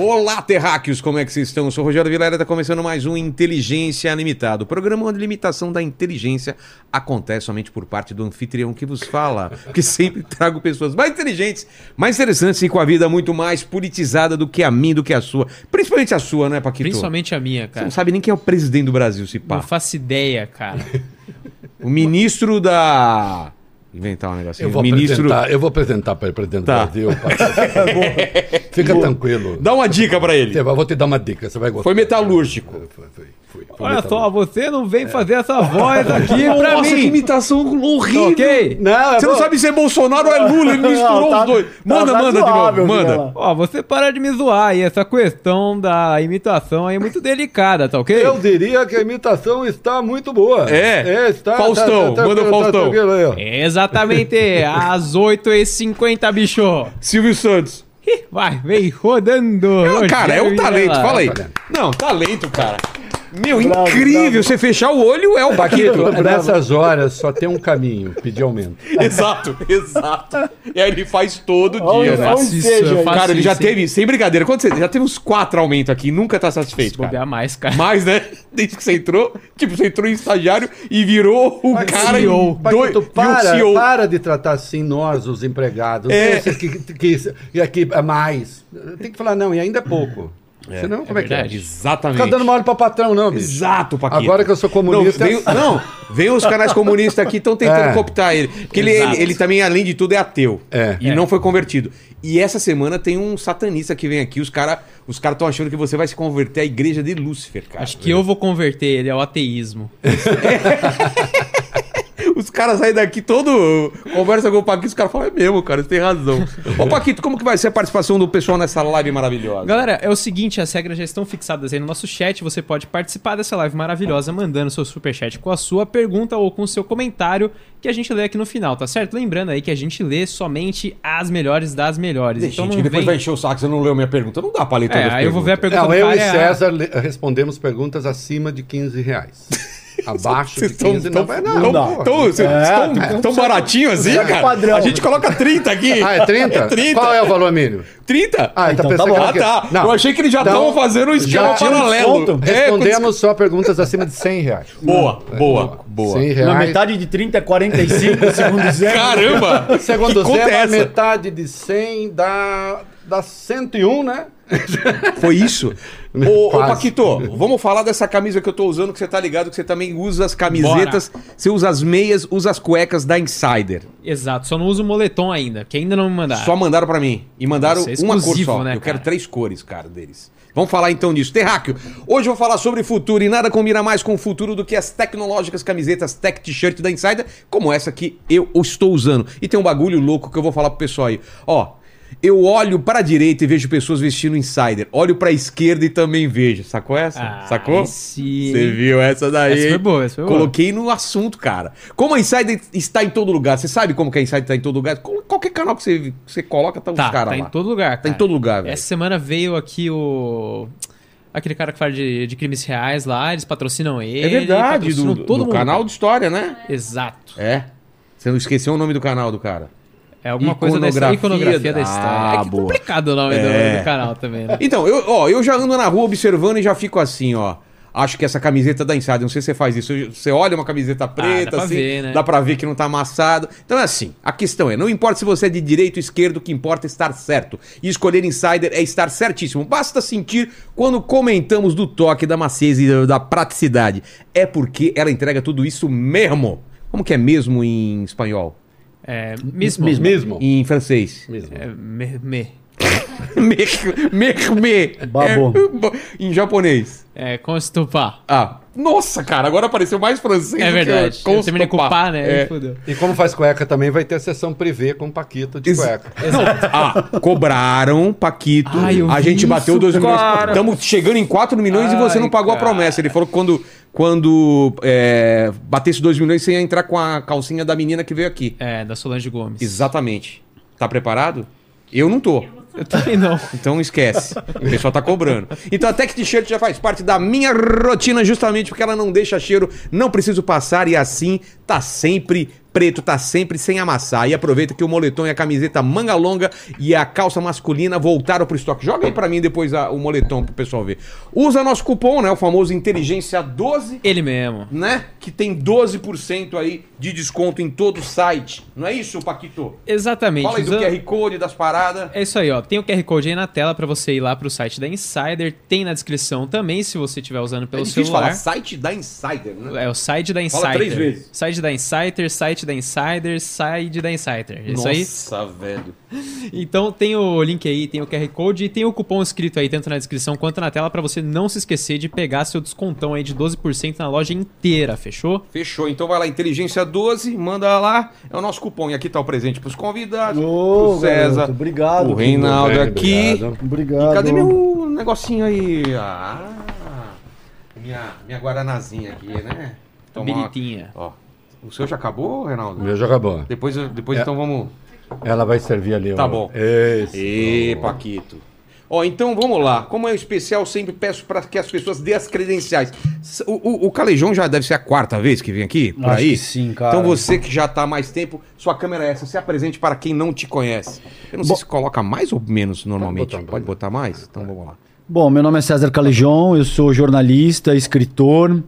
Olá, terráqueos, como é que vocês estão? Eu sou o Rogério Vilela está começando mais um Inteligência Limitado. O programa onde a limitação da inteligência acontece somente por parte do anfitrião que vos fala, porque sempre trago pessoas mais inteligentes, mais interessantes e com a vida muito mais politizada do que a minha, do que a sua. Principalmente a sua, né, Paquito? Principalmente a minha, Você cara. não sabe nem quem é o presidente do Brasil, se pá. Não faço ideia, cara. O ministro da... Inventar um negocinho. Eu vou ministro... apresentar, eu vou apresentar para o presidente Tá. do Brasil. Fica tranquilo. Dá uma dica pra ele. Vou te dar uma dica, você vai gostar. Foi metalúrgico. Foi, foi, foi, foi Olha metalúrgico. só, você não vem fazer essa voz aqui pra Nossa, que mim. imitação horrível. Ok? Não, é Você não bom. sabe se é Bolsonaro ou é Lula, ele misturou Não, tá- os dois. Manda, tá manda razoável, de novo, manda. Ó, você para de me zoar aí. Essa questão da imitação aí é muito delicada, tá ok? Eu diria que a imitação está muito boa. É. está. Faustão, manda o Faustão. Exatamente, às 8h50, bicho. Silvio Santos. Vai, vem rodando. Não, cara, é um talento, fala aí. Não, talento, cara. Meu, Bravo, incrível. bravo. Você fechar o olho é o Paquito. Paquito, nessas horas só tem um caminho, pedir aumento. exato, exato. E aí ele faz todo Olha, dia, né? seja, faço Cara, ele já isso, hein? teve, sem brincadeira, quando você já teve uns quatro aumentos aqui, nunca tá satisfeito, Se bobear cara. mais, cara. Mais, né? Desde que você entrou, tipo, você entrou em estagiário e virou o cara e CEO. o Paquito, dois- para, e o CEO. para de tratar assim nós, os empregados. É. Esses que, que, que aqui é mais. Tem que falar, não, e ainda é pouco. Senão, como é, que é? Exatamente. Fica dando mole pra patrão, não, bicho. Exato, Paquito. Agora que eu sou comunista- Não, vem, não, vem os canais comunistas aqui estão tentando É. cooptar ele. Porque ele, ele, ele também, além de tudo, é ateu. É. E É. não foi convertido. E essa semana tem um satanista que vem aqui. Os caras os cara estão achando que você vai se converter à igreja de Lúcifer, cara. Acho que eu vou converter ele ao ateísmo. Os caras saem daqui todo. Conversa com o Paquito, os caras falam, é mesmo, cara, você tem razão. Ô, Paquito, como que vai ser a participação do pessoal nessa live maravilhosa? Galera, é o seguinte, as regras já estão fixadas aí no nosso chat. Você pode participar dessa live maravilhosa mandando seu superchat com a sua pergunta ou com o seu comentário que a gente lê aqui no final, tá certo? Lembrando aí que a gente lê somente as melhores das melhores. Deixa, então gente, não que depois vem... vai encher o saco, você não leu minha pergunta. Não dá pra ler todas É, as aí eu vou ver a perguntas. pergunta Não, eu e é- César respondemos perguntas acima de 15 reais. Abaixo de Vocês estão 15 tão, não vai tão, não. Dá. pô. tão, É, tão- tão baratinho assim, Segue cara? padrão. A gente coloca 30 aqui. Ah, é 30? 30. Qual é o valor mínimo? 30? Ah, então tá pensando bom. Ah, tá. Não. Eu achei que eles já Então, estavam fazendo um esquema um paralelo. É, Respondemos só perguntas acima de 100 reais. Boa, boa, boa. 100 Na reais. metade de 30 é 45, segundo zero. Caramba! Segundo que conta zero, é metade de 100 dá, dá 101, né? Foi isso? Ô, ô, Quase. Paquito, vamos falar dessa camisa que eu tô usando, que você tá ligado que você também usa as camisetas, você usa as meias, usa as cuecas da Insider. Exato, só não uso o moletom ainda, que ainda não me mandaram. Só mandaram pra mim. E mandaram Nossa, é uma cor só. né, eu quero três cores, cara, deles. Vamos falar então disso. Terráqueo, hoje eu vou falar sobre futuro e nada combina mais com o futuro do que as tecnológicas camisetas Tech T-shirt da Insider, como essa que eu estou usando. E tem um bagulho louco que eu vou falar pro pessoal aí. Ó, eu olho para a direita e vejo pessoas vestindo Insider. Olho para a esquerda e também vejo. Sacou essa? Ah, Sacou? sim. Você viu essa daí? Essa foi boa, essa foi boa. Coloquei no assunto, cara. Como a Insider está em todo lugar. Você sabe como que a Insider está em todo lugar? Qual- Qualquer canal que você, você coloca, tá os Tá, caras tá lá. em todo lugar, Tá cara. em todo lugar, velho. Essa semana veio aqui o... Aquele cara que fala de, de crimes reais lá, eles patrocinam ele. É verdade, do, todo do mundo. canal de história, né? Exato. É. Você não esqueceu o nome do canal do cara. É alguma coisa da Iconografia da história. Ah, é que boa. complicado o nome do- É. do, canal também, né? Então, eu, ó, eu já ando na rua observando e já fico assim, ó. Acho que essa camiseta da Insider, não sei se você faz isso. Você olha uma camiseta preta, Ah, pra assim, ver, né? dá pra ver que não tá amassado. Então é assim, a questão é, não importa se você é de direito ou esquerdo, o que importa é estar certo. E escolher Insider é estar certíssimo. Basta sentir quando comentamos do toque, da maciez e da praticidade. É porque ela entrega tudo isso mesmo. Como que é mesmo em espanhol? É, mesmo. Mesmo. Em francês? Mesmo. É, me, me. Merme. Babô. É, em japonês. É, constupar. Ah, nossa, cara, agora apareceu mais francês É do que verdade. Eu terminei com pá, né? É. E como faz cueca também, vai ter a sessão privê com o Paquito de Ex- cueca. Não, ah, cobraram, Paquito. Ai, a gente bateu isso, 2 milhões. Estamos chegando em 4 milhões e você Ai, não pagou a cara. promessa. Ele falou que quando, quando é, batesse 2 milhões, você ia entrar com a calcinha da menina que veio aqui. É, da Solange Gomes. Exatamente. Tá preparado? Eu não tô. Eu também não. Então esquece. O pessoal tá cobrando. Então a Tech T-shirt já faz parte da minha rotina justamente porque ela não deixa cheiro, não preciso passar e assim tá sempre preto tá sempre sem amassar. E aproveita que o moletom e a camiseta manga longa e a calça masculina voltaram pro estoque. Joga aí pra mim depois a- o moletom pro pessoal ver. Usa nosso cupom, né? O famoso Inteligência 12 Ele mesmo. né? Que tem 12% aí de desconto em todo o site. Não é isso, Paquito? Exatamente. Fala aí do QR Code, das paradas. É isso aí, ó. Tem o QR Code aí na tela pra você ir lá pro site da Insider. Tem na descrição também, se você estiver usando pelo é celular. falar site da Insider, né? É o site da Insider. Fala três vezes. Site da Insider, site da Insider, site da Insider. É Isso aí. Nossa, velho. Então tem o link aí, tem o QR Code e tem o cupom escrito aí, tanto na descrição quanto na tela, pra você não se esquecer de pegar seu descontão aí de 12% na loja inteira, fechou? Fechou. Então vai lá, Inteligência 12, manda lá. É o nosso cupom. E aqui tá o presente pros convidados, Ô, pro César, garoto, obrigado, o Reinaldo bem, aqui. obrigado. Obrigado. E cadê meu negocinho aí? Ah, minha, minha guaranazinha aqui, né? Tomar Bonitinha. Ó, o seu já acabou, O Reinaldo? meu já acabou. Depois, depois É. então vamos... Ela vai servir ali. Tá ó. bom. Esse. Ê, Paquito. Ó, então vamos lá. Como é especial, sempre peço para que as pessoas dêem as credenciais. O, o, o Calejão já deve ser a quarta vez que vem aqui, por Acho aí? que sim, cara. Então você que já tá há mais tempo, sua câmera é essa. Se apresente para quem não te conhece. Eu não sei se coloca mais ou menos normalmente. botar, Pode botar mais? Então vamos lá. Bom, meu nome é César Calejon, eu sou jornalista, escritor.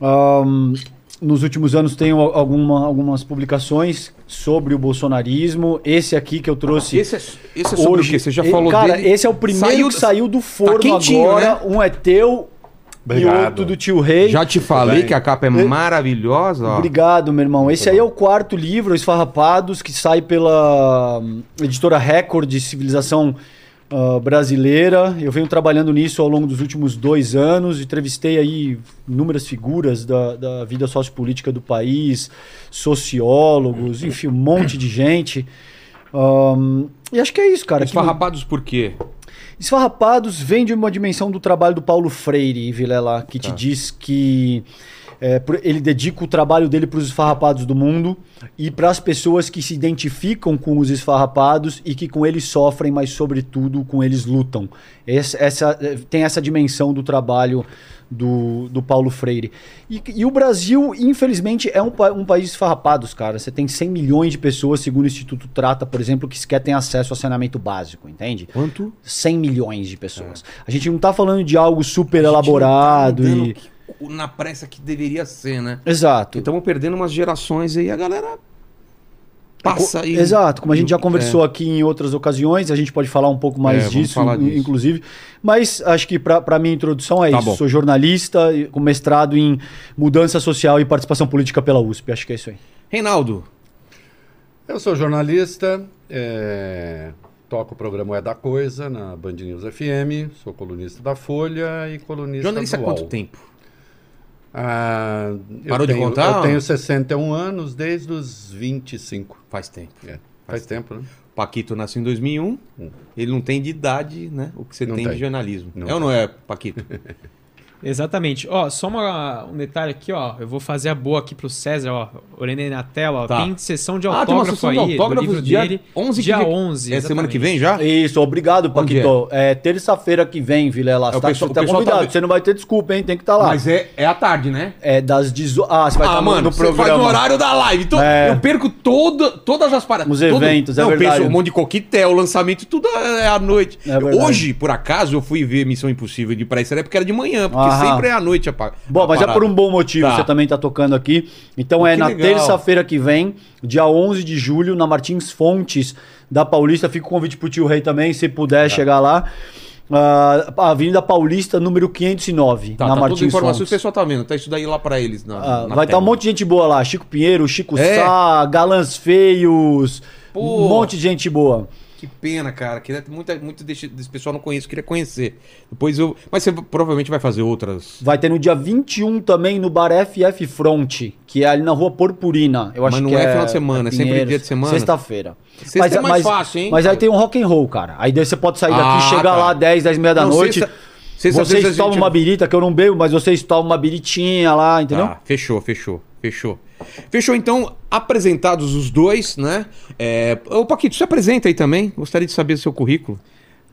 Ahn, nos últimos anos tenho al- alguma- algumas publicações sobre o bolsonarismo. Esse aqui que eu trouxe Esse é, esse é sobre o quê? Você já e- falou Cara, dele. esse é o primeiro Saiu- que saiu do forno quentinho, agora. né? Um é teu e Obrigado. outro do tio Rei. Já te falei bem. que a capa é maravilhosa. Ó. Obrigado, meu irmão. Esse aí é o quarto livro, Esfarrapados, que sai pela hum, editora Record de Civilização ah, Brasileira. Eu venho trabalhando nisso ao longo dos últimos dois anos. Entrevistei aí inúmeras figuras da, da vida sociopolítica do país, sociólogos, enfim, um monte de gente. Ahn, e acho que é isso, cara. Os Que- por quê? Esfarrapados vem de uma dimensão do trabalho do Paulo Freire, Vilela, que te diz que é, ele dedica o trabalho dele para os esfarrapados do mundo e para as pessoas que se identificam com os esfarrapados e que com eles sofrem, mas sobretudo com eles lutam. Essa, essa- eh, tem essa dimensão do trabalho do, do Paulo Freire. E, e o Brasil, infelizmente, é um, um país de esfarrapados, cara. Você tem 100 milhões de pessoas, segundo o Instituto Trata, por exemplo, que sequer têm acesso a saneamento básico, entende? Quanto? 100 milhões de pessoas. A gente não tá falando de algo super tá elaborado andando e. que- Na pressa que deveria ser, né? Exato. Estamos perdendo umas gerações aí, a galera passa aí. Exato, como a gente já É. conversou aqui em outras ocasiões, a gente pode falar um pouco mais É, disso, disso. inclusive. Mas acho que para minha introdução é Tá isso. bom. Sou jornalista com mestrado em mudança social e participação política pela USP. Acho que é isso aí. Reinaldo, Eu sou jornalista, é, toco o programa É da Coisa na Band News FM, sou colunista da Folha e colunista jornalista há do quanto UOL. tempo? Ah, Parou de tenho- contar? Eu tenho 61 anos desde os 25. Faz tempo. É, faz tempo, né? Paquito nasceu em 2001, ele não tem de idade, né? O que você Não tem, de tem. jornalismo. Não é ou não é, Paquito? Exatamente. Ó, só uma- um detalhe aqui, ó. Eu vou fazer a boa aqui pro César, ó. Olhando aí na tela, ó. Tá. Tem sessão de Ah, tem uma autógrafo sessão de aí. autógrafos do livro dia dele. 11 que dia vem. 11. É semana que vem já? Isso, obrigado, Paquito. É, terça-feira que vem, Vilela. É, o tá, pessoal- você o tá pessoal tá convidado. vendo. Você não vai ter desculpa, hein? Tem que estar lá. Mas é, é à tarde, né? É das 18. Ah, você vai estar no- no, você faz programa. no horário da live. Então É. eu perco todo, todas as paradas. Os todo- eventos, é não, eu verdade. penso um monte de coquetel, lançamento, tudo é à noite. É. Hoje, por acaso, eu fui ver Missão Impossível de pra isso era porque era de manhã, porque Aham. sempre é à noite a pa- Bom, a mas é parada. por um bom motivo, Tá. você também tá tocando aqui. Então é que na legal. terça-feira que vem, dia 11 de julho, na Martins Fontes da Paulista. Fica o convite pro tio Rei também, se Tá. puder chegar lá. Ah, Avenida Paulista, número 509, Tá, na tá toda a Martins informação que o Fontes. pessoal tá vendo. Tá isso daí lá pra eles. Na, Ah, na vai estar tela. um monte de gente boa lá. Chico Pinheiro, Chico É. Sá, Galãs Feios, Pô. um monte de gente boa. Que pena, cara. Queria, muita, muito desse, desse pessoal não conheço, queria conhecer. Depois eu. Mas você provavelmente vai fazer outras. Vai ter no dia 21 também no Bar FF Front, que é ali na rua Purpurina. Eu Mas acho não que é final de semana, é sempre dia de semana? Sexta-feira. Sexta é mais fácil, hein? Mas aí tem um rock and roll, cara. Aí daí você pode sair daqui, Ah, chegar tá. lá 10, 10 e meia da Não, noite. sexta- sexta, vocês tomam gente- uma birita, que eu não bebo, mas vocês tomam uma biritinha lá, entendeu? Tá, fechou, fechou, fechou. Fechou, então, apresentados os dois, né? É... Ô, Paquito, se apresenta aí também. Gostaria de saber o seu currículo.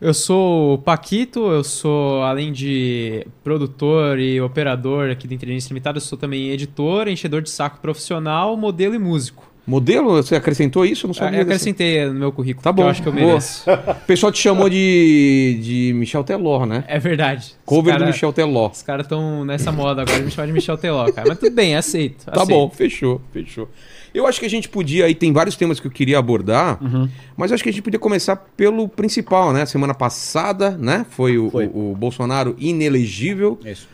Eu sou o Paquito, eu sou, além de produtor e operador aqui da Inteligência Limitada, eu sou também editor, enchedor de saco profissional, modelo e músico. Modelo? Você acrescentou isso? Eu não Ah, sabia. Eu dessa- acrescentei no meu currículo, Tá bom, eu acho que eu boa. mereço. O pessoal te chamou de, de Michel Teló, né? É verdade. Cover Os do cara- Michel Teló. Os caras estão nessa moda agora de me chamar de Michel Teló, cara. Mas tudo bem, aceito. Tá aceito. bom, fechou, fechou. Eu acho que a gente podia, aí tem vários temas que eu queria abordar, mas eu acho que a gente podia começar pelo principal, né? Semana passada, né? Foi o, Foi. o- o Bolsonaro inelegível. Isso.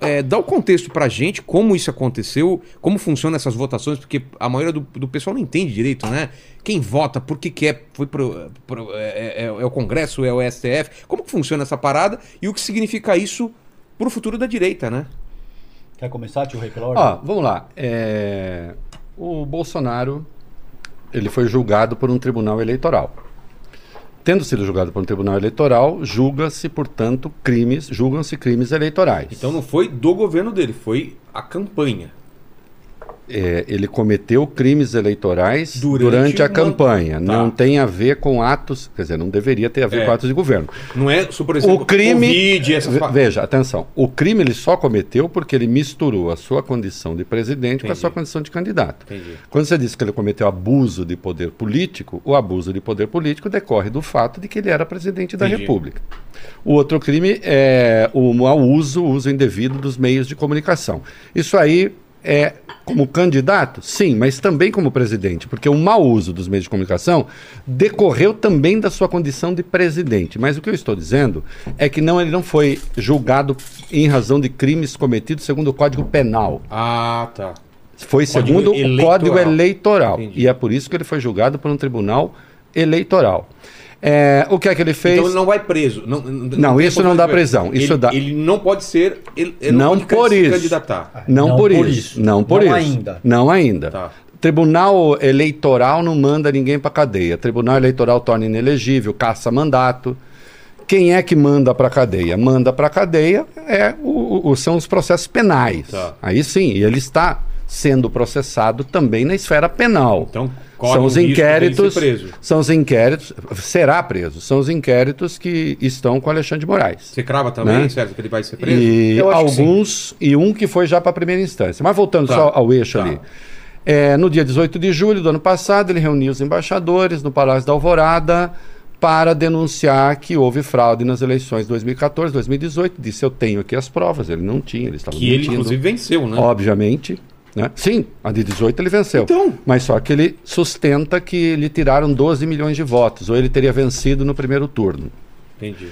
É, dá o contexto pra gente, como isso aconteceu, como funcionam essas votações, porque a maioria do, do pessoal não entende direito, né? Quem vota, por que quer, foi pro, pro- é, é- é o Congresso, é o STF, como que funciona essa parada e o que significa isso pro futuro da direita, né? Quer começar, tio Rei, pela ordem? Ó, vamos lá. É, O Bolsonaro ele foi julgado por um tribunal eleitoral. Tendo sido julgado por um tribunal eleitoral, julga-se, portanto, crimes, julgam-se crimes eleitorais. Então não foi do governo dele, foi a campanha. É, ele cometeu crimes eleitorais Durante durante, a uma- campanha. Tá. Não tem a ver com atos, quer dizer, não deveria ter a ver É. com atos de governo. Não é, por exemplo, O crime. Covid, essas Veja, atenção. O crime ele só cometeu porque ele misturou a sua condição de presidente com a Entendi. sua condição de candidato. Entendi. Quando você diz que ele cometeu abuso de poder político, o abuso de poder político decorre do fato de que ele era presidente da Entendi. República. O outro crime é o mau uso, o uso indevido dos meios de comunicação. Isso aí é como candidato? Sim, mas também como presidente, porque o mau uso dos meios de comunicação decorreu também da sua condição de presidente. Mas o que eu estou dizendo é que não, ele não foi julgado em razão de crimes cometidos segundo o Código Penal. Ah, tá. Foi Código segundo o. Código Eleitoral. Entendi. E é por isso que ele foi julgado por um tribunal eleitoral. É, o que é que ele fez? Então ele não vai preso. Não, Não, tem isso não dá prisão, isso ele, dá- Ele não pode ser. Ele, ele Não pode por se isso. candidatar. Não, Não por, por isso. isso. Não por Não isso. ainda. Não ainda. Tá. Tribunal Eleitoral não manda ninguém para cadeia. Tribunal Eleitoral torna inelegível, caça mandato. Quem é que manda para cadeia? Manda para cadeia é o, o- são os processos penais. Tá. Aí sim, e ele está sendo processado também na esfera penal. Então, corre são o os inquéritos, são os inquéritos, será preso. São os inquéritos que estão com Alexandre de Moraes. Você crava também, Né? certo? Que ele vai ser preso? E alguns, e um que foi já para a primeira instância. Mas voltando Tá, só ao eixo tá. ali. É, no dia 18 de julho do ano passado, ele reuniu os embaixadores no Palácio da Alvorada para denunciar que houve fraude nas eleições 2014, 2018. Disse: Eu tenho aqui as provas. Ele não tinha, ele estava Que ele, mentindo. inclusive, venceu, né? Obviamente. Né? Sim, a de 18 ele venceu. Então. Mas só que ele sustenta que lhe tiraram 12 milhões de votos, ou ele teria vencido no primeiro turno. Entendi.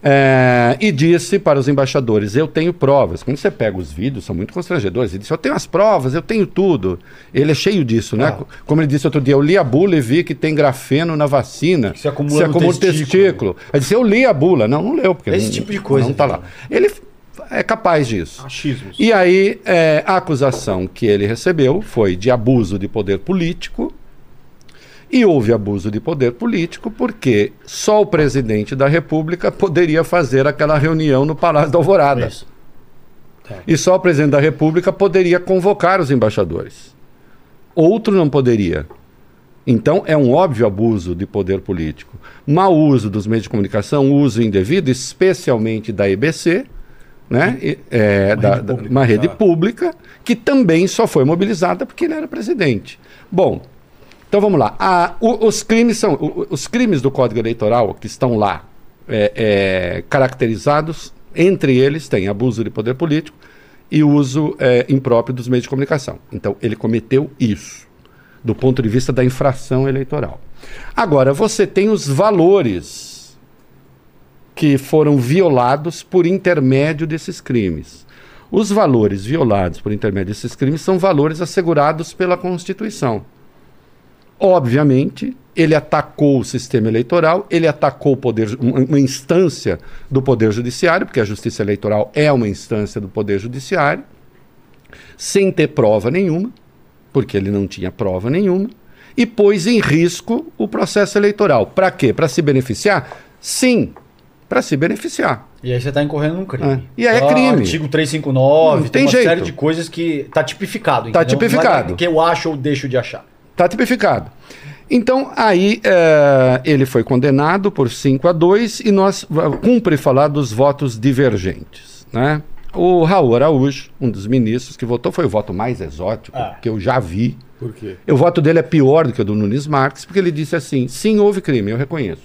É, e disse para os embaixadores: Eu tenho provas. Quando você pega os vídeos, são muito constrangedores. Ele disse: Eu tenho as provas, eu tenho tudo. Ele é cheio disso, né? Ah. Como ele disse outro dia: Eu li a bula e vi que tem grafeno na vacina. Que se acumula no testículo. testículo. Ele disse: Eu li a bula. Não, não leu, porque Esse não, tipo de coisa, não está lá. Vitor. Ele é capaz disso. Achismos. E aí, é, a acusação que ele recebeu foi de abuso de poder político. E houve abuso de poder político porque só o presidente da República poderia fazer aquela reunião no Palácio da Alvorada. Isso. E só o presidente da República poderia convocar os embaixadores. Outro não poderia. Então é um óbvio abuso de poder político. Mau uso dos meios de comunicação, uso indevido, especialmente da EBC, né? É, da- rede pública. uma rede Tá. pública, que também só foi mobilizada porque ele era presidente. Bom, então vamos lá. A- o- os, crimes são, o- os crimes do Código Eleitoral que estão lá é, é, caracterizados, entre eles tem abuso de poder político e uso é, impróprio dos meios de comunicação. Então ele cometeu isso, do ponto de vista da infração eleitoral. Agora, você tem os valores que foram violados por intermédio desses crimes. Os valores violados por intermédio desses crimes são valores assegurados pela Constituição. Obviamente, ele atacou o sistema eleitoral, ele atacou poder, uma instância do Poder Judiciário, porque a Justiça Eleitoral é uma instância do Poder Judiciário, sem ter prova nenhuma, porque ele não tinha prova nenhuma, e pôs em risco o processo eleitoral. Para quê? Para se beneficiar? Sim, para se beneficiar. E aí você está incorrendo num crime. É. E aí é crime. Artigo 359, Não tem, tem uma jeito. série de coisas que está tipificado. Tá? Não é tipificado. que eu acho ou deixo de achar. Está tipificado. Então, aí eh, ele foi condenado por 5 a 2 e nós cumpre falar dos votos divergentes. Né? O Raul Araújo, um dos ministros que votou, foi o voto mais exótico Ah. que eu já vi. Por quê? O voto dele é pior do que o do Nunes Marques, porque ele disse assim: sim, houve crime, eu reconheço.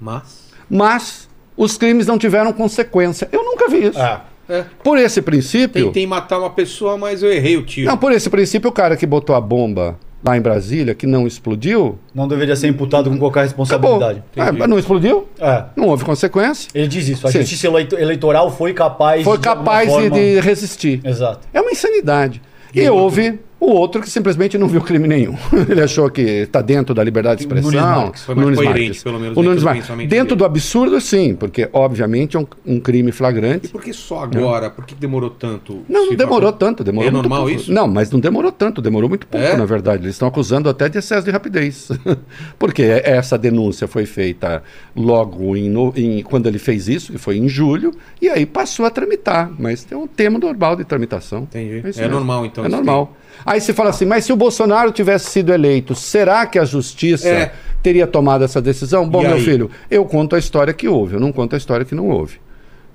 Mas. Mas os crimes não tiveram consequência. Eu nunca vi isso. É. É. Por esse princípio. Tentei matar uma pessoa, mas eu errei o tiro. Não, por esse princípio, o cara que botou a bomba lá em Brasília, que não explodiu, Não deveria ser imputado com qualquer responsabilidade. Ah, não explodiu? É. Não houve consequência. Ele diz isso. A Sim. justiça eleito- eleitoral foi capaz Foi capaz de, forma- de resistir. Exato. É uma insanidade. E E, houve o outro que simplesmente não viu crime nenhum. Ele achou que está dentro da liberdade de O Nunes expressão. Marques. Foi mais Nunes coerente, Marques. pelo menos, O Nunes Marques. Dentro dele. do absurdo, sim, porque obviamente é um, um crime E flagrante. por que só agora? Por que demorou tanto? Não, não demorou pra- tanto, demorou É muito normal pouco. isso? Não, mas não demorou tanto, demorou muito pouco, É? na verdade. Eles estão acusando até de excesso de rapidez. Porque essa denúncia foi feita logo em, no- em- quando ele fez isso, que foi em julho, e aí passou a tramitar. Mas tem um tema normal de tramitação. Entendi. É mesmo. normal, então, É normal. Aí você fala assim, mas se o Bolsonaro tivesse sido eleito, será que a justiça É. teria tomado essa decisão? Bom, E meu aí? filho, eu conto a história que houve, eu não conto a história que não houve.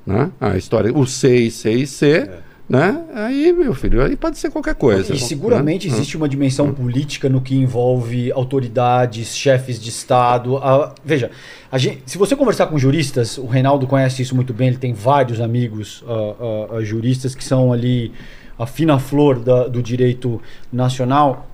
Né? A história, o C e C e C, É. né? Aí, meu filho, aí pode ser qualquer coisa. E seguramente existe uma dimensão política no que envolve autoridades, chefes de Estado. A- veja, a gente- se você conversar com juristas, o Reinaldo conhece isso muito bem, ele tem vários amigos ah, ah, ah, juristas que são ali a fina flor da- do direito nacional.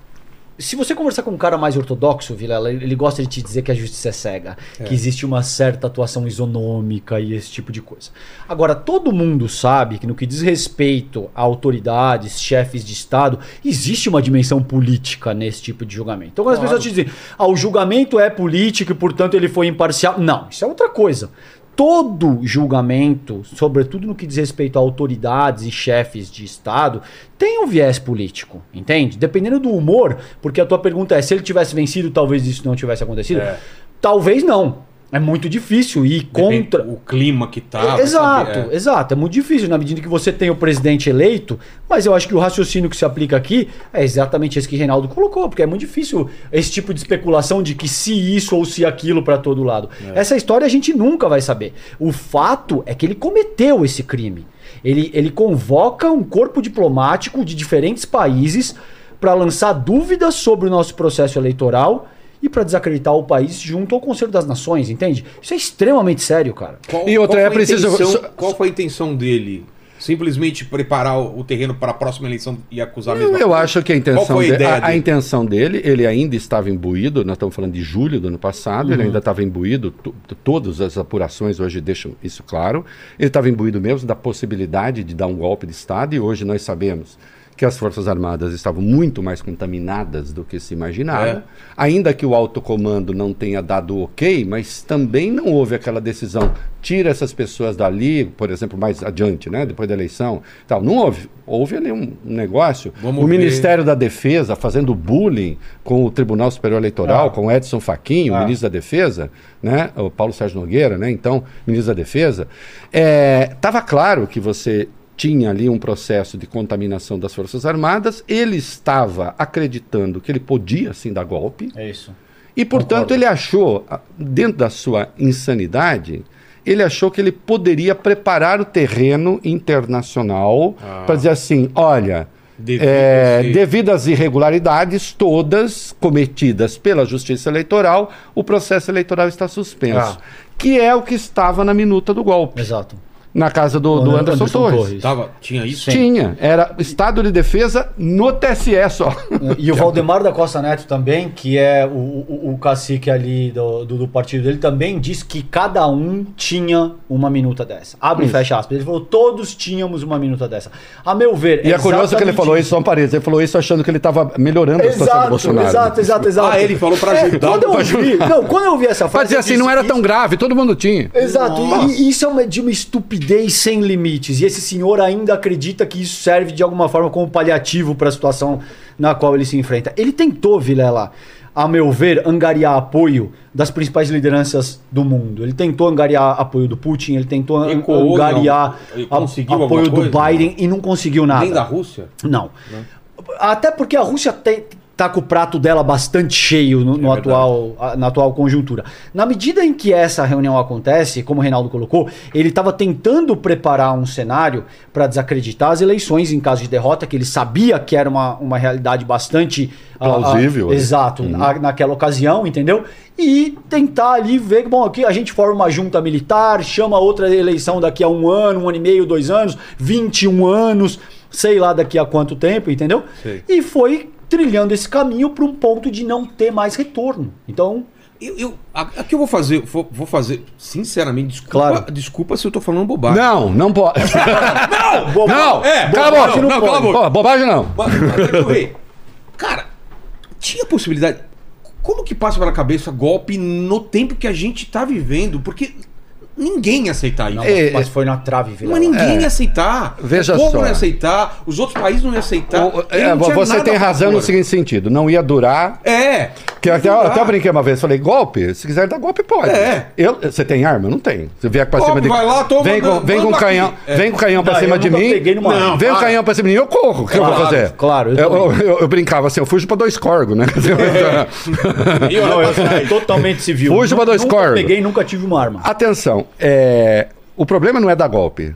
Se você conversar com um cara mais ortodoxo, Vilela, ele gosta de te dizer que a justiça é cega, que existe uma certa atuação isonômica e esse tipo de coisa. Agora, todo mundo sabe que no que diz respeito a autoridades, chefes de Estado, existe uma dimensão política nesse tipo de julgamento. Então, quando as pessoas te dizem, ah, o julgamento é político e, portanto, ele foi imparcial. Não, isso é outra coisa. Todo julgamento, sobretudo no que diz respeito a autoridades e chefes de Estado, tem um viés político, entende? Dependendo do humor, porque a tua pergunta é: se ele tivesse vencido, talvez isso não tivesse acontecido? É. Talvez não. É muito difícil ir Depende contra. O clima que tá. exato, saber, é. exato. É muito difícil na medida que você tem o presidente eleito, mas eu acho que o raciocínio que se aplica aqui é exatamente esse que Reinaldo colocou, porque é muito difícil esse tipo de especulação de que se isso ou se aquilo para todo lado. Essa história a gente nunca vai saber. O fato é que ele cometeu esse crime. Ele, ele convoca um corpo diplomático de diferentes países para lançar dúvidas sobre o nosso processo eleitoral e para desacreditar o país junto ao Conselho das Nações, entende? Isso é extremamente sério, cara. Qual, E outra, qual é foi a preciso- intenção- Qual foi a intenção dele? Simplesmente preparar o terreno para a próxima eleição e acusar a mesma Eu coisa? acho que a intenção, a de- a, a dele? intenção dele, ele ainda estava imbuído, nós estamos falando de julho do ano passado, ele ainda estava imbuído, to- to- todas as apurações hoje deixam isso claro, ele estava imbuído mesmo da possibilidade de dar um golpe de Estado, e hoje nós sabemos que as Forças Armadas estavam muito mais contaminadas do que se imaginava, É. ainda que o alto comando não tenha dado ok, mas também não houve aquela decisão, tira essas pessoas dali, por exemplo, mais adiante, né, depois da eleição, tal. não houve, houve ali um negócio, Vamos o ver. Ministério da Defesa fazendo bullying com o Tribunal Superior Eleitoral, Ah. com o Edson Fachin, o Ah. ministro da Defesa, né, o Paulo Sérgio Nogueira, né, então, ministro da Defesa, estava claro que você tinha ali um processo de contaminação das Forças Armadas, ele estava acreditando que ele podia sim dar golpe, É isso. e, portanto, Concordo. ele achou, dentro da sua insanidade, ele achou que ele poderia preparar o terreno internacional Ah. para dizer assim: olha, Devido é, esse- devido às irregularidades todas cometidas pela Justiça Eleitoral, o processo eleitoral está suspenso. Ah. Que é o que estava na minuta do golpe, Exato. Na casa do, do Anderson, Torres. Tava, tinha isso? Tinha, era Estado de Defesa no TSE só. E o Valdemar da Costa Neto também, que é o, o, o cacique ali do, do, do partido dele, também disse que cada um tinha uma minuta dessa. Abre e fecha aspas. Ele falou, todos tínhamos uma minuta dessa. A meu ver. E é curioso que ele falou isso, só um parênteses, ele falou isso achando que ele estava melhorando a situação do Exato, Bolsonaro. exato, exato, exato. Ah, ele falou pra É, ajudar. quando eu pra ouvi, não, quando eu ouvi essa Pra frase. dizer eu assim, disse, não era isso- tão grave, todo mundo tinha. Exato, Nossa. e, e isso é uma, de uma estupidez sem limites. E esse senhor ainda acredita que isso serve de alguma forma como paliativo para a situação na qual ele se enfrenta. Ele tentou, Vilela, a meu ver, angariar apoio das principais lideranças do mundo. Ele tentou angariar apoio do Putin, ele tentou Ecoou, angariar não? Ele a- apoio do? Biden e não conseguiu nada. Nem da Rússia? Não. Até porque a Rússia tem, tá com o prato dela bastante cheio no, no É atual, a- na atual conjuntura. Na medida em que essa reunião acontece, como o Reinaldo colocou, ele estava tentando preparar um cenário para desacreditar as eleições em caso de derrota, que ele sabia que era uma, uma realidade bastante ah, ah, Plausível, né? exato, na- naquela ocasião, entendeu? E tentar ali ver, bom, aqui a gente forma uma junta militar, chama outra eleição daqui a um ano, um ano e meio, dois anos, 21 anos, sei lá daqui a quanto tempo, entendeu? Sei. E foi trilhando esse caminho para um ponto de não ter mais retorno. Então, Eu, eu- aqui eu vou fazer, vou, vou fazer, sinceramente, desculpa, Claro. desculpa se eu tô falando bobagem. Não, não pode. Bo- não! É, cala a bobagem boca! não cala a boca. Pô, bobagem não. Cara, tinha possibilidade. Como que passa pela cabeça golpe no tempo que a gente tá vivendo? Porque ninguém ia aceitar isso. não, É, mas foi na trave, Vilela. Mas ninguém ia aceitar. Veja o povo só. não ia aceitar, os outros países não iam aceitar. O- é, não você tem razão no seguinte sentido: não ia durar. É. Que até, dá. até eu brinquei uma vez, falei, golpe, se quiser dar golpe, pode. É. Eu, você tem arma? Eu não tenho. Você vier pra Golpe, cima de vai lá, toma, vem com, vem com canhão. É. vem com canhão pra Não, cima eu de mim. peguei numa Não, vem com para. canhão pra cima de mim, eu corro. O que eu vou fazer? claro, eu Eu, eu, brincava assim, eu fujo pra dois corgos, né? Não, eu totalmente civil. Fuja pra dois corvos. peguei, nunca tive uma arma. Atenção, é, o problema não é dar golpe.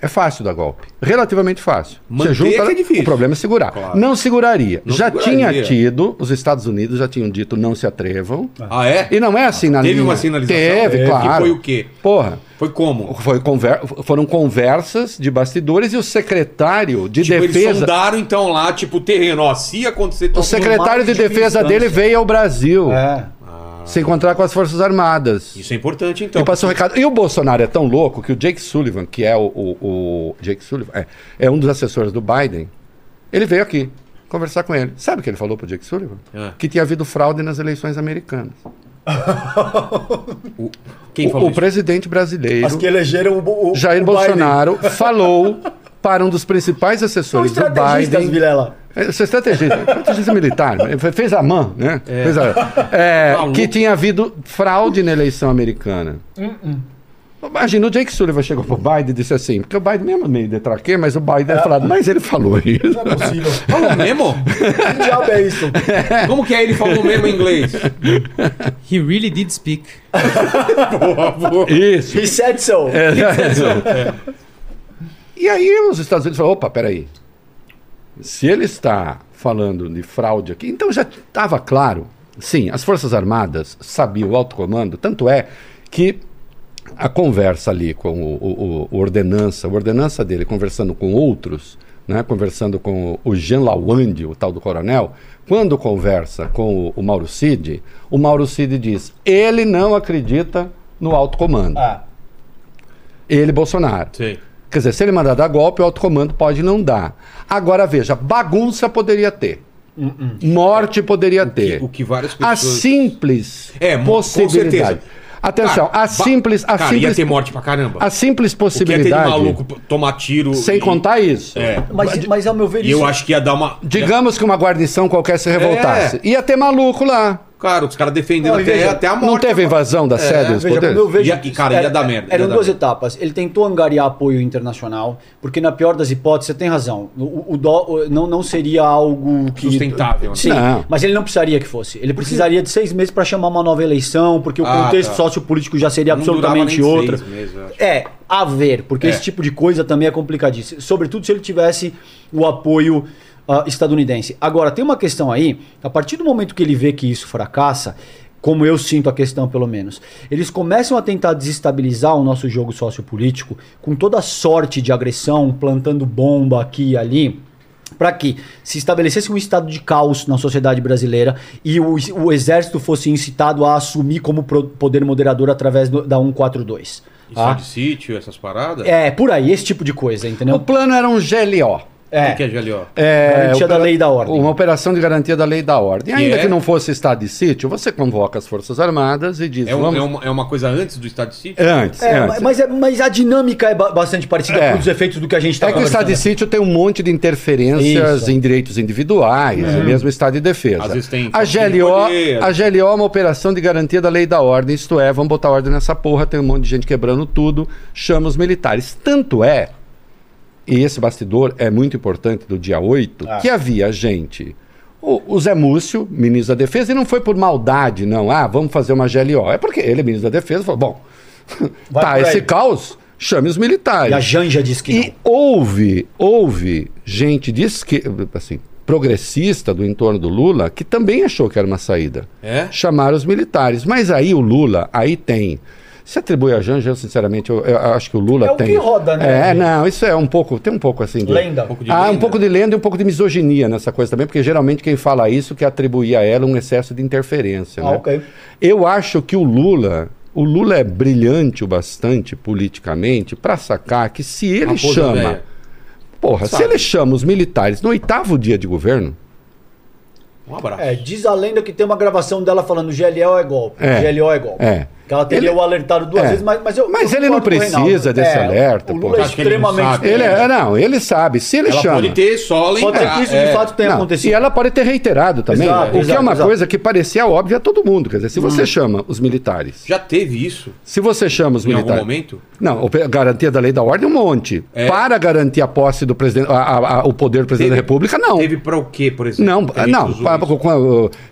É fácil dar golpe. Relativamente fácil. Manter que é difícil. O problema é segurar. Claro. Não seguraria. Não já seguraria. tinha tido, os Estados Unidos já tinham dito não se atrevam. Ah, é? E não é assim na Teve linha. uma sinalização? Teve, É, claro. que foi o quê? Porra. Foi como? Foi conver- foram conversas de bastidores e o secretário de Tipo, eles defesa. sondaram então lá, tipo, o terreno. Ó, se acontecer... O todo secretário de de defesa dele veio ao Brasil É. se encontrar com as Forças Armadas. Isso é importante, então. E passou o recado. E o Bolsonaro é tão louco que o Jake Sullivan, que é o. o- o- Jake Sullivan, é, é um dos assessores do Biden, ele veio aqui conversar com ele. Sabe o que ele falou pro Jake Sullivan? Ah. Que tinha havido fraude nas eleições americanas. O- Quem O, falou o isso? presidente brasileiro, As que elegeram o, o Jair o Bolsonaro, falou para um dos principais Biden. Assessores do Biden. Vilela. É, Você é estrategista, estrategista militar. Fe- Fez a mão, né? Fez a- é, que tinha havido fraude na eleição americana. Imagina, o Jake Sullivan chegou pro Biden e disse assim, porque o Biden mesmo é meio detraquê, mas o Biden é falado, mas ele falou isso. Não é possível. Falou mesmo? que diabo é isso? Como que é ele falou mesmo em inglês? He really did speak. Isso. He said so. É. E aí os Estados Unidos falaram, opa, peraí. Se ele está falando de fraude aqui, então já estava claro. Sim, as Forças Armadas sabiam o alto comando, tanto é que a conversa ali com o, o- o ordenança, o ordenança dele conversando com outros, né, conversando com o Jean Lawande, o tal do coronel, quando conversa com o, o Mauro Cid, o Mauro Cid diz, ele não acredita no alto comando. Ah, Ele, Bolsonaro. Sei. Quer dizer, se ele mandar dar golpe, o alto comando pode não dar. Agora veja, bagunça poderia ter. Morte poderia ter. O que várias A pessoas... simples É, possibilidade. certeza. Atenção, Cara, a simples, a Cara, ia simples, ter morte pra caramba. a simples O que ia ter de possibilidade, maluco tomar tiro... sem e- contar isso. É. mas, mas ao meu ver E isso... eu acho que ia dar uma... Digamos que uma guarnição qualquer se revoltasse. Ia ter maluco lá. Cara, os caras defendendo Não, até, veja, até a morte. Não teve invasão da sede dos Veja, poderes? como eu vejo Ia- cara, ia dar merda, Eram duas merda. etapas. Ele tentou angariar apoio internacional, porque na pior das hipóteses, você tem razão. O, o dó o- não, não seria algo que. Sustentável, né? Sim, Não. mas ele não precisaria que fosse. Ele precisaria de seis meses para chamar uma nova eleição, porque o Ah, contexto tá. sociopolítico já seria Não absolutamente outro. meses. É, a ver, porque É. esse tipo de coisa também é complicadíssimo. Sobretudo se ele tivesse o apoio ah, estadunidense. Agora, tem uma questão aí, a partir do momento que ele vê que isso fracassa, como eu sinto a questão pelo menos, eles começam a tentar desestabilizar o nosso jogo sociopolítico com toda sorte de agressão, plantando bomba aqui e ali para que se estabelecesse um estado de caos na sociedade brasileira e o, o exército fosse incitado a assumir como pro- poder moderador através do- da 142. Isso tá? de sítio, essas paradas? É, por aí, esse tipo de coisa, O entendeu? plano era um GLO. O que, que é GLO? É, Garantia da lei e da ordem. Uma operação de garantia da lei e da ordem. Que Ainda é? que não fosse estado de sítio, você convoca as Forças Armadas e diz. É, um- vamos... é uma, é uma coisa antes do estado de sítio? É antes. É, é antes. mas, é- mas a dinâmica é ba- bastante parecida É. com os efeitos do que a gente está É que o estado de sítio tem um monte de interferências Isso. em direitos individuais, e mesmo estado de defesa. Às vezes tem a GLO, a GLO é uma operação de garantia da lei e da ordem, isto é, vamos botar ordem nessa porra, tem um monte de gente quebrando tudo, chama os militares. Tanto é, e esse bastidor é muito importante do dia 8, Ah. que havia gente, o, o Zé Múcio, ministro da Defesa, e não foi por maldade, não. Ah, vamos fazer uma GLO. É porque ele é ministro da Defesa, falou, bom, Vai tá esse aí. caos, chame os militares. E a Janja disse que E houve, houve gente de esquerda, assim, progressista do entorno do Lula que também achou que era uma saída. É? Chamar os militares. Mas aí o Lula, aí tem. Se atribui a Janja, eu sinceramente, eu, eu acho que o Lula É o tem. que roda, né? É, não, isso é um pouco, tem um pouco assim. de-. Lenda. Um pouco de ah, um lenda. pouco de lenda e um pouco de misoginia nessa coisa também, porque geralmente quem fala isso quer atribuir a ela um excesso de interferência. Ah, né? ok. Eu acho que o Lula, o Lula é brilhante o bastante politicamente para sacar que se ele chama, porra, Sabe. se ele chama os militares no oitavo dia de governo, Um abraço. É, diz a lenda que tem uma gravação dela falando GLO é golpe. É. GLO é golpe. É. Que ela teria Ele- o alertado duas É. vezes, mas, mas eu. Mas eu ele não o precisa desse alerta, O pô. Lula é que ele não extremamente. ele é, não, ele sabe, se ele Ela chama. pode ter só lembrar. Pode ser que isso é. de fato tenha Não, acontecido. E ela pode ter reiterado também, Exato, o que é uma exato. coisa que parecia óbvia a todo mundo. Quer dizer, se você chama os militares, Já teve isso se você chama os em algum militares. momento? Não, o pe- garantia da lei da ordem um monte. É. Para garantir a posse do presidente, a- a- a- o poder do presidente Teve- da República, não. Teve pra o quê, por exemplo? Não, não.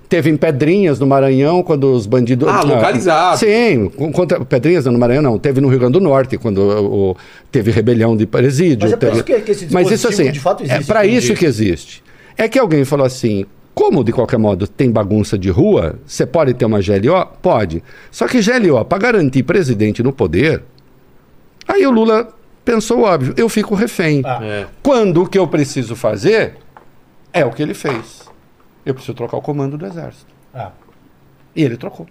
Teve em Pedrinhas no Maranhão quando os bandidos. Ah, localizado. Sim, com- contra Pedrinhas no Maranhão não. Teve no Rio Grande do Norte quando o, o- teve rebelião de presídio. Mas é por teve- isso que- que esse Mas isso assim, de fato é existe, para entendi. isso que existe. É que alguém falou assim. Como, de qualquer modo, tem bagunça de rua, você pode ter uma GLO? Pode. Só que GLO, para garantir presidente no poder, aí o Lula pensou óbvio, eu fico refém. Ah. É. Quando o que eu preciso fazer é o que ele fez. Eu preciso trocar o comando do exército. Ah. E ele trocou.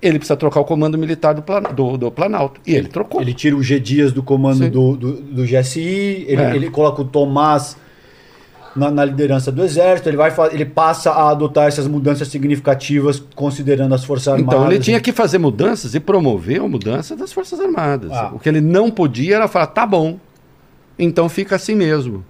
Ele precisa trocar o comando militar do, Plan- do- do Planalto. E ele trocou. Ele tira o G Dias do comando do, do, do GSI, ele, É. ele coloca o Tomás na, na liderança do exército, ele, vai, ele passa a adotar essas mudanças significativas considerando as Forças Armadas. Então ele tinha que fazer mudanças e promover a mudança das Forças Armadas. Ah. O que ele não podia era falar, tá bom, então fica assim mesmo.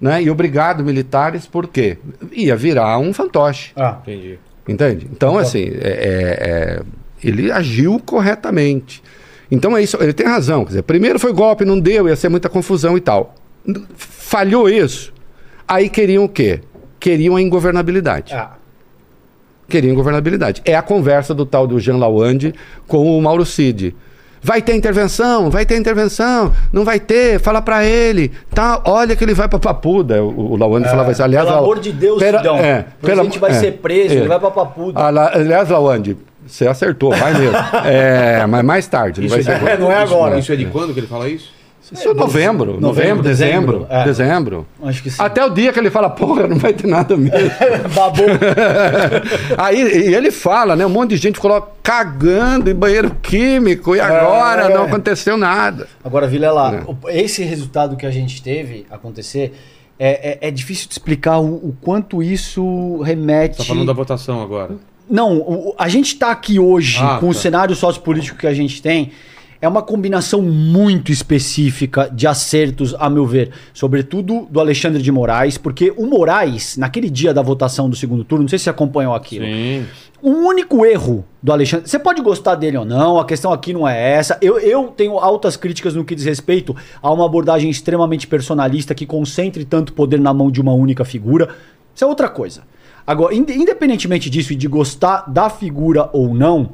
Né? E obrigado, militares, por quê? Ia virar um fantoche. Ah, Entendi. Entende? Então, assim, é- é- é, ele agiu corretamente. Então é isso, ele tem razão. Quer dizer, primeiro foi golpe, não deu, ia ser muita confusão e tal. Falhou isso. Aí queriam o quê? Queriam a ingovernabilidade. ah. Queriam ingovernabilidade. É a conversa do tal do Jean Lawande com o Mauro Cid. Vai ter intervenção, vai ter intervenção, não vai ter, fala pra ele, tá? Olha que ele vai pra Papuda. O, o Lawande falava isso. Aliás, É, Pelo amor de Deus, pera- Sidão. é, o presidente vai é, ser preso, é. ele vai pra Papuda. Aliás, Lawande, você acertou, vai mesmo. é, mas mais tarde, não Isso vai é, ser. É, não é agora. Isso é de quando que ele fala isso? Isso é novembro, novembro, novembro, dezembro, dezembro, é. dezembro. Acho que sim. Até o dia que ele fala, porra, não vai ter nada mesmo. Babou. Aí e ele fala, né? Um monte de gente ficou cagando em banheiro químico e agora É. não aconteceu nada. Agora, Vilela, É. o- esse resultado que a gente teve acontecer é, é, é difícil de explicar o, o quanto isso remete. Tá falando da votação agora. Não, o- o- a gente está aqui hoje Ah, com o tá. cenário sociopolítico que a gente tem. É uma combinação muito específica de acertos, a meu ver. Sobretudo do Alexandre de Moraes, porque o Moraes, naquele dia da votação do segundo turno, não sei se você acompanhou aquilo. Sim. O único erro do Alexandre. Você pode gostar dele ou não, a questão aqui não é essa. Eu, eu tenho altas críticas no que diz respeito a uma abordagem extremamente personalista que concentre tanto poder na mão de uma única figura. Isso é outra coisa. Agora, inde- independentemente disso e de gostar da figura ou não,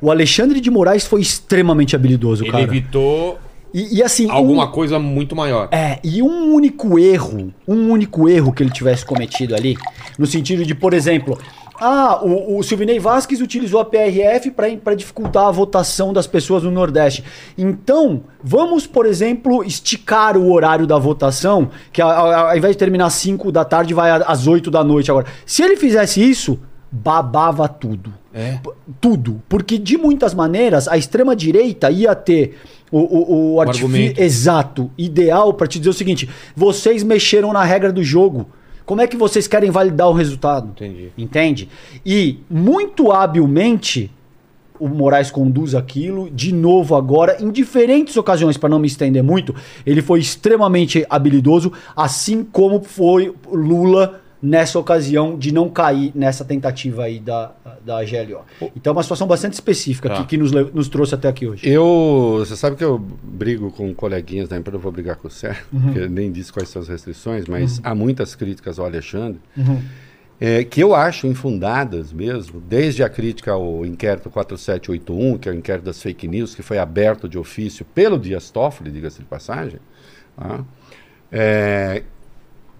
o Alexandre de Moraes foi extremamente habilidoso, Ele cara. evitou E, e assim. alguma um- coisa muito maior. é, e um único erro, um único erro que ele tivesse cometido ali, no sentido de, por exemplo, ah, o, o Silvinei Vasquez utilizou a PRF para dificultar a votação das pessoas no Nordeste. Então, vamos, por exemplo, esticar o horário da votação, que a- a- ao invés de terminar às 5 da tarde, vai às 8 da noite agora. Se ele fizesse isso, babava tudo. É. Tudo. Porque, de muitas maneiras, a extrema-direita ia ter o, o, o argumento. exato, ideal para te dizer o seguinte: vocês mexeram na regra do jogo. Como é que vocês querem validar o resultado? Entendi. Entende? E, muito habilmente, o Moraes conduz aquilo, de novo agora, em diferentes ocasiões, para não me estender muito, ele foi extremamente habilidoso, assim como foi Lula nessa ocasião de não cair nessa tentativa aí da, da GLO. Então é uma situação bastante específica Tá. que, que nos, nos trouxe até aqui hoje. Eu, você sabe que eu brigo com coleguinhas da empresa, eu vou brigar com o Sérgio, porque ele nem disse quais são as restrições, mas há muitas críticas ao Alexandre, é, que eu acho infundadas mesmo, desde a crítica ao inquérito 4781, que é o inquérito das fake news, que foi aberto de ofício pelo Dias Toffoli, diga-se de passagem, tá? É,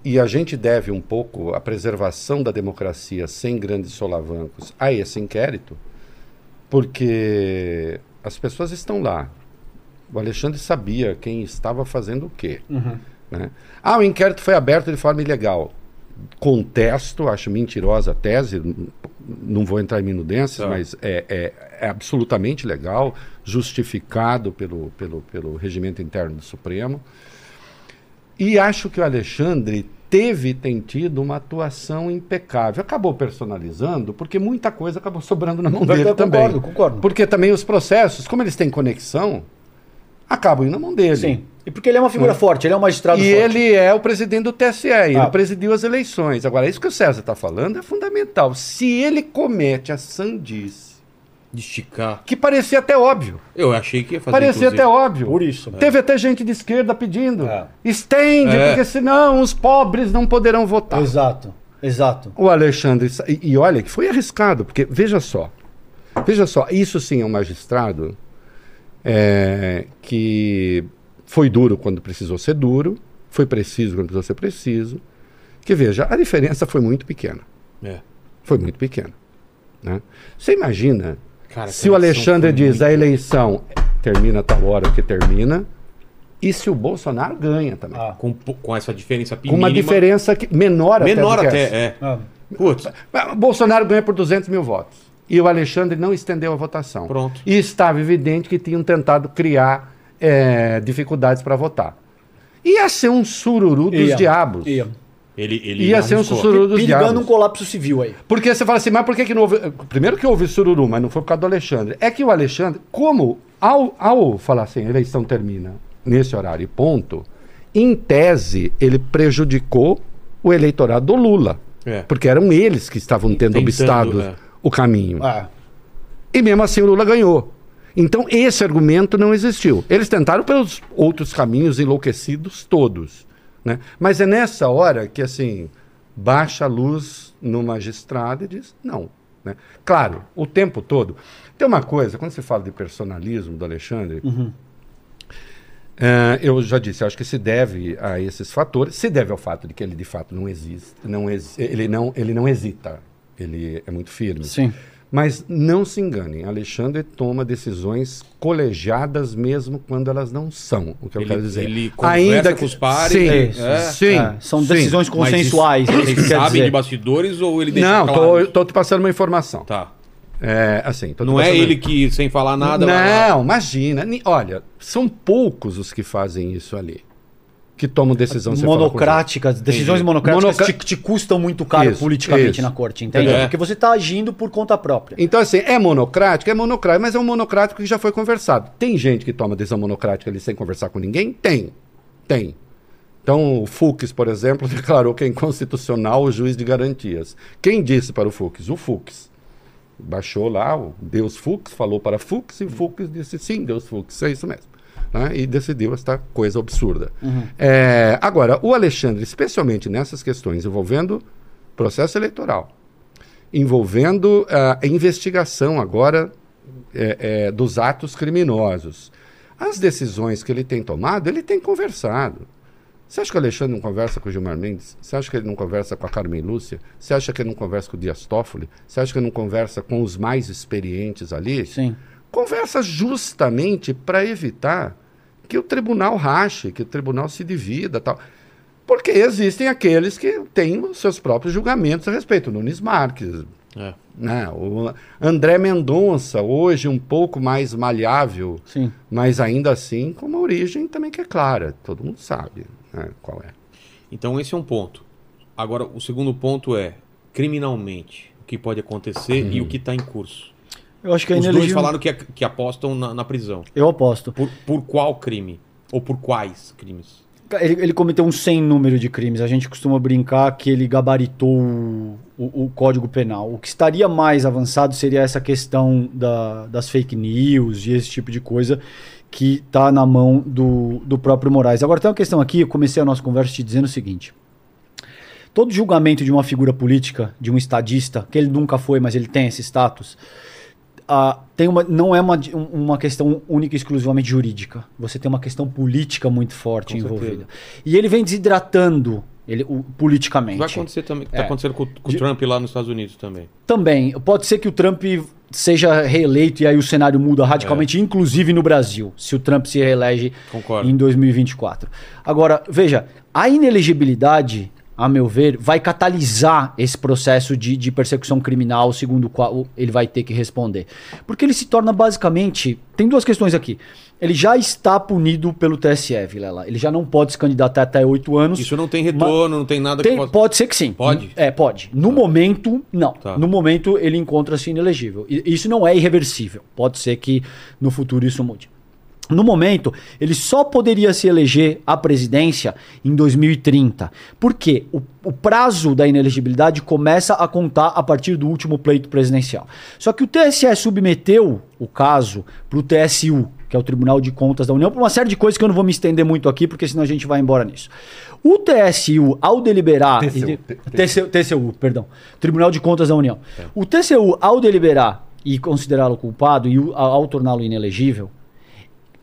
e a gente deve um pouco a preservação da democracia sem grandes solavancos a esse inquérito, porque as pessoas estão lá. O Alexandre sabia quem estava fazendo o quê. né? Ah, o inquérito foi aberto de forma ilegal. Contesto, acho mentirosa a tese, não vou entrar em minudências, Tá. mas é, é- é absolutamente legal, justificado pelo, pelo, pelo regimento interno do Supremo. E acho que o Alexandre teve, tem tido uma atuação impecável. Acabou personalizando, porque muita coisa acabou sobrando na mão dele também. concordo, concordo. Porque também os processos, como eles têm conexão, acabam indo na mão dele. Sim. E porque ele é uma figura forte, ele é um magistrado E forte. ele é o presidente do TSE, ele Ah. presidiu as eleições. Agora, isso que o César está falando é fundamental. Se ele comete a sandice, De esticar. que parecia até óbvio, Eu achei que ia fazer parecia inclusive. até óbvio. Por isso. Teve até gente de esquerda pedindo. É. Estende, É. porque senão os pobres não poderão votar. Exato, exato. O Alexandre. E, e olha que foi arriscado, porque veja só. Veja só, isso sim é um magistrado é, que foi duro quando precisou ser duro, foi preciso quando precisou ser preciso. Que veja, a diferença foi muito pequena. É. Foi muito pequena. Né? Você imagina Cara, se o Alexandre diz a eleição termina a tal hora que termina, e se o Bolsonaro ganha também. Ah. Com, com essa diferença com uma mínima- diferença que, menor, menor até. que até, essa. é. Ah, Putz, Bolsonaro ganha por 200 mil votos. E o Alexandre não estendeu a votação. Pronto. E estava evidente que tinham tentado criar eh, dificuldades para votar. Ia ser um sururu dos ia, diabos. Ia. Ele, ele Ia ser um sussurro dos Perigando diabos. um colapso civil aí. Porque você fala assim, mas por que, que não houve. Primeiro que houve sururu, mas não foi por causa do Alexandre. É que o Alexandre, como ao, ao falar assim, a eleição termina nesse horário e ponto, em tese, ele prejudicou o eleitorado do Lula. É. Porque eram eles que estavam tendo obstado é. o caminho. Ah, E mesmo assim o Lula ganhou. Então esse argumento não existiu. Eles tentaram pelos outros caminhos enlouquecidos todos. Né? Mas é nessa hora que assim baixa a luz no magistrado e diz não. Né? Claro, o tempo todo. Tem uma coisa, quando se fala de personalismo do Alexandre, eh, eu já disse, acho que se deve a esses fatores, se deve ao fato de que ele de fato não existe, não exi- ele, não, ele não hesita, ele é muito firme. sim. Mas não se enganem, Alexandre toma decisões colegiadas mesmo quando elas não são. O que eu Ele- quero dizer. ele conversa com os pares, Sim, Isso, é. sim, É, são sim. decisões Mas consensuais. é isso que sabem dizer. de bastidores ou ele deixa Não, claro? tô, tô te passando uma informação. Tá. É, assim, Não é ele que, sem falar nada... vai lá- Não, imagina. Olha, são poucos os que fazem isso ali. Que tomam decisão monocráticas, decisões Entendi. monocráticas Monoca- te, te custam muito caro Isso, politicamente isso. na corte, entende? É. Porque você está agindo por conta própria. Então, assim, é monocrático? É monocrático, mas é um monocrático que já foi conversado. Tem gente que toma decisão monocrática ali sem conversar com ninguém? Tem. Tem. Então, o Fux, por exemplo, declarou que é inconstitucional o juiz de garantias. Quem disse para o Fux? O Fux. Baixou lá, o Deus Fux falou para Fux e o Fux disse sim, Deus Fux, é isso mesmo. Né? E decidiu esta coisa absurda. É, agora, o Alexandre, especialmente nessas questões envolvendo processo eleitoral, envolvendo ah, a investigação agora é, é, dos atos criminosos. As decisões que ele tem tomado, ele tem conversado. Você acha que o Alexandre não conversa com o Gilmar Mendes? Você acha que ele não conversa com a Carmen Lúcia? Você acha que ele não conversa com o Dias Toffoli? Você acha que ele não conversa com os mais experientes ali? Sim. Conversa justamente para evitar que o tribunal rache, que o tribunal se divida tal. Porque existem aqueles que têm os seus próprios julgamentos a respeito. Nunes Marques, É. né? o André Mendonça, hoje um pouco mais maleável, Sim. mas ainda assim com uma origem também que é clara. Todo mundo sabe né, qual é. Então esse é um ponto. Agora, o segundo ponto é, criminalmente, o que pode acontecer e o que está em curso. Eu acho que é Os dois falaram que, que apostam na, na prisão. Eu aposto. Por, por qual crime? Ou por quais crimes? Ele, ele cometeu um sem número de crimes. A gente costuma brincar que ele gabaritou o, o- o Código Penal. O que estaria mais avançado seria essa questão da- das fake news e esse tipo de coisa que está na mão do, do próprio Moraes. Agora tem uma questão aqui, eu comecei a nossa conversa te dizendo o seguinte. Todo julgamento de uma figura política, de um estadista, que ele nunca foi, mas ele tem esse status, ah, tem uma, não é uma, uma questão única e exclusivamente jurídica. Você tem uma questão política muito forte Com envolvida. certeza. E ele vem desidratando ele, o- politicamente. Vai acontecer também. Tá É. acontecendo com, com o Trump lá nos Estados Unidos também. Também. Pode ser que o Trump seja reeleito e aí o cenário muda radicalmente, inclusive no Brasil, se o Trump se reelege Concordo. em 2024. Agora, veja, a inelegibilidade, a meu ver, vai catalisar esse processo de, de persecução criminal, segundo o qual ele vai ter que responder. Porque ele se torna basicamente. Tem duas questões aqui. Ele já está punido pelo TSE, Vilela. Ele já não pode se candidatar até oito anos. Isso não tem retorno, não tem nada Tem- que possa... Pode ser que sim. Pode? É, pode. No momento, não. Tá. No momento, ele encontra-se inelegível. Isso não é irreversível. Pode ser que no futuro isso mude. No momento, ele só poderia se eleger à presidência em 2030. Por quê? O, o prazo da inelegibilidade começa a contar a partir do último pleito presidencial. Só que o TSE submeteu o caso para o TSU, que é o Tribunal de Contas da União, por uma série de coisas que eu não vou me estender muito aqui, porque senão a gente vai embora nisso. O TSU, ao deliberar. TCU, TCU, TCU, perdão. Tribunal de Contas da União. É. O TCU, ao deliberar e considerá-lo culpado e ao torná-lo inelegível,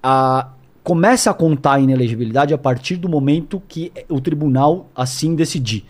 a- começa a contar a inelegibilidade a partir do momento que o tribunal assim decidir.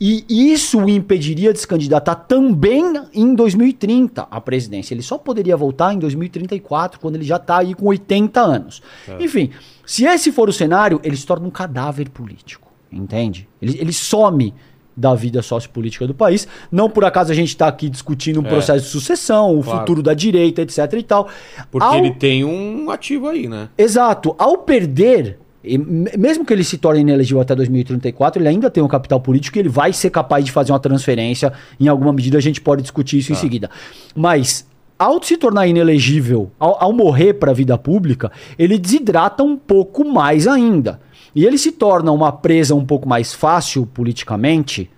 E isso o impediria de se candidatar também em 2030 à presidência. Ele só poderia voltar em 2034, quando ele já está aí com 80 anos. Enfim, se esse for o cenário, ele se torna um cadáver político. Entende? Ele, ele some da vida sociopolítica do país. Não por acaso a gente está aqui discutindo um É. processo de sucessão, o Claro. futuro da direita, etc. e tal. Porque Ao- ele tem um ativo aí, né? Exato. Ao perder, me- mesmo que ele se torne inelegível até 2034, ele ainda tem um capital político e ele vai ser capaz de fazer uma transferência. Em alguma medida a gente pode discutir isso em seguida. Mas. Ao se tornar inelegível, ao, ao morrer para a vida pública, ele desidrata um pouco mais ainda. E ele se torna uma presa um pouco mais fácil politicamente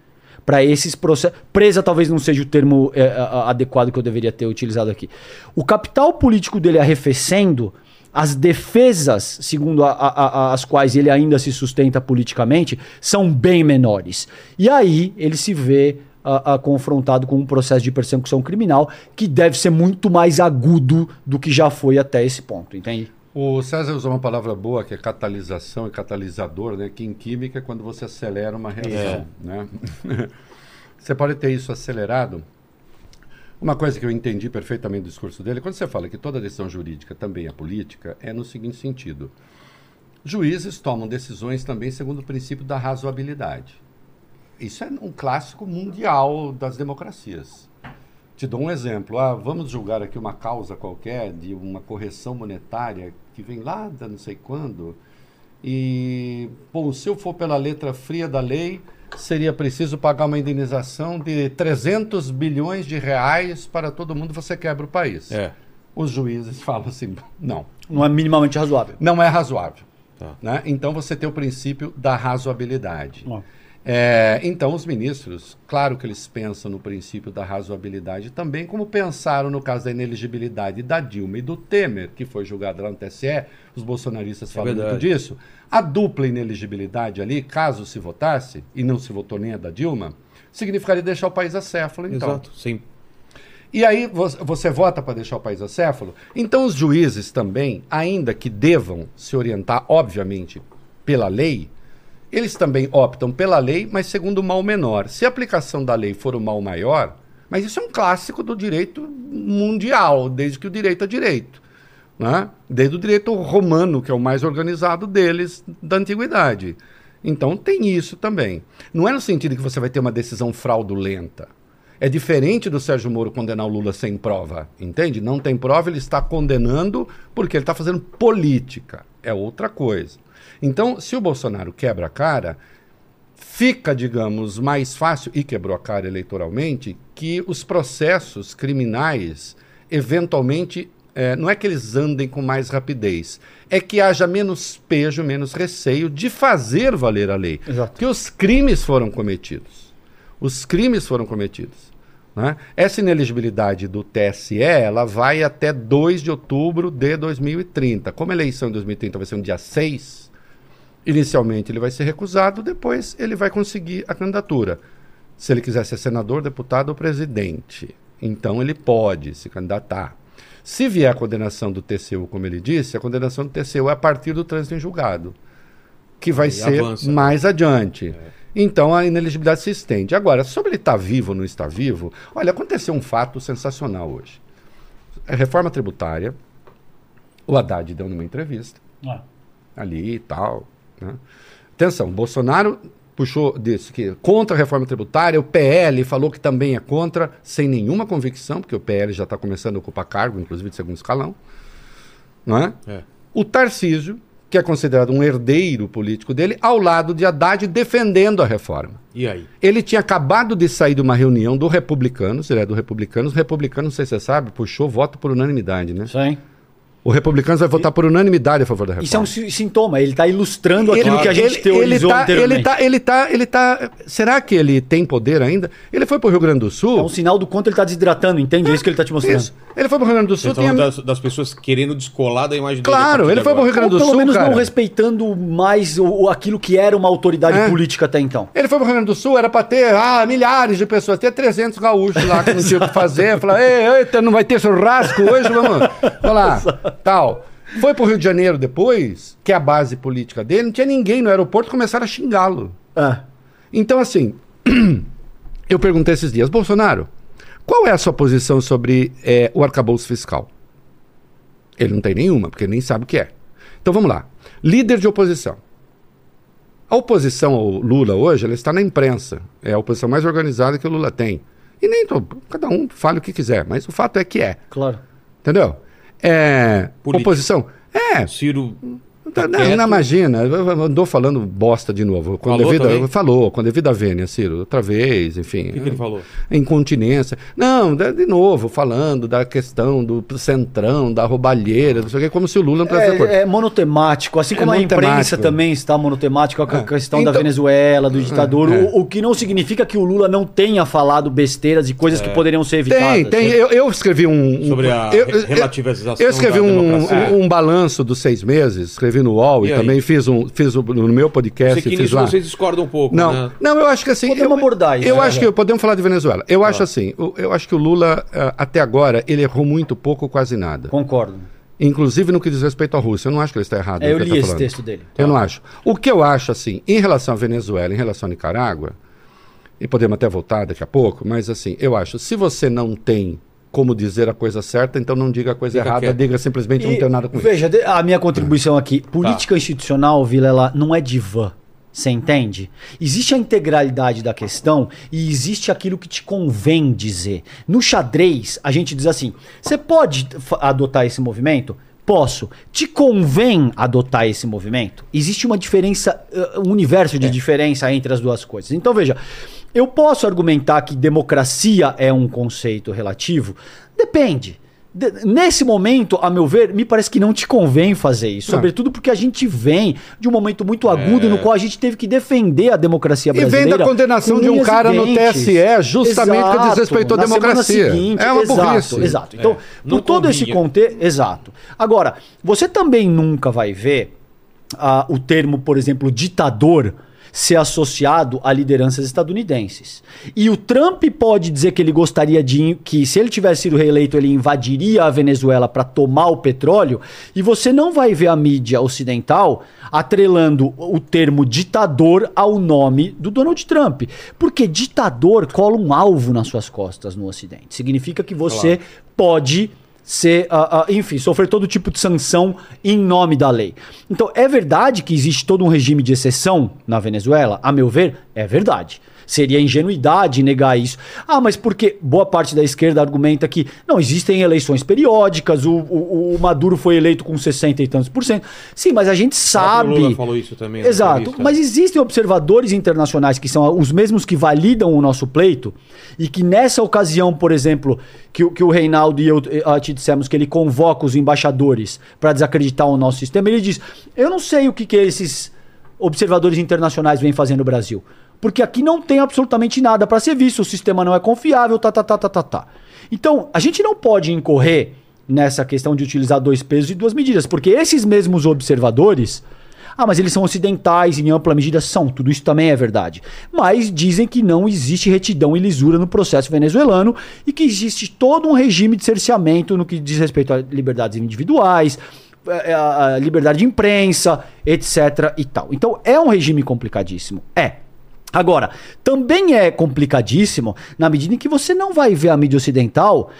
para esses processos. Presa talvez não seja o termo é, adequado que eu deveria ter utilizado aqui. O capital político dele arrefecendo, as defesas, segundo a- a- a- as quais ele ainda se sustenta politicamente, são bem menores. E aí ele se vê confrontado com um processo de persecução criminal que deve ser muito mais agudo do que já foi até esse ponto, entende? O César usou uma palavra boa, que é catalisação e catalisador, né? que em química é quando você acelera uma reação. Né? você pode ter isso acelerado. Uma coisa que eu entendi perfeitamente do discurso dele, quando você fala que toda decisão jurídica também é política, é no seguinte sentido. Juízes tomam decisões também segundo o princípio da razoabilidade. Isso é um clássico mundial das democracias. Te dou um exemplo. Ah, vamos julgar aqui uma causa qualquer de uma correção monetária que vem lá da não sei quando. E, bom, se eu for pela letra fria da lei, seria preciso pagar uma indenização de 300 bilhões de reais para todo mundo, você quebra o país. É. Os juízes falam assim: não, Não é minimamente razoável. não é razoável. Tá. Né? Então você tem o princípio da razoabilidade. É, então, os ministros, claro que eles pensam no princípio da razoabilidade também, como pensaram no caso da ineligibilidade da Dilma e do Temer, que foi julgado lá no TSE, os bolsonaristas falam muito verdade. disso. A dupla ineligibilidade ali, caso se votasse, e não se votou nem a da Dilma, significaria deixar o país acéfalo, então. Exato. Sim. E aí vo- você vota para deixar o país acéfalo? Então os juízes também, ainda que devam se orientar, obviamente, pela lei, eles também optam pela lei, mas segundo o mal menor. Se a aplicação da lei for o mal maior, mas isso é um clássico do direito mundial, desde que o direito é direito. Né? Desde o direito romano, que é o mais organizado deles da antiguidade. Então tem isso também. Não é no sentido que você vai ter uma decisão fraudulenta. É diferente do Sérgio Moro condenar o Lula sem prova, entende? Não tem prova, ele está condenando porque ele está fazendo política. É outra coisa. Então, se o Bolsonaro quebra a cara, fica, digamos, mais fácil, e quebrou a cara eleitoralmente, que os processos criminais eventualmente é, não é que eles andem com mais rapidez, é que haja menos pejo, menos receio de fazer valer a lei. Exato. Porque os crimes foram cometidos. Os crimes foram cometidos. né? Essa ineligibilidade do TSE, ela vai até 2 de outubro de 2030. Como a eleição em 2030 vai ser no dia 6, inicialmente ele vai ser recusado, depois ele vai conseguir a candidatura. Se ele quiser ser senador, deputado ou presidente. Então ele pode se candidatar. Se vier a condenação do TCU, como ele disse, a condenação do TCU é a partir do trânsito em julgado, que vai Aí ser avança. mais adiante. Então a ineligibilidade se estende. Agora, sobre ele estar vivo ou não estar vivo, olha, aconteceu um fato sensacional hoje. A reforma tributária, o Haddad deu numa entrevista Ah. ali e tal. Né? Atenção, Bolsonaro puxou, disse que contra a reforma tributária, o PL falou que também é contra, sem nenhuma convicção, porque o PL já está começando a ocupar cargo, inclusive de segundo escalão. Não é? É. O Tarcísio, que é considerado um herdeiro político dele, ao lado de Haddad defendendo a reforma. E aí? Ele tinha acabado de sair de uma reunião do Republicanos, ele é do Republicanos, o Republicanos, não sei se você sabe, puxou voto por unanimidade, né? Aí. O Republicanos vai votar por unanimidade a favor da reforma. Isso é um si- sintoma, ele está ilustrando aquilo que a gente ele, teorizou ele tá, anteriormente. ele tá, ele tá, ele tá. Será que ele tem poder ainda? Ele foi pro Rio Grande do Sul. É um sinal do quanto ele está desidratando, entende? É isso que ele está te mostrando. Isso. Ele foi pro Rio Grande do Sul. tá Tinha... falando das, das pessoas querendo descolar da imagem dele. Claro, ele foi pro agora. Rio Grande Ou do pelo Sul, menos cara. não respeitando mais o, o- aquilo que era uma autoridade É. política até então. Ele foi pro Rio Grande do Sul, era pra ter ah, milhares de pessoas, ter 300 gaúchos lá que não tinha o que fazer. Falar, ei, eita, não vai ter churrasco hoje, vamos. Vamos lá, tal. Foi pro Rio de Janeiro depois, que é a base política dele, não tinha ninguém no aeroporto, começaram a xingá-lo. É. Então, assim, eu perguntei esses dias, Bolsonaro, qual é a sua posição sobre eh, o arcabouço fiscal? Ele não tem nenhuma, porque ele nem sabe o que é. Então vamos lá. Líder de oposição. A oposição ao Lula hoje, ela está na imprensa. É a oposição mais organizada que o Lula tem. E nem tô, cada um fale o que quiser, mas o fato é que é. Claro. Entendeu? É, Política. oposição. É, Ciro. Não, tá não, quieto. não imagina, andou falando bosta de novo. Com Falou devida, também? falou, com devida vênia, Ciro, outra vez, enfim. O que, que ele falou? Incontinência. Não, de, novo, falando da questão do centrão, da roubalheira, não sei o que, como se o Lula não tivesse acordo. É, é monotemático, assim É como a imprensa também está monotemática com a É. questão da Então- Venezuela, do ditador, É. o, o que não significa que o Lula não tenha falado besteiras e coisas que poderiam ser evitadas. Tem, tem. Eu, eu escrevi um. um- Sobre a eu, re- relativização Eu escrevi da um, um, um balanço dos seis meses, escrevi no UOL e, E também fiz, um, fiz um, no meu podcast. Sei que fiz nisso lá. vocês discordam um pouco, Não, né? não, eu acho que assim. Podemos eu, abordar isso, Eu né, acho que podemos falar de Venezuela. Eu acho assim. o- Eu acho que o Lula ah, até agora ele errou muito pouco, ou quase nada. Concordo. Inclusive no que diz respeito à Rússia. Eu não acho que ele está errado. É, no eu li tá esse falando. texto dele. Eu não acho. O que eu acho, assim, em relação à Venezuela, em relação à Nicarágua, e podemos até voltar daqui a pouco, mas assim, eu acho, se você não tem como dizer a coisa certa, então não diga a coisa Fica errada, quieto. diga simplesmente não E, tenho nada com isso. veja, a minha contribuição aqui. Tá. Política institucional, Vilela, não é divã. Você entende? Existe a integralidade da questão e existe aquilo que te convém dizer. No xadrez, a gente diz assim: você pode adotar esse movimento? Posso. Te convém adotar esse movimento? Existe uma diferença, uh, um universo de diferença entre as duas coisas. Então, veja, eu posso argumentar que democracia é um conceito relativo? Depende. De- Nesse momento, a meu ver, me parece que não te convém fazer isso. Não. Sobretudo porque a gente vem de um momento muito agudo no qual a gente teve que defender a democracia É. E vem brasileira. da condenação de um cara no. TSE, justamente que desrespeitou a democracia. seguinte, É uma exato, burrice. Exato. Então, É, por todo esse contexto. Exato. Agora, você também nunca vai ver ah, o termo, por exemplo, ditador ser associado a lideranças estadunidenses. E o Trump pode dizer que ele gostaria de que se ele tivesse sido reeleito ele invadiria a Venezuela para tomar o petróleo, e você não vai ver a mídia ocidental atrelando o termo ditador ao nome do Donald Trump, porque ditador cola um alvo nas suas costas no ocidente. Significa que você pode ser, ah, ah, enfim, sofrer todo tipo de sanção em nome da lei. Então, é verdade que existe todo um regime de exceção na Venezuela? A meu ver, é verdade. Seria ingenuidade negar isso. Ah, mas porque boa parte da esquerda argumenta que não existem eleições periódicas, o, o, o Maduro foi eleito com 60 e tantos por cento. Sim, mas a gente sabe. O Lula falou isso também. na Exato. Mas existem observadores internacionais que são os mesmos que validam o nosso pleito e que nessa ocasião, por exemplo, que, o- que o Reinaldo e eu eh, te dissemos que ele convoca os embaixadores para desacreditar o nosso sistema, ele diz: Eu não sei o que, que esses observadores internacionais vêm fazer no Brasil. Porque aqui não tem absolutamente nada para ser visto, o sistema não é confiável, tá, tá, tá, tá, tá, tá. Então, a gente não pode incorrer nessa questão de utilizar dois pesos e duas medidas, porque esses mesmos observadores, ah, mas eles são ocidentais em ampla medida, são, tudo isso também é verdade. Mas dizem que não existe retidão e lisura no processo venezuelano e que existe todo um regime de cerceamento no que diz respeito a liberdades individuais, eh, a a liberdade de imprensa, etc e tal. Então é um regime complicadíssimo. É. Agora, também é complicadíssimo na medida em que você não vai ver a mídia ocidental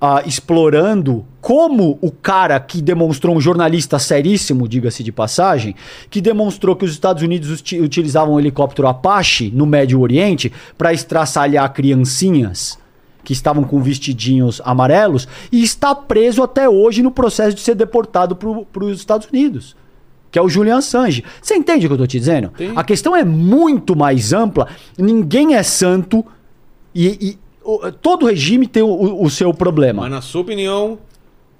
ah, explorando como o cara que demonstrou, um jornalista seríssimo, diga-se de passagem, que demonstrou que os Estados Unidos uti- utilizavam um helicóptero Apache no Médio Oriente para estraçalhar criancinhas que estavam com vestidinhos amarelos e está preso até hoje no processo de ser deportado para os Estados Unidos. Que é o Julian Assange. Você entende o que eu tô te dizendo? A questão é muito mais ampla. Ninguém é santo e, e o- todo regime tem o- o- o seu problema. Mas na sua opinião,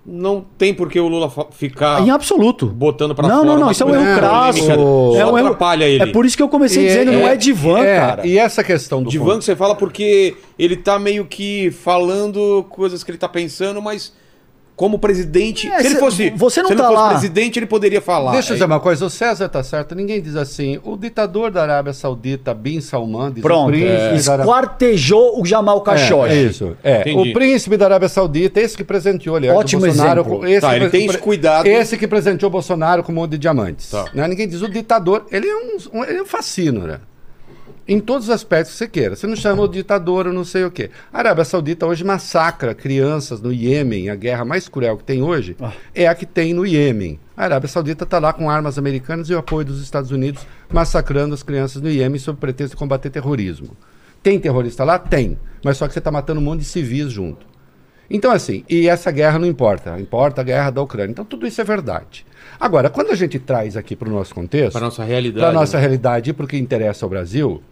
não tem por que o Lula ficar Em absoluto. botando pra não, fora Não, não, uma isso é um erro crasso. É, um erro- atrapalha ele. é por isso que eu comecei dizendo, não é divã, é, cara. E essa questão do Divan que você fala porque ele tá meio que falando coisas que ele tá pensando, mas como presidente. É, se ele fosse, você não se ele tá fosse lá. presidente, ele poderia falar. Deixa eu É- dizer uma coisa, o César tá certo, ninguém diz assim, o ditador da Arábia Saudita, Bin Salman, diz o Pronto. príncipe da Arábia Esquartejou o Jamal Khashoggi. É, isso. É. Entendi. O príncipe da Arábia Saudita, esse que presenteou, aliás, Ótimo o Bolsonaro. exemplo. Esse Tá, que ele tem esse cuidado. Esse que presenteou o Bolsonaro com um monte de diamantes. Tá. Né? Ninguém diz o ditador, ele é um, um- ele é um fascínora. né? Em todos os aspectos que você queira. Você não chama o ditador ou não sei o quê. A Arábia Saudita hoje massacra crianças no Iêmen. A guerra mais cruel que tem hoje é a que tem no Iêmen. A Arábia Saudita está lá com armas americanas e o apoio dos Estados Unidos massacrando as crianças no Iêmen sob pretexto de combater terrorismo. Tem terrorista lá? Tem. Mas só que você está matando um monte de civis junto. Então, assim, e essa guerra não importa, importa a guerra da Ucrânia. Então, tudo isso é verdade. Agora, quando a gente traz aqui para o nosso contexto, Pra nossa realidade, para nossa né? realidade e para o que interessa ao Brasil,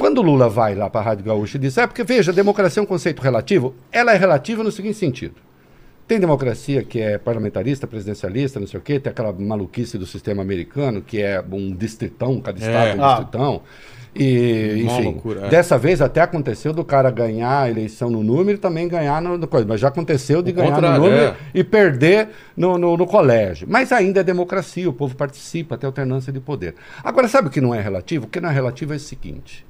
quando o Lula vai lá para a Rádio Gaúcha e diz, é porque, veja, democracia é um conceito relativo, ela é relativa no seguinte sentido. Tem democracia que é parlamentarista, presidencialista, não sei o quê, tem aquela maluquice do sistema americano, que é um distritão, cada estado é um Ah. distritão. E, enfim, loucura, é. dessa vez até aconteceu do cara ganhar a eleição no número e também ganhar no, no coisa. Mas já aconteceu de O ganhar no número é. e perder no, no, no colégio. Mas ainda é democracia, o povo participa, tem alternância de poder. Agora, sabe o que não é relativo? O que não é relativo é o seguinte: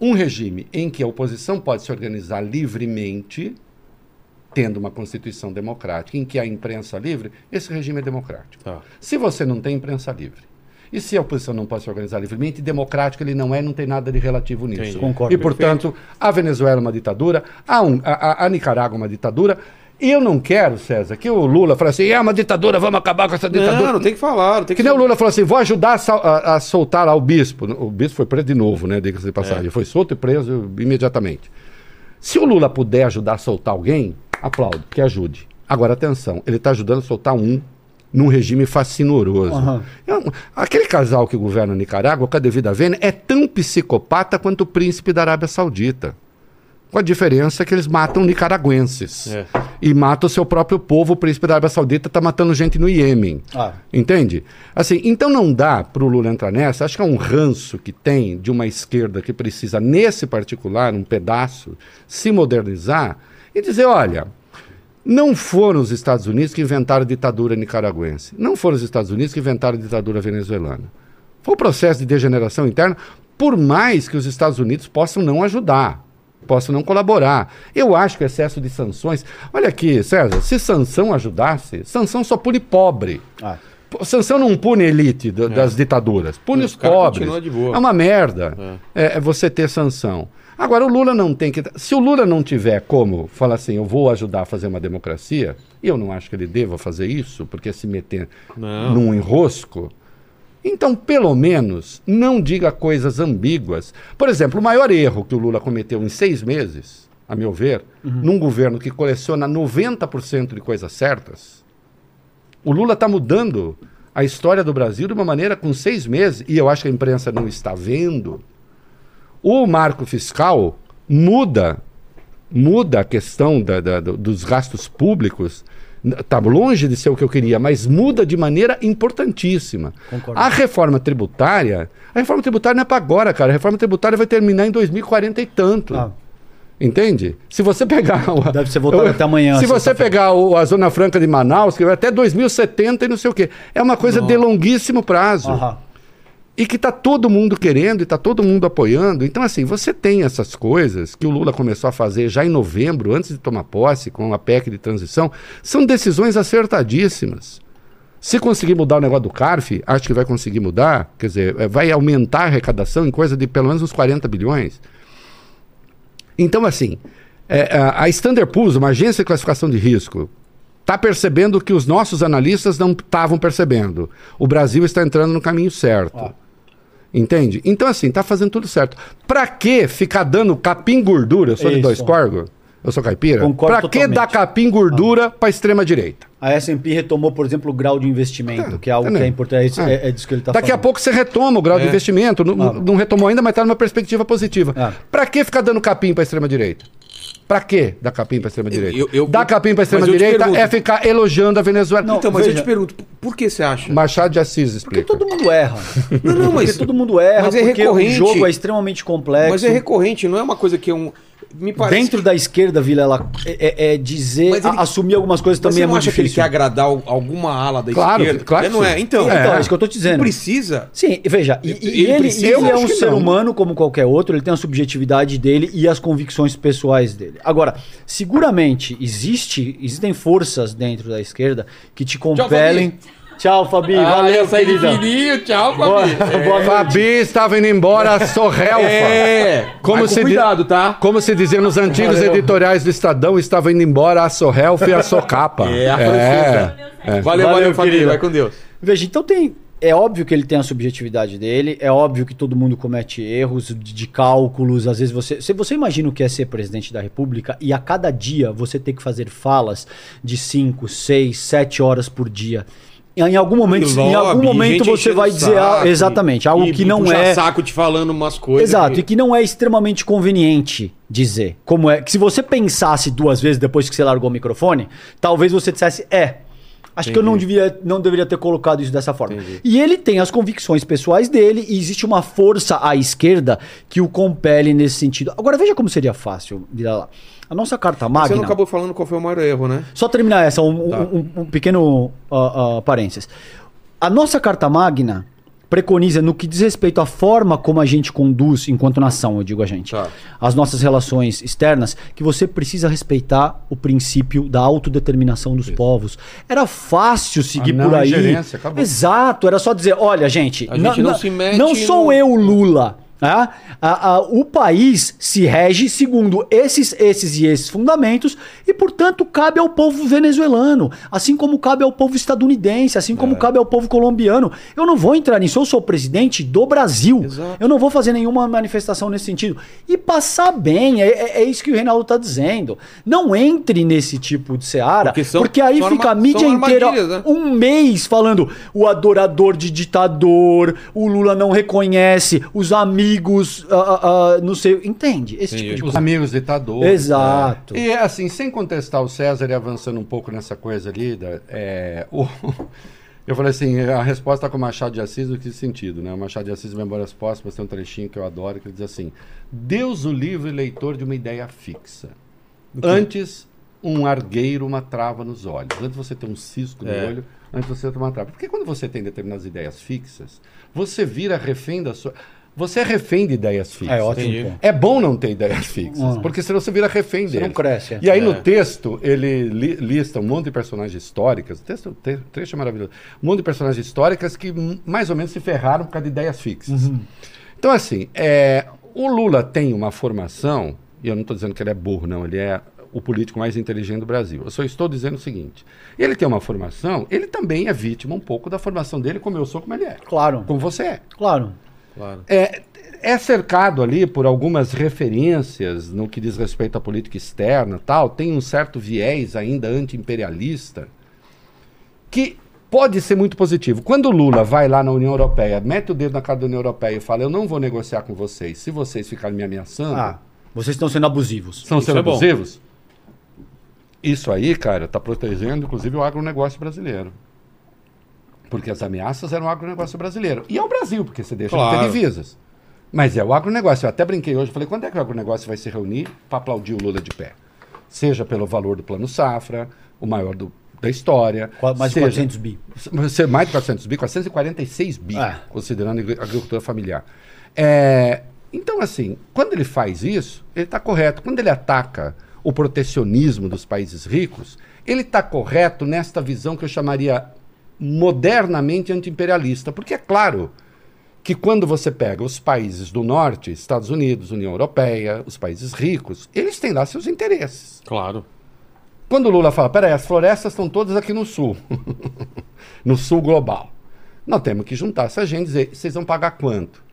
um regime em que a oposição pode se organizar livremente, tendo uma constituição democrática, em que há imprensa livre, esse regime é democrático. Tá. Se você não tem imprensa livre, e se a oposição não pode se organizar livremente, democrático ele não é, não tem nada de relativo nisso. Entendi. Concordo. E, portanto, a Venezuela é uma ditadura, a, um- a- a- a Nicarágua é uma ditadura. E eu não quero, César, que o Lula fale assim, é uma ditadura, vamos acabar com essa ditadura. Não, não tem que falar. Não tem Que que nem o Lula falou assim, vou ajudar a, a- a soltar lá o bispo. O bispo foi preso de novo, né? Diga-se de passagem. Foi solto e preso imediatamente. Se o Lula puder ajudar a soltar alguém, aplaudo, que ajude. Agora, atenção, ele está ajudando a soltar um num regime fascinoroso. Aham. É um- aquele casal que governa Nicarágua, com a devida vênia, é tão psicopata quanto o príncipe da Arábia Saudita. Com a diferença que eles matam nicaragüenses. É. E matam o seu próprio povo. O príncipe da Arábia Saudita está matando gente no Iêmen. Ah. Entende? Assim, então não dá para o Lula entrar nessa. Acho que é um ranço que tem de uma esquerda que precisa, nesse particular, um pedaço, se modernizar e dizer: olha, não foram os Estados Unidos que inventaram a ditadura nicaragüense. Não foram os Estados Unidos que inventaram a ditadura venezuelana. Foi um processo de degeneração interna, por mais que os Estados Unidos possam não ajudar, possam não colaborar. Eu acho que o excesso de sanções. Olha aqui, César, se sanção ajudasse, sanção só pune pobre. Ah. Sanção não pune elite do- das ditaduras, pune Os os pobres. É uma merda é. é você ter sanção. Agora, o Lula não tem que. Se o Lula não tiver como falar assim, eu vou ajudar a fazer uma democracia, e eu não acho que ele deva fazer isso, porque é se meter Não. num enrosco, Então, pelo menos, não diga coisas ambíguas. Por exemplo, o maior erro que o Lula cometeu em seis meses, a meu ver, num governo que coleciona 90% de coisas certas, o Lula está mudando a história do Brasil de uma maneira com seis meses, e eu acho que a imprensa não está vendo. O marco fiscal muda, muda a questão da- da- do- dos gastos públicos. Está longe de ser o que eu queria, mas muda de maneira importantíssima. Concordo. A reforma tributária, a reforma tributária não é para agora, cara. A reforma tributária vai terminar em 2040 e tanto. Ah. Entende? Se você pegar. o- Deve ser votado até amanhã, Se você pegar o- a Zona Franca de Manaus, que vai até 2070 e não sei o quê. É uma coisa de longuíssimo prazo. Aham. E que está todo mundo querendo e está todo mundo apoiando. Então, assim, você tem essas coisas que o Lula começou a fazer já em novembro, antes de tomar posse, com a PEC de transição, são decisões acertadíssimas. Se conseguir mudar o negócio do CARF, acho que vai conseguir mudar, quer dizer, eh, vai aumentar a arrecadação em coisa de pelo menos uns 40 bilhões. Então, assim, é, a- Standard Poor's, uma agência de classificação de risco, está percebendo que os nossos analistas não estavam percebendo. O Brasil está entrando no caminho certo. Entende? Então, assim, tá fazendo tudo certo. Pra que ficar dando capim gordura? Eu sou de Isso. dois corgos? Eu sou caipira? Concordo pra que totalmente. dar capim gordura pra extrema-direita? A S&P retomou, por exemplo, o grau de investimento, que é algo que é importante. É. É, é disso que ele está Daqui a pouco você retoma o grau de É. investimento. Não, Ah. não retomou ainda, mas está numa perspectiva positiva. Ah. Pra que ficar dando capim pra extrema-direita? Pra que dar capim pra extrema-direita? Eu- eu- Dar capim pra eu extrema-direita é ficar elogiando a Venezuela. Não, Então, mas eu veja. te pergunto, por- que você acha? Machado de Assis Porque explica. todo mundo erra. Não, não, mas- Porque todo mundo erra, mas é porque recorrente. o jogo é extremamente complexo. Mas é recorrente, não é uma coisa que é um. Me parece. Dentro da esquerda, Vilela, é, é- é dizer, Mas ele- a- assumir algumas coisas Mas também você é muito acha que ele difícil. quer agradar al- alguma ala da Claro, esquerda? claro que não é? Então, Então, É. é isso que eu tô te dizendo. não precisa. Sim, veja, e, Ele ele, precisa? ele é um que ser não. humano como qualquer outro, ele tem a subjetividade dele e as convicções pessoais dele. Agora, seguramente existe, existem forças dentro da esquerda que te compelem. Tchau, Fabi. valeu, querida. fininho, tchau, Boa, Fabi. boa noite. Fabi estava indo embora sorrelfa. É, Como se cuidado, tá? Como se dizia nos antigos Valeu. editoriais do Estadão, estava indo embora a Sorrelfa e a Socapa. É, a francesa. Valeu, valeu, Valeu, Fabi. querida. Vai com Deus. Veja, então tem. É óbvio que ele tem a subjetividade dele, é óbvio que todo mundo comete erros de, de cálculos. Às vezes você. Se você imagina o que é ser presidente da República e a cada dia você ter que fazer falas de 5, 6, 7 horas por dia. Em algum momento, em algum Lobby, momento você vai dizer saco, ah, exatamente algo e- que não é saco te falando umas coisas. Exato, e que não é extremamente conveniente dizer. Como é que se você pensasse duas vezes depois que você largou o microfone, talvez você dissesse é. Acho que eu não, devia, não deveria ter colocado isso dessa forma. Entendi. E ele tem as convicções pessoais dele e existe uma força à esquerda que o compele nesse sentido. Agora veja como seria fácil, virar lá. A nossa carta Você magna. não acabou falando qual foi o maior erro, né? Só terminar essa, um, Tá. um- um- pequeno uh, uh, parênteses. A nossa Carta Magna preconiza no que diz respeito à forma como a gente conduz enquanto nação, eu digo a gente, Tá. as nossas relações externas, que você precisa respeitar o princípio da autodeterminação dos povos. Era fácil seguir não por aí. acabou. Exato, era só dizer, olha, gente, A gente não se mete não sou no- eu Lula. Tá? A- a- o país se rege segundo esses, esses e esses fundamentos e, portanto, cabe ao povo venezuelano, assim como cabe ao povo estadunidense, assim É. como cabe ao povo colombiano. Eu não vou entrar nisso, eu sou presidente do Brasil. Exato. Eu não vou fazer nenhuma manifestação nesse sentido. E passar bem, é, é- é isso que o Reinaldo está dizendo. Não entre nesse tipo de seara, Porque porque, são- aí são fica a mídia inteira né? um mês falando o adorador de ditador, o Lula não reconhece, os amigos, ah, ah, ah, não sei, entende? Esse Entendi. tipo de Os coisa. amigos ditadores. Exato. E assim, sem contestar o César e avançando um pouco nessa coisa ali, da, é, o- eu falei assim, a resposta com o Machado de Assis, no que sentido, né? O Machado de Assis, Memórias Póstumas, tem um trechinho que eu adoro, que ele diz assim, Deus o livre leitor de uma ideia fixa. Antes, um argueiro, uma trava nos olhos. Antes você ter um cisco no É. olho, antes você ter uma trava. Porque quando você tem determinadas ideias fixas, você vira refém da sua... Você é refém de ideias fixas. É ótimo. Entendi. É bom não ter ideias fixas, Ah. porque senão você vira refém Você dele. não cresce. é. E aí É. no texto ele li- lista um monte de personagens históricas, o texto, te- trecho é maravilhoso, um monte de personagens históricas que hum, mais ou menos se ferraram por causa de ideias fixas. Então assim, é, o Lula tem uma formação, e eu não estou dizendo que ele é burro não, ele é o político mais inteligente do Brasil. Eu só estou dizendo o seguinte: ele tem uma formação, ele também é vítima um pouco da formação dele, como eu sou, como ele é. Claro, Como você é. claro. Claro. É, é cercado ali por algumas referências no que diz respeito à política externa tal, tem um certo viés ainda anti-imperialista que pode ser muito positivo. Quando o Lula vai lá na União Europeia, mete o dedo na cara da União Europeia e fala: Eu não vou negociar com vocês se vocês ficarem me ameaçando, Ah, vocês estão sendo abusivos. são isso sendo é bom. abusivos. Isso aí, cara, está protegendo inclusive o agronegócio brasileiro. Porque as ameaças eram o agronegócio brasileiro. E é o Brasil, porque você deixa de Claro. ter divisas. Mas é o agronegócio. Eu até brinquei hoje, falei, quando é que o agronegócio vai se reunir para aplaudir o Lula de pé? Seja pelo valor do plano safra, o maior do- da história. Mais de seja- 400 bi. Mais de 400 bi, 446 bi, É. considerando a agricultura familiar. É, então, assim, quando ele faz isso, ele está correto. Quando ele ataca o protecionismo dos países ricos, ele está correto nesta visão que eu chamaria modernamente antiimperialista. Porque é claro que quando você pega os países do norte, Estados Unidos, União Europeia, os países ricos, eles têm lá seus interesses. Claro. Quando o Lula fala, peraí, as florestas estão todas aqui no sul, no sul global. Nós temos que juntar essa gente e dizer, vocês vão pagar quanto?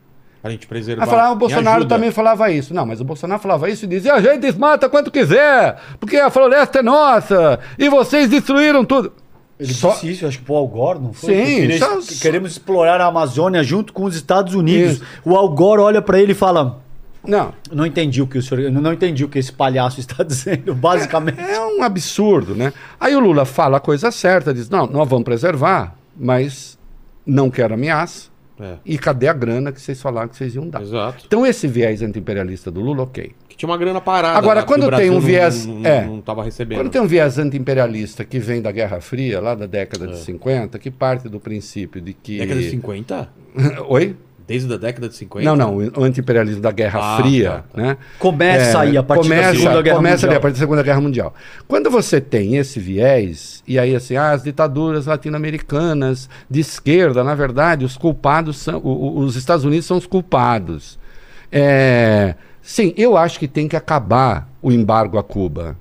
A gente preservar. Aí falar, ah, o Bolsonaro ajuda. também falava isso. Não, mas o Bolsonaro falava isso e dizia, a gente desmata quanto quiser, porque a floresta é nossa, e vocês destruíram tudo. Ele Só- disse isso, acho que pro Al Gore, não foi? Sim, Que queria- só- que queremos explorar a Amazônia junto com os Estados Unidos. Isso. O Al Gore olha pra ele e fala: Não, Não entendi o que o senhor. Não entendi o que esse palhaço está dizendo, basicamente. é um absurdo, né? Aí o Lula fala a coisa certa, diz, não, nós vamos preservar, mas não quero ameaça. É, E cadê a grana que vocês falaram que vocês iam dar? exato. Então esse viés antiimperialista do Lula, ok. Que tinha uma grana parada. Agora, lá, quando tem um viés- Não, é. não tava recebendo. Quando tem um viés anti-imperialista que vem da Guerra Fria, lá da década É. de 50, que parte do princípio de que. Década de 50? Oi? Desde a década de 50? Não, não, o anti-imperialismo da Guerra Ah, Fria, tá, tá. né? Começa aí, a partir da começa, Segunda Guerra começa ali, Mundial. a partir da Segunda Guerra Mundial. Quando você tem esse viés, e aí assim, ah, as ditaduras latino-americanas de esquerda, na verdade, os culpados são. o- o- os Estados Unidos são os culpados. É, sim, eu acho que tem que acabar o embargo a Cuba.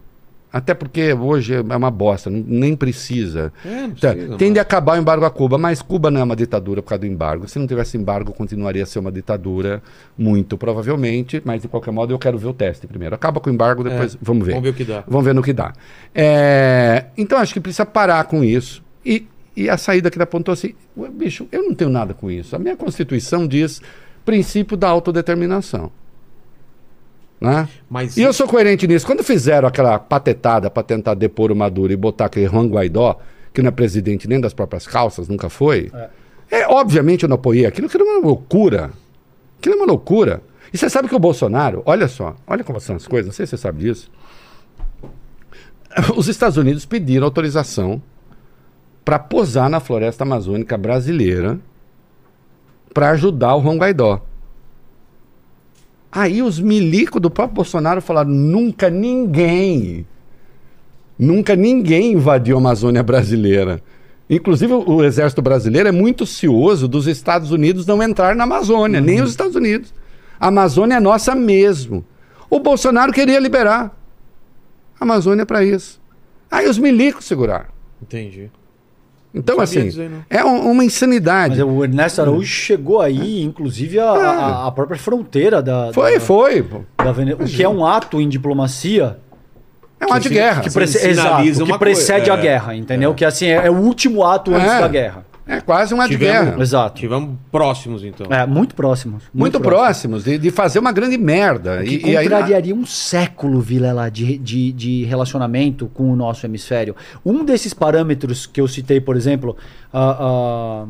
Até porque hoje é uma bosta, nem precisa. É, não Tá, precisa, tem mano. de acabar o embargo a Cuba, mas Cuba não é uma ditadura por causa do embargo. Se não tivesse embargo, continuaria a ser uma ditadura, muito provavelmente, mas de qualquer modo eu quero ver o teste primeiro. Acaba com o embargo, depois É, vamos ver. Vamos ver o que dá. Vamos ver no que dá. É, então acho que precisa parar com isso. E, e a saída que ele apontou assim, "Ué, bicho, eu não tenho nada com isso. A minha Constituição diz princípio da autodeterminação. Né? Mas E eu sou coerente nisso. Quando fizeram aquela patetada para tentar depor o Maduro e botar aquele Juan Guaidó, que não é presidente nem das próprias calças, nunca foi, é. obviamente eu não apoiei aquilo, aquilo é uma loucura. Aquilo é uma loucura. E você sabe que o Bolsonaro, olha só, olha como são as coisas, não sei se você sabe disso. Os Estados Unidos pediram autorização para posar na floresta amazônica brasileira para ajudar o Juan Guaidó. Aí os milicos do próprio Bolsonaro falaram: nunca ninguém, nunca ninguém invadiu a Amazônia brasileira. Inclusive, o, exército brasileiro é muito cioso dos Estados Unidos não entrar na Amazônia, nem os Estados Unidos. A Amazônia é nossa mesmo. O Bolsonaro queria liberar a Amazônia para isso. Aí os milicos seguraram. Entendi. Então, assim, não. é um- uma insanidade. Mas o Ernesto Araújo chegou aí, inclusive, a, a- a própria fronteira da. Foi, da, foi. da Vene- O que é um ato em diplomacia. É um ato de guerra. Que prece- Exato, que precede coisa, a é. guerra, entendeu? Que assim, é, é o último ato antes É. da guerra. É quase um ato de Tivemos- guerra. Exato. Tivemos próximos, então. É, muito próximos. Muito, próximos de, de fazer uma grande merda. Que E, e aí, contrariaria um século, Vilela, de, de, de relacionamento com o nosso hemisfério. Um desses parâmetros que eu citei, por exemplo, a, a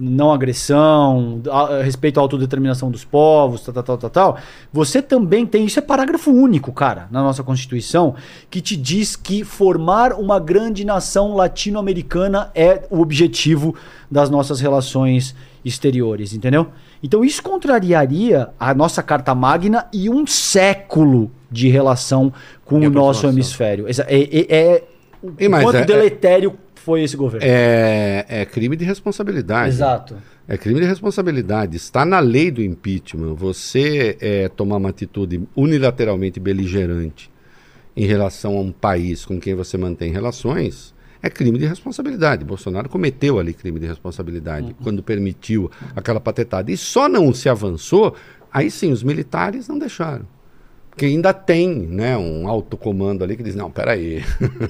não agressão, a- a respeito à autodeterminação dos povos, tal, tal, tal, tal, tal, você também tem, isso é parágrafo único, cara, na nossa Constituição, que te diz que formar uma grande nação latino-americana é o objetivo das nossas relações exteriores, entendeu? Então isso contrariaria a nossa Carta Magna e um século de relação com E o nosso hemisfério. Exa- É, é, é, o quanto é- deletério foi esse governo. é, é crime de responsabilidade. Exato. É crime de responsabilidade. Está na lei do impeachment você é, tomar uma atitude unilateralmente beligerante em relação a um país com quem você mantém relações, é crime de responsabilidade. Bolsonaro cometeu ali crime de responsabilidade quando permitiu aquela patetada. E só não se avançou, aí sim, os militares não deixaram. Porque ainda tem né, um alto comando ali que diz, não, peraí,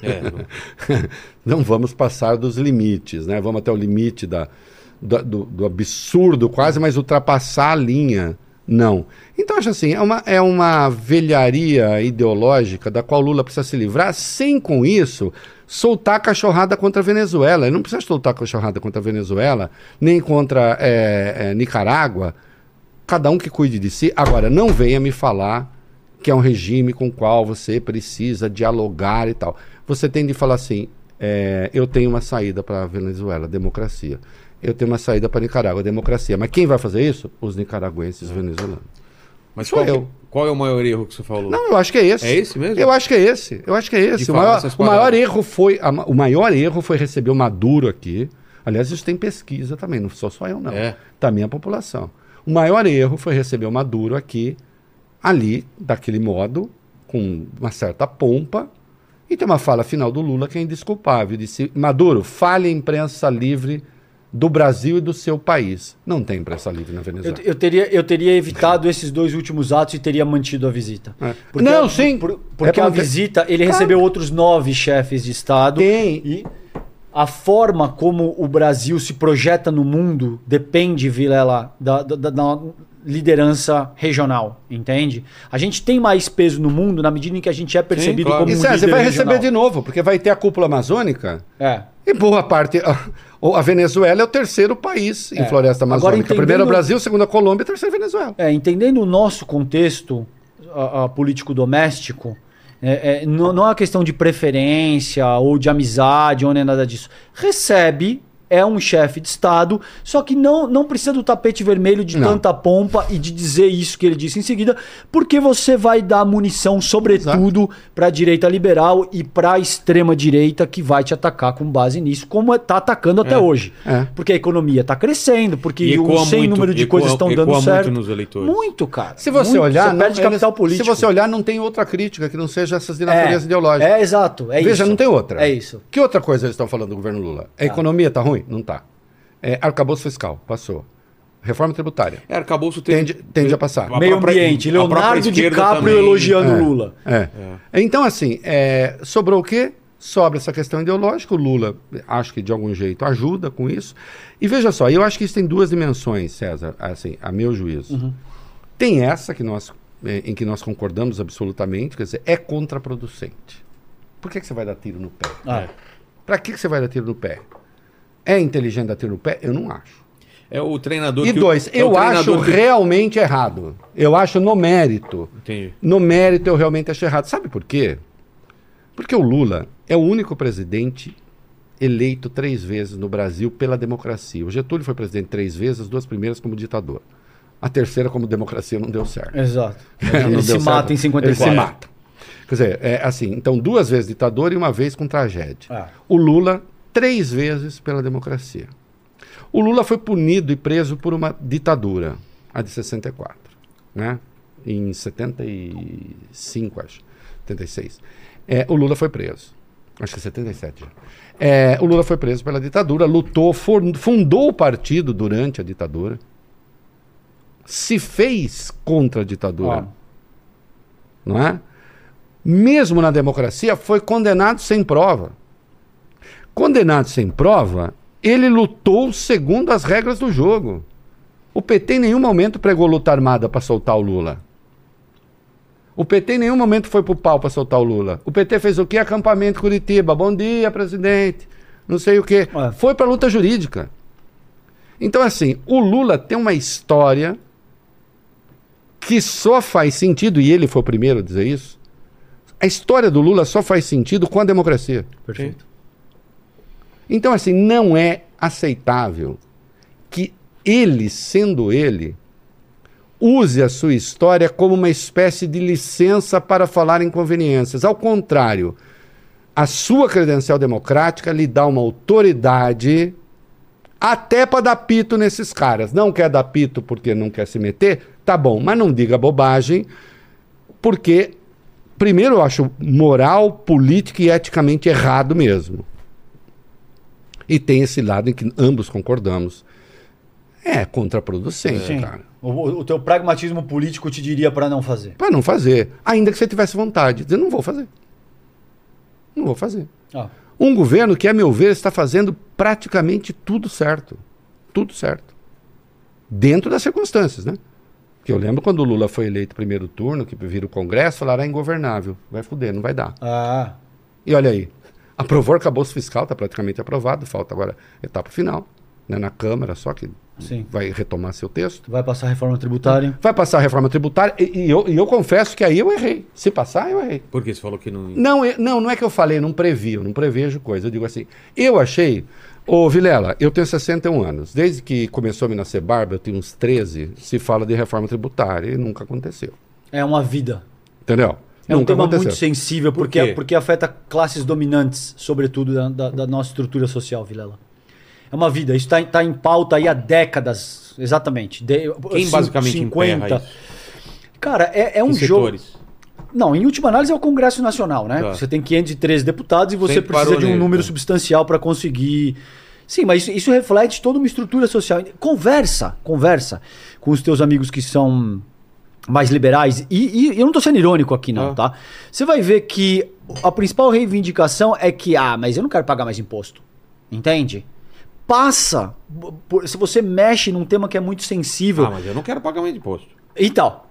É, não- não vamos passar dos limites, né? Vamos até o limite da, da- do, do absurdo quase, mas ultrapassar a linha, não. Então, acho assim, é uma, é uma velharia ideológica da qual Lula precisa se livrar, sem com isso soltar a cachorrada contra a Venezuela. Ele não precisa soltar a cachorrada contra a Venezuela, nem contra é, é, Nicarágua. Cada um que cuide de si. Agora, não venha me falar que é um regime com o qual você precisa dialogar e tal. Você tem de falar assim: é, eu tenho uma saída para a Venezuela, democracia. Eu tenho uma saída para Nicarágua, democracia. Mas quem vai fazer isso? Os nicaragüenses venezuelanos. Mas qual, que- eu. qual é o maior erro que você falou? Não, eu acho que é esse. É esse mesmo? Eu acho que é esse. Eu acho que é esse. O maior, o maior erro foi a o maior erro foi receber o Maduro aqui. Aliás, isso tem pesquisa também, não sou só eu não. É. Também a população. O maior erro foi receber o Maduro aqui, ali, daquele modo, com uma certa pompa. E tem uma fala final do Lula que é indesculpável. Disse: Maduro, fale a imprensa livre do Brasil e do seu país. Não tem imprensa livre na Eu, Venezuela. eu teria, eu teria evitado esses dois últimos atos e teria mantido a visita. É. Porque Não, sim. por- É porque pra a visita, ele Claro. recebeu outros nove chefes de Estado. Tem. E a forma como o Brasil se projeta no mundo depende, Vilela, da- da- da liderança regional, entende? A gente tem mais peso no mundo na medida em que a gente é percebido claro. como E um César, líder você vai regional. receber de novo, porque vai ter a cúpula amazônica. É. E boa parte. A, a Venezuela é o terceiro país em É. floresta Agora, amazônica. entendendo- Primeiro é o Brasil, segundo a Colômbia, terceiro a Venezuela. É, entendendo o nosso contexto a, a político doméstico, é, é, não, não é uma questão de preferência ou de amizade ou nem nada disso. Recebe, é um chefe de Estado, só que não, não precisa do tapete vermelho de Não. tanta pompa e de dizer isso que ele disse em seguida, porque você vai dar munição, sobretudo, para a direita liberal e para a extrema direita que vai te atacar com base nisso, como está atacando até hoje. É. Porque a economia está crescendo, porque o sem muito- número de ecoa- coisas estão dando muito certo. nos eleitores. Muito, cara. Se você Muito. olhar. você não- perde capital político. Se você olhar, não tem outra crítica que não seja essas de natureza ideológica. É, exato. É Veja, isso. não tem outra. É isso. Que outra coisa eles estão falando do governo Lula? A economia tá ruim? Não tá. É, arcabouço fiscal, passou. Reforma tributária. É, arcabouço tem... Tende, tende a passar. A Meio própria- ambiente. Leonardo DiCaprio elogiando É. Lula. É. Então, assim, é, sobrou o quê? Sobra essa questão ideológica. O Lula, acho que de algum jeito ajuda com isso. E veja só, eu acho que isso tem duas dimensões, César, assim, a meu juízo. Tem essa que nós, é, em que nós concordamos absolutamente, quer dizer, é contraproducente. Por que, que você vai dar tiro no pé? Ah. Para que, que você vai dar tiro no pé? É inteligente tiro no pé? Eu não acho. É o treinador E que o- dois, é o eu acho que- realmente errado. Eu acho no mérito. Entendi. No mérito, eu realmente acho errado. Sabe por quê? Porque o Lula é o único presidente eleito três vezes no Brasil pela democracia. O Getúlio foi presidente três vezes, as duas primeiras como ditador. A terceira, como democracia, não deu certo. Exato. Não Ele se certo. mata em 54. Ele se mata. Quer dizer, é assim, então duas vezes ditador e uma vez com tragédia. Ah. O Lula, três vezes pela democracia. O Lula foi punido e preso por uma ditadura, a de 64, né? Em 75, acho. 76. É, o Lula foi preso. Acho que 77 já. É, o Lula foi preso pela ditadura, lutou, fundou o partido durante a ditadura, se fez contra a ditadura Ó. não é? Mesmo na democracia, foi condenado sem prova. Condenado sem prova, ele lutou segundo as regras do jogo. O PT em nenhum momento pregou luta armada para soltar o Lula. O PT em nenhum momento foi pro pau para soltar o Lula. O PT fez o quê? Acampamento Curitiba. Bom dia, presidente. Não sei o quê. É. Foi para luta jurídica. Então, assim, o Lula tem uma história que só faz sentido, e ele foi o primeiro a dizer isso. A história do Lula só faz sentido com a democracia. Perfeito. Então, assim, não é aceitável que ele, sendo ele, use a sua história como uma espécie de licença para falar inconveniências. Ao contrário, a sua credencial democrática lhe dá uma autoridade até para dar pito nesses caras. Não quer dar pito porque não quer se meter? Tá bom, mas não diga bobagem, porque primeiro, eu acho moral, político e eticamente errado mesmo. E tem esse lado em que ambos concordamos. É contraproducente, Sim. cara. O, o- teu pragmatismo político te diria para não fazer. Para não fazer. Ainda que você tivesse vontade. Dizer, não vou fazer. Não vou fazer. Ah, Um governo que, a meu ver, está fazendo praticamente tudo certo. Tudo certo. Dentro das circunstâncias, né? Porque eu lembro quando o Lula foi eleito primeiro turno, que vira o Congresso, falaram, é ingovernável. Vai fuder, não vai dar. ah, E olha aí, aprovou o arcabouço fiscal, está praticamente aprovado, falta agora etapa final, né, na Câmara, só que sim. vai retomar seu texto. Vai passar a reforma tributária. Vai passar a reforma tributária, e, e eu, e eu confesso que aí eu errei. Se passar, eu errei. Por que você falou que não. Não, eu- não, não é que eu falei, não previ, eu não prevejo coisa. Eu digo assim, eu achei. Ô, Vilela, eu tenho 61 anos. Desde que começou a me nascer barba, eu tenho uns 13, se fala de reforma tributária e nunca aconteceu. É uma vida. Entendeu? É um tema muito sensível, Por porque, quê? porque afeta classes dominantes, sobretudo da, da- da nossa estrutura social, Vilela. É uma vida. Isso está em pauta aí há décadas. Exatamente. De, Quem basicamente emperra isso? Cara, é, é um jogo. Não, em última análise é o Congresso Nacional, né? Tá. Você tem 513 deputados e você Sempre precisa de um nele, número tá. substancial para conseguir. Sim, mas isso, isso reflete toda uma estrutura social. Conversa, conversa com os teus amigos que são mais liberais. E, e eu não tô sendo irônico aqui, não, Ah. tá? Você vai ver que a principal reivindicação é que, ah, mas eu não quero pagar mais imposto. Entende? Passa. por- se você mexe num tema que é muito sensível. Ah, mas eu não quero pagar mais imposto. Então,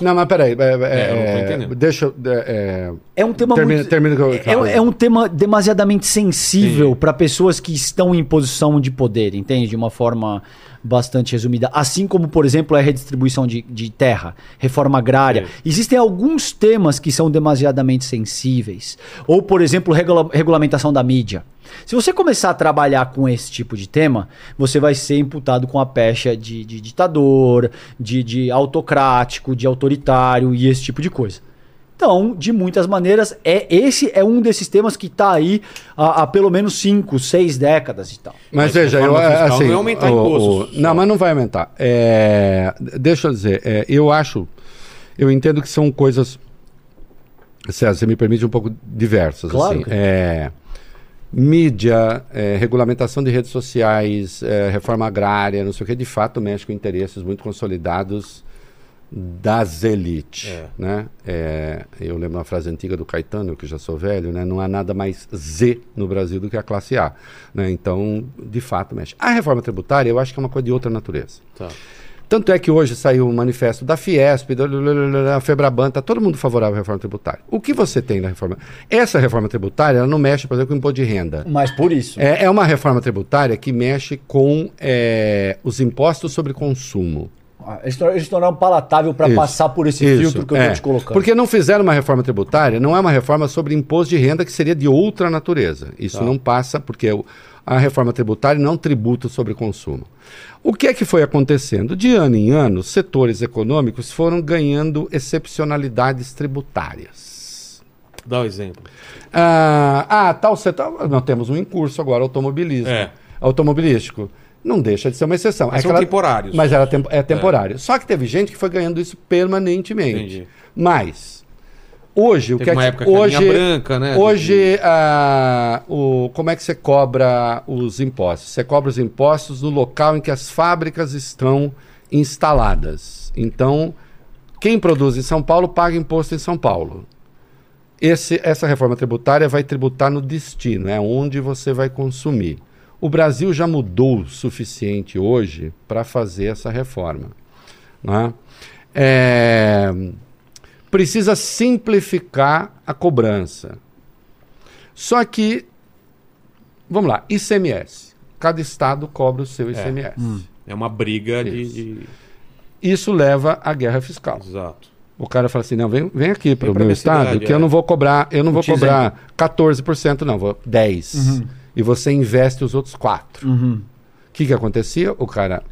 Não, mas peraí. É, É, eu não tô é, entendendo. deixa eu. é, É um tema Termina- muito. termina que eu- é, é um tema demasiadamente sensível para pessoas que estão em posição de poder, entende? De uma forma bastante resumida. Assim como, por exemplo, a redistribuição de, de terra, reforma agrária. Sim. Existem alguns temas que são demasiadamente sensíveis. Ou, por exemplo, regula- regulamentação da mídia. Se você começar a trabalhar com esse tipo de tema, você vai ser imputado com a pecha de, de ditador, de, de autocrático, de autoritário e esse tipo de coisa. Então, de muitas maneiras, é esse é um desses temas que está aí há, há pelo menos 5, 6 décadas e tal. Mas, Mas veja, eu, fiscal assim, não é aumentar o- impostos o- não, mas não vai aumentar. É, deixa eu dizer, é, eu acho, eu entendo que são coisas, César, você me permite um pouco diversas. Claro assim. que- É, mídia, é, regulamentação de redes sociais, é, reforma agrária, não sei o que, de fato mexe com interesses muito consolidados das elites, É. né? É, eu lembro uma frase antiga do Caetano, que já sou velho, né? Não há nada mais Z no Brasil do que a classe A, né? Então, de fato, mexe. A reforma tributária, eu acho que é uma coisa de outra natureza. Tá. Tanto é que hoje saiu um manifesto da Fiesp, da Febraban, tá todo mundo favorável à reforma tributária. O que você tem na reforma? Essa reforma tributária, ela não mexe, por exemplo, com o imposto de renda. Mas por isso. É, é uma reforma tributária que mexe com é, os impostos sobre consumo. Eles eles tornaram palatável para passar por esse Isso, filtro que eu é. tô te colocando. Porque não fizeram uma reforma tributária, não é uma reforma sobre imposto de renda que seria de outra natureza. Isso Tá. não passa porque a reforma tributária não tributa sobre consumo. O que é que foi acontecendo? De ano em ano, setores econômicos foram ganhando excepcionalidades tributárias. Dá um exemplo. Ah, ah, tal setor. Nós temos um em curso agora, automobilismo. É. Automobilístico. Não deixa de ser uma exceção. Mas É são aquela- temporários. Mas era tempo- é temporário. Só que teve gente que foi ganhando isso permanentemente. Entendi. Mas, hoje, o Teve que uma é época que. que a Hoje, branca, né? hoje ah, o, como é que você cobra os impostos? Você cobra os impostos no local em que as fábricas estão instaladas. Então, quem produz em São Paulo paga imposto em São Paulo. Esse- essa reforma tributária vai tributar no destino, é onde você vai consumir. O Brasil já mudou o suficiente hoje para fazer essa reforma. né? É, precisa simplificar a cobrança. Só que, vamos lá, ICMS. Cada estado cobra o seu ICMS. É uma briga de, Isso. de- Isso leva à guerra fiscal. Exato. O cara fala assim, não, vem, vem aqui para o meu estado, que é. eu não vou cobrar, eu não vou cobrar 14%, não, vou 10%. E você investe os outros 4%. Uhum. O que, que acontecia? O cara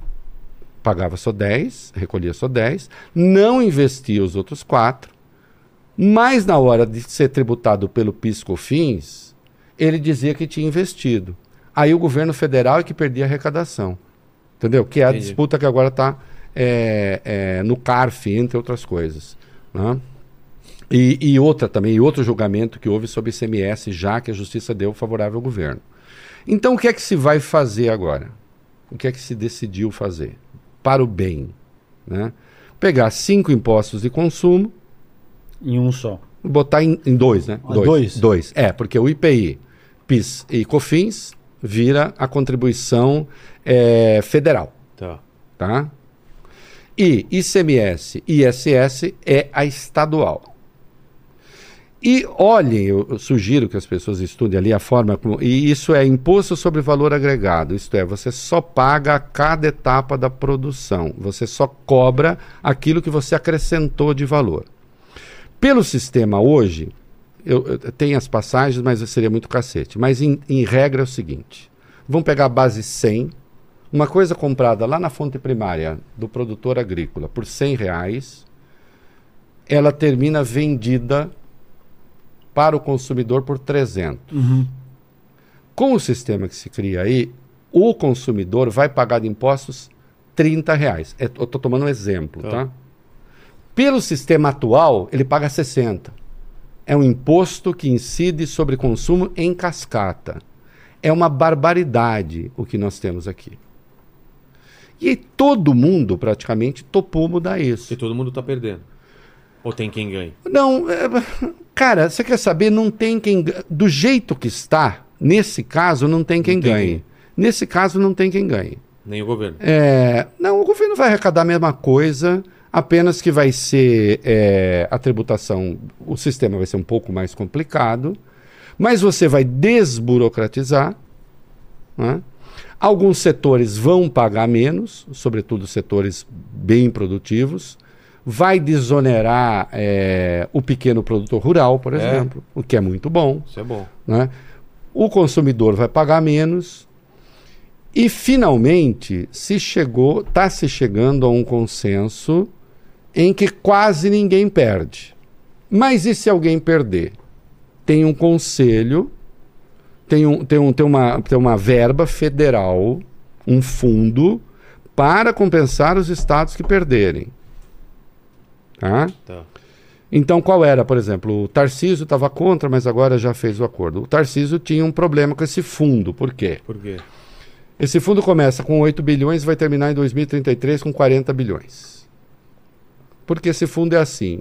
pagava só 10, recolhia só 10, não investia os outros 4, mas na hora de ser tributado pelo PIS/COFINS, ele dizia que tinha investido. Aí o governo federal é que perdia a arrecadação. Entendeu? Que é a Entendi. disputa que agora está no CARF, entre outras coisas. né? E, e outra também, e outro julgamento que houve sobre ICMS, já que a justiça deu favorável ao governo. Então, o que é que se vai fazer agora? O que é que se decidiu fazer? Para o bem. Né? Pegar cinco impostos de consumo, Em um só. botar em, em dois, né? Ah, dois? Dois. É, porque o IPI, PIS e COFINS vira a contribuição eh, federal, Tá. tá? E ICMS e ISS é a estadual. E olhem, eu, sugiro que as pessoas estudem ali a forma como. E isso é imposto sobre valor agregado, isto é, você só paga a cada etapa da produção, você só cobra aquilo que você acrescentou de valor. Pelo sistema hoje, eu, eu tenho as passagens, mas seria muito cacete. Mas em, em regra é o seguinte: vamos pegar a base 100, uma coisa comprada lá na fonte primária do produtor agrícola por 100 reais, ela termina vendida para o consumidor por 300. Com o sistema que se cria aí, o consumidor vai pagar de impostos 30 reais. É, eu estou tomando um exemplo, Tá. tá? Pelo sistema atual, ele paga 60. É um imposto que incide sobre consumo em cascata. É uma barbaridade o que nós temos aqui. E todo mundo praticamente topou mudar isso. E todo mundo tá perdendo. Ou tem quem ganhe? Não, é, cara, você quer saber? Não tem quem. Do jeito que está, nesse caso, não tem quem Não tem ganhe. quem. Nesse caso, não tem quem ganhe. Nem o governo. É, não, o governo vai arrecadar a mesma coisa, apenas que vai ser é, a tributação, o sistema vai ser um pouco mais complicado, mas você vai desburocratizar. né? Alguns setores vão pagar menos, sobretudo setores bem produtivos. Vai desonerar é, o pequeno produtor rural, por É. exemplo, o que é muito bom Isso é bom. né? O consumidor vai pagar menos e finalmente se chegou, está se chegando a um consenso em que quase ninguém perde. Mas e se alguém perder? Tem um conselho, tem, um, tem, um, tem, uma, tem uma verba federal, um fundo para compensar os estados que perderem. Tá? Tá. Então, qual era, por exemplo, o Tarcísio estava contra, mas agora já fez o acordo. O Tarcísio tinha um problema com esse fundo. Por quê? Por quê? Esse fundo começa com 8 bilhões e vai terminar em 2033 com 40 bilhões. Porque esse fundo é assim.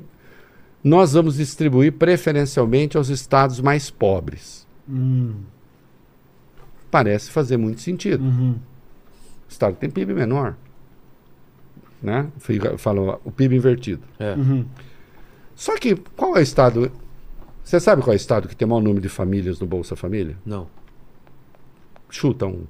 Nós vamos distribuir preferencialmente aos estados mais pobres. Parece fazer muito sentido. O estado tem PIB menor. Né? Falou o PIB invertido. É. Só que qual é o estado? Você sabe qual é o estado que tem o maior número de famílias no Bolsa Família? Não. Chuta um.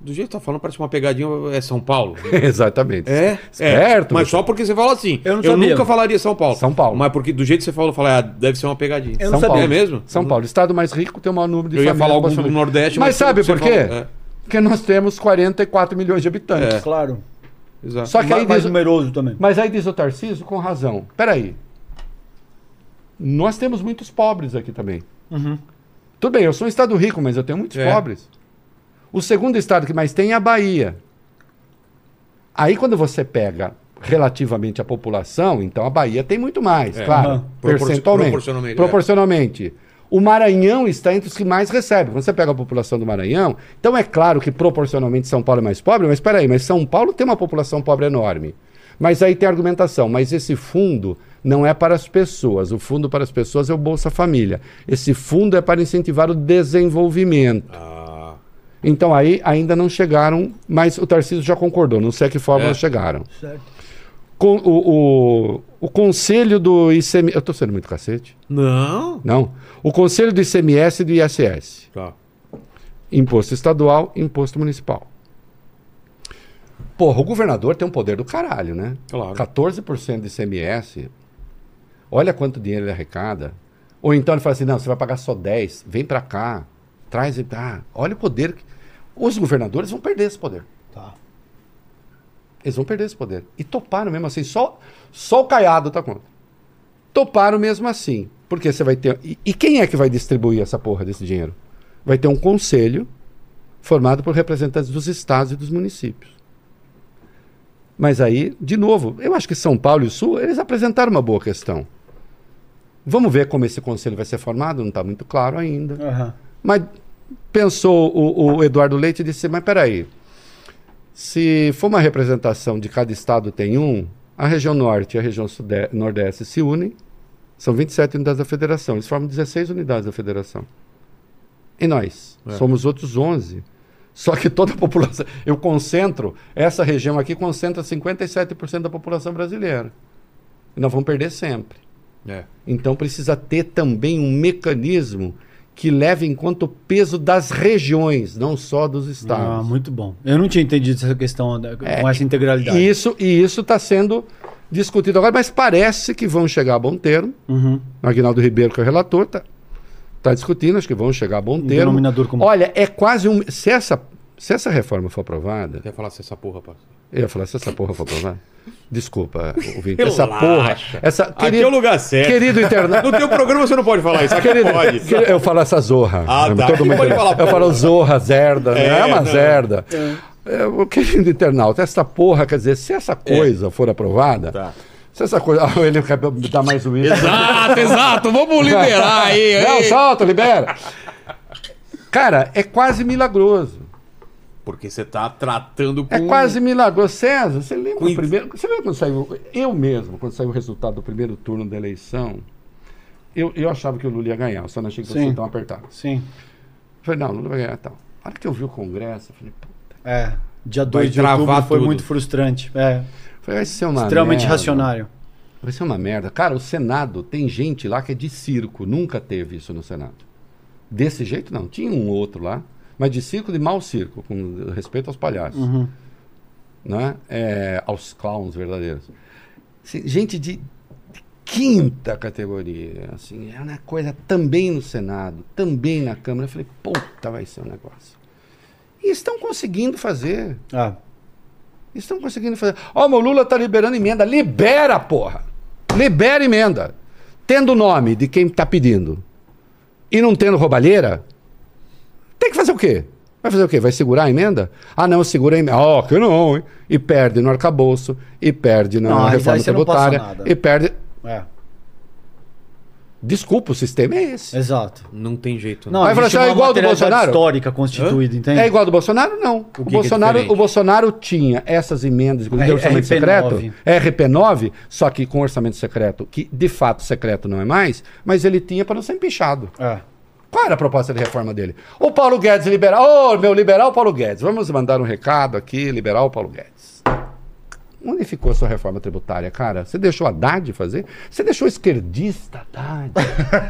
Do jeito que tá falando, parece uma pegadinha. É São Paulo. Exatamente. É? Certo, É, mas só porque você fala assim. Eu não sabia. nunca falaria São Paulo. São Paulo. Mas porque do jeito que você falou, eu falei, ah, deve ser uma pegadinha. Eu São não sabia. Paulo. É mesmo? São Paulo, o estado mais rico tem o maior número de Eu ia famílias falar no algum Bolsa do. Nordeste, Mas mas sabe por quê? falou, é. Porque nós temos 44 milhões de habitantes. É. Claro. Exato. Só que Ma- aí mais diz, numeroso também. mas aí diz o Tarcísio com razão. Peraí. Nós temos muitos pobres aqui também. Tudo bem, eu sou um estado rico, mas eu tenho muitos É. pobres. O segundo estado que mais tem é a Bahia. Aí quando você pega relativamente a população, então a Bahia tem muito mais, É. claro, Aham. percentualmente. Proporcionalmente, é. O Maranhão está entre os que mais recebem. Quando você pega a população do Maranhão, então é claro que proporcionalmente São Paulo é mais pobre, mas espera aí, mas São Paulo tem uma população pobre enorme. Mas aí tem argumentação, mas esse fundo não é para as pessoas. O fundo para as pessoas é o Bolsa Família. Esse fundo é para incentivar o desenvolvimento. Ah, Então aí ainda não chegaram, mas o Tarcísio já concordou, não sei a que forma É. elas chegaram. Certo. Com, o, o, o conselho do ICMS. Eu estou sendo muito cacete? não. Não. O conselho do ICMS e do ISS. Tá. Imposto estadual, imposto municipal. Porra, o governador tem um poder do caralho, né? Claro. 14% de ICMS. Olha quanto dinheiro ele arrecada. Ou então ele fala assim: não, você vai pagar só 10, vem pra cá, traz. e- Ah, olha o poder. que- Os governadores vão perder esse poder. Tá. Eles vão perder esse poder. E toparam mesmo assim. Só, só o Caiado tá contra. Toparam mesmo assim. Porque você vai ter. E, e quem é que vai distribuir essa porra desse dinheiro? Vai ter um conselho formado por representantes dos estados e dos municípios. Mas aí, de novo, eu acho que São Paulo e o Sul, eles apresentaram uma boa questão. Vamos ver como esse conselho vai ser formado, não está muito claro ainda. Aham. Mas pensou o, o Eduardo Leite e disse: Mas peraí, se for uma representação de cada estado tem um, a região norte e a região nordeste se unem, são 27 unidades da federação, eles formam 16 unidades da federação. E nós? É. Somos outros 11. Só que toda a população. Eu concentro, essa região aqui concentra 57% da população brasileira. E nós vamos perder sempre. É. Então precisa ter também um mecanismo que leve em conta o peso das regiões, não só dos Ah, estados. muito bom. Eu não tinha entendido essa questão da- com essa integralidade. e isso e isso está sendo discutido agora, mas parece que vão chegar a bom termo. Uhum. O Aguinaldo Ribeiro, que é o relator, está tá discutindo, acho que vão chegar a bom termo. denominador comum. Olha, é quase um. Se essa, se essa reforma for aprovada, Quer falar se essa porra, passa? eu ia falar, se essa porra for aprovada. Desculpa, ouvinte. Essa Relaxa. porra. Essa, Aqui é o lugar certo. Querido internauto. No teu programa você não pode falar isso, aqui Querido, pode. que- eu falo essa zorra. Ah, tá. Todo mundo falar eu porra. falo zorra, zerda. né? É, É, uma não. zerda. É, o querido internauta, essa porra, quer dizer, se essa coisa for aprovada, Tá. se essa coisa. Ah, ele quer dar mais um. Exato, exato. Vamos liberar aí. Não, aí. solta, libera. Cara, é quase milagroso. Porque você tá tratando com... É quase milagroso. César, você lembra Com- o primeiro. Você lembra quando saiu. Eu mesmo, quando saiu o resultado do primeiro turno da eleição, eu, eu achava que o Lula ia ganhar, eu só não achei que fosse tão apertado. Sim. Falei, não, o Lula vai ganhar tal. A hora que eu vi o Congresso, eu falei, pô, É. Dia Vai 2 de outubro foi tudo. muito frustrante. É. Falei, vai ser uma Extremamente merda. racionário. Vai ser uma merda. Cara, o Senado tem gente lá que é de circo. Nunca teve isso no Senado. Desse jeito, não. Tinha um outro lá, mas de circo, de mau circo, com respeito aos palhaços. Uhum. Né? É, aos clowns verdadeiros. Assim, gente de, quinta categoria. Assim, é uma coisa também no Senado, também na Câmara. Eu falei, puta, vai ser um negócio. E estão conseguindo fazer. Ah. Estão conseguindo fazer. Ó, mas o Lula tá liberando emenda. Libera, porra! Libera emenda. Tendo o nome de quem tá pedindo e não tendo roubalheira, tem que fazer o quê? Vai fazer o quê? Vai segurar a emenda? Ah, não, segura a emenda. Ó, que não, hein? E perde no arcabouço, e perde na Não, reforma não tributária, e perde. É. Desculpa, o sistema é esse. Exato. Não tem jeito. Não, Aí fala existe assim, é uma igual do Bolsonaro? histórica constituída, entende? É igual do Bolsonaro? Não. O, que que é Bolsonaro, diferente? o Bolsonaro tinha essas emendas, inclusive É, orçamento RP9. secreto, é RP9, só que com orçamento secreto, que de fato secreto não é mais, mas ele tinha para não ser empichado. É. Qual era a proposta de reforma dele? O Paulo Guedes liberal. Ô, meu liberal Paulo Guedes, vamos mandar um recado aqui, liberal Paulo Guedes. Onde ficou a sua reforma tributária, cara? Você deixou a Haddad fazer? Você deixou o esquerdista Haddad?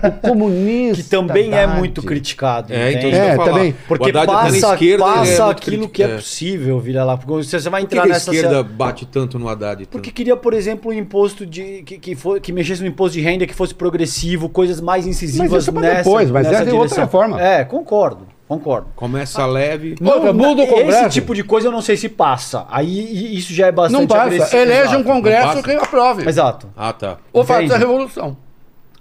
o comunista Que também é Haddad? muito criticado. É, então entende? É, também. Porque O Haddad na passa, é passa muito aquilo que é, é. possível, vira lá. Porque você vai Por que, entrar que a nessa. esquerda bate tanto no Haddad? tanto? Porque queria, por exemplo, um imposto de. que, que, for, que mexesse no imposto de renda, que fosse progressivo, coisas mais incisivas Mas isso é nessa. depois, mas nessa é de outra reforma. É, concordo, concordo. Começa leve. Outra, muda o esse Congresso. tipo de coisa eu não sei se passa. Aí isso já é bastante Não passa. agressivo. Elege Exato. um Congresso que aprove. Exato. Ah, tá. Ou faz a revolução.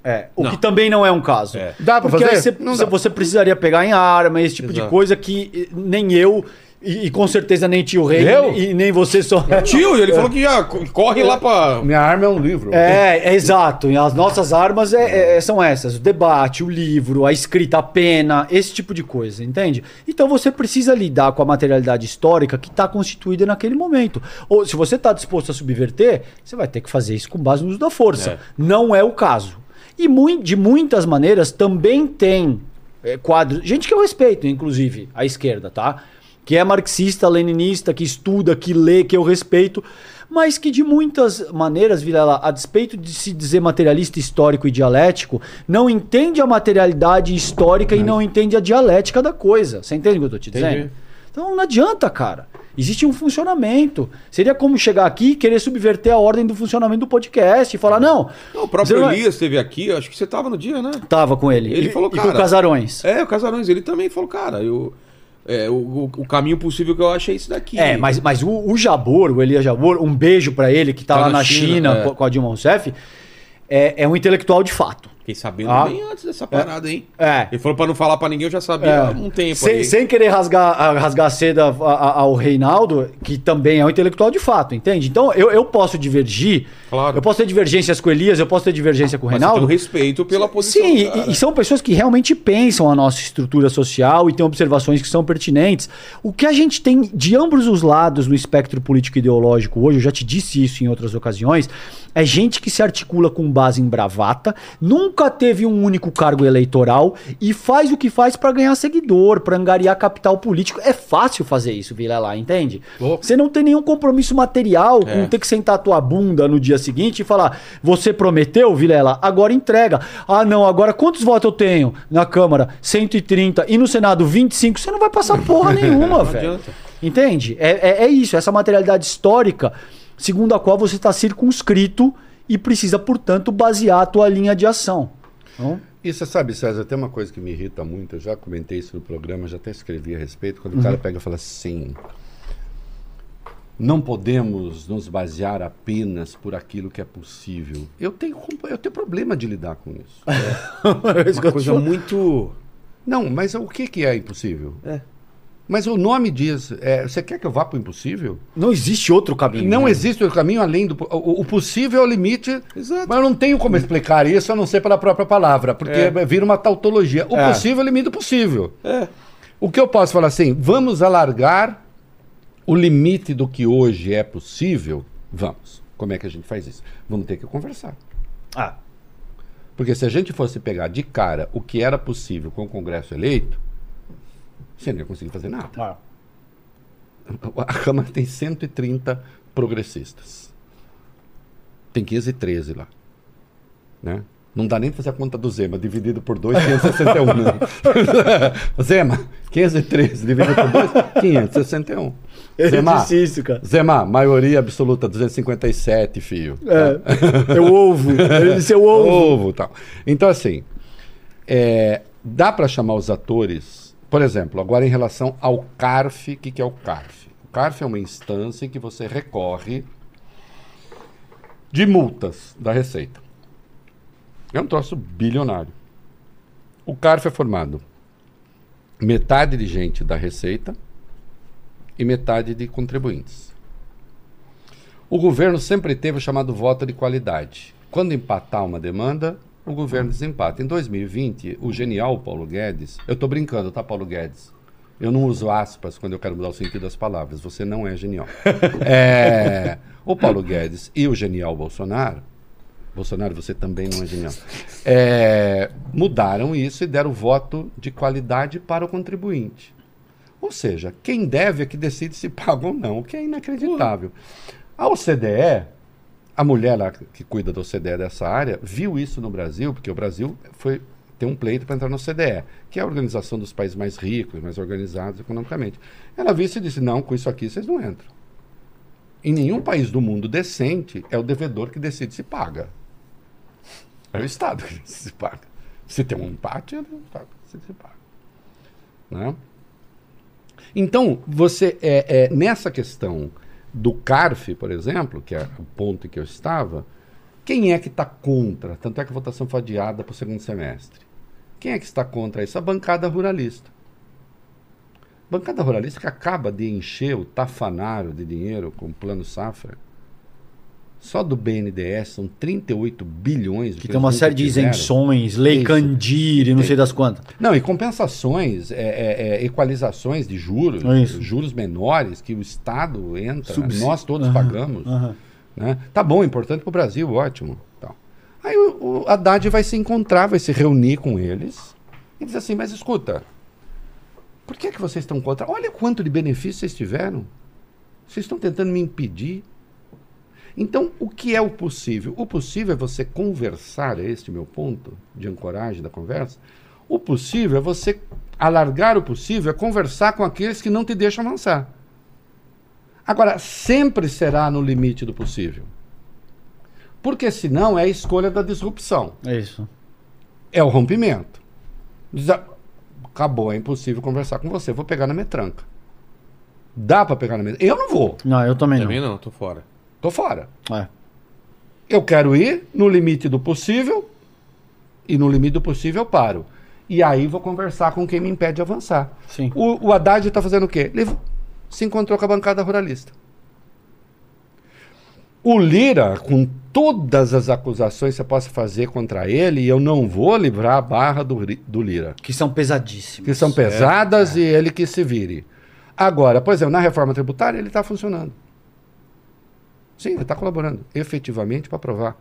É, o Não. que também não é um caso. É. Dá pra Porque fazer? aí você, Não você- dá. você precisaria pegar em arma, esse tipo de Exato. coisa que eh, nem eu, e, e com certeza nem tio Rei, Eu? e nem você só. Tio, ele falou que já co- corre lá pra. Minha arma é um livro. É, é exato. E as nossas armas é- é- são essas: o debate, o livro, a escrita, a pena, esse tipo de coisa, entende? Então você precisa lidar com a materialidade histórica que está constituída naquele momento. Ou se você está disposto a subverter, você vai ter que fazer isso com base no uso da força. É. Não é o caso. E de muitas maneiras também tem é, quadros. Gente que eu respeito, inclusive, a esquerda, tá? Que é marxista, leninista, que estuda, que lê, que eu respeito, mas que de muitas maneiras, Vilela, a despeito de se dizer materialista histórico e dialético, não entende a materialidade histórica e não entende a dialética da coisa. Você entende o que eu tô te Entendi. dizendo? Então não adianta, cara. Existe um funcionamento. Seria como chegar aqui e querer subverter a ordem do funcionamento do podcast e falar, não. Não, o próprio é- Elias esteve aqui, acho que você tava no dia, né? Tava com ele. Ele e, falou, e cara, com Casarões. É, o Casarões, ele também falou, cara, eu, é, o, o- caminho possível que eu acho é isso daqui. É, mas, mas o, o Jabor, o Elias Jabor, um beijo pra ele, que tá, Tá lá na na China, China, é. com, com a Dilma Rousseff, é, é um intelectual de fato. Fiquei sabendo Ah. bem antes dessa parada, hein? É. Ele falou pra não falar pra ninguém, eu já sabia É. há um tempo sem, sem querer rasgar, rasgar a seda ao Reinaldo, que também é um intelectual de fato, entende? Então eu, eu posso divergir. Claro. Eu posso ter divergências com o Elias, eu posso ter divergência com o Mas Reinaldo. um respeito pela posição Sim, e, e são pessoas que realmente pensam a nossa estrutura social e têm observações que são pertinentes. O que a gente tem de ambos os lados no espectro político e ideológico hoje, eu já te disse isso em outras ocasiões, é gente que se articula com base em bravata, nunca teve um único cargo eleitoral e faz o que faz para ganhar seguidor, para angariar capital político. É fácil fazer isso, Vila lá, entende? Oh. Você não tem nenhum compromisso material É. com ter que sentar a tua bunda no dia seguinte e falar: você prometeu, Vilela, agora entrega. Ah, não, agora quantos votos eu tenho na Câmara? 130 e no Senado 25. Você não vai passar porra nenhuma, velho. Entende? É, é, é isso, essa materialidade histórica, segundo a qual você está circunscrito e precisa, portanto, basear a tua linha de ação. Então, E você sabe, César, tem uma coisa que me irrita muito, eu já comentei isso no programa, já até escrevi a respeito, quando o Uhum. cara pega e fala assim. Não podemos nos basear apenas por aquilo que é possível. Eu tenho, eu tenho problema de lidar com isso. é Uma coisa tô- muito. Não, mas o que, que é impossível? É. Mas o nome diz, é, você quer que eu vá para o impossível? Não existe outro caminho. Não né? existe outro caminho além do. O, o possível é o limite. Exato. Mas eu não tenho como explicar isso a não ser pela própria palavra, porque É. vira uma tautologia. O É. possível é o limite do possível. É. O que eu posso falar assim, vamos alargar o limite do que hoje é possível? Vamos. Como é que a gente faz isso? Vamos ter que conversar. Ah, Porque se a gente fosse pegar de cara o que era possível com o Congresso eleito, você não ia conseguir fazer nada. ah. A Câmara tem 130 progressistas. Tem 513 lá. Né? Não dá nem fazer a conta do Zema, dividido por 2, 561. né? Zema, 513 dividido por 2, 561. Eu Zema, disse isso, cara. Zema, maioria absoluta 257, fio. É, eu ovo. Ele disse eu ovo. Ovo tal. Então, assim, é, dá para chamar os atores, por exemplo, agora em relação ao CARF, o que, que é o CARF? O CARF é uma instância em que você recorre de multas da Receita. É um troço bilionário. O CARF é formado metade de gente da Receita e metade de contribuintes. O governo sempre teve o chamado voto de qualidade. Quando empatar uma demanda, o governo desempata. Em 2020, o genial Paulo Guedes, eu estou brincando, tá, Paulo Guedes? Eu não uso aspas quando eu quero mudar o sentido das palavras. Você não é genial. É, o Paulo Guedes e o genial Bolsonaro, Bolsonaro, você também não é genial, é, mudaram isso e deram voto de qualidade para o contribuinte. Ou seja, quem deve é que decide se paga ou não, o que é inacreditável. A OCDE, a mulher lá que cuida da OCDE dessa área, viu isso no Brasil, porque o Brasil foi tem um pleito para entrar na OCDE, que é a organização dos países mais ricos, mais organizados economicamente. Ela viu isso e disse: não, com isso aqui vocês não entram. Em nenhum país do mundo decente é o devedor que decide se paga. É o Estado que se paga. Se tem um empate, é o Estado que se paga. Né? Então, você é, é, nessa questão do CARF, por exemplo, que é o ponto em que eu estava, quem é que está contra? Tanto é que a votação foi adiada para o segundo semestre. Quem é que está contra isso? A bancada ruralista. Bancada ruralista que acaba de encher o tafanário de dinheiro com o plano safra. Só do BNDES são 38 bilhões. Que tem uma série de isenções, lei Isso. Candir e não sei das quantas. Não, e compensações, é, é, é, equalizações de juros, Isso. juros menores que o Estado entra, nós todos Aham, pagamos. aham. Né? Tá bom, importante para o Brasil, ótimo. Tal. Aí o, o Haddad vai se encontrar, vai se reunir com eles e dizer assim, mas escuta, por que, que vocês estão contra? Olha quanto de benefício vocês tiveram. Vocês estão tentando me impedir. Então, o que é o possível? O possível é você conversar, é este meu ponto de ancoragem da conversa. O possível é você alargar o possível, é conversar com aqueles que não te deixam avançar. Agora, sempre será no limite do possível. Porque senão é a escolha da disrupção. É isso. É o rompimento. Diz, "Ah, Acabou, é impossível conversar com você, vou pegar na metranca. Dá para pegar na metranca? Eu não vou, Não, eu também, Também não, tô fora. Tô fora. É. Eu quero ir no limite do possível e no limite do possível eu paro. E aí vou conversar com quem me impede de avançar. Sim. O, o Haddad está fazendo o quê? Ele se encontrou com a bancada ruralista. O Lira, com todas as acusações que você possa fazer contra ele, eu não vou livrar a barra do, do Lira. Que são pesadíssimos. Que são pesadas e ele que se vire. Agora, por exemplo, na reforma tributária ele está funcionando. Sim, ele está colaborando efetivamente para aprovar.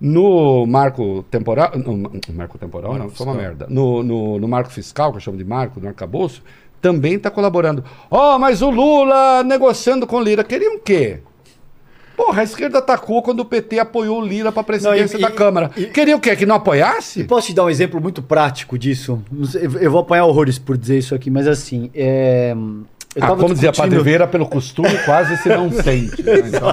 No marco temporal. No, marco temporal, não, foi uma merda. No, no, no marco fiscal, que eu chamo de marco, no arcabouço, também está colaborando. Ó, mas o Lula negociando com o Lira. Queriam o quê? Porra, a esquerda atacou quando o PT apoiou o Lira para a presidência Não, e- da e- Câmara. e- Queria o quê? Que não apoiasse? Posso te dar um exemplo muito prático disso? Eu vou apanhar horrores por dizer isso aqui, mas assim. É... Ah, como dizia a discutindo- Padreveira, pelo costume quase se não sente. né? Então,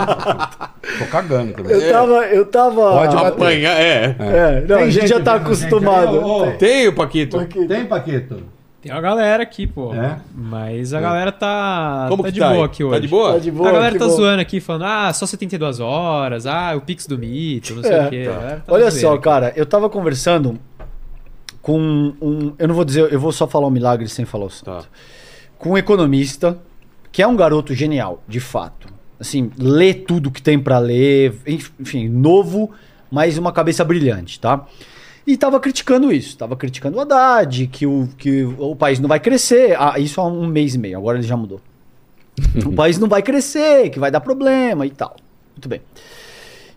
tô cagando também. Eu tava. Eu tava. Pode. Apanhar, é. É, não, Tem a gente gente já tá a acostumado. aí. Tem o Paquito. Tem, Paquito? Tem uma galera aqui, pô. É? Mas a galera tá, Como tá de tá aí? boa aqui hoje. Tá de boa? Tá de boa, a galera tá bom. zoando aqui, falando, ah, só 72 horas, ah, o Pix do mito, não sei É. o quê. A galera tá Olha só, aqui. cara, eu tava conversando com um. Eu não vou dizer, eu vou só falar um milagre sem falar o santo. Tá. Com um economista, que é um garoto genial, de fato. Assim, lê tudo que tem pra ler, enfim, novo, mas uma cabeça brilhante, tá? E tava criticando isso, tava criticando o Haddad, que o, que o país não vai crescer. Ah, isso há um mês e meio, agora ele já mudou. o país não vai crescer, que vai dar problema e tal. Muito bem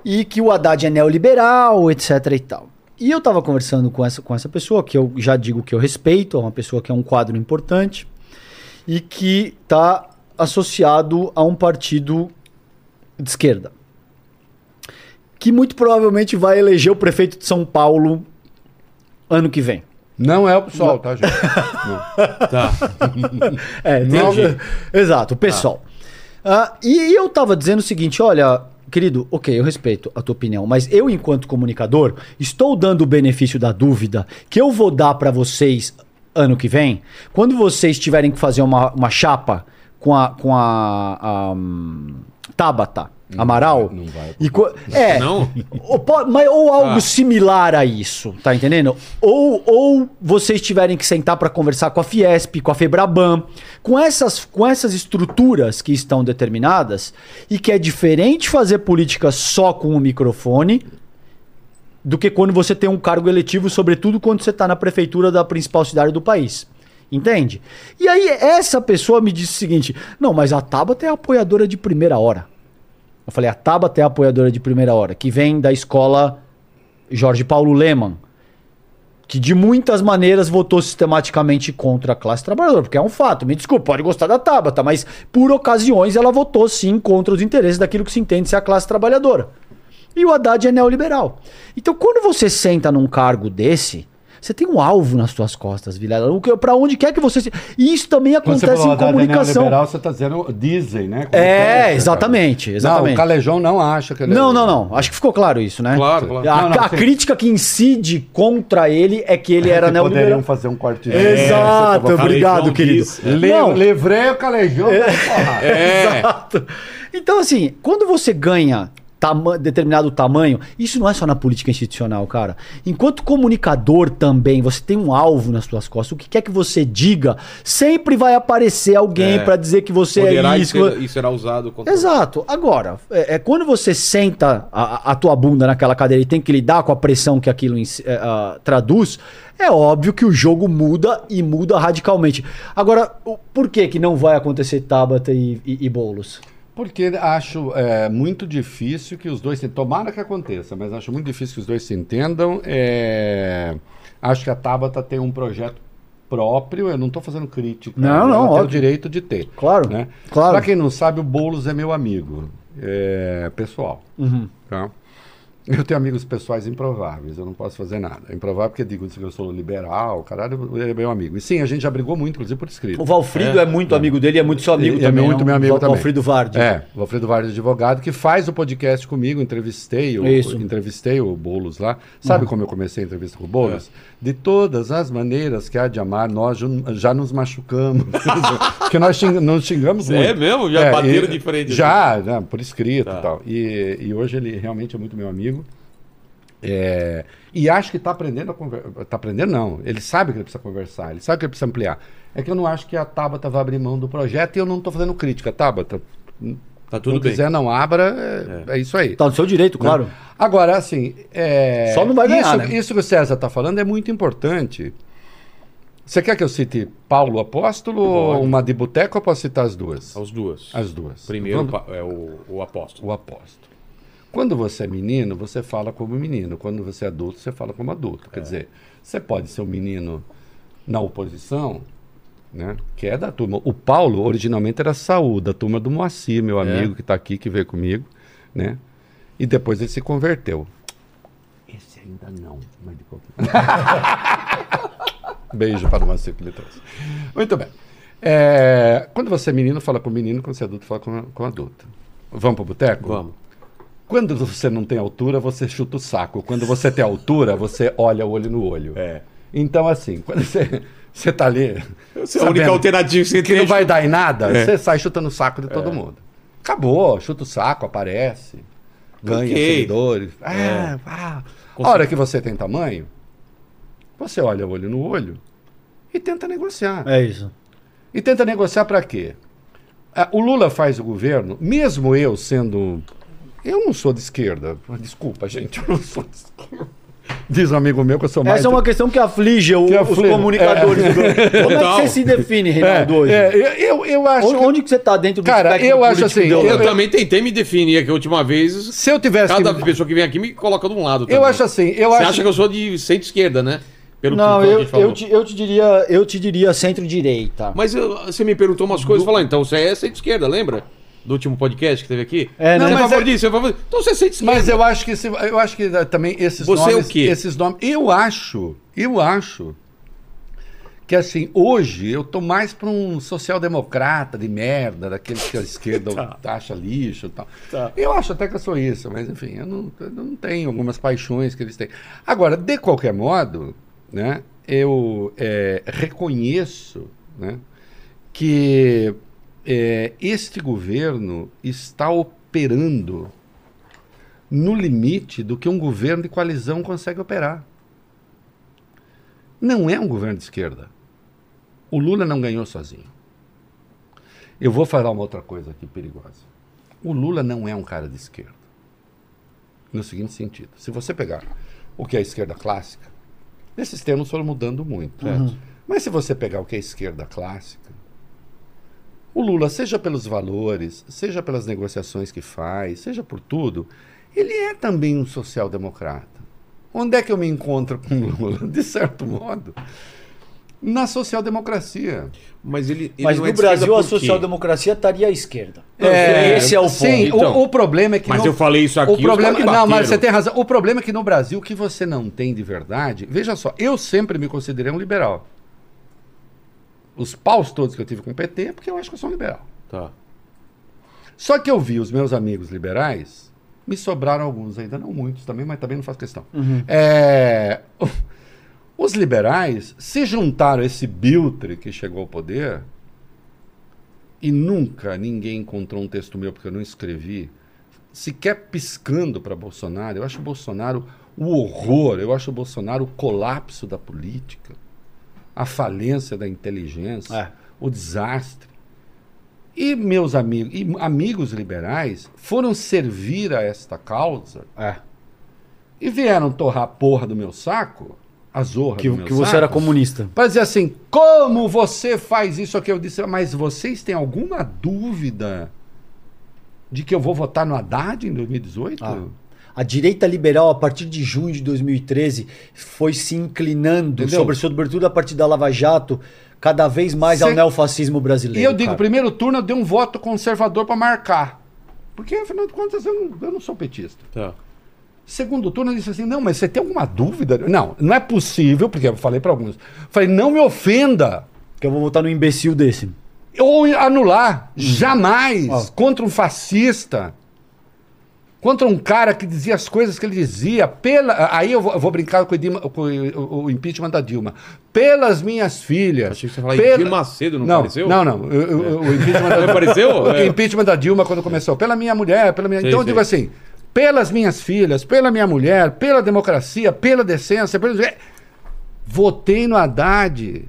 e que o Haddad é neoliberal, etc e tal. E eu tava conversando com essa, com essa pessoa, que eu já digo que eu respeito, é uma pessoa que é um quadro importante, e que tá associado a um partido de esquerda. Que muito provavelmente vai eleger o prefeito de São Paulo ano que vem. Não é o PSOL, tá, gente? Tá. É, Não. Exato, o pessoal. Ah, e eu tava dizendo o seguinte, olha, querido, ok, eu respeito a tua opinião, mas eu, enquanto comunicador, estou dando o benefício da dúvida que eu vou dar pra vocês ano que vem, quando vocês tiverem que fazer uma, uma chapa com a, com a, a, hum, Tabata Amaral. não vai. e é, Não? ou, ou algo Ah. similar a isso, tá entendendo? Ou, ou vocês tiverem que sentar para conversar com a Fiesp, com a Febraban, com essas, com essas estruturas que estão determinadas e que é diferente fazer política só com o microfone do que quando você tem um cargo eletivo, sobretudo quando você está na prefeitura da principal cidade do país. Entende? E aí essa pessoa me disse o seguinte: não, mas a Tabata é apoiadora de primeira hora. Eu falei, a Tabata é apoiadora de primeira hora, que vem da escola Jorge Paulo Leman, que de muitas maneiras votou sistematicamente contra a classe trabalhadora, porque é um fato. Me desculpe, pode gostar da Tabata, mas por ocasiões ela votou sim contra os interesses daquilo que se entende ser a classe trabalhadora. E o Haddad é neoliberal. Então, quando você senta num cargo desse, você tem um alvo nas suas costas, Vilela. O que- Pra onde quer que você se. E isso também Quando você acontece falou em Haddad é comunicação. neoliberal, você está dizendo, dizem, né? Como É, exatamente, Não, exatamente. o Calejão não acha que ele é Não, não, não. Acho que ficou claro isso, né? Claro, claro. A, Não, não, a sim. crítica que incide contra ele é que ele era Que poderiam neoliberal. fazer um corte. Exato, É, obrigado, querido. diz. Le, Não, Livrei o Calejão. É. É. Exato. Então, assim, quando você ganha tama- determinado tamanho, isso não é só na política institucional, cara. Enquanto comunicador também, você tem um alvo nas suas costas. O que quer que você diga, sempre vai aparecer alguém É. pra dizer que você é e isso. ser- e será usado contra Exato. Agora, é, é quando você senta a, a tua bunda naquela cadeira e tem que lidar com a pressão que aquilo é, traduz, é óbvio que o jogo muda e muda radicalmente. Agora, por que que não vai acontecer Tabata e, e, e Boulos? Porque acho é, muito difícil que os dois se. Tomara que aconteça, mas acho muito difícil que os dois se entendam. É, acho que a Tabata tem um projeto próprio. Eu não estou fazendo crítica. Não, não, Ela tem o óbvio. direito de ter. Claro, Né? claro. Para quem não sabe, o Boulos é meu amigo é, pessoal. Uhum. Tá? Eu tenho amigos pessoais improváveis, eu não posso fazer nada. É improvável porque digo que eu sou liberal, caralho, ele é meu amigo. E sim, a gente já brigou muito, inclusive por escrito. O Valfrido é, muito amigo dele e é muito seu amigo E- é também. muito né? meu amigo Val- também. Valfrido Vardi. É, o Alfredo Vargas, advogado, que faz o podcast comigo, entrevistei o, Isso. entrevistei o Boulos lá. Sabe como eu comecei a entrevista com o Boulos? De todas as maneiras que há de amar, nós já nos machucamos. Porque nós xing- nos xingamos É muito. mesmo? Já bateram e- de frente, Já, né, por escrito Tá. e tal. E, e hoje ele realmente é muito meu amigo. É, e acho que está aprendendo a conversar. Está aprendendo, não. Ele sabe que ele precisa conversar, ele sabe que ele precisa ampliar. É que eu não acho que a Tabata vai abrir mão do projeto e eu não estou fazendo crítica, Tabata. Tá tudo não bem. quiser, não abra, é, é isso aí. Tá no seu direito, claro. Agora, assim. é, Só não vai ganhar, isso, né? isso que o César está falando é muito importante. Você quer que eu cite Paulo Apóstolo ou uma de boteco ou posso citar as duas? As duas. As duas. Primeiro Vamos- é o, o apóstolo. o apóstolo. Quando você é menino, você fala como menino. Quando você é adulto, você fala como adulto. É. Quer dizer, você pode ser um menino na oposição, né? Que é da turma. O Paulo originalmente era Saúl, da turma do Moacir, meu É. amigo que está aqui, que veio comigo, né? E depois ele se converteu. Esse ainda não, mas de qualquer Beijo para o Moacir que ele trouxe. Muito bem. É, quando você é menino, fala com menino. Quando você é adulto, fala com, com adulto. Vamos para o boteco? Vamos. Quando você não tem altura, você chuta o saco. Quando você tem altura, você olha olho no olho. É. Então, assim, quando você, você tá ali. Essa é a única alternativa que você que tem. não vai dar em nada, É. você sai chutando o saco de todo mundo. Acabou, chuta o saco, aparece, ganha Ok. seguidores. É. Ah, ah. A hora que você tem tamanho, você olha olho no olho e tenta negociar. É isso. E tenta negociar para quê? Ah, O Lula faz o governo, mesmo eu sendo. Eu não sou de esquerda. Desculpa, gente, eu não sou de esquerda. Diz um amigo meu que eu sou mais. Essa é uma questão que aflige o- Que os aflige. comunicadores. do Como é que você se define, É, Reinaldo, hoje? é, eu, eu acho. Onde, onde que você tá dentro do Cara, eu acho assim? Eu, eu- também tentei me definir aqui a última vez. Se eu tivesse. Cada que... pessoa que vem aqui me coloca de um lado. Eu também. acho assim, eu Você acho. acha que eu sou de centro-esquerda, né? Pelo Não, eu, eu, te, eu te diria, eu te diria centro-direita. Mas eu- você me perguntou umas coisas, falou, então você é centro-esquerda, lembra? Do último podcast que teve aqui? É, não, né? Você é favor é- disso, você é favor. Então você é centro-esquerda. Mas eu acho que esse- eu acho que eh, também esses Você é nomes, o quê? esses nomes, eu acho, eu acho que assim, hoje eu tô mais para um social-democrata de merda, daqueles que a esquerda acha lixo e tal. Tá. Eu acho até que eu sou isso, mas enfim, eu não, eu não tenho algumas paixões que eles têm. Agora, de qualquer modo, né, eu eh, reconheço né, que eh, este governo está operando no limite do que um governo de coalizão consegue operar. Não é um governo de esquerda. O Lula não ganhou sozinho. Eu vou falar uma outra coisa aqui perigosa. O Lula não é um cara de esquerda. No seguinte sentido: se você pegar o que é a esquerda clássica, esses termos foram mudando muito. Mas se você pegar o que é a esquerda clássica, o Lula, seja pelos valores, seja pelas negociações que faz, seja por tudo, ele é também um social-democrata. Onde é que eu me encontro com o Lula? De certo modo, na social-democracia. Mas ele, ele Mas não no é Brasil a social-democracia estaria à esquerda. É, Esse é o Sim, ponto. Então. o, o problema é que. Mas no- eu falei isso aqui, O problema, não, mas você tem razão. O problema é que no Brasil, o que você não tem de verdade. Veja só, eu sempre me considerei um liberal. Os paus todos que eu tive com o PT é porque eu acho que eu sou um liberal. Tá. Só que eu vi os meus amigos liberais, me sobraram alguns, ainda não muitos também, mas também não faço questão. É, os liberais se juntaram a esse biltre que chegou ao poder e nunca ninguém encontrou um texto meu, porque eu não escrevi, sequer piscando para Bolsonaro. Eu acho o Bolsonaro o horror, eu acho o Bolsonaro o colapso da política, a falência da inteligência, É. o desastre. E meus amigos, e amigos liberais foram servir a esta causa É. e vieram torrar a porra do meu saco, a zorra Que, do meu que você saco, era comunista. para dizer assim, como você faz isso aqui? Eu disse, mas vocês têm alguma dúvida de que eu vou votar no Haddad em 2018? Ah. A direita liberal, a partir de junho de 2013, foi se inclinando Entendeu? sobre, sobretudo a partir da Lava Jato, cada vez mais ao Cê- neofascismo brasileiro. E eu digo, cara. primeiro turno eu dei um voto conservador para marcar. Porque, afinal de contas, eu não, eu não sou petista. Tá. Segundo turno, eu disse assim: não, mas você tem alguma dúvida? Não, não é possível, porque eu falei para alguns. Falei, não me ofenda. Que eu vou votar no imbecil desse. Ou anular. Jamais. Ó. Contra um fascista. Contra um cara que dizia as coisas que ele dizia. Pela, aí eu vou, eu vou brincar com, o, Dilma- com o- o impeachment da Dilma. Pelas minhas filhas. Achei que você falar pela- Edir Macedo, não não pareceu? Não, não. eu- eu- O impeachment da Não apareceu? o É. impeachment da Dilma quando começou. Pela minha mulher, pela minha. Sei, então eu digo assim: pelas minhas filhas, pela minha mulher, pela democracia, pela decência, pelo... votei no Haddad.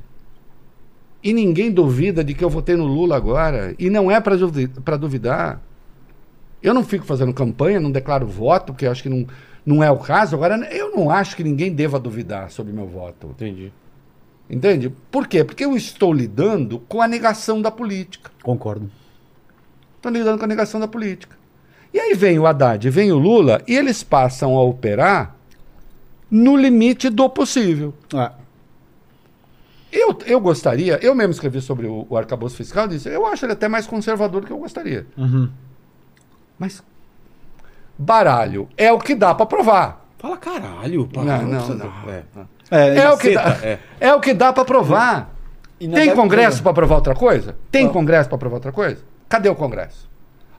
E ninguém duvida de que eu votei no Lula agora. E não é para duvidar. Eu não fico fazendo campanha, não declaro voto, porque eu acho que não, não é o caso. Agora, eu não acho que ninguém deva duvidar sobre meu voto. Entendi. Entende? Por quê? Porque eu estou lidando com a negação da política. Concordo. Estou lidando com a negação da política. E aí vem o Haddad, vem o Lula, e eles passam a operar no limite do possível. É. Eu, eu gostaria, eu mesmo escrevi sobre o, o arcabouço fiscal, e disse, eu acho ele até mais conservador do que eu gostaria. Uhum. Mas baralho é o que dá para provar. Fala caralho. pá, Não, não, precisa- não. É. É, É o que dá, é. é o que dá para provar. E Tem congresso para provar outra coisa? Tem Ah. congresso para provar outra coisa? Cadê o congresso?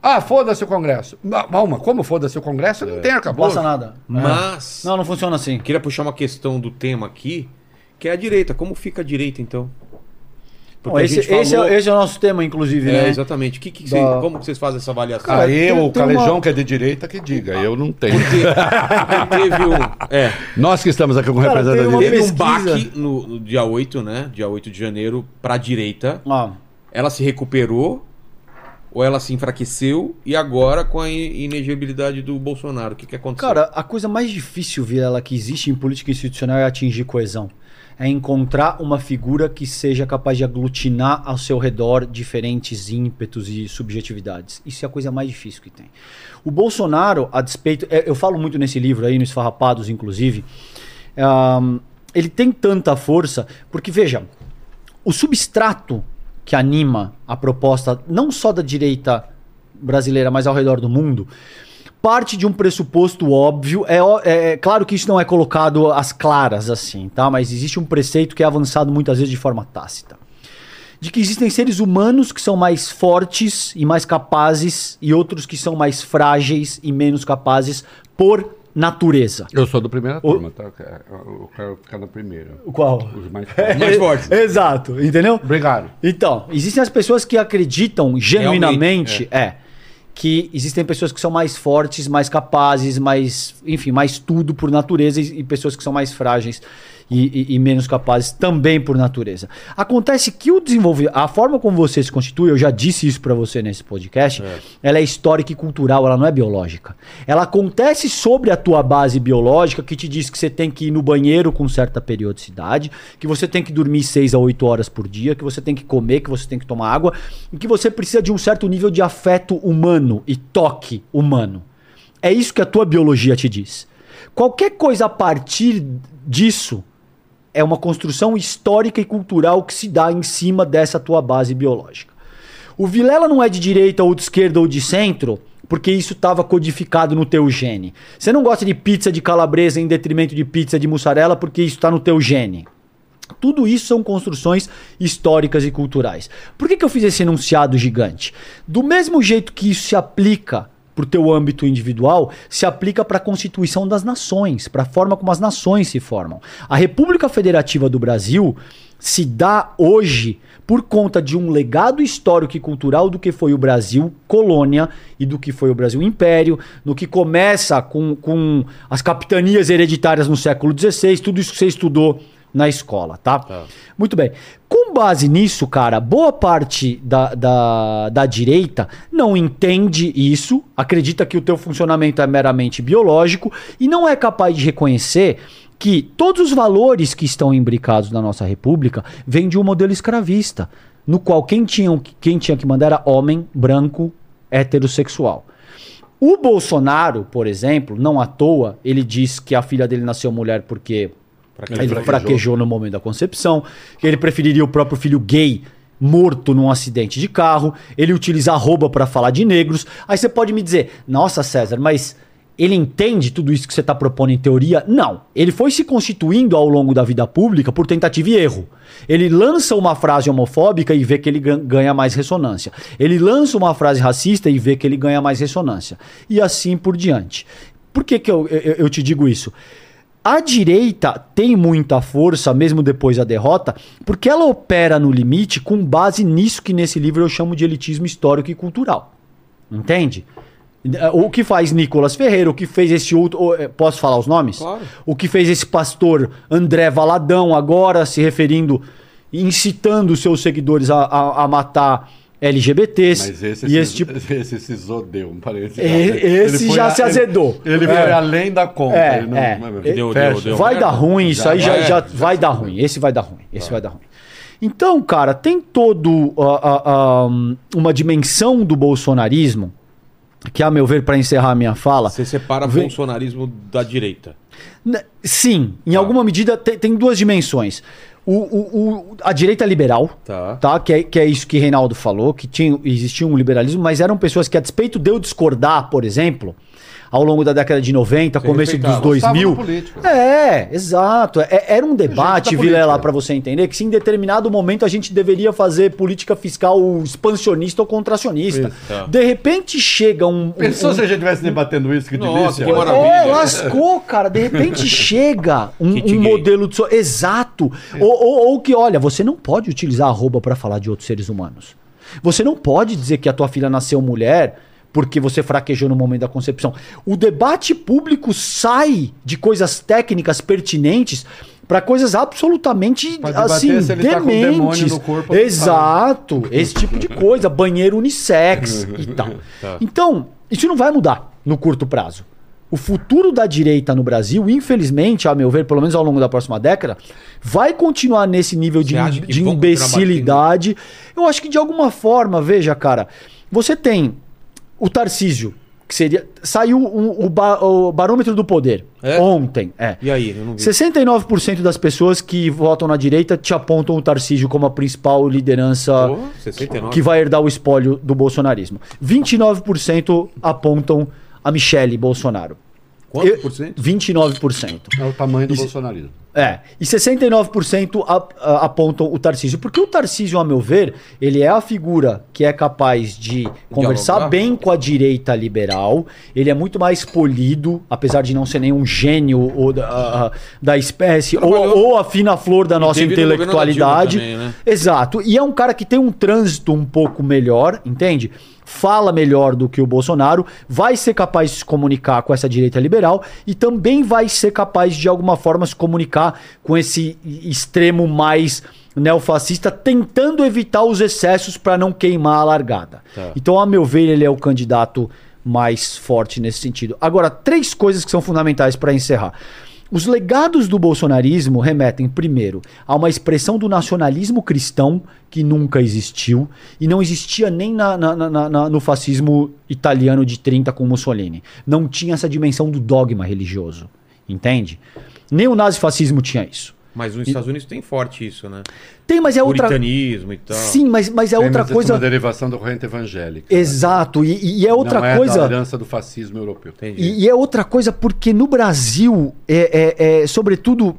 Ah, foda-se o congresso. Calma, como foda-se o congresso? Não tem Não arcabouço. passa nada. Mas. Não, não funciona assim. Queria puxar uma questão do tema aqui, que é a direita. Como fica a direita, então? Bom, esse, esse é, esse é o nosso tema, inclusive, É, né? exatamente. Que, que Da- vocês- como que vocês fazem essa avaliação? Cara, Aí tem- o tem Calejão, uma- que é de direita, que diga. Eu não tenho. Porque teve um. É, Nós que estamos aqui com o Cara, representante da teve direita. um baque no, no dia 8, né? Dia 8 de janeiro, pra direita. Ah, Ela se recuperou ou ela se enfraqueceu e agora com a in- inegibilidade do Bolsonaro, o que, que aconteceu? Cara, a coisa mais difícil, Vilela, que existe em política institucional é atingir coesão. É encontrar uma figura que seja capaz de aglutinar ao seu redor diferentes ímpetos e subjetividades. Isso é a coisa mais difícil que tem. O Bolsonaro, a despeito. é, Eu falo muito nesse livro aí, no Esfarrapados, inclusive. ahn, ele tem tanta força, porque, veja, o substrato que anima a proposta, não só da direita brasileira, mas ao redor do mundo, parte de um pressuposto óbvio. É, é- é claro que isso não é colocado às claras assim, tá? Mas existe um preceito que é avançado muitas vezes de forma tácita. De que existem seres humanos que são mais fortes e mais capazes e outros que são mais frágeis e menos capazes por natureza. Eu sou do primeira turma, tá? Eu quero ficar na primeira. Qual? Os mais Mais fortes. Exato, entendeu? Obrigado. Então, existem as pessoas que acreditam genuinamente, é. Que existem pessoas que são mais fortes, mais capazes, mais, enfim, mais tudo por natureza e, e pessoas que são mais frágeis e, e- e menos capazes também por natureza. Acontece que o desenvolvimento, a forma como você se constitui, eu já disse isso pra você nesse podcast, ela é histórica e cultural, ela não é biológica. Ela acontece sobre a tua base biológica que te diz que você tem que ir no banheiro com certa periodicidade, que você tem que dormir 6 a 8 horas por dia, que você tem que comer, que você tem que tomar água, e que você precisa de um certo nível de afeto humano e toque humano. É isso que a tua biologia te diz. Qualquer coisa a partir disso é uma construção histórica e cultural que se dá em cima dessa tua base biológica. O Vilela não é de direita ou de esquerda ou de centro, porque isso estava codificado no teu gene. Você não gosta de pizza de calabresa em detrimento de pizza de mussarela, porque isso está no teu gene. Tudo isso são construções históricas e culturais. Por que, que eu fiz esse enunciado gigante? Do mesmo jeito que isso se aplica para o teu âmbito individual, se aplica para a constituição das nações, para a forma como as nações se formam. A República Federativa do Brasil se dá hoje por conta de um legado histórico e cultural do que foi o Brasil colônia e do que foi o Brasil império, no que começa com, com as capitanias hereditárias no século XVI, tudo isso que você estudou na escola, tá? Muito bem. Com base nisso, cara, boa parte da, da, da direita não entende isso, acredita que o teu funcionamento é meramente biológico e não é capaz de reconhecer que todos os valores que estão imbricados na nossa república vêm de um modelo escravista, no qual quem tinha, quem tinha que mandar era homem, branco, heterossexual. O Bolsonaro, por exemplo, não à toa, ele diz que a filha dele nasceu mulher porque ele fraquejou. fraquejou no momento da concepção, que ele preferiria o próprio filho gay morto num acidente de carro, ele utiliza arroba para falar de negros. Aí você pode me dizer, nossa César, mas ele entende tudo isso que você está propondo em teoria? Não. Ele foi se constituindo ao longo da vida pública por tentativa e erro. Ele lança uma frase homofóbica e vê que ele gan- ganha mais ressonância. Ele lança uma frase racista e vê que ele ganha mais ressonância. E assim por diante. Por que, que eu, eu, eu te digo isso? A direita tem muita força, mesmo depois da derrota, porque ela opera no limite com base nisso que nesse livro eu chamo de elitismo histórico e cultural. Entende? O que faz Nicolas Ferreira, o que fez esse outro. eh, Posso falar os nomes? Claro. O que fez esse pastor André Valadão, agora se referindo, incitando seus seguidores a, a- a matar LGBTs. Mas esse, e esse tipo. esse se zodeu, parece. E- esse foi já a- se azedou. Ele, ele É. foi além da conta. É, ele não- é. Deu, deu, deu. Vai dar ruim, isso Já aí já, vai. já vai dar ruim. Esse vai dar ruim. Esse vai dar ruim. Então, cara, tem todo ah, ah, ah, uma dimensão do bolsonarismo que, a meu ver, para encerrar a minha fala, Você separa Vem- bolsonarismo da direita. Sim, em alguma medida te- tem, duas dimensões. O, o- o- a direita liberal, Tá. tá? Que, é, que é isso que Reinaldo falou, que tinha, existia um liberalismo, mas eram pessoas que, a despeito de eu discordar, por exemplo, ao longo da década de 90, Você começo dos Gostavam 2000. do político. É, exato. É- era um debate, da Vilela, para você entender, que se em determinado momento a gente deveria fazer política fiscal expansionista ou contracionista. Isso, tá. De repente chega um. Pensou um- se a gente estivesse debatendo isso? Que Nossa, delícia. que maravilha. é, lascou, cara. De repente chega um, um modelo de. so- Exato. Ou, ou- ou que, olha, você não pode utilizar arroba pra falar de outros seres humanos. Você não pode dizer que a tua filha nasceu mulher porque você fraquejou no momento da concepção. O debate público sai de coisas técnicas pertinentes para coisas absolutamente Pra assim se ele tá com dementes. corpo. Exato, esse tipo de coisa, banheiro unissex e tal. Tá. Então, isso não vai mudar no curto prazo. O futuro da direita no Brasil, infelizmente, a meu ver, pelo menos ao longo da próxima década, vai continuar nesse nível de, de imbecilidade. Eu acho que de alguma forma, veja, cara, você tem o Tarcísio, que seria. Saiu um- o, ba- o barômetro do poder É? ontem. É. E aí? Eu não vi. 69% das pessoas que votam na direita te apontam o Tarcísio como a principal liderança 69. que vai herdar o espólio do bolsonarismo. 29% apontam a Michele Bolsonaro. Quanto por cento? 29%. É o tamanho do bolsonarismo. É, e 69% a- a- apontam o Tarcísio. Porque o Tarcísio, a meu ver, ele é a figura que é capaz de conversar Dialogar. bem com a direita liberal. Ele é muito mais polido, apesar de não ser nenhum gênio ou da, a- da espécie, ou, Trabalhou- ou a fina flor da nossa da intelectualidade. Também, né? Exato. E é um cara que tem um trânsito um pouco melhor, entende? Fala melhor do que o Bolsonaro, vai ser capaz de se comunicar com essa direita liberal e também vai ser capaz de alguma forma se comunicar com esse extremo mais neofascista, tentando evitar os excessos para não queimar a largada. Tá. Então, a meu ver, ele é o candidato mais forte nesse sentido. Agora, três coisas que são fundamentais para encerrar. Os legados do bolsonarismo remetem, primeiro, a uma expressão do nacionalismo cristão que nunca existiu e não existia nem na- na- na- no fascismo italiano de 30 com Mussolini. Não tinha essa dimensão do dogma religioso. Entende? Nem o nazifascismo tinha isso. Mas nos Estados Unidos tem forte isso, né? Tem, mas é outra. Puritanismo e tal. Sim, mas, mas é Tem, outra mas isso coisa. uma derivação da corrente evangélica. Exato. E, e é outra Não é coisa. da herança do fascismo europeu. E, e é outra coisa porque no Brasil, é, é- é, sobretudo,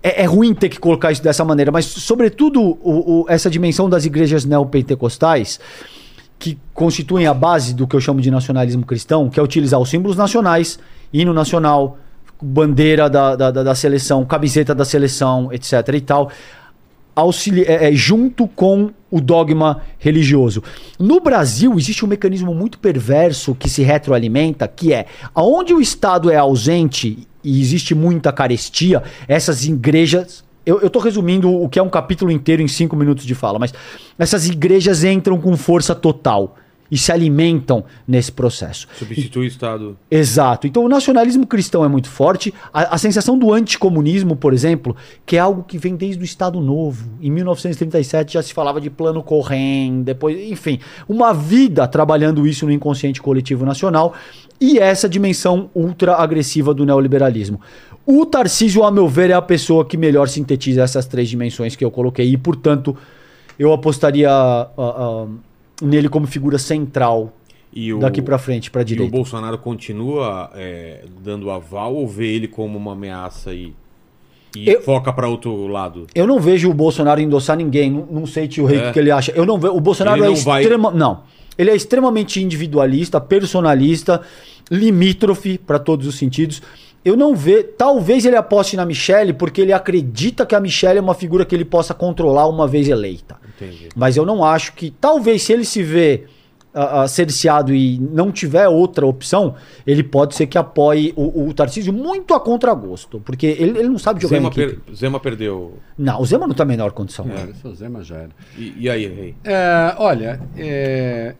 é, é ruim ter que colocar isso dessa maneira, mas sobretudo o- o- essa dimensão das igrejas neopentecostais, que constituem a base do que eu chamo de nacionalismo cristão, que é utilizar os símbolos nacionais, hino nacional, bandeira da, da, da- seleção, camiseta da seleção, etc. e tal auxili- é, é, junto com o dogma religioso. No Brasil, existe um mecanismo muito perverso que se retroalimenta, que é aonde o Estado é ausente e existe muita carestia, essas igrejas. Eu, tô resumindo o que é um capítulo inteiro em cinco minutos de fala, mas essas igrejas entram com força total e se alimentam nesse processo. Substitui o Estado. Exato. Então o nacionalismo cristão é muito forte. A, a sensação do anticomunismo, por exemplo, que é algo que vem desde o Estado Novo. Em 1937 já se falava de plano Corren, depois, enfim, uma vida trabalhando isso no inconsciente coletivo nacional e essa dimensão ultra agressiva do neoliberalismo. O Tarcísio, a meu ver, é a pessoa que melhor sintetiza essas três dimensões que eu coloquei e, portanto, eu apostaria ah, ah, nele como figura central E o, daqui pra frente, pra E o direita. Bolsonaro continua é, dando aval ou vê ele como uma ameaça e, e Eu- foca pra outro lado? Eu não vejo o Bolsonaro endossar ninguém. Não, não sei, tio Rei, o É. que ele acha. Eu não vejo. O Bolsonaro Ele é não vai- extrema. Não. Ele é extremamente individualista, personalista, limítrofe para todos os sentidos. Eu não vejo. Talvez ele aposte na Michelle porque ele acredita que a Michelle é uma figura que ele possa controlar uma vez eleita. Entendi. Mas eu não acho que. Talvez se ele se vê ah, cerceado e não tiver outra opção, ele pode ser que apoie o, o Tarcísio muito a contragosto, porque ele, ele não sabe jogar Zema, per- Zema perdeu. Não, o Zema não tá em menor condição. É, é o Zema já era. E, e aí, Rei? É, olha, é,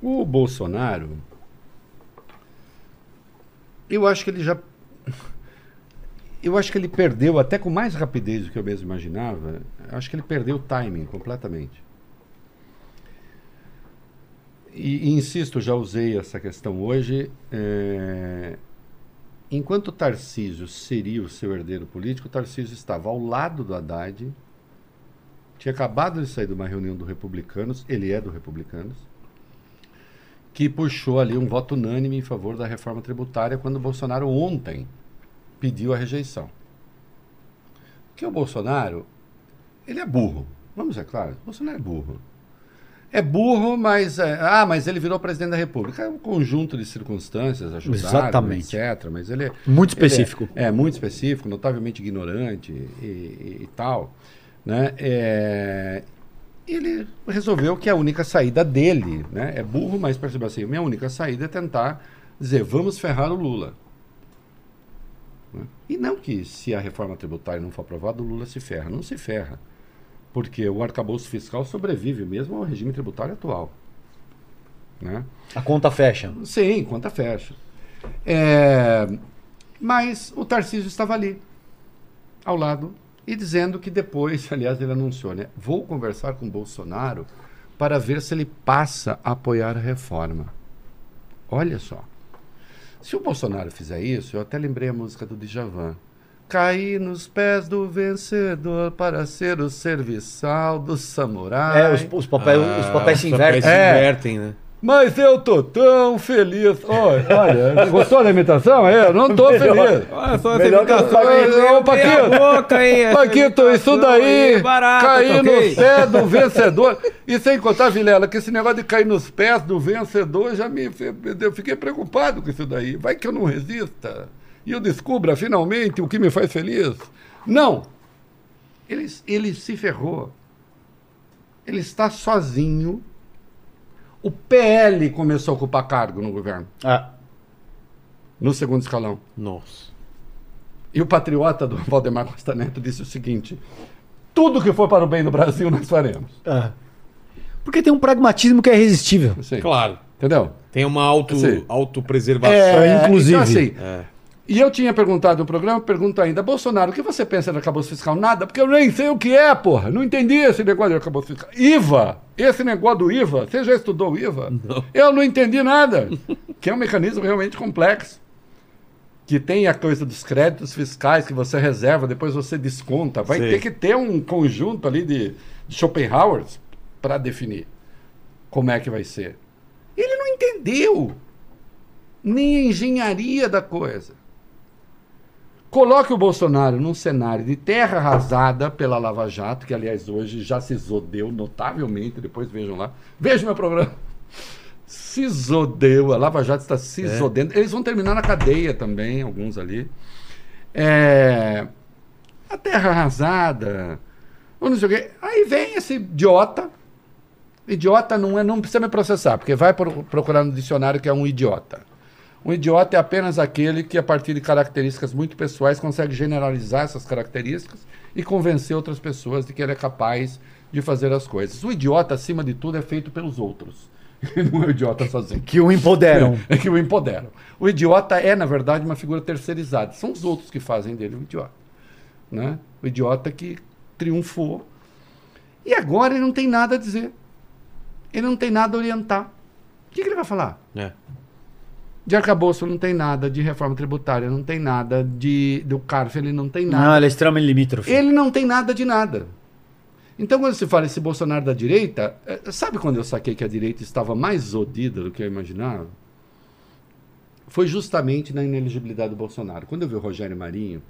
o Bolsonaro, eu acho que ele já. Eu acho que ele perdeu, até com mais rapidez do que eu mesmo imaginava, acho que ele perdeu o timing completamente. E, e insisto, já usei essa questão hoje. é, enquanto Tarcísio seria o seu herdeiro político, Tarcísio estava ao lado do Haddad, tinha acabado de sair de uma reunião do Republicanos, ele é do Republicanos, que puxou ali um voto unânime em favor da reforma tributária quando o Bolsonaro ontem pediu a rejeição. Porque o Bolsonaro, ele é burro. Vamos ser claros, o Bolsonaro é burro. É burro, mas. é, ah, mas ele virou presidente da República. É um conjunto de circunstâncias ajudaram, Exatamente. etc. Mas ele é. Muito é- específico. É, muito específico, notavelmente ignorante e, e- e tal. Né? É, ele resolveu que a única saída dele, né? É burro, mas percebeu assim, minha única saída é tentar dizer, vamos ferrar o Lula. Né? E não que se a reforma tributária não for aprovada, o Lula se ferra. Não se ferra. Porque o arcabouço fiscal sobrevive mesmo ao regime tributário atual. Né? A conta fecha. Sim, conta fecha. É, mas o Tarcísio estava ali, ao lado, e dizendo que depois, aliás, ele anunciou, né? Vou conversar com o Bolsonaro para ver se ele passa a apoiar a reforma. Olha só. Se o Bolsonaro fizer isso, eu até lembrei a música do Djavan. Caí nos pés do vencedor para ser o serviçal do samurai. É, os, os papéis, os papéis se Ah, os papéis invertem. se É. invertem, né? Mas eu tô tão feliz. Olha, olha, gostou da imitação? É, Eu não tô feliz. Olha só Melhor que eu Ô, Paquito, boca essa Paquito, isso imitação daí, aí, barata, cair tá ok? nos pés do vencedor. E sem contar, Vilela, que esse negócio de cair nos pés do vencedor já me. Eu fiquei preocupado com isso daí. Vai que eu não resista. E eu descubra finalmente o que me faz feliz. Não. Ele, ele se ferrou. Ele está sozinho. O PL começou a ocupar cargo no governo, Ah, no segundo escalão. Nossa. E o patriota do Valdemar Costa Neto disse o seguinte: tudo que for para o bem do Brasil nós faremos. ah. Porque tem um pragmatismo que é irresistível. Assim, Claro. Entendeu? Tem uma auto, Sim. autopreservação. É, inclusive. Então, assim, É. E eu tinha perguntado no programa, pergunto ainda, Bolsonaro, o que você pensa do arcabouço fiscal? Nada, porque eu nem sei o que é, porra. Não entendi esse negócio de arcabouço fiscal. IVA, esse negócio do IVA, você já estudou o IVA? Não. Eu não entendi nada. que é um mecanismo realmente complexo. Que tem a coisa dos créditos fiscais que você reserva, depois você desconta. Vai Sei. ter que ter um conjunto ali de, de Schopenhauer para definir como é que vai ser. Ele não entendeu nem a engenharia da coisa. Coloque o Bolsonaro num cenário de terra arrasada pela Lava Jato, que aliás hoje já se zodeu notavelmente, depois vejam lá. Vejam meu programa. Se zodeu, a Lava Jato está se É. zodendo. Eles vão terminar na cadeia também, alguns ali. É, a terra arrasada, ou não sei o quê. Aí vem esse idiota. Idiota não, é, não precisa me processar, porque vai pro- procurar no dicionário que é um idiota. Um idiota é apenas aquele que, a partir de características muito pessoais, consegue generalizar essas características e convencer outras pessoas de que ele é capaz de fazer as coisas. O idiota, acima de tudo, é feito pelos outros. Ele não é o idiota sozinho. Que o empoderam. É que o empoderam. O idiota é, na verdade, uma figura terceirizada. São os outros que fazem dele o idiota. Né? O idiota que triunfou. E agora ele não tem nada a dizer. Ele não tem nada a orientar. O que, que ele vai falar? É. De arcabouço não tem nada, de reforma tributária não tem nada, de do CARF ele não tem Não, nada. ele é extremamente limítrofe. Ele não tem nada de nada. Então, quando se fala esse Bolsonaro da direita, eh, sabe quando eu saquei que a direita estava mais zodida do que eu imaginava? Foi justamente na ineligibilidade do Bolsonaro. Quando eu vi o Rogério Marinho,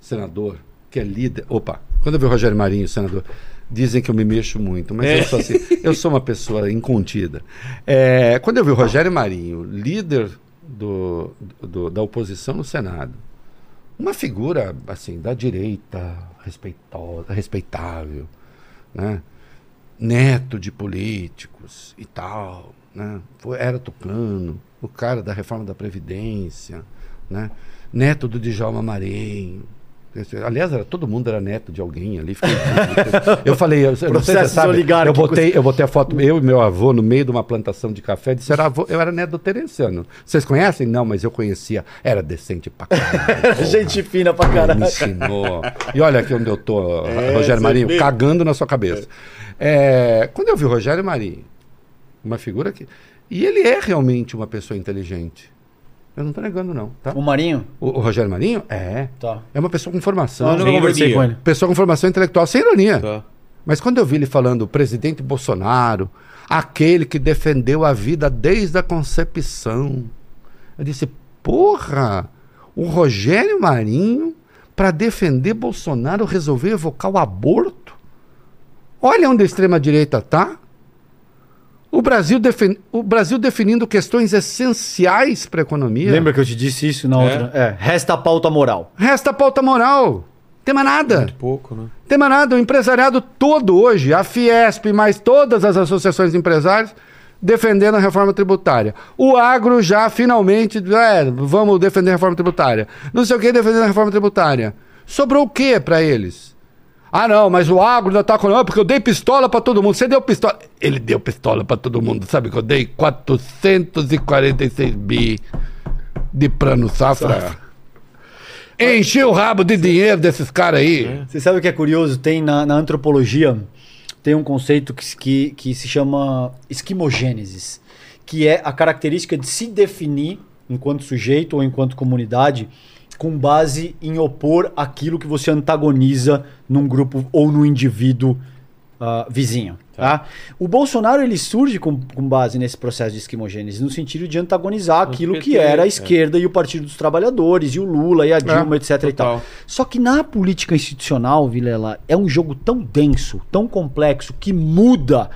senador, que é líder. Opa, quando eu vi o Rogério Marinho, senador, dizem que eu me mexo muito, mas É. eu sou assim, eu sou uma pessoa incontida. É, quando eu vi o Rogério Marinho, líder do, do- da oposição no Senado, uma figura assim da direita, respeitosa, respeitável, né? neto de políticos e tal, né? Foi, era tucano, o cara da reforma da Previdência, né? neto do Djalma Marinho. Aliás, era, todo mundo era neto de alguém ali. Fiquei, eu falei, eu, não sei se sabe, eu botei, eu botei a foto, eu e meu avô, no meio de uma plantação de café, disseram, avô, eu era neto do Terenciano. Vocês conhecem? Não, mas eu conhecia. Era decente pra caralho. Gente fina pra Me caralho. ensinou. E olha aqui onde eu tô, É, Rogério Marinho, cagando na sua cabeça. É, quando eu vi o Rogério Marinho, uma figura que. E ele é realmente uma pessoa inteligente. Eu não tô negando, não. Tá? O Marinho? O, o Rogério Marinho? É. Tá. É uma pessoa com formação. Não, eu nunca conversei com ele. Pessoa com formação intelectual, sem ironia. Tá. Mas quando eu vi ele falando, o presidente Bolsonaro, aquele que defendeu a vida desde a concepção, eu disse, porra, o Rogério Marinho, para defender Bolsonaro, resolveu evocar o aborto? Olha onde a extrema-direita tá. O Brasil, defin- o Brasil definindo questões essenciais para a economia. Lembra que eu te disse isso na É? outra? É. Resta a pauta moral. Resta a pauta moral. Tem mais nada. Muito pouco, né? Tem mais nada, o empresariado todo hoje, a Fiesp, mais todas as associações de empresários, defendendo a reforma tributária. O agro já finalmente, é, vamos defender a reforma tributária. Não sei o que defendendo a reforma tributária. Sobrou o que para eles? Ah, não, mas o agro ainda tá com. Não, porque eu dei pistola para todo mundo. Você deu pistola. Ele deu pistola para todo mundo. Sabe que eu dei 446 bi de plano safra. Enchi o rabo de dinheiro desses caras aí. Você sabe o que é curioso? Tem na, na antropologia tem um conceito que, que, que se chama esquimogênesis, que é a característica de se definir enquanto sujeito ou enquanto comunidade com base em opor aquilo que você antagoniza num grupo ou no indivíduo ah, vizinho. Tá. O Bolsonaro ele surge com, com base nesse processo de esquimogênese, no sentido de antagonizar aquilo que PT, era a é. esquerda e o Partido dos Trabalhadores, e o Lula, e a Dilma, etc. E tal. Só que na política institucional, Vilela, é um jogo tão denso, tão complexo, que muda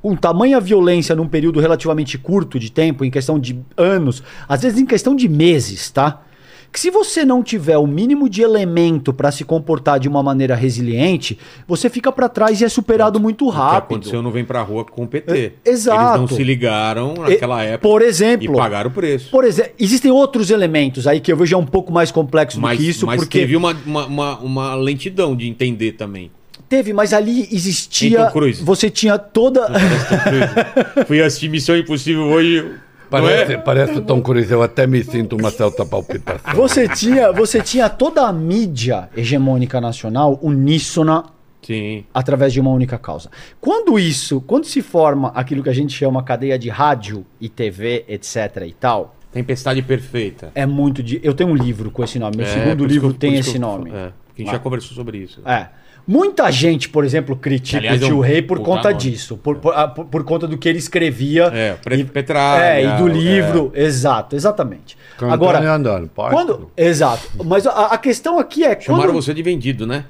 com tamanha violência num período relativamente curto de tempo, em questão de anos, às vezes em questão de meses, tá? Que se você não tiver o mínimo de elemento para se comportar de uma maneira resiliente, você fica para trás e é superado muito O que rápido. aconteceu não vem pra rua com o PT. É, exato. Eles não se ligaram naquela época por exemplo- e pagaram o preço. Por exemplo, existem outros elementos aí que eu vejo é um pouco mais complexo mas do que isso, mas porque teve uma, uma, uma, lentidão de entender também. teve, mas ali existia, Então, Cruz. você tinha toda Fui assistir Missão Impossível hoje. Parece, é? parece o Tom Cruise, eu até me sinto uma certa palpitação. Você tinha, você tinha toda a mídia hegemônica nacional uníssona Sim. através de uma única causa. Quando isso, quando se forma aquilo que a gente chama cadeia de rádio e TV, etc e tal, Tempestade Perfeita. é muito de. Eu tenho um livro com esse nome. Meu É, segundo livro eu- tem esse eu- nome. É, a gente Vai. já conversou sobre isso. É. Muita gente, por exemplo, critica Aliás, o é tio um Rei por conta nome. disso, por, por, ah, por- por conta do que ele escrevia. É, e, Petralha, É, e do é. livro. Exato, exatamente. Cantando Agora, e andando, pode. quando. Exato. Mas a, a questão aqui é. Chamaram quando, você de vendido, né?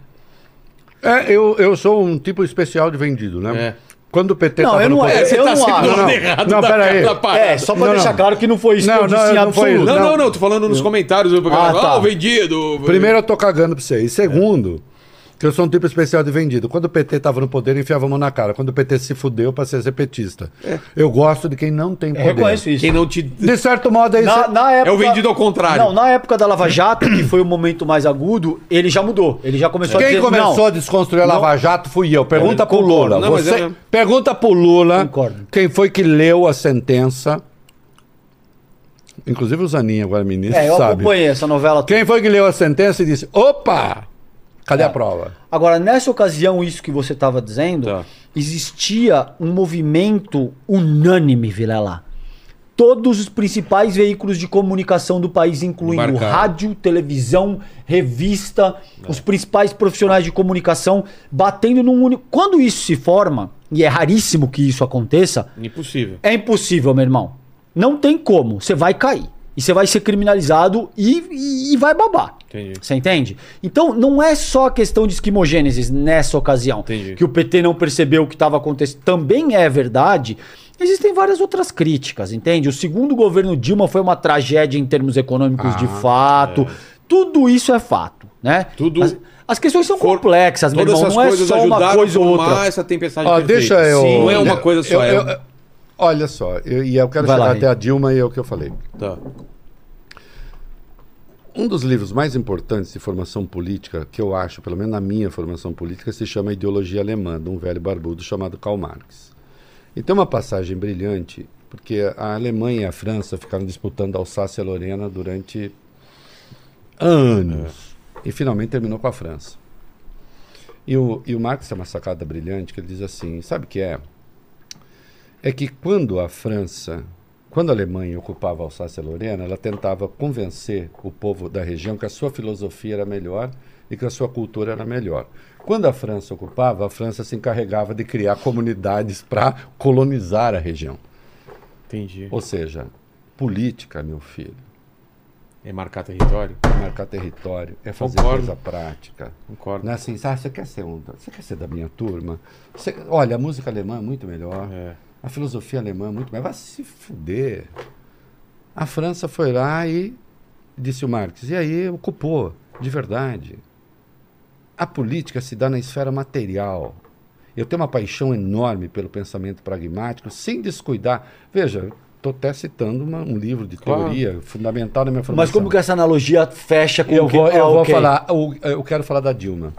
É, eu, eu sou um tipo especial de vendido, né? É. Quando o PT Não, tava eu no não- poder- é, você eu tá não acho. Não, errado não, parada. É, só pra Não, deixar não. claro que não foi isso Não, que eu não, disse em não foi absoluto. Não, Não. não, tô falando nos comentários. Eu, Ah, ah, tá. o vendido. Primeiro eu tô cagando pra você. E segundo, que eu sou um tipo especial de vendido. Quando o PT tava no poder, eu enfiava a mão na cara. Quando o PT se fudeu, eu passei a ser petista. Eu gosto de quem não tem Eu poder. reconheço isso. Quem não te. De certo modo, é isso. Na, na época, É o vendido ao contrário. Não, na época da Lava Jato, que foi o momento mais agudo, ele já mudou. Ele já começou a Quem dizer. começou não, a desconstruir a Lava Jato fui eu. Pergunta Eu pro. Lula. Não, Você, é- Pergunta pro Lula Concordo. quem foi que leu a sentença. Inclusive o Zanin, agora ministro, É, eu sabe. acompanhei essa novela. Quem foi que leu a sentença e disse: opa, cadê a prova? Agora, nessa ocasião, isso que você estava dizendo, Tá. existia um movimento unânime, Vilela. Todos os principais veículos de comunicação do país, incluindo Embarcaram. rádio, televisão, revista, os principais profissionais de comunicação, batendo num único. Quando isso se forma, e é raríssimo que isso aconteça, Impossível. é impossível, meu irmão. Não tem como. Você vai cair. E você vai ser criminalizado e, e- e vai babar. Entendi. Você entende? Então, não é só a questão de esquimogênesis nessa ocasião. Entendi. Que o PT não percebeu o que estava acontecendo. Também é verdade. Existem várias outras críticas, entende? O segundo governo Dilma foi uma tragédia em termos econômicos de fato. Tudo isso é fato, né? Tudo- As, as questões são For- complexas, meu Todas irmão. essas Não é só uma coisa ou outra. essa tempestade perfeita. deixa eu. Não é uma coisa só. eu- é eu- Olha só, eu, e eu quero Vai chegar lá, até a Dilma e é o que eu falei. Tá. Um dos livros mais importantes de formação política, que eu acho, pelo menos na minha formação política, se chama Ideologia Alemã, de um velho barbudo chamado Karl Marx. E tem uma passagem brilhante, porque a Alemanha e a França ficaram disputando a Alsácia-Lorena durante anos. E finalmente terminou com a França. E o, e o Marx tem uma sacada brilhante que ele diz assim: sabe o que é? É que quando a França, quando a Alemanha ocupava a Alsácia-Lorena, ela tentava convencer o povo da região que a sua filosofia era melhor e que a sua cultura era melhor. Quando a França ocupava, a França se encarregava de criar comunidades para colonizar a região. Entendi. Ou seja, política, meu filho, É marcar território? é marcar território, é fazer Concordo. coisa prática. Concordo. Não é assim, ah, você quer ser um, você quer ser da minha turma? Você- olha, a música alemã é muito melhor. É. A filosofia alemã é muito melhor. Vai se fuder. A França foi lá e disse o Marx, e aí ocupou, de verdade. A política se dá na esfera material. Eu tenho uma paixão enorme pelo pensamento pragmático, sem descuidar. Veja, estou até citando uma- um livro de Claro. teoria fundamental na minha formação. Mas como que essa analogia fecha com Eu o que... vou, eu Ah, vou ok. falar, eu, eu quero falar da Dilma.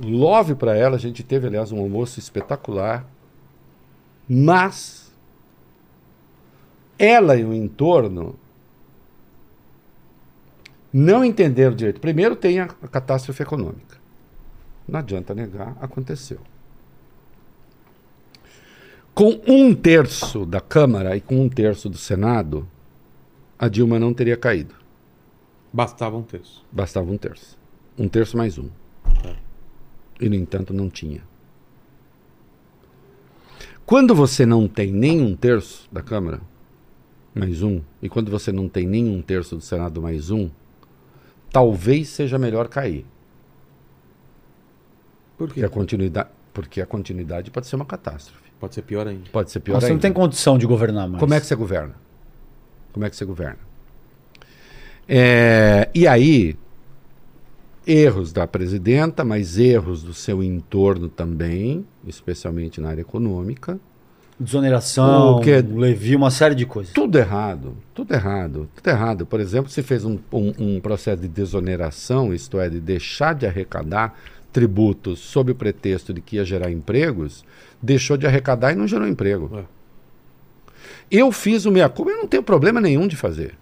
Love para ela, a gente teve, aliás, um almoço espetacular, mas ela e o entorno não entenderam direito. Primeiro tem a, a catástrofe econômica. Não adianta negar, aconteceu. Com um terço da Câmara e com um terço do Senado, a Dilma não teria caído. Bastava um terço. Bastava um terço. Um terço mais um. E, no entanto, não tinha. Quando você não tem nem um terço da Câmara, mais um, e quando você não tem nem um terço do Senado, mais um, talvez seja melhor cair. Por Porque a continuidade, porque a continuidade pode ser uma catástrofe. Pode ser pior ainda. Pode ser pior Você ainda. não tem condição de governar mais. Como é que você governa? Como é que você governa? É, e aí, erros da presidenta, mas erros do seu entorno também, especialmente na área econômica. Desoneração, que- Levi, uma série de coisas. Tudo errado, tudo errado, tudo errado. Por exemplo, se fez um, um- um processo de desoneração, isto é, de deixar de arrecadar tributos sob o pretexto de que ia gerar empregos, deixou de arrecadar e não gerou emprego. É. Eu fiz o minha culpa, eu não tenho problema nenhum de fazer.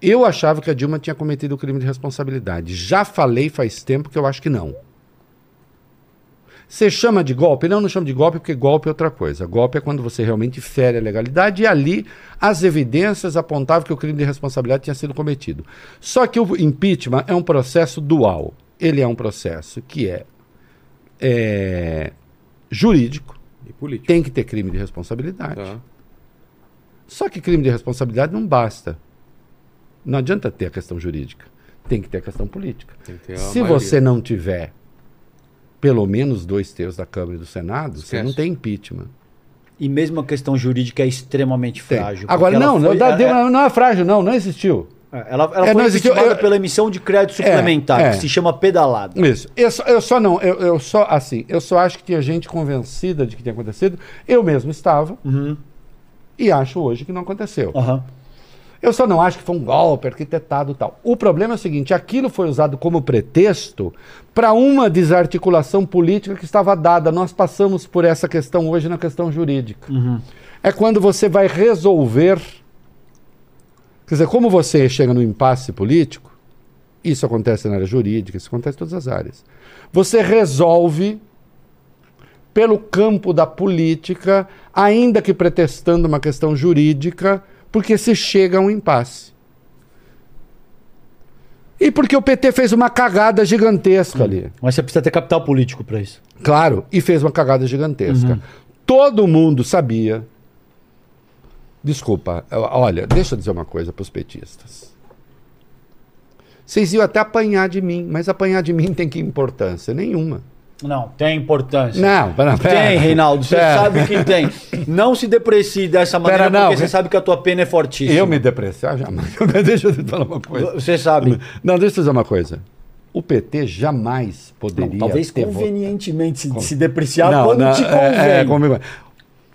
Eu achava que a Dilma tinha cometido o crime de responsabilidade. Já falei faz tempo que eu acho que não. Você chama de golpe? Não, não chama de golpe porque golpe é outra coisa. Golpe é quando você realmente fere a legalidade e ali as evidências apontavam que o crime de responsabilidade tinha sido cometido. Só que o impeachment é um processo dual. Ele é um processo que é, é, jurídico, E político. tem que ter crime de responsabilidade. Tá. Só que crime de responsabilidade não basta. Não adianta ter a questão jurídica. Tem que ter a questão política. Tem que ter a Se maioria. você não tiver pelo menos dois terços da Câmara e do Senado, você Esquece. não tem impeachment. E mesmo a questão jurídica é extremamente Tem. frágil. Agora, não, foi- não, é- deu- não é frágil, não, não existiu. é, ela ela É, foi não existiu- eu- pela emissão de crédito suplementar, é. que se chama pedalada. Isso. Eu só, eu só não, eu, eu só, assim, eu só acho que tinha gente convencida de que tinha acontecido. Eu mesmo estava. E acho hoje que não aconteceu. Aham. Eu só não acho que foi um golpe arquitetado e tal. O problema é o seguinte: aquilo foi usado como pretexto para uma desarticulação política que estava dada. Nós passamos por essa questão hoje na questão jurídica. É quando você vai resolver. Quer dizer, como você chega no impasse político, isso acontece na área jurídica, isso acontece em todas as áreas. Você resolve pelo campo da política, ainda que pretextando uma questão jurídica, porque se chega a um impasse. E porque o PT fez uma cagada gigantesca ali. Mas você precisa ter capital político para isso. Claro, e fez uma cagada gigantesca. Todo mundo sabia. Desculpa, olha, deixa eu dizer uma coisa para os petistas. Vocês iam até apanhar de mim, mas apanhar de mim tem que importância? Nenhuma. Não, tem importância. Não, pera, pera. Tem, Reinaldo, você Pera. sabe que tem. Não se deprecie dessa maneira, Pera, não. porque você sabe que a tua pena é fortíssima. Eu me depreciar jamais. deixa eu te falar uma coisa. Você sabe. Não, deixa eu dizer uma coisa. o PT jamais poderia Não, talvez convenientemente se, se depreciar Não, quando não, te convém. é, é, comigo. O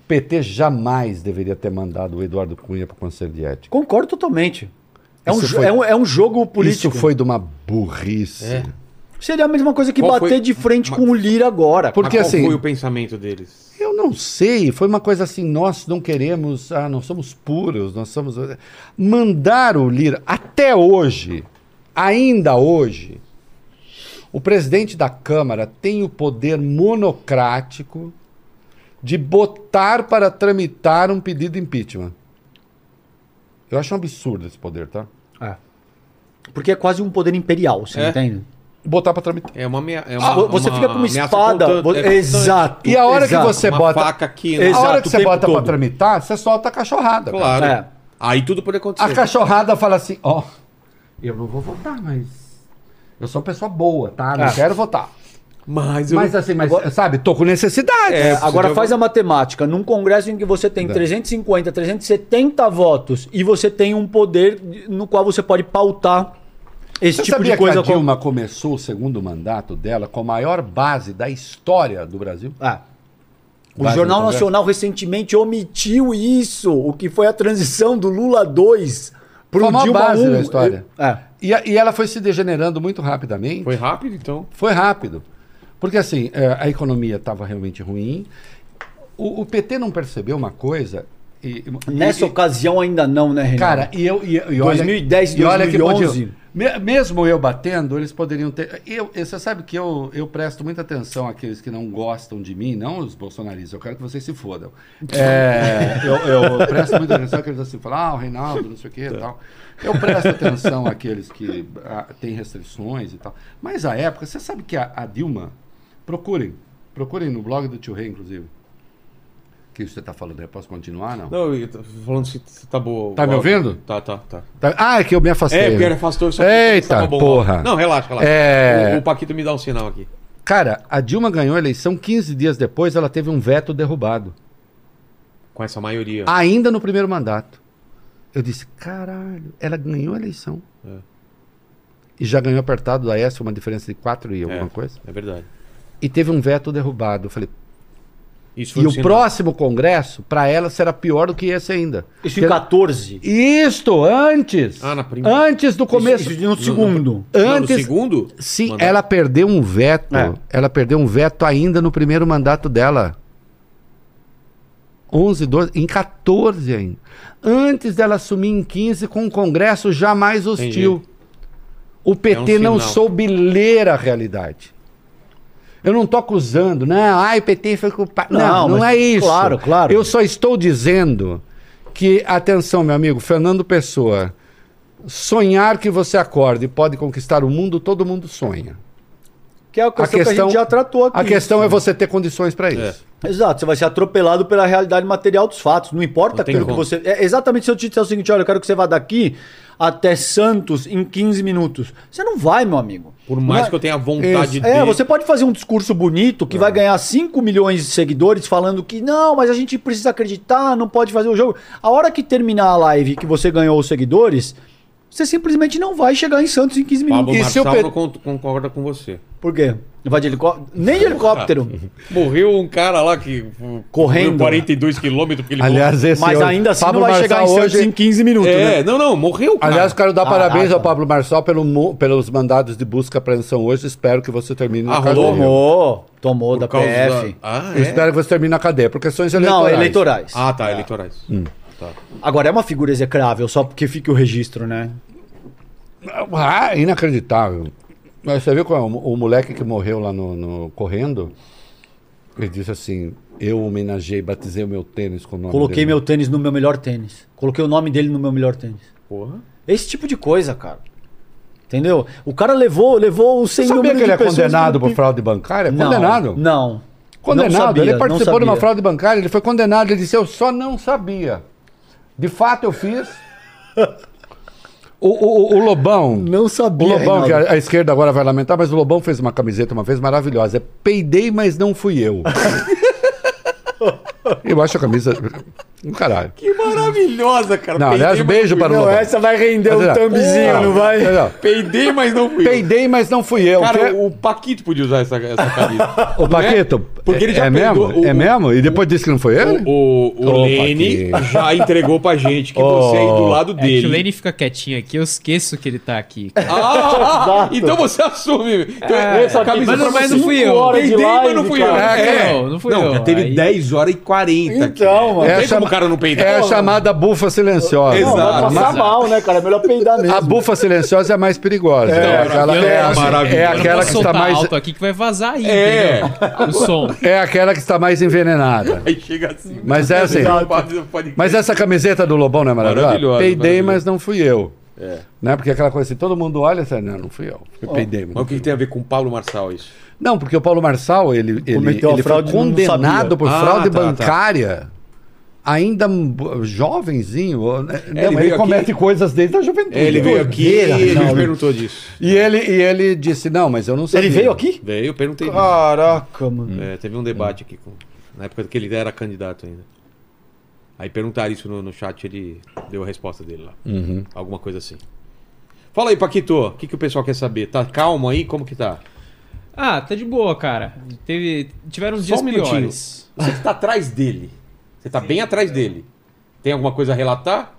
PT jamais deveria ter mandado o Eduardo Cunha para o Conselho de Ética. Concordo totalmente. É um, foi- é, um, é um jogo político. Isso foi de uma burrice. É. Seria a mesma coisa que Qual bater foi- de frente Mas- com o Lira agora. Porque Mas qual assim- foi o pensamento deles? Eu não sei, foi uma coisa assim, nós não queremos, ah, nós somos puros, nós somos. Mandar o Lira, até hoje, ainda hoje, o presidente da Câmara tem o poder monocrático de botar para tramitar um pedido de impeachment. Eu acho um absurdo esse poder, tá? É. Porque é quase um poder imperial, você É. entende? Botar para tramitar. É uma, é Ah, uma você uma fica com uma espada. vo- é. Exato. E a hora exato. que você bota. faca aqui, né? A Exato, hora que você bota para tramitar, você solta a cachorrada. Claro. É. Aí tudo pode acontecer. A cachorrada fala assim: ó, eu não vou votar, mas eu sou uma pessoa boa, tá? Não É. quero votar. Mas eu... Mas assim, mas Agora- sabe, tô com necessidade. É, Agora você faz a matemática. Num congresso em que você tem É. 350, 370 votos e você tem um poder no qual você pode pautar esse Você tipo sabia de coisa. que a Dilma começou o segundo mandato dela com a maior base da história do Brasil? Ah. O Base Jornal? Nacional recentemente omitiu isso, o que foi a transição do Lula 2 Foi pro a maior Dilma base 1. da história. É. E, e ela foi se degenerando muito rapidamente. Foi rápido, então. Foi rápido. Porque assim, é, a economia estava realmente ruim. O, o PT não percebeu uma coisa. E, Nessa e- ocasião ainda não, né, Renan? Cara, e eu. E, e olha, 2010, e olha que 2011. podiam- me- mesmo eu batendo, eles poderiam ter. Eu, você sabe que eu, eu presto muita atenção àqueles que não gostam de mim, não os bolsonaristas. Eu quero que vocês se fodam. É, eu, eu presto muita atenção àqueles assim, falam, ah, o Reinaldo, não sei o que e tal. Eu presto atenção àqueles que ah, têm restrições e tal. Mas a época, você sabe que a, a Dilma. Procurem. Procurem no blog do Tio Rei, inclusive. O que você está falando? Eu posso continuar, não? Não, eu tô falando se, tá boa. Tá me ouvindo? Tá, tá, tá. Tá- Ah, é que eu me afastei. É, porque afastou só Eita, bom lá. porra. Não, relaxa, relaxa. É. O, o Paquito me dá um sinal aqui. Cara, a Dilma ganhou a eleição 15 dias depois, ela teve um veto derrubado. Com essa maioria. Ainda no primeiro mandato. Eu disse, caralho, ela ganhou a eleição. É. E já ganhou apertado da S, uma diferença de 4 e alguma é, coisa. É verdade. E teve um veto derrubado. Eu falei, e um o sinal. próximo congresso, para ela, será pior do que esse ainda. Isso em Porque- 14. Isto, antes. Ah, na primeira. Antes do começo. Isso, isso no segundo. Não, no Antes, segundo? Sim, mandato. ela perdeu um veto. É. Ela perdeu um veto ainda no primeiro mandato dela. 11, 12, em 14 ainda. Antes dela assumir em 15 com um congresso jamais hostil. Entendi. O PT É um não soube ler a realidade. Eu não estou acusando, não, ai, o PT foi culpado. Não, Não, não, mas é isso. claro, claro. Eu só estou dizendo que, atenção, meu amigo, Fernando Pessoa, sonhar que você acorde e pode conquistar o mundo, todo mundo sonha. Que é a questão, que a gente já tratou aqui. A questão é você ter condições para isso. Exato, você vai ser atropelado pela realidade material dos fatos. Não importa Não aquilo que você. É exatamente se eu te disser o seguinte: olha, eu quero que você vá daqui até Santos em 15 minutos. Você não vai, meu amigo. Por mais Não é- que eu tenha vontade de. É, você pode fazer um discurso bonito que vai ganhar 5 milhões de seguidores falando que não, mas a gente precisa acreditar, não pode fazer o jogo. A hora que terminar a live que você ganhou os seguidores, você simplesmente não vai chegar em Santos em 15 minutos. Pablo E se eu Marçal pe- não con- concorda com você. Por quê? Vai de helicóptero? Nem de helicóptero. Morreu um cara lá que Correndo. correu 42 quilômetros porque ele Aliás, esse Mas hoje- ainda assim Pablo não vai chegar em Marçal Santos hoje- em 15 minutos. É, né? não, não, morreu, cara. Aliás, quero dar Ah, parabéns tá. ao Pablo Marçal pelo, pelos mandados de busca e apreensão hoje. Espero que você termine na cadeia. Tomou, tomou Por da causa PF. da- Ah, Eu é? espero que você termine na cadeia, por questões eleitorais. Não, eleitorais. Ah, tá, eleitorais. Hum. Tá. Agora é uma figura execrável, só porque fica o registro, né? Ah, inacreditável. Mas você viu qual é? o, moleque que morreu lá no, no- correndo? Ele disse assim: Eu homenageei, batizei o meu tênis com o nome Coloquei dele. meu tênis no meu melhor tênis. Coloquei o nome dele no meu melhor tênis. Porra. Esse tipo de coisa, cara. Entendeu? O cara levou, levou o sem Sabia número que ele é condenado por fraude bancária? Não, Condenado. Não. Condenado. Não sabia, ele participou de uma fraude bancária, ele foi condenado. Ele disse: Eu só não sabia. De fato, eu fiz. O, o- o- o Lobão. Não O sabia. Lobão, que a, a esquerda agora vai lamentar, mas o Lobão fez uma camiseta uma vez maravilhosa. É peidei, mas não fui eu. Eu acho a camisa. Um caralho. Que maravilhosa, cara. Não, aliás, beijo para o Não, essa vai render um thumbzinho, não vai? Peidei, mas não fui eu. Peidei, mas não fui eu. Cara, o Paquito podia usar essa, essa camisa. Ô, Paquito, Porque ele já é peidou mesmo? o- É mesmo? E depois disse que não foi ele? O, o, o Lene já entregou pra gente que você aí do lado É que o dele. Lane fica quietinho aqui, eu esqueço que ele tá aqui. Ah, então você assume. Então, É, essa camisa mas não- fui eu. Peidei, mas não fui cara. eu. É, não, não fui eu. já teve Aí- 10 horas e 40 aqui. Então, mano. Não tem Essa- como o cara não peidar. É a chamada bufa silenciosa. Exato. Não, vai passar Exato. mal, né, cara? É melhor peidar mesmo. A bufa silenciosa é a mais perigosa. É, aquela, eu é, a- maravilha. é Eu não aquela posso que está soltar mais. alto aqui que vai vazar aí, É. entendeu? O som. É aquela que está mais envenenada. Aí chega assim. Mas é assim. Mas essa camiseta do Lobão não é maravilhosa? Maravilhosa, Peidei, maravilhosa. mas não fui eu. É. Né? Porque aquela coisa assim, todo mundo olha e fala, não, não fui eu. Eu peidei, mas Mas não o que, que tem a ver com o Paulo Marçal isso? Não, porque o Paulo Marçal, ele, ele, ele foi não condenado por Ah, fraude tá, tá. bancária. Ainda um, jovenzinho. né? Não, ele ele, veio comete aqui- coisas desde a juventude. ele veio aqui e ele Não, me perguntou disso. E ele, e ele disse, não, mas eu não sabia. Ele veio aqui? Veio, eu perguntei disso. Caraca, mano. É, teve um debate aqui com, na época que ele era candidato ainda. Aí perguntaram isso no, no chat, ele deu a resposta dele lá. Uhum. Alguma coisa assim. Fala aí, Paquito, o que, que o pessoal quer saber? Tá calmo aí? Como que tá? Ah, tá de boa, cara. Teve, tiveram Só dias um minutinho. piores. Você tá atrás dele. Você tá bem atrás dele. Tem alguma coisa a relatar?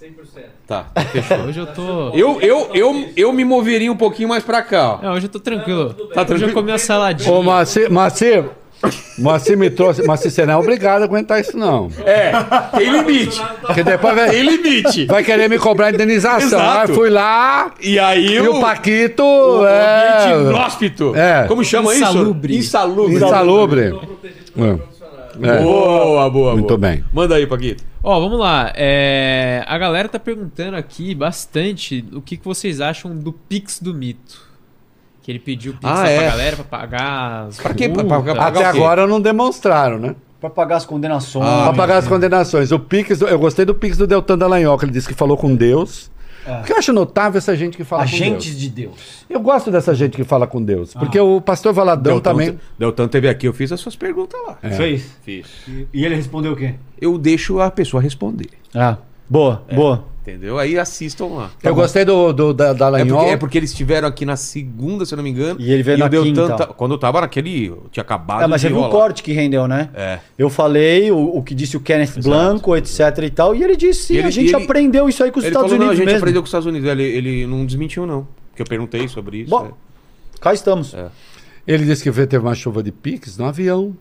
100%. Tá, fechou. Hoje eu tô. Eu, eu, eu, eu me moveria um pouquinho mais pra cá, ó. Não, hoje eu tô tranquilo. Tá Hoje tranquilo? eu comi uma saladinha. Ô, Moacir, Moacir, Moacir me trouxe. Moacir, você não é obrigado a aguentar isso, não. É, tem limite. Porque depois vai, Tem limite. vai querer me cobrar indenização. Exato. Aí fui lá E aí e o Paquito. o é, ambiente inóspito. É. Como chama Insalubre. isso? Insalubre. insalubre. É. Boa, boa, Muito boa. bem. Manda aí, Paquito. Ó, vamos lá. É, A galera tá perguntando aqui bastante o que, que vocês acham do Pix do Mito. Que ele pediu Pix Ah, é. pra galera pra pagar as Pra quê? Pra multas. pagar- Até agora não demonstraram, né? Pra pagar as condenações. Ah, Pra pagar as condenações. O Pix, eu gostei do Pix do Deltan Dallagnol, que ele disse que falou com Deus. Porque eu acho notável essa gente que fala com Deus. Agentes de Deus. Eu gosto dessa gente que fala com Deus. Porque o pastor Valadão também. Deltan teve aqui, eu fiz as suas perguntas lá. Fez? Fiz. E ele respondeu o quê? Eu deixo a pessoa responder. Ah, boa, boa. Entendeu? Aí assistam lá. eu gostei do, do da, É Dallagnol. porque, é porque eles estiveram aqui na segunda, se eu não me engano. E ele veio o na Deltan quinta. ta- Quando eu tava naquele. Tinha acabado Ah, mas de você viu o rolar. corte que rendeu, né? É. Eu falei o, o que disse o Kenneth Blanco, etc e tal, e ele disse, sim, E ele- a gente e ele- aprendeu isso aí com os Ele Estados falou, não, a Unidos gente mesmo. aprendeu com os Estados Unidos. Ele, ele não desmentiu, não. Porque eu perguntei sobre isso. Bom, é. cá estamos. Ele disse que teve uma chuva de Pix no avião.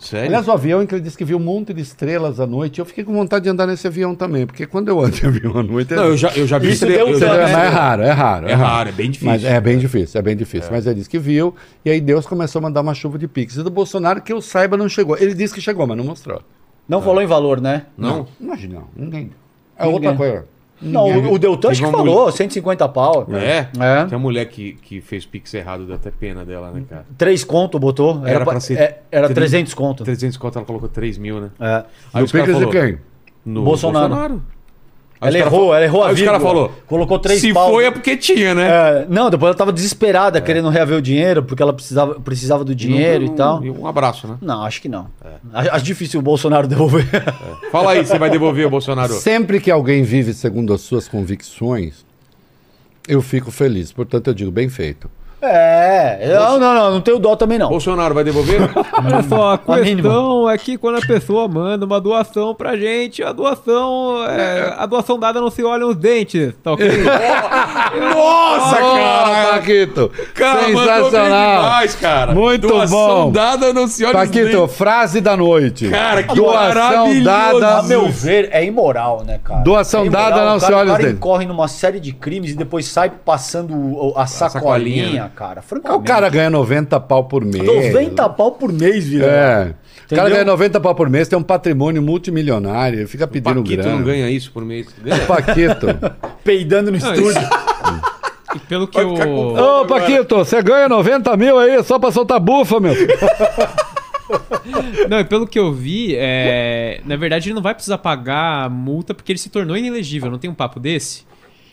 Sério? Aliás, o avião em que ele disse que viu um monte de estrelas à noite. Eu fiquei com vontade de andar nesse avião também. Porque quando eu ando de avião à noite. não, eu já, eu já vi Isso estre- deu um eu é estrela. raro, é raro. É raro, é bem difícil. Mas é bem difícil, é bem difícil. Mas ele disse que viu, e aí Deus começou a mandar uma chuva de Pix. E do Bolsonaro, que eu saiba, não chegou. Ele disse que chegou, mas não mostrou. Não falou em valor, né? Não? Imagina, não. Ninguém. É Ninguém. outra coisa. Não, o, o Deltan acho que falou, 150 pau. É? É. Tem uma mulher que, que fez pix errado, deu até pena dela, né, cara? Três conto botou. Era, Era pra, ser é, era tri- 300 conto. 300 conto, ela colocou 3 mil, né? É. Aí E o Pix de falou, quem? No Bolsonaro. Aí Ela errou, falou- ela errou a Aí os caras vírgula. falou, Colocou três se pau. foi é porque tinha, né? É, não, depois ela tava desesperada, querendo reaver o dinheiro, porque ela precisava, precisava do dinheiro e Um- tal. Um abraço, né? Não, acho que não. Acho acho difícil o Bolsonaro devolver. Fala aí, você vai devolver o Bolsonaro? Sempre que alguém vive segundo as suas convicções, eu fico feliz. Portanto, eu digo, bem feito. É, não, não, não, não tenho dó também não. Bolsonaro vai devolver? Olha só, a A questão é que quando a pessoa manda uma doação pra gente, a doação. é, a doação dada não se olha os dentes, tá ok? Nossa, cara! Paquito! Cara, sensacional! demais, cara. Muito Doação bom. dada não se olha os Paquito, dentes. frase da noite. Cara, que Doação dada. A meu ver, é imoral, né, cara? Doação É imoral. dada, não o se cara, olha O os cara dentes. incorre numa série de crimes e depois sai passando o- a sacolinha, sacolinha. Cara. O Francamente. cara ganha 90 pau por mês. 90 pau por mês, Vila. É. O cara ganha 90 pau por mês, tem um patrimônio multimilionário, ele fica pedindo Paquito grana. não ganha isso por mês. Ganha. Paquito. Peidando no Não, estúdio. E pelo que eu. Ô, Paquito, você ganha 90 mil aí só pra soltar bufa, meu. Não, e pelo que eu vi, é, na verdade ele não vai precisar pagar a multa porque ele se tornou inelegível. Não tem um papo desse?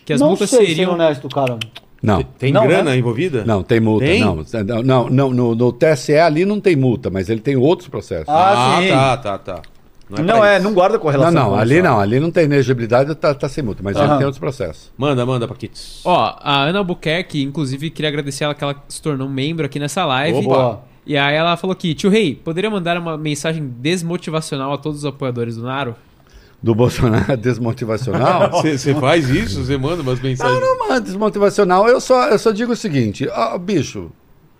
Que as não multas sei ser seriam. honesto, cara. Não. Tem Não, grana né? envolvida? Não, tem multa. Tem? Não, não, não no, no TSE ali não tem multa, mas ele tem outros processos. Ah, sim. tá, tá, tá. Não, é, não guarda não, correlação. não, com ali não, ali não tem inegibilidade, tá, tá sem multa, mas ele Aham. tem outros processos. Manda, manda, Paquitos. Ó, a Ana Albuquerque, inclusive, queria agradecer ela que ela se tornou membro aqui nessa live. Opa. E aí ela falou aqui, tio Rei, poderia mandar uma mensagem desmotivacional a todos os apoiadores do Naro? Do Bolsonaro desmotivacional? Você faz isso? Você manda umas mensagens? Não, mas desmotivacional, eu só, eu só digo o seguinte, ó, bicho,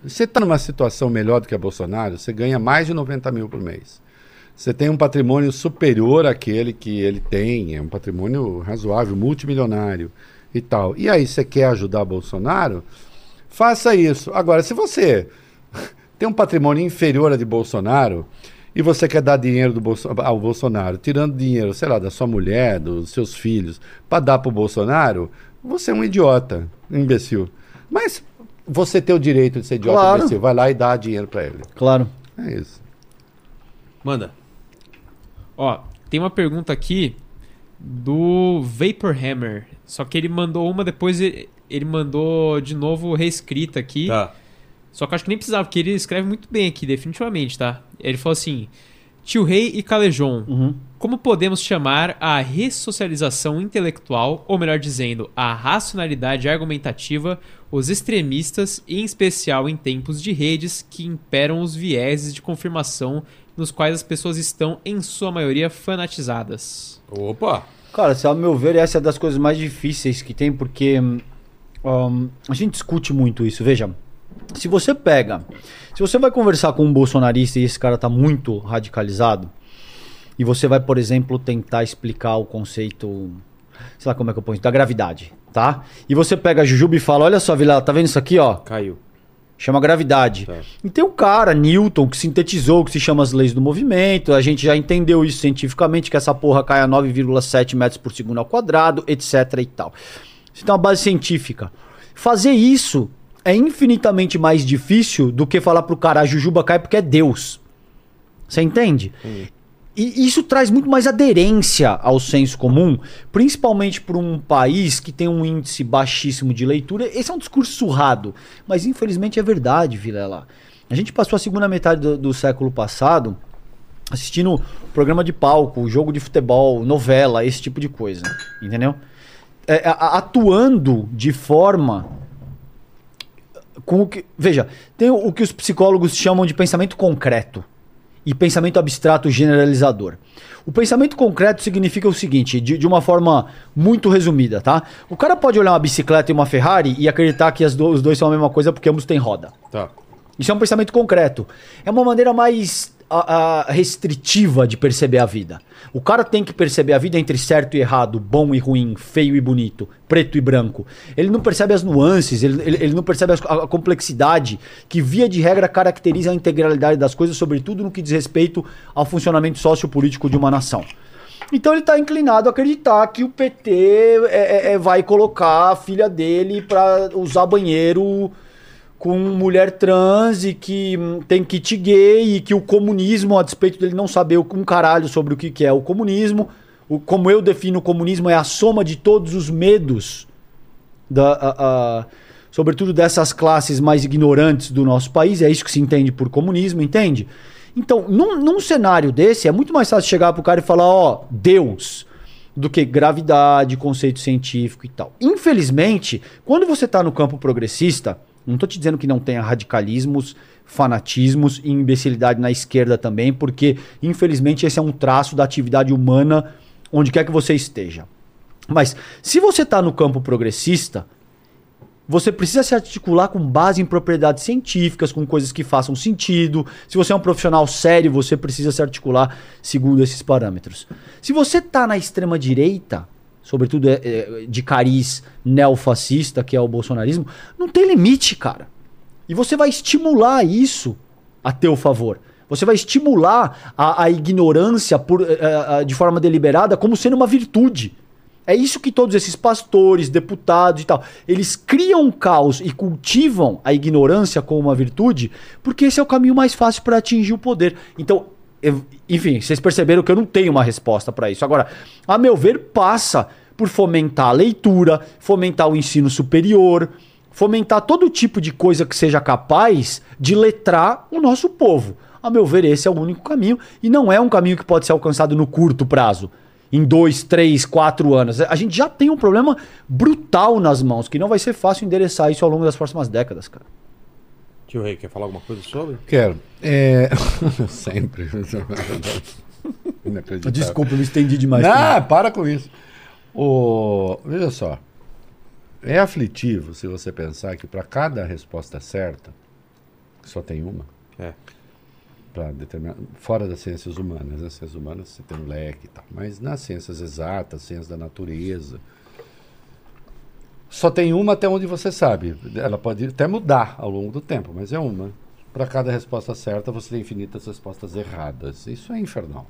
você tá numa situação melhor do que a Bolsonaro, você ganha mais de 90 mil por mês. Você tem um patrimônio superior àquele que ele tem, é um patrimônio razoável, multimilionário e tal. E aí você quer ajudar Bolsonaro? Faça isso. Agora, se você tem um patrimônio inferior a de Bolsonaro e você quer dar dinheiro do Bolso- ao Bolsonaro, tirando dinheiro, sei lá, da sua mulher, dos seus filhos, para dar para o Bolsonaro, você é um idiota, um imbecil. Mas você tem o direito de ser idiota, Claro. imbecil, vai lá e dá dinheiro para ele. Claro. É isso. Manda. Ó, tem uma pergunta aqui do Vapor Hammer. Só que ele mandou uma, depois ele, ele mandou de novo reescrita aqui. Tá. Só que eu acho que nem precisava, porque ele escreve muito bem aqui, definitivamente, tá? Ele falou assim: Tio Rei e Calejon, Uhum. como podemos chamar a ressocialização intelectual, ou melhor dizendo, a racionalidade argumentativa, os extremistas, e em especial em tempos de redes que imperam os vieses de confirmação nos quais as pessoas estão, em sua maioria, fanatizadas? Opa. Cara, se ao meu ver, essa é das coisas mais difíceis que tem, porque hum, a gente discute muito isso. Veja, se você pega, se você vai conversar com um bolsonarista e esse cara tá muito radicalizado, e você vai, por exemplo, tentar explicar o conceito, sei lá como é que eu ponho isso, da gravidade, tá? E você pega a Jujuba e fala: Olha só, Vilela, tá vendo isso aqui, ó? Caiu. Chama gravidade. Tá. E tem um cara, Newton, que sintetizou o que se chama as leis do movimento. A gente já entendeu isso cientificamente, que essa porra cai a 9,7 metros por segundo ao quadrado, etc e tal. Isso tem uma base científica. Fazer isso é infinitamente mais difícil do que falar pro cara, a Jujuba cai porque é Deus. Você entende? E isso traz muito mais aderência ao senso comum, principalmente para um país que tem um índice baixíssimo de leitura. Esse é um discurso surrado, mas infelizmente é verdade, Vilela. A gente passou a segunda metade do, do século passado assistindo programa de palco, jogo de futebol, novela, esse tipo de coisa, entendeu? É, atuando de forma com o que. Veja, tem o, que os psicólogos chamam de pensamento concreto e pensamento abstrato generalizador. O pensamento concreto significa o seguinte, de, de uma forma muito resumida, tá? O cara pode olhar uma bicicleta e uma Ferrari e acreditar que as do- os dois são a mesma coisa porque ambos têm roda. Tá. Isso é um pensamento concreto. É uma maneira mais a- a, restritiva de perceber a vida. O cara tem que perceber a vida entre certo e errado, bom e ruim, feio e bonito, preto e branco. Ele não percebe as nuances, ele, ele, ele não percebe as- a, a complexidade que, via de regra, caracteriza a integralidade das coisas, sobretudo no que diz respeito ao funcionamento sociopolítico de uma nação. Então ele está inclinado a acreditar que o PT é- é- é- vai colocar a filha dele para usar banheiro com mulher trans e que hum, tem kit gay e que o comunismo, a despeito dele não saber um caralho sobre o que, é o comunismo, o, como eu defino o comunismo, é a soma de todos os medos, da, a- a- sobretudo dessas classes mais ignorantes do nosso país, é isso que se entende por comunismo, entende? Então, num, num cenário desse, é muito mais fácil chegar pro cara e falar, ó, Deus, do que gravidade, conceito científico e tal. Infelizmente, quando você está no campo progressista, não estou te dizendo que não tenha radicalismos, fanatismos e imbecilidade na esquerda também, porque infelizmente esse é um traço da atividade humana onde quer que você esteja. Mas se você está no campo progressista, você precisa se articular com base em propriedades científicas, com coisas que façam sentido. Se você é um profissional sério, você precisa se articular segundo esses parâmetros. Se você está na extrema direita, sobretudo é, é, de cariz neofascista, que é o bolsonarismo, não tem limite, cara. E você vai estimular isso a teu favor. Você vai estimular a, a ignorância por, eh, eh, de forma deliberada como sendo uma virtude. É isso que todos esses pastores, deputados e tal, eles criam um caos e cultivam a ignorância como uma virtude, porque esse é o caminho mais fácil para atingir o poder. Então, enfim, vocês perceberam que eu não tenho uma resposta para isso. Agora, a meu ver, passa por fomentar a leitura, fomentar o ensino superior, fomentar todo tipo de coisa que seja capaz de letrar o nosso povo. A meu ver, esse é o único caminho e não é um caminho que pode ser alcançado no curto prazo. Em dois, três, quatro anos. A gente já tem um problema brutal nas mãos, que não vai ser fácil endereçar isso ao longo das próximas décadas, cara. Tio Rei, quer falar alguma coisa sobre? Quero. É... Sempre. Desculpa, eu me estendi demais. Ah, para com isso. O... Veja só. É aflitivo se você pensar que para cada resposta certa, que só tem uma, É. para determinar, fora das ciências humanas, nas ciências humanas você tem um leque e tal, mas nas ciências exatas, ciências da natureza, só tem uma até onde você sabe. Ela pode até mudar ao longo do tempo, mas é uma. Para cada resposta certa, você tem infinitas respostas erradas. Isso é infernal.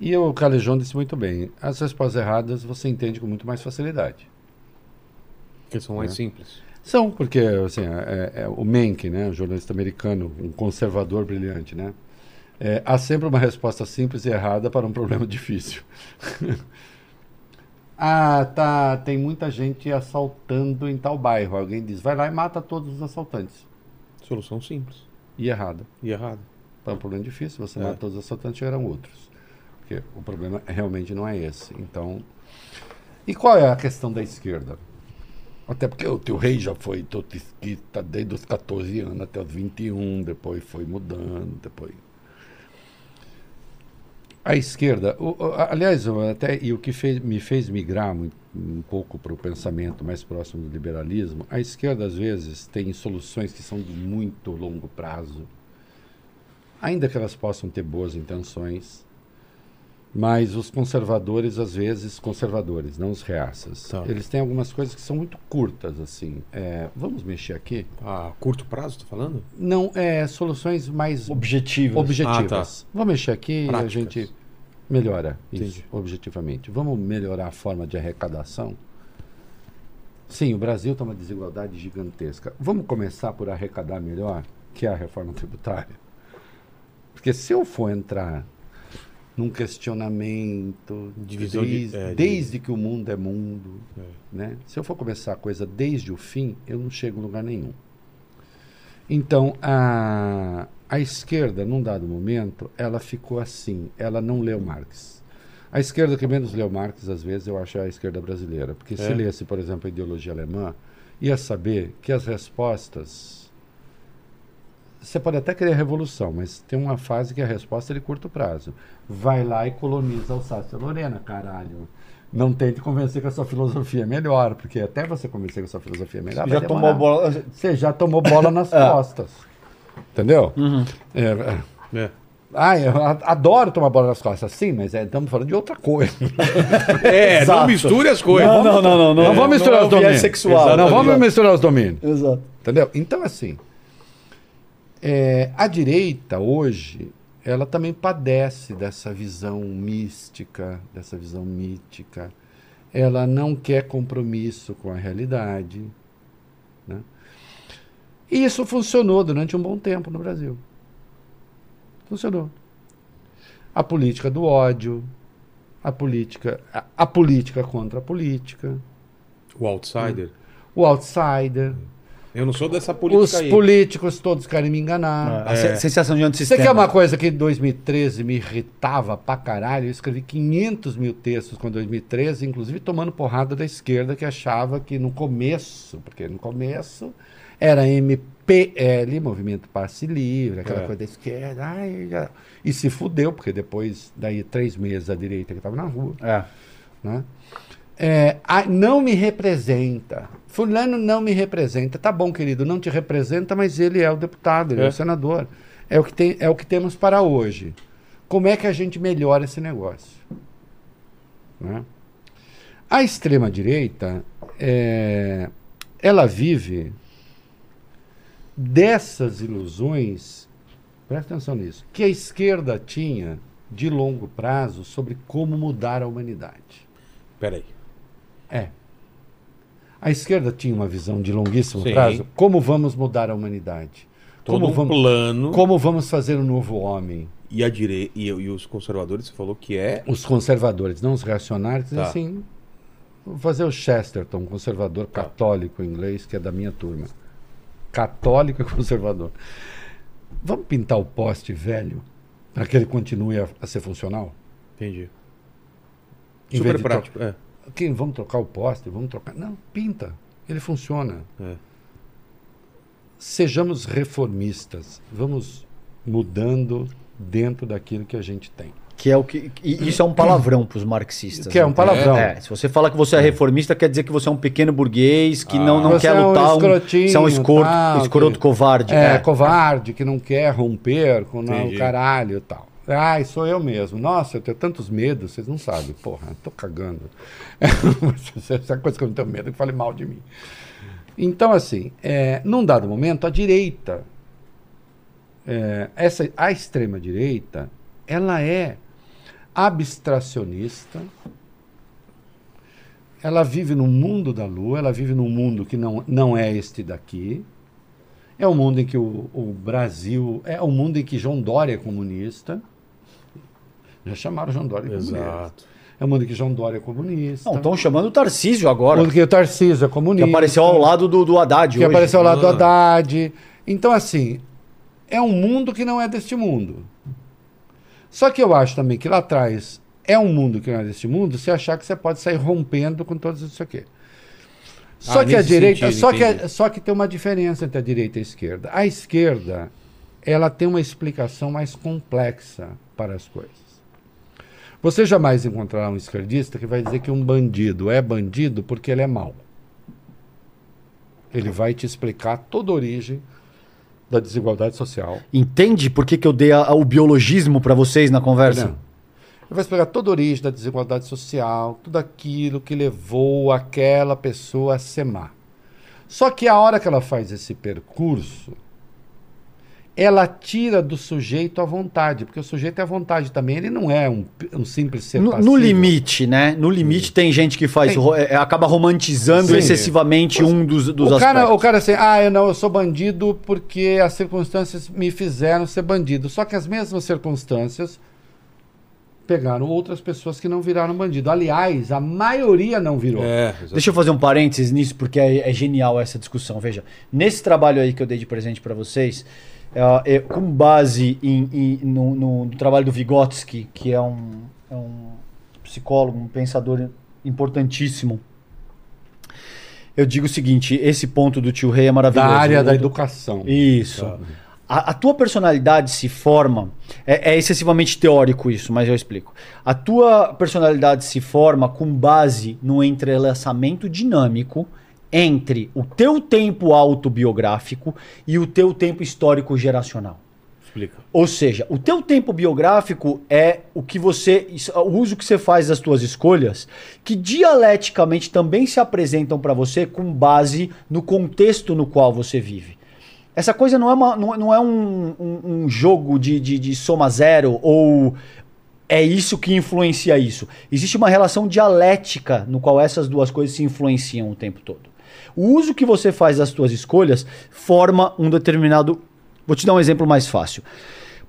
E o Calejão disse muito bem: as respostas erradas você entende com muito mais facilidade. Porque são mais É. simples. São, porque assim, é, é- o Menck, né, um jornalista americano, um conservador brilhante, né? é, há sempre uma resposta simples e errada para um problema difícil. Ah, tá, tem muita gente assaltando em tal bairro. Alguém diz, vai lá e mata todos os assaltantes. Solução simples E errada. e errada. Para um problema difícil, você É. mata todos os assaltantes e eram outros. Porque o problema realmente não é esse. Então, e qual é a questão da esquerda? Até porque o teu rei já foi trotskista desde os 14 anos até os 21, depois foi mudando, depois. A esquerda, o- o- aliás, até e o que fez- me fez migrar um pouco para o pensamento mais próximo do liberalismo, a esquerda às vezes tem soluções que são de muito longo prazo, ainda que elas possam ter boas intenções, mas os conservadores, às vezes, conservadores, não os reaças, Tá. eles têm algumas coisas que são muito curtas, assim. É, vamos mexer aqui? A curto prazo, tá falando? Não, é soluções mais Objetivo. objetivas. Vamos mexer aqui e a Práticas. gente melhora isso, Entendi. objetivamente. Vamos melhorar a forma de arrecadação? Sim, o Brasil tem uma desigualdade gigantesca. Vamos começar por arrecadar melhor, que é a reforma tributária? Porque se eu for entrar num questionamento Divisão de- desde, é, de- desde que o mundo é mundo, É. né? Se eu for começar a coisa desde o fim, eu não chego em lugar nenhum. Então, a, a esquerda, num dado momento, ela ficou assim, ela não leu Marx. A esquerda que menos leu Marx, às vezes, eu acho é a esquerda brasileira. Porque se É? lesse, por exemplo, a ideologia alemã, ia saber que as respostas... Você pode até querer revolução, mas tem uma fase que a resposta é de curto prazo. Vai lá e coloniza Alsácia Lorena, caralho. Não tente convencer que a sua filosofia é melhor, porque até você convencer que a sua filosofia é melhor, Já vai tomou bola. Você já tomou bola nas É. costas. Entendeu? É, é. É. Ah, eu adoro tomar bola nas costas. Sim, mas é, estamos falando de outra coisa. É, não misture as coisas. Não, não, não, não. Não, vamos misturar é os domínios. sexual. Não vamos misturar os domínios. Exato. Entendeu? Então, assim, é, a direita hoje, ela também padece dessa visão mística, dessa visão mítica. Ela não quer compromisso com a realidade. Né? E isso funcionou durante um bom tempo no Brasil. Funcionou. A política do ódio, a política, a, a política contra a política, O outsider. o outsider, Eu não sou dessa política os aí. políticos todos querem me enganar. A se- sensação de Você antissistema. quer uma coisa que em 2013 me irritava pra caralho? Eu escrevi 500 mil textos com 2013, inclusive tomando porrada da esquerda que achava que no começo, porque no começo era MPL, Movimento Passe Livre, aquela É. coisa da esquerda, ai, já- e se fudeu, porque depois, daí três meses, a direita que estava na rua É. né? É, ah, não me representa. Fulano não me representa. Tá bom, querido, não te representa, mas ele é o deputado, ele é, É. o senador. É o, que tem, é o que temos para hoje. Como é que a gente melhora esse negócio? Né? A extrema-direita, é, ela vive dessas ilusões, presta atenção nisso, que a esquerda tinha de longo prazo sobre como mudar a humanidade. Peraí. É. A esquerda tinha uma visão de longuíssimo Sim. prazo. Como vamos mudar a humanidade? Todo Como um vamos, plano. como vamos fazer um novo homem? E a direita e, e os conservadores, você falou que é. Os conservadores, não os reacionários, dizem Tá. assim: Vou fazer o Chesterton, um conservador católico inglês, que é da minha turma. Católico e conservador. Vamos pintar o poste velho para que ele continue a, a ser funcional? Entendi. Super prático. É. Ok, vamos trocar o poste, vamos trocar. Não, pinta. Ele funciona. É. Sejamos reformistas. Vamos mudando dentro daquilo que a gente tem. Que é o que. e isso é um palavrão para os marxistas. Que é um né? palavrão. É, se você fala que você é reformista, quer dizer que você é um pequeno burguês que não, não Você quer é um lutar. escrotinho, você é um escroto, tal, escroto que- covarde. É, É. covarde, que não quer romper com não, Entendi. o caralho e tal. Ai, sou eu mesmo. Nossa, eu tenho tantos medos, vocês não sabem. Porra, eu tô cagando. Essa coisa que eu não tenho medo, que fale mal de mim. Então, assim, é, num dado momento, a direita, é, essa, a extrema-direita, ela é abstracionista, ela vive no mundo da lua, ela vive num mundo que não, não é este daqui. É o mundo em que o, o Brasil. É o mundo em que João Dória é comunista. Já chamaram João Dória de comunista. Exato. É o mundo que João Dória é comunista. Não, estão chamando o Tarcísio o agora. mundo em que o Tarcísio é Que comunista. apareceu ao lado do, do Haddad Que hoje. apareceu ao lado do Ah. Haddad. Então, assim, é um mundo que não é deste mundo. Só que eu acho também que lá atrás é um mundo que não é deste mundo, se achar que você pode sair rompendo com todos isso aqui. Só Ah, que a direita, sentido, só que, só que tem uma diferença entre a direita e a esquerda. A esquerda, ela tem uma explicação mais complexa para as coisas. Você jamais encontrará um esquerdista que vai dizer que um bandido é bandido porque ele é mau. Ele vai te explicar toda a origem da desigualdade social. Entende por que, que eu dei a- o biologismo para vocês na conversa? Ele vai explicar toda a origem da desigualdade social, tudo aquilo que levou aquela pessoa a ser má. Só que a hora que ela faz esse percurso, ela tira do sujeito a vontade, porque o sujeito é a vontade também, ele não é um, um simples ser No, passivo. no limite, né? No limite tem gente que faz ro- é, acaba romantizando Sim. excessivamente um dos, dos o cara, aspectos. o cara assim, ah, eu não, eu sou bandido porque as circunstâncias me fizeram ser bandido. Só que as mesmas circunstâncias pegaram outras pessoas que não viraram bandido. Aliás, a maioria não virou. É. Deixa eu fazer um parênteses nisso, porque é, é genial essa discussão. Veja, nesse trabalho aí que eu dei de presente para vocês, é, é, com base em, em- no, no- no trabalho do Vygotsky, que é um, é um psicólogo, um pensador importantíssimo, eu digo o seguinte: esse ponto do tio Rei é Da maravilhoso. área O da educação. Isso. Tá. A, a tua personalidade se forma. É, é excessivamente teórico isso, mas eu explico. A tua personalidade se forma com base no entrelaçamento dinâmico entre o teu tempo autobiográfico e o teu tempo histórico geracional. Explica. Ou seja, o teu tempo biográfico é o que você, o uso que você faz das tuas escolhas, que dialeticamente também se apresentam para você com base no contexto no qual você vive. Essa coisa não é, uma- não, não é um, um- um jogo de, de, de soma zero ou é isso que influencia isso. Existe uma relação dialética no qual essas duas coisas se influenciam o tempo todo. O uso que você faz das suas escolhas forma um determinado. Vou te dar um exemplo mais fácil.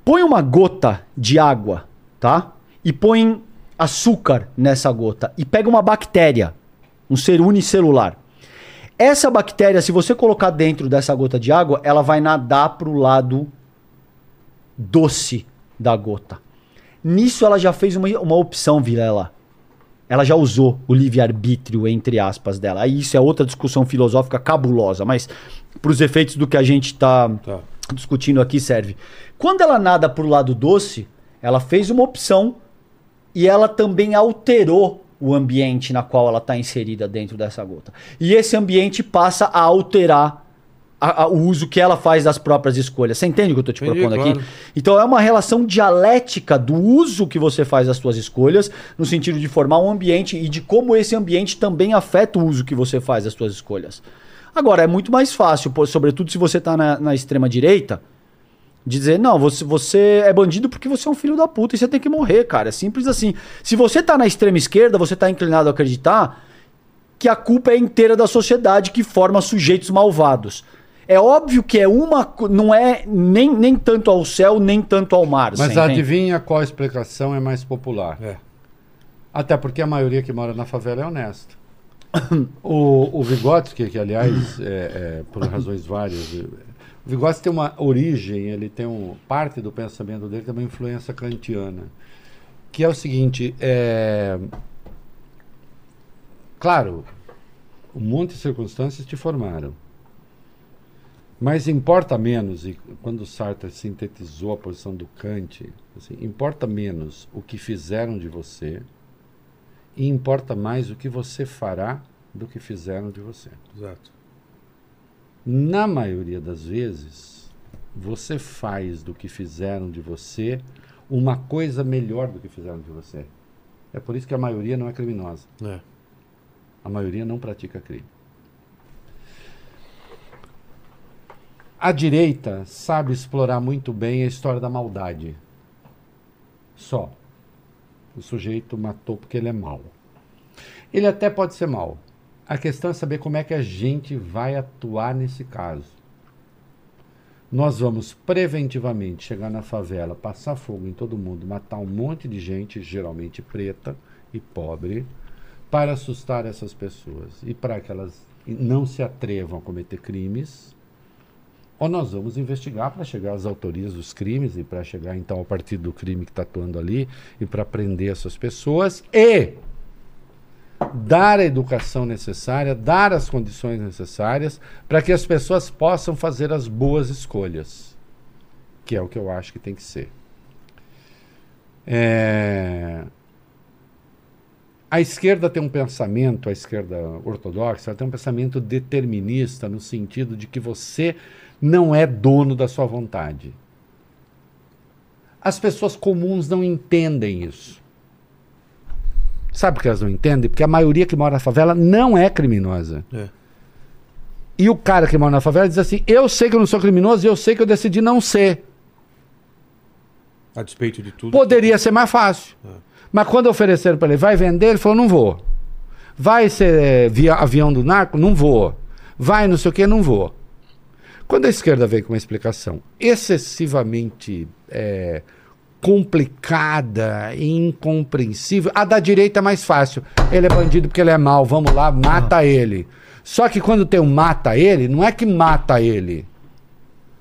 Põe uma gota de água, tá? E põe açúcar nessa gota e pega uma bactéria, um ser unicelular. Essa bactéria, se você colocar dentro dessa gota de água, ela vai nadar para o lado doce da gota. Nisso ela já fez uma, uma opção, Vilela. Ela já usou o livre-arbítrio, entre aspas, dela. Aí isso é outra discussão filosófica cabulosa, mas para os efeitos do que a gente está Tá. discutindo aqui serve. Quando ela nada para o lado doce, ela fez uma opção e ela também alterou o ambiente na qual ela está inserida dentro dessa gota. E esse ambiente passa a alterar a- a- o uso que ela faz das próprias escolhas. Você entende o que eu estou te Entendi, propondo claro. aqui? Então é uma relação dialética do uso que você faz das suas escolhas, no sentido de formar um ambiente e de como esse ambiente também afeta o uso que você faz das suas escolhas. Agora, é muito mais fácil, sobretudo se você está na, na extrema direita, dizer, não, você, você é bandido porque você é um filho da puta e você tem que morrer, cara. É simples assim. Se você tá na extrema esquerda, você tá inclinado a acreditar que a culpa é inteira da sociedade que forma sujeitos malvados. É óbvio que é uma. co- Não é nem, nem tanto ao céu, nem tanto ao mar. Mas adivinha qual explicação é mais popular? É. Até porque a maioria que mora na favela é honesta. O, o Vygotsky, que aliás, é, é, por razões várias, o Vygotsky tem uma origem, ele tem um, parte do pensamento dele tem uma influência kantiana, que é o seguinte, é, claro, um monte de circunstâncias te formaram, mas importa menos, e quando Sartre sintetizou a posição do Kant, assim, importa menos o que fizeram de você e importa mais o que você fará do que fizeram de você. Exato. Na maioria das vezes, você faz do que fizeram de você uma coisa melhor do que fizeram de você. É por isso que a maioria não é criminosa. É. A maioria não pratica crime. A direita sabe explorar muito bem a história da maldade. Só. O sujeito matou porque ele é mau. Ele até pode ser mau. A questão é saber como é que a gente vai atuar nesse caso. Nós vamos preventivamente chegar na favela, passar fogo em todo mundo, matar um monte de gente, geralmente preta e pobre, para assustar essas pessoas e para que elas não se atrevam a cometer crimes. Ou nós vamos investigar para chegar às autorias dos crimes e para chegar então ao partido do crime que está atuando ali e para prender essas pessoas e dar a educação necessária, dar as condições necessárias para que as pessoas possam fazer as boas escolhas, que é o que eu acho que tem que ser. É... A esquerda tem um pensamento, a esquerda ortodoxa, ela tem um pensamento determinista no sentido de que você não é dono da sua vontade. As pessoas comuns não entendem isso. Sabe por que elas não entendem? Porque a maioria que mora na favela não é criminosa. É. E o cara que mora na favela diz assim: Eu sei que eu não sou criminoso e eu sei que eu decidi não ser. A despeito de tudo. Poderia ser mais fácil. Mas quando ofereceram para ele, vai vender, ele falou: Não vou. Vai ser eh, via avião do narco? Não vou. Vai não sei o que? Não vou. Quando a esquerda vem com uma explicação excessivamente eh, complicada e incompreensível, a da direita é mais fácil. Ele é bandido porque ele é mau, vamos lá, mata ele. Só que quando tem um mata ele, não é que mata ele.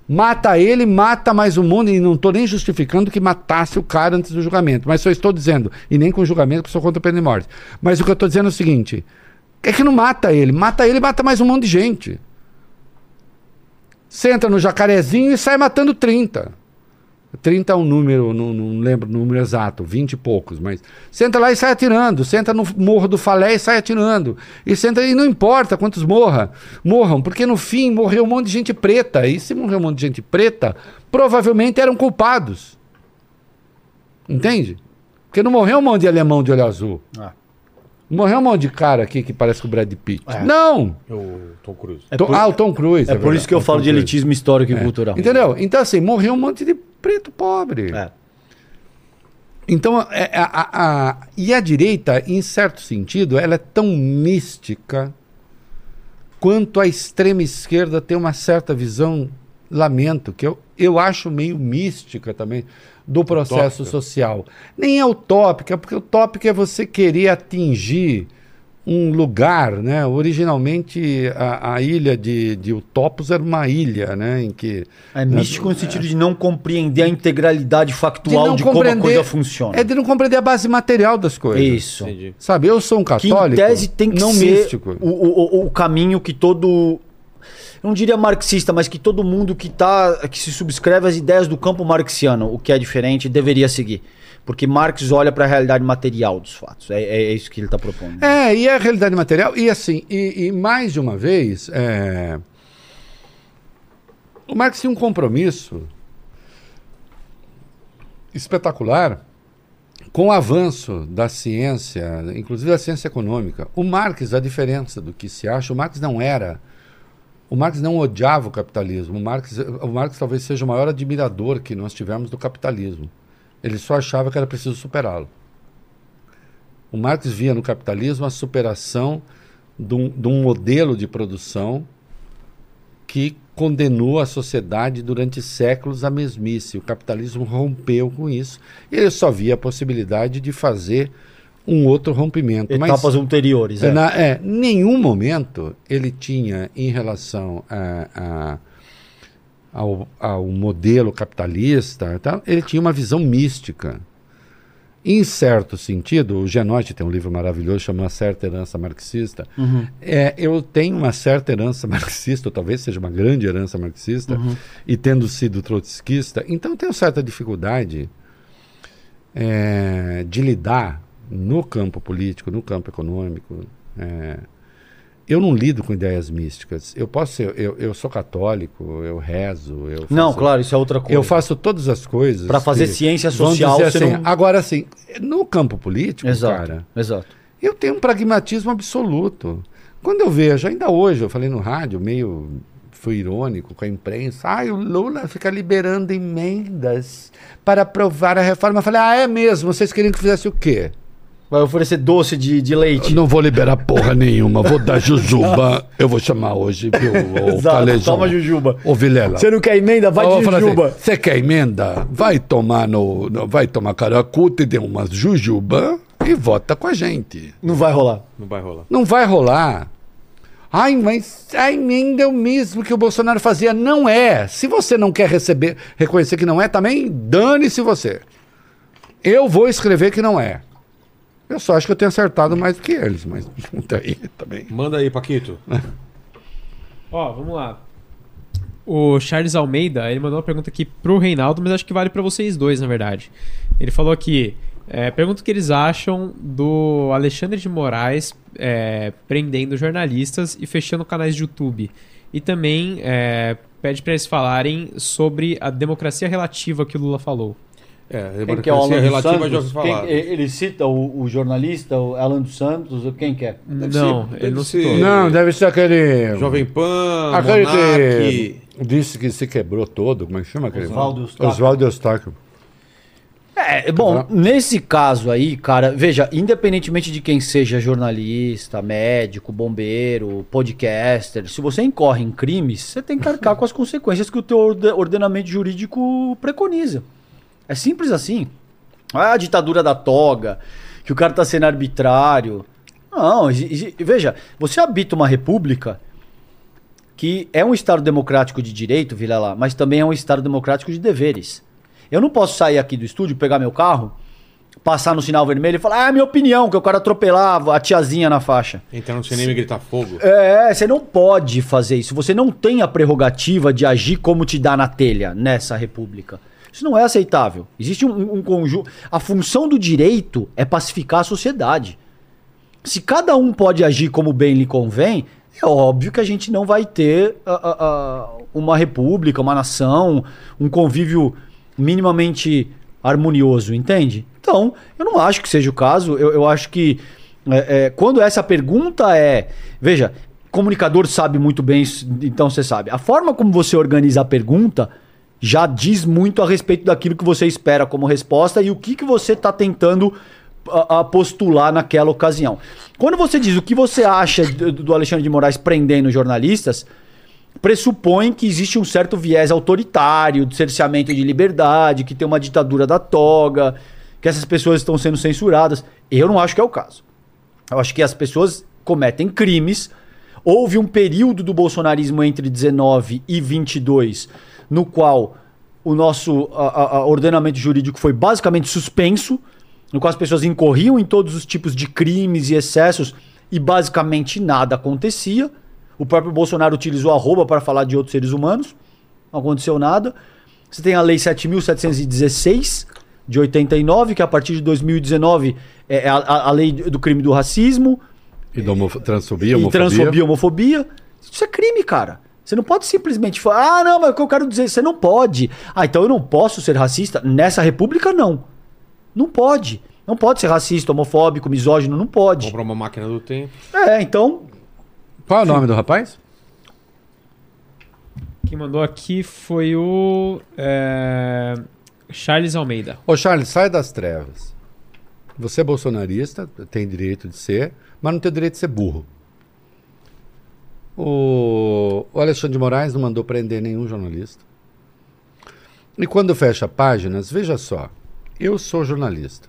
Mata ele, mata mais o mundo, e não estou nem justificando que matasse o cara antes do julgamento, mas só estou dizendo, e nem com julgamento, que sou contra a pena de morte. Mas o que eu estou dizendo é o seguinte: é que não mata ele, mata ele mata mais um monte de gente. Você entra no jacarezinho e sai matando 30. 30 é um número, não, não lembro o número exato, 20 e poucos, mas senta lá e sai atirando, senta no morro do Falé e sai atirando. E senta e não importa quantos morra, morram, porque no fim morreu um monte de gente preta. E se morreu um monte de gente preta, provavelmente eram culpados. Entende? Porque não morreu um monte de alemão de olho azul. Ah. Morreu um monte de cara aqui que parece com o Brad Pitt. É. Não! O Tom Cruise. É Tom- por- ah, o Tom Cruise. É por verdade, isso que eu o falo Tom de elitismo histórico e É. cultural. Entendeu? Então, assim, morreu um monte de preto pobre. É. Então, é- é- a, a- e a direita, em certo sentido, ela é tão mística quanto a extrema esquerda tem uma certa visão, lamento, que eu, eu acho meio mística também, do processo Utópica. social. Nem é utópica, porque utópica é você querer atingir um lugar, né? Originalmente a, a ilha de, de Utopos era uma ilha, né? Em que É místico no sentido de não compreender a integralidade de factual não de, como a coisa funciona. É de não compreender a base material das coisas. Isso. Entendi. Sabe, eu sou um Que católico, em tese tem que não ser místico. O, o- o caminho que todo. Não diria marxista, mas que todo mundo que, tá, que se subscreve às ideias do campo marxiano, o que é diferente, deveria seguir. Porque Marx olha para a realidade material dos fatos. É, é- é isso que ele está propondo. É, e a realidade material, e assim, e, e mais de uma vez, é, o Marx tinha um compromisso espetacular com o avanço da ciência, inclusive da ciência econômica. O Marx, a diferença do que se acha, o Marx não era. O Marx não odiava o capitalismo. O Marx, o Marx talvez seja o maior admirador que nós tivemos do capitalismo. Ele só achava que era preciso superá-lo. O Marx via no capitalismo a superação de um, de um modelo de produção que condenou a sociedade durante séculos à mesmice. O capitalismo rompeu com isso. Ele só via a possibilidade de fazer um outro rompimento. Etapas anteriores. É, na, é, nenhum momento ele tinha, em relação a, a- ao, ao modelo capitalista, tal, ele tinha uma visão mística. Em certo sentido, o Genote tem um livro maravilhoso chamado Certa Herança Marxista. É, eu tenho uma certa herança marxista, ou talvez seja uma grande herança marxista, e tendo sido trotskista, então tenho certa dificuldade é, de lidar no campo político, no campo econômico. é, eu não lido com ideias místicas. Eu posso ser, eu, eu sou católico, eu rezo, eu Não, faço- claro, isso é outra coisa. eu faço todas as coisas. Pra fazer que- ciência social, dizer assim, não- Agora, assim, no campo político, Exato. cara, Exato. eu tenho um pragmatismo absoluto. Quando eu vejo, ainda hoje, eu falei no rádio, meio fui irônico com a imprensa, ai, o Lula fica liberando emendas para aprovar a reforma. Eu falei, ah, é mesmo? Vocês queriam que fizesse o quê? Vai oferecer doce de, de leite. Eu não vou liberar porra nenhuma, vou dar jujuba. Eu vou chamar hoje, viu, o Exato, Calejão. toma jujuba. Ô, Vilela. Você não quer emenda? Vai Eu de assim, jujuba. Você quer emenda? Vai tomar no, no- vai tomar caracuta e dê umas jujuba e vota com a gente. Não vai rolar. Não vai rolar. Não vai rolar. Ai, mas a emenda é o mesmo que o Bolsonaro fazia. Não é. Se você não quer receber, reconhecer que não é, também dane-se você. Eu vou escrever que não é. Eu só acho que eu tenho acertado mais do que eles, mas daí também. Manda aí, Paquito. Ó, vamos lá. O Charles Almeida, ele mandou uma pergunta aqui pro Reinaldo, mas acho que vale pra vocês dois, na verdade. Ele falou aqui, é, pergunta o que eles acham do Alexandre de Moraes é, prendendo jornalistas e fechando canais de YouTube. E também é, pede pra eles falarem sobre a democracia relativa que o Lula falou. É, a Quem que é o Alan dos Santos? ouvi falar. Quem- ele cita o, o jornalista, o Alan dos Santos, quem que é? Deve não, ser- ele não ser- citou. Não, deve ser aquele. Jovem Pan, Aquele que disse que se quebrou todo. Como é que chama aquele? Oswaldo Eustáquio. Oswaldo Eustáquio. É, bom, Tá. nesse caso aí, cara, veja, independentemente de quem seja jornalista, médico, bombeiro, podcaster, se você incorre em crimes, você tem que arcar com as consequências que o teu orde- ordenamento jurídico preconiza. É simples assim. Ah, a ditadura da toga, que o cara tá sendo arbitrário. Não, veja, você habita uma república que é um Estado democrático de direito, Vilela, mas também é um Estado democrático de deveres. Eu não posso sair aqui do estúdio, pegar meu carro, passar no sinal vermelho e falar, ah, é minha opinião, que eu quero atropelar a tiazinha na faixa. Entrar no cinema e gritar fogo. É, você não pode fazer isso. Você não tem a prerrogativa de agir como te dá na telha nessa república. Isso não é aceitável. Existe um, um conjunto. A função do direito é pacificar a sociedade. Se cada um pode agir como bem lhe convém, é óbvio que a gente não vai ter ah, ah, ah, uma república, uma nação, um convívio minimamente harmonioso, entende? Então, eu não acho que seja o caso. Eu, eu acho que é, é, quando essa pergunta é. Veja, comunicador sabe muito bem então você sabe. A forma como você organiza a pergunta já diz muito a respeito daquilo que você espera como resposta e o que, que você está tentando a, a postular naquela ocasião. Quando você diz o que você acha do, Alexandre de Moraes prendendo jornalistas, pressupõe que existe um certo viés autoritário, de cerceamento de liberdade, que tem uma ditadura da toga, que essas pessoas estão sendo censuradas. Eu não acho que é o caso. Eu acho que as pessoas cometem crimes. Houve um período do bolsonarismo entre 19 e 22 no qual o nosso a- a- ordenamento jurídico foi basicamente suspenso, no qual as pessoas incorriam em todos os tipos de crimes e excessos e basicamente nada acontecia. O próprio Bolsonaro utilizou a rouba para falar de outros seres humanos, não aconteceu nada. Você tem a Lei 7.716 de 89, que a partir de 2019 é a, a- a lei do crime do racismo E da transfobia, e homofobia. transfobia, homofobia. Isso é crime, cara. Você não pode simplesmente falar, ah, não, mas o que eu quero dizer, você não pode. Ah, então eu não posso ser racista? Nessa república, não. Não pode. Não pode ser racista, homofóbico, misógino, não pode. Comprar uma máquina do tempo. É, então, Qual é o nome do rapaz? Quem mandou aqui foi o é, Charles Almeida. Ô Charles, sai das trevas. Você é bolsonarista, tem direito de ser, mas não tem direito de ser burro. O, o Alexandre de Moraes não mandou prender nenhum jornalista. E quando fecha páginas, veja só, eu sou jornalista.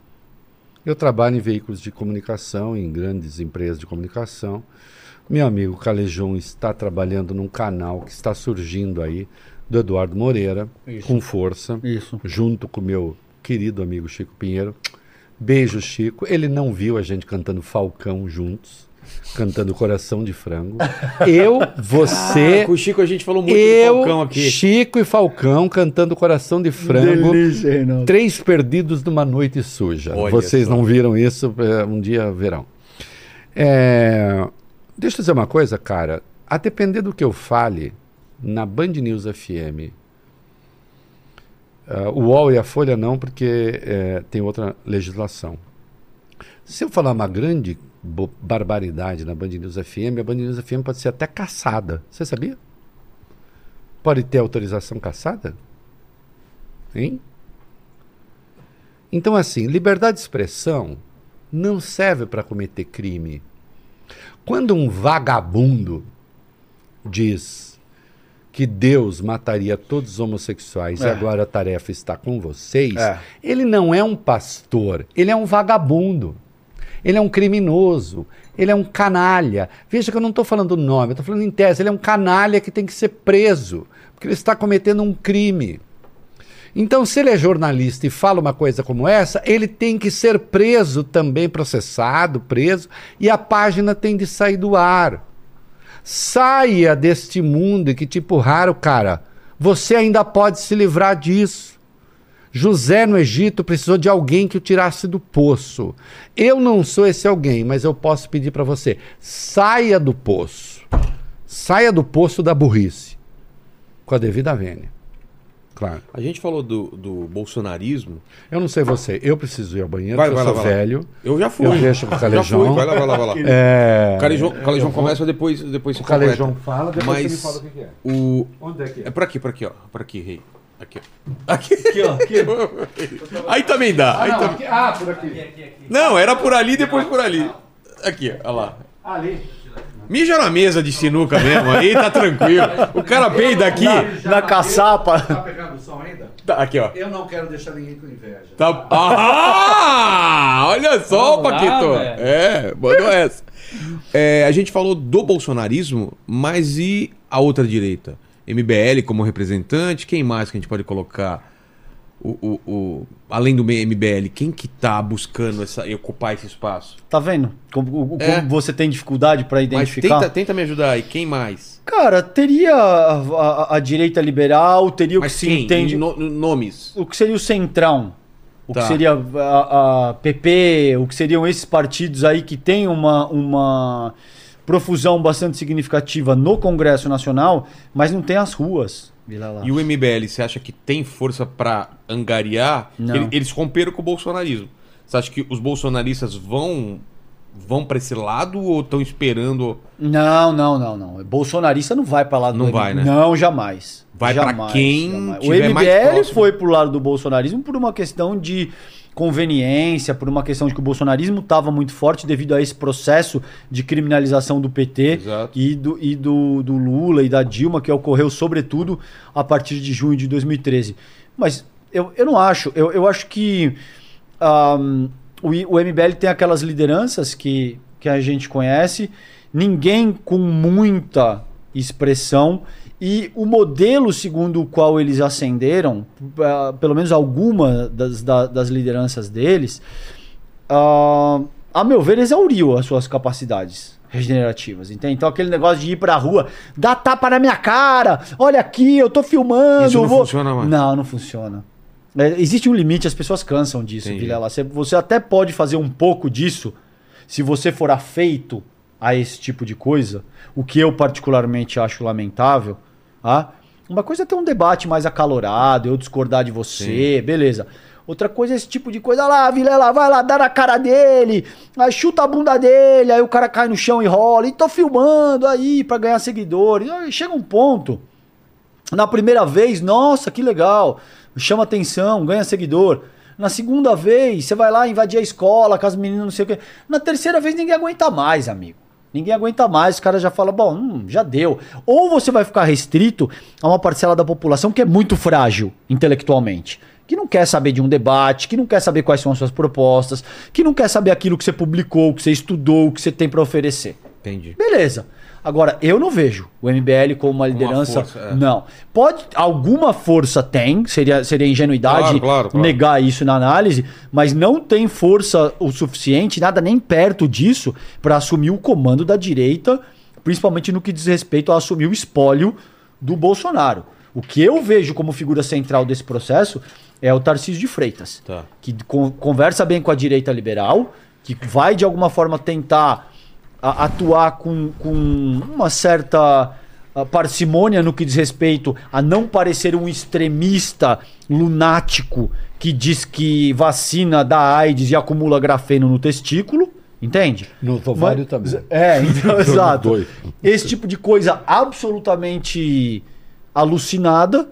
Eu trabalho em veículos de comunicação, em grandes empresas de comunicação. Meu amigo Calejão está trabalhando num canal que está surgindo aí, do Eduardo Moreira, Isso. com força, Isso. junto com meu querido amigo Chico Pinheiro. Beijo, Chico. Ele não viu a gente cantando Falcão juntos, cantando Coração de Frango. Eu, você, Ah, com o Chico a gente falou muito do eu, Falcão aqui. Chico e Falcão cantando Coração de Frango. Delícia, Reinaldo. Três perdidos numa noite suja. Olha Vocês só. não viram isso, é, um dia verão. É, deixa eu dizer uma coisa, cara. A depender do que eu fale na Band News FM, ah, o UOL e a Folha não, porque é, tem outra legislação. Se eu falar uma grande barbaridade na Band News FM, a Band News FM pode ser até caçada. Você sabia? Pode ter autorização caçada? Hein? Então, assim, liberdade de expressão não serve para cometer crime. Quando um vagabundo diz que Deus mataria todos os homossexuais e É. agora a tarefa está com vocês, É. ele não é um pastor, ele é um vagabundo. Ele é um criminoso, ele é um canalha. Veja que eu não estou falando nome, estou falando em tese. Ele é um canalha que tem que ser preso, porque ele está cometendo um crime. Então, se ele é jornalista e fala uma coisa como essa, ele tem que ser preso também, processado, preso, e a página tem de sair do ar. Saia deste mundo que te empurraram, cara. Você ainda pode se livrar disso. José no Egito precisou de alguém que o tirasse do poço. Eu não sou esse alguém, mas eu posso pedir para você: saia do poço. Saia do poço da burrice. Com a devida vênia. Claro. A gente falou do, do bolsonarismo. Eu não sei você, eu preciso ir ao banheiro, Vai, eu lá, sou vai lá. velho. Eu já fui. Eu deixo pro Já Calejão. fui. Vai lá, vai lá, vai lá. É... O Calejão, o Calejão começa, depois, depois você O Calejão completa. fala, depois Mas você me fala o que que é. O... Onde é que É por aqui, por aqui, ó. Por aqui, rei. Aqui, ó. Aqui. Aqui, ó. Aqui. Aí também dá. Aí Ah, não, tam- aqui- ah, por aqui. Não, era por ali, depois por ali. Aqui, ó, olha lá. Ali. Mija na mesa de sinuca mesmo, aí tá tranquilo. O cara peida aqui. Na caçapa. Tá pegando o som ainda? Tá, aqui, ó. Eu não quero deixar ninguém com inveja. Tá... Ah! Olha só, Vamos lá, Paquito. velho. É, mandou essa. É, a gente falou do bolsonarismo, mas e a outra direita? MBL como representante, quem mais que a gente pode colocar? O, o- o- além do MBL, quem que tá buscando essa, ocupar esse espaço? Tá vendo? Como, o- como É. você tem dificuldade pra Mas identificar? tenta, tenta me ajudar aí, quem mais? Cara, teria a, a- a direita liberal, teria o Mas que se quem? entende. No- no- nomes. O que seria o Centrão? O Tá. que seria a, a PP? O que seriam esses partidos aí que têm uma, uma profusão bastante significativa no Congresso Nacional, mas não tem as ruas. E o MBL, você acha que tem força pra angariar? Não. Ele- Eles romperam com o bolsonarismo. Você acha que os bolsonaristas vão vão para esse lado ou estão esperando? Não, não, não, não. Bolsonarista não vai para lado Não do vai, né? Não, jamais. Vai Jamais, quem O tiver mais MBL foi pro lado do bolsonarismo por uma questão de conveniência, por uma questão de que o bolsonarismo estava muito forte devido a esse processo de criminalização do PT Exato. e, do, e do, do Lula e da Dilma, que ocorreu sobretudo a partir de junho de 2013. Mas eu, eu não acho. Eu, eu acho que ahm, o, o MBL tem aquelas lideranças que, que a gente conhece, ninguém com muita expressão. E o modelo segundo o qual eles ascenderam, ah, pelo menos alguma das, da- das lideranças deles, ah, a meu ver, exauriu as suas capacidades regenerativas, entende? Então aquele negócio de ir pra rua, dá tapa na minha cara, olha aqui, eu tô filmando. Isso não vou... funciona mais. Não, não funciona. É, existe um limite, as pessoas cansam disso. Vilela. Você, você até pode fazer um pouco disso se você for afeito a esse tipo de coisa, o que eu particularmente acho lamentável. Tá? Uma coisa é ter um debate mais acalorado, eu discordar de você, beleza. Outra coisa é esse tipo de coisa, Olha lá, Vilela, vai lá, dá na cara dele, aí chuta a bunda dele, aí o cara cai no chão e rola, e tô filmando aí pra ganhar seguidores. Aí chega um ponto na primeira vez, nossa, que legal. Chama atenção, ganha seguidor. Na segunda vez, você vai lá invadir a escola com as meninas, não sei o quê. Na terceira vez, ninguém aguenta mais, amigo. Ninguém aguenta mais, os caras já falam, bom, hum, já deu. Ou você vai ficar restrito a uma parcela da população que é muito frágil intelectualmente. Que não quer saber de um debate, que não quer saber quais são as suas propostas, que não quer saber aquilo que você publicou, que você estudou, o que você tem para oferecer. Entendi. Beleza. Agora, eu não vejo o MBL como uma liderança. força, é. Não. Pode. Alguma força tem, seria, seria ingenuidade Claro, claro, claro. negar isso na análise, mas não tem força o suficiente, nada nem perto disso, para assumir o comando da direita, principalmente no que diz respeito a assumir o espólio do Bolsonaro. O que eu vejo como figura central desse processo é o Tarcísio de Freitas Tá. que con- conversa bem com a direita liberal, que vai de alguma forma tentar atuar com, com uma certa ah, parcimônia no que diz respeito a não parecer um extremista lunático que diz que vacina dá AIDS e acumula grafeno no testículo. Entende? No ovário também. É, então, exato. Esse tipo de coisa absolutamente alucinada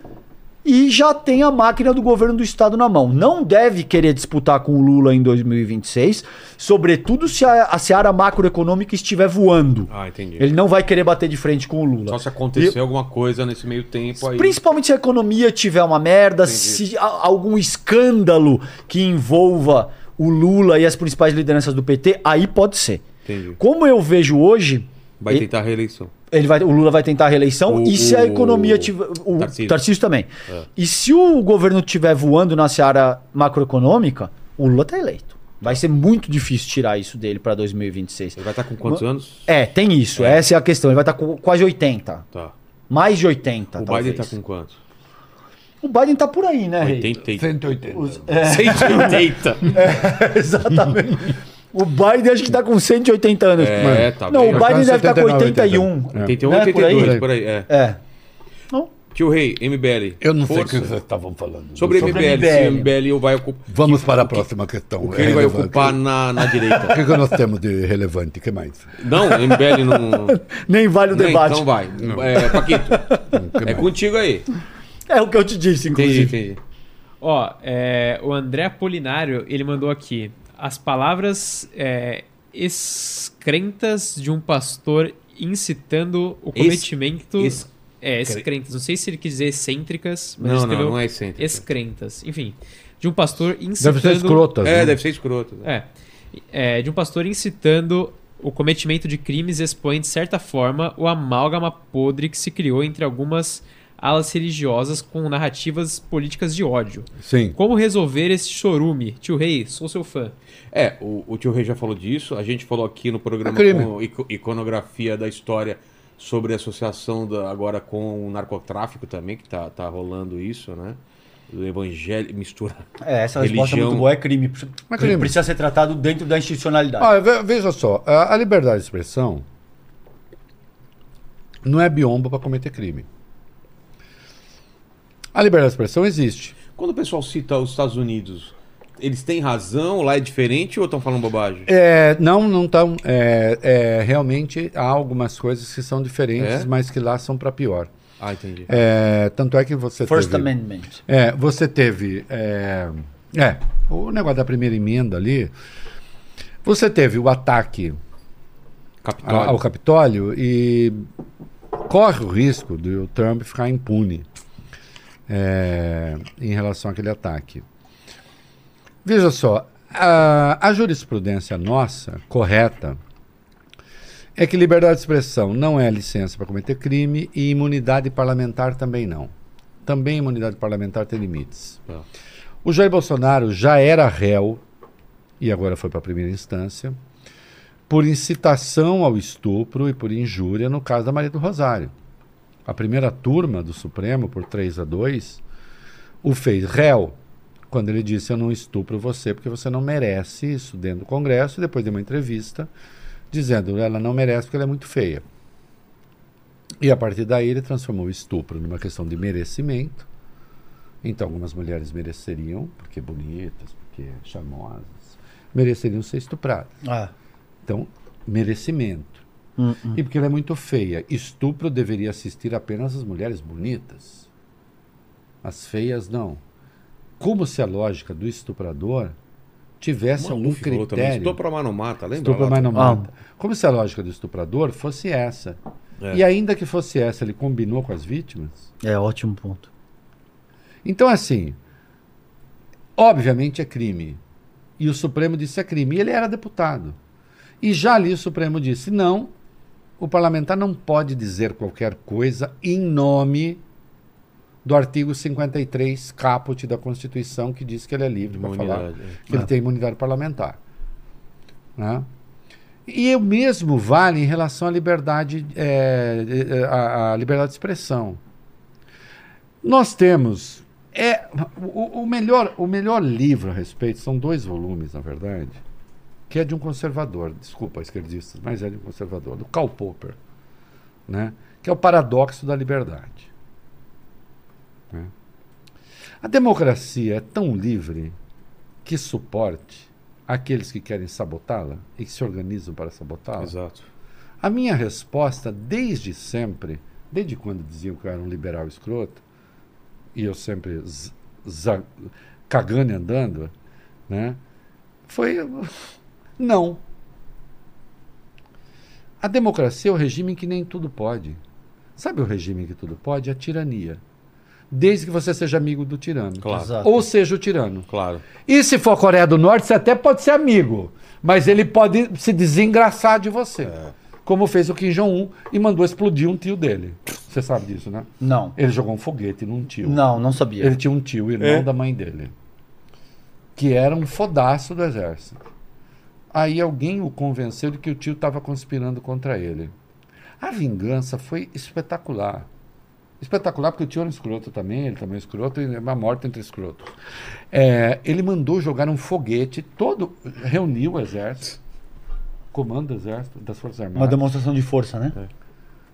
e já tem a máquina do governo do estado na mão. Não deve querer disputar com o Lula em 2026, sobretudo se a, a seara macroeconômica estiver voando. Ah, entendi. Ele não vai querer bater de frente com o Lula. Só se acontecer alguma coisa nesse meio tempo aí. Principalmente se a economia tiver uma merda, se a- algum escândalo que envolva o Lula e as principais lideranças do PT, aí pode ser. Entendi. Como eu vejo hoje, Vai e- tentar a reeleição. Ele vai, o Lula vai tentar a reeleição O- e se a economia tiver. O Tarcísio. Tarcísio, também. É. E se o governo estiver voando na seara macroeconômica, o Lula tá eleito. Vai ser muito difícil tirar isso dele para 2026. Ele vai estar com quantos anos? É, tem isso. Essa é a questão. Ele vai estar com quase 80. Tá. Mais de 80. o talvez. Biden tá com quantos? O Biden tá por aí, né, Rei? 80. 180. É. 180. Exatamente. O Biden acho que tá com 180 anos. É, tá Não, bem. o Biden deve estar com 79, 81. 81, Né, por aí? 82, por aí. É. É. Não, Tio Rei, MBL. Eu não sei o Força. que vocês estavam falando. Sobre, Sobre MBL, MBL. se o MBL vai ocupar. Vamos que- para a o que- próxima questão. O que ele vai ocupar na, na O direita? que, que nós temos de relevante? O que mais? Não, MBL não. nem vale o Nem, debate. Então vai. É, Paquito, O que é mais? contigo aí. É o que eu te disse, Entendi, inclusive. entendi. Ó, é, o André Apolinário, ele mandou aqui as palavras é, excrentas de um pastor incitando o cometimento... ex- É, excrentas. Não sei se ele quis dizer excêntricas, mas Não, não, escreveu não é excêntrica. excrentas. Enfim, de um pastor incitando... Deve ser escrotas. É, né? deve ser escroto. É, é, de um pastor incitando o cometimento de crimes expõe, de certa forma, o amálgama podre que se criou entre algumas alas religiosas com narrativas políticas de ódio. Sim. Como resolver esse chorume? Tio Rei, sou seu fã. É, o, o tio Rei já falou disso. A gente falou aqui no programa É com ico- iconografia da história sobre a associação da- agora com o narcotráfico também, que tá, tá rolando isso, né? O evangelho mistura. É, essa resposta é Religião. muito boa, é crime. É crime. Precisa ser tratado dentro da institucionalidade. Ve- veja só, a, a liberdade de expressão não é biombo para cometer crime. A liberdade de expressão existe. Quando o pessoal cita os Estados Unidos, eles têm razão? Lá é diferente ou estão falando bobagem? É, não, não estão. É, é, realmente há algumas coisas que são diferentes, É? mas que lá são para pior. Ah, entendi. É, tanto é que você First teve, Amendment. É, você teve. É, é, o negócio da primeira emenda ali. Você teve o ataque Capitólio. a- ao Capitólio e corre o risco de o Trump ficar impune é, em relação àquele ataque. Veja só, a, a jurisprudência nossa, correta, é que liberdade de expressão não é licença para cometer crime e imunidade parlamentar também não. Também imunidade parlamentar tem limites. Tá. O Jair Bolsonaro já era réu, e agora foi para a primeira instância, por incitação ao estupro e por injúria no caso da Maria do Rosário. A primeira turma do Supremo, por 3 a 2, o fez réu quando ele disse: Eu não estupro você porque você não merece isso dentro do Congresso, e depois de uma entrevista dizendo: Ela não merece porque ela é muito feia. E a partir daí ele transformou o estupro numa questão de merecimento. Então, algumas mulheres mereceriam, porque bonitas, porque charmosas, mereceriam ser estupradas. Ah. Então, merecimento. Hum, E porque ela é muito feia. Estupro deveria assistir apenas as mulheres bonitas. As feias, não. Como se a lógica do estuprador tivesse algum Maluf falou também, critério. Estupro mas não mata, lembra? Estupro, lá? mas não Ah. mata. Como se a lógica do estuprador fosse essa. É. E ainda que fosse essa, ele combinou com as vítimas. É, ótimo ponto. Então, assim, obviamente é crime. E o Supremo disse é crime. E ele era deputado. E já ali o Supremo disse: não, o parlamentar não pode dizer qualquer coisa em nome do artigo 53, caput da Constituição, que diz que ele é livre para falar é. que ele tem imunidade parlamentar. Né? E o mesmo vale em relação à liberdade, é, é, à, à liberdade de expressão. Nós temos é o, o melhor o melhor livro a respeito são dois volumes, na verdade, que é de um conservador, desculpa, esquerdistas, mas é de um conservador, do Karl Popper, né? Que é o paradoxo da liberdade. né? A democracia é tão livre que suporte aqueles que querem sabotá-la e que se organizam para sabotá-la. Exato. A minha resposta, desde sempre, desde quando diziam que eu era um liberal escroto, e eu sempre cagando e andando, né, foi não. A democracia é o regime em que nem tudo pode. Sabe o regime em que tudo pode? A tirania. Desde que você seja amigo do tirano. Claro. Ou seja o tirano. Claro. E se for a Coreia do Norte, você até pode ser amigo, mas ele pode se desengraçar de você. Como fez o Kim Jong-un e mandou explodir um tio dele. Você sabe disso, né? Não. Ele jogou um foguete num tio. Não, não sabia. Ele tinha um tio, irmão É? da mãe dele, que era um fodaço do exército. Aí alguém o convenceu de que o tio estava conspirando contra ele. A vingança foi espetacular. Espetacular porque o tio era um escroto também, ele também é escroto, e é uma morte entre escrotos. É, ele mandou jogar um foguete, todo reuniu o exército, comando do exército, das Forças Uma Armadas, demonstração de força, né?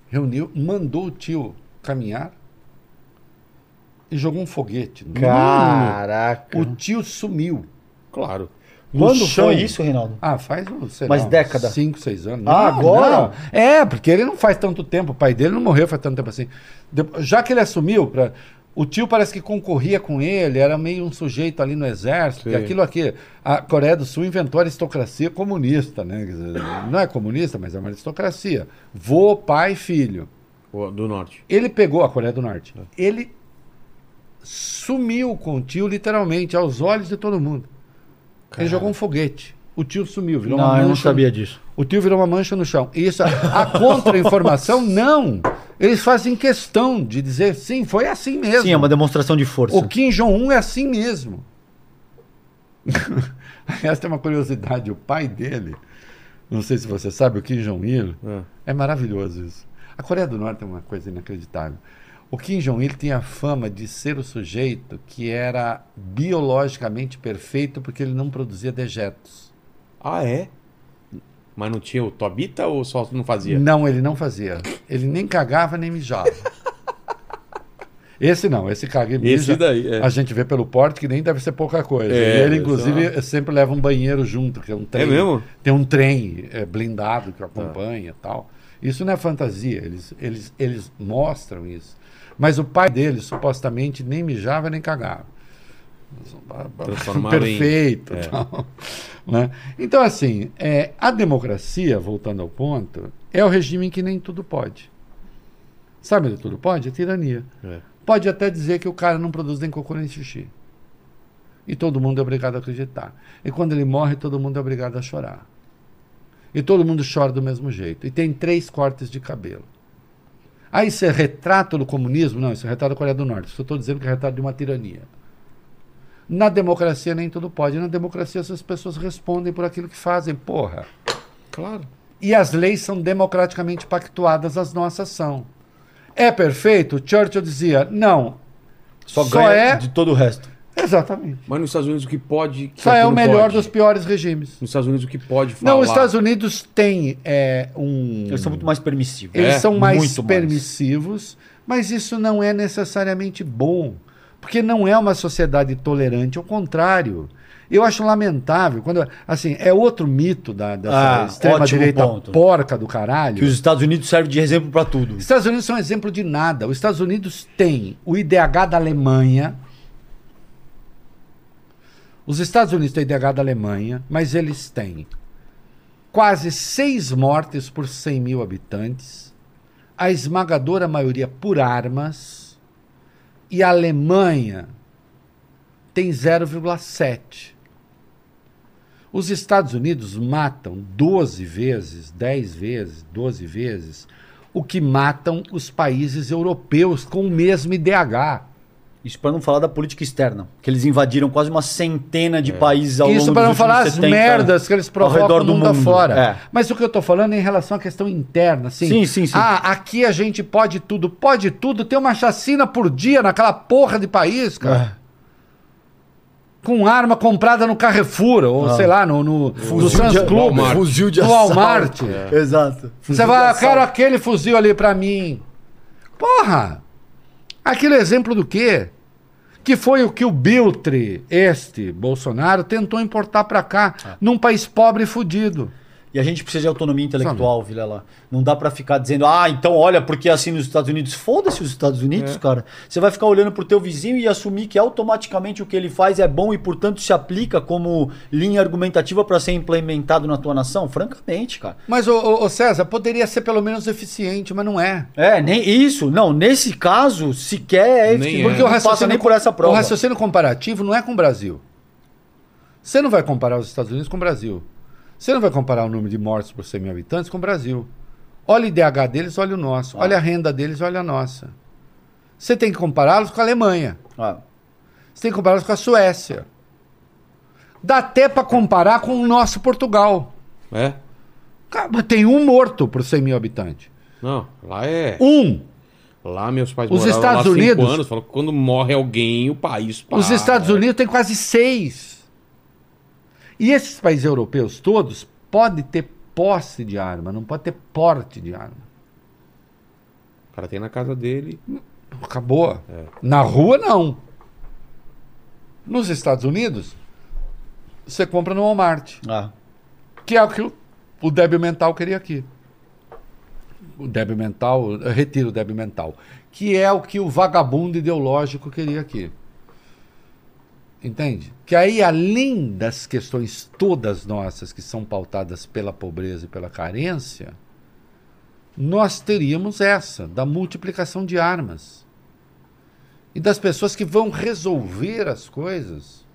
reuniu, mandou o tio caminhar e jogou um foguete. no Caraca. o tio sumiu. Claro. No Quando chão. foi isso, Reinaldo? Ah, faz, sei Mais lá, década. Cinco, seis anos. Ah, agora? não. É, porque ele não faz tanto tempo. O pai dele não morreu faz tanto tempo assim. De- já que ele assumiu, pra, o tio parece que concorria com ele, era meio um sujeito ali no exército. E aquilo aqui, a Coreia do Sul inventou a aristocracia comunista, né? Quer dizer, não é comunista, mas é uma aristocracia. Vô, pai, filho. O- Do norte. Ele pegou a Coreia do Norte. Ele sumiu com o tio, literalmente, aos olhos de todo mundo. Ele jogou um foguete. O tio sumiu, virou uma Não, mancha. eu não sabia disso. O tio virou uma mancha no chão. E Isso, a contra-informação, não. Eles fazem questão de dizer, sim, foi assim mesmo. Sim, é uma demonstração de força. O Kim Jong-un é assim mesmo. Essa é uma curiosidade. O pai dele, não sei se você sabe, o Kim Jong-il, É. é maravilhoso isso. A Coreia do Norte é uma coisa inacreditável. O Kim Jong-il tinha a fama de ser o sujeito que era biologicamente perfeito porque ele não produzia dejetos. Ah, é? Mas não tinha o Tobita ou só não fazia? Não, ele não fazia. Ele nem cagava nem mijava. Esse não, esse caga e mija. Esse daí, é. A gente vê pelo porte que nem deve ser pouca coisa. É, e ele, inclusive, sempre leva um banheiro junto, que é um trem. mesmo? Tem um trem é, blindado que o acompanha e tal. Isso não é fantasia, eles, eles, eles mostram isso. Mas o pai dele, supostamente, nem mijava nem cagava. Transformava em- Perfeito. é. tal, né? Então, assim, é, a democracia, voltando ao ponto, é o regime em que nem tudo pode. Sabe onde tudo pode? É tirania. É. Pode até dizer que o cara não produz nem cocô nem xixi. E todo mundo é obrigado a acreditar. E quando ele morre, todo mundo é obrigado a chorar. E todo mundo chora do mesmo jeito. E tem três cortes de cabelo. Ah, isso é retrato do comunismo? Não, isso é retrato da Coreia do Norte. Eu estou dizendo que é retrato de uma tirania. Na democracia nem tudo pode. Na democracia essas pessoas respondem por aquilo que fazem, porra. Claro. E as leis são democraticamente pactuadas, as nossas são. É perfeito? Churchill dizia, não. Só, Só é- de todo o resto. Exatamente. Mas nos Estados Unidos o que pode. que Só é o melhor pode? dos piores regimes. Nos Estados Unidos o que pode falar. Não, os Estados Unidos têm é, um. Eles são muito mais permissivos. Eles É, são mais muito mais. permissivos, mas isso não é necessariamente bom. Porque não é uma sociedade tolerante, ao contrário. Eu acho lamentável, quando. Assim, é outro mito da, dessa Ah, extrema-direita ótimo ponto. porca do caralho. Que os Estados Unidos servem de exemplo pra tudo. Os Estados Unidos são um exemplo de nada. Os Estados Unidos têm o IDH da Alemanha. Os Estados Unidos têm IDH da Alemanha, mas eles têm quase seis mortes por 100 mil habitantes, a esmagadora maioria por armas, e a Alemanha tem 0,7. Os Estados Unidos matam 12 vezes, 10 vezes, 12 vezes o que matam os países europeus com o mesmo IDH. Isso para não falar da política externa, que eles invadiram quase uma centena de países ao longo Isso para não falar as 70 merdas que eles ao provocam redor no do mundo mundo. afora. É. Mas o que eu tô falando é em relação à questão interna, assim. Sim, sim, sim. Ah, aqui a gente pode tudo. Pode tudo. Tem uma chacina por dia naquela porra de país, cara. É. Com arma comprada no Carrefour, ou sei lá, no, no, no Fuzil Sam's de- Club. Walmart. Fuzil de No assalto. Walmart. Exato. Você vai, eu quero aquele fuzil ali pra mim. Porra! Aquele exemplo do quê? Que foi o que o Biltre, este, Bolsonaro, tentou importar pra cá, num país pobre e fudido. E a gente precisa de autonomia intelectual, Vilela. Não dá pra ficar dizendo, ah, então olha, porque é assim nos Estados Unidos. Foda-se os Estados Unidos, cara. Você vai ficar olhando pro teu vizinho e assumir que automaticamente o que ele faz é bom e, portanto, se aplica como linha argumentativa pra ser implementado na tua nação? Francamente, cara. Mas, ô, ô, ô, César, poderia ser pelo menos eficiente, mas não é. É, nem isso. Não, nesse caso, sequer é eficiente. é. Porque o não passa raciocínio, nem por essa prova. o raciocínio comparativo não é com o Brasil. Você não vai comparar os Estados Unidos com o Brasil. Você não vai comparar o número de mortes por 100 mil habitantes com o Brasil. Olha o IDH deles, olha o nosso. Olha a renda deles, olha a nossa. Você tem que compará-los com a Alemanha. Ah, Você tem que compará-los com a Suécia. Dá até para comparar com o nosso Portugal. É? Cara, tem um morto por 100 mil habitantes. Não, lá é. Um. Lá meus pais Os moravam Estados lá cinco Unidos- anos. Falam que quando morre alguém, o país para. Os Estados Unidos têm quase seis. E esses países europeus todos podem ter posse de arma, não pode ter porte de arma. O cara tem na casa dele. Acabou. Na rua, não. Nos Estados Unidos, você compra no Walmart, ah. que é o que o, débil mental queria aqui. O débil mental, eu retiro o débil mental, que é o que o vagabundo ideológico queria aqui. Entende? Que aí, além das questões todas nossas que são pautadas pela pobreza e pela carência, nós teríamos essa, da multiplicação de armas. E das pessoas que vão resolver as coisas.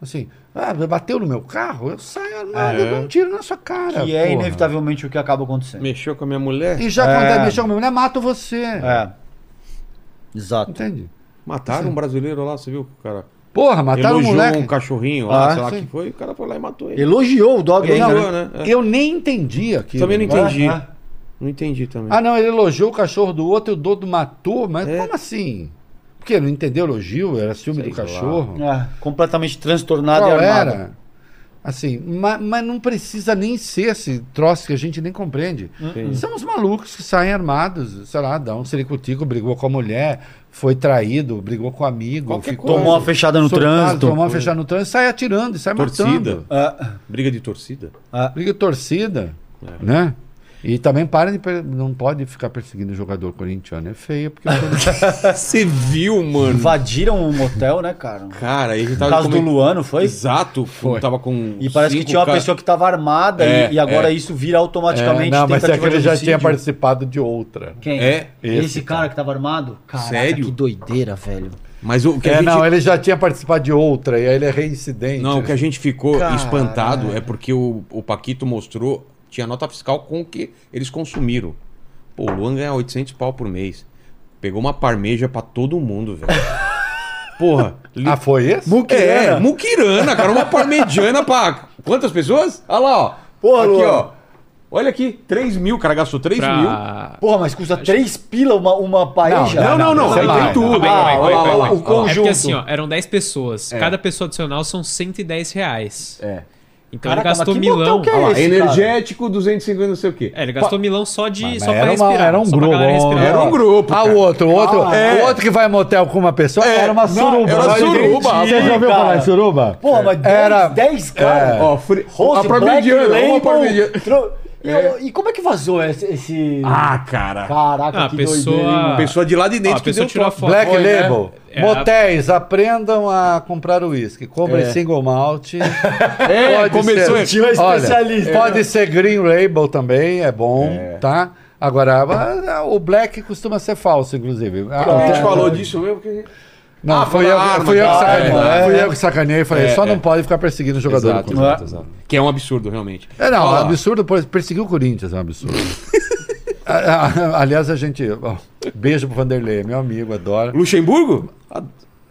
Assim, ah, bateu no meu carro, eu saio armado É. e dou um tiro na sua cara. Que é porra. inevitavelmente o que acaba acontecendo. Mexeu com a minha mulher. E já É. quando é mexer com a minha mulher, mato você. É. Exato. Entende? Mataram um brasileiro lá, você viu? O cara Porra, mataram o elogiou moleque. um cachorrinho lá, Ah, sei lá sim. que foi. O cara foi lá e matou ele. Elogiou o dog ainda, Elogiou, né? né? É. Eu nem entendi aquilo. Também não entendi. É. Não entendi também. Ah, não, ele elogiou o cachorro do outro e o dono matou, mas É. como assim? Porque não entendeu o elogio, era ciúme Sei do cachorro. É, completamente transtornado Qual e armado. era? Assim, ma- mas, não precisa nem ser esse troço que a gente nem compreende. Entendi. São os malucos que saem armados, sei lá, dá um ciricutico, brigou com a mulher, foi traído, brigou com o amigo, Qualquer ficou. Tomou uma fechada no trânsito. Tomou uma fechada no trânsito, sai atirando, e sai Torcida. matando. É, Briga de torcida. é. Briga de torcida, É. né? E também parem de não pode ficar perseguindo o jogador corintiano, é feio porque Você viu, mano? Invadiram um motel, né, cara? Cara, aí a gente No tava caso do Luano, foi? Exato, foi. Tava com. E parece que tinha uma ca- pessoa que estava armada É, e, e agora é. isso vira automaticamente É, não, mas é que ele já tinha participado de outra. Quem? É, Esse, esse cara que tava armado? Caraca, Sério? que doideira, velho. Mas o que a É, gente. não, ele já tinha participado de outra, e aí ele é reincidente. Não, o que a gente ficou Caralho. espantado é porque o, o Paquito mostrou, tinha nota fiscal com o que eles consumiram. Pô, o Luan ganha 800 pau por mês. Pegou uma parmeja pra todo mundo, velho. Porra. li- Ah, foi esse? É, muquirana, cara. Uma parmegiana pra quantas pessoas? Olha lá, ó. Porra, aqui, Luan. ó. Olha aqui, 3 mil. O cara gastou 3 mil. Pra... Porra, mas custa 3 pila uma, uma paeja? Não, não, não. Aí vai, tem tudo. não, aí. olha lá. É porque conjunto. assim, ó, eram 10 pessoas. Cada pessoa adicional são 110 reais. É. Então Caraca, ele gastou mas milão. que é lá, esse, energético, 250 não sei o quê. É, ele gastou milão só de Mas só pra era, uma- respirar. era um grupo. Era um grupo, Ah, cara. o outro, o outro, Ah, o outro que vai em motel com uma pessoa É, era uma não, suruba. era Mas suruba, Você já ouviu cara. falar em suruba? Porra, mas 10, Era- 10 cara. É. Ó, fri... Rose a Black uma Label, parmegiana. tro- E, e como é que vazou esse... esse- Ah, cara. Caraca, Ah, a que pessoa- doideira, hein? Pessoa de lá de dentro a que pessoa deu tirou a foto. Black Foi, né? É a- Motéis, aprendam a comprar uísque. Compre single malt. É, começou ser, um especialista. pode ser Green Label também, é bom, tá? Agora, o black costuma ser falso, inclusive. A gente falou disso mesmo. Que... Não, Ah, fui, foi eu, arma, fui eu que sacaneei. É, fui é. eu que sacaneei e falei, É, só é. não pode ficar perseguindo o jogador. Exato, do Corinthians. exato, exato. Que é um absurdo, realmente. É, não, é um absurdo, pois perseguir o Corinthians é um absurdo. A- a- Aliás, a gente. ó, beijo pro Vanderlei, meu amigo, adoro. Luxemburgo? Ad-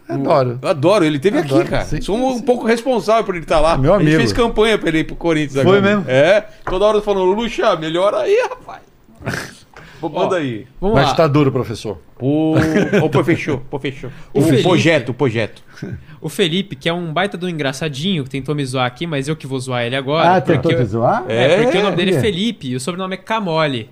Adoro. Eu adoro, ele teve Adoro, aqui, cara. sim, Sou um, pouco responsável por ele estar lá. Meu A gente amigo. fez campanha pra ele ir pro Corinthians Foi agora. mesmo? É, toda hora falando, Luxa, melhora aí, rapaz. Manda aí. Vamos Mas lá. tá duro, professor. Pô, ô, pô, fechou, pô, fechou. O O, Felipe. projeto, o projeto. O Felipe, que é um baita do engraçadinho, que tentou me zoar aqui, mas eu que vou zoar ele agora. porque eu- zoar? É, porque o nome dele é É. Felipe e o sobrenome é Camole.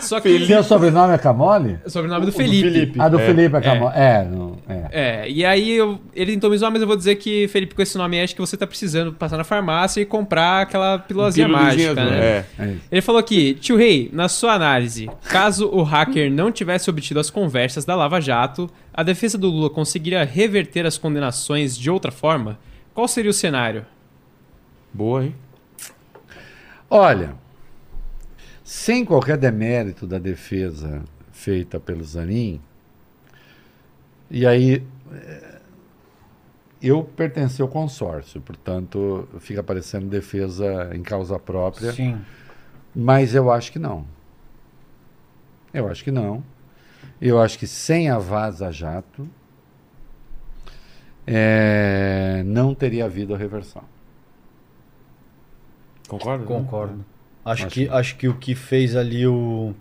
Só que Felipe. Seu sobrenome é Camole? o sobrenome do Felipe. Felipe. A do É, Felipe é é. Camole. É, não, é. É, e aí eu- ele tentou me zoar, mas eu vou dizer que, Felipe, com esse nome acho que você tá precisando passar na farmácia e comprar aquela Pílulazinha mágica, né? É. é. Ele falou aqui, tio Rei, na sua análise, caso o hacker não tivesse obtido as conversas da Lava Jato, a defesa do Lula conseguiria reverter as condenações de outra forma? Qual seria o cenário? Boa, hein? Olha, sem qualquer demérito da defesa feita pelo Zanin, e aí eh, eu pertenci ao consórcio, portanto fica parecendo defesa em causa própria, Sim. mas eu acho que não. Eu acho que não. Eu acho que sem a Vaza Jato eh, não teria havido a reversão. Concorda? Concordo. Acho, Acho que, acho que o que fez ali o.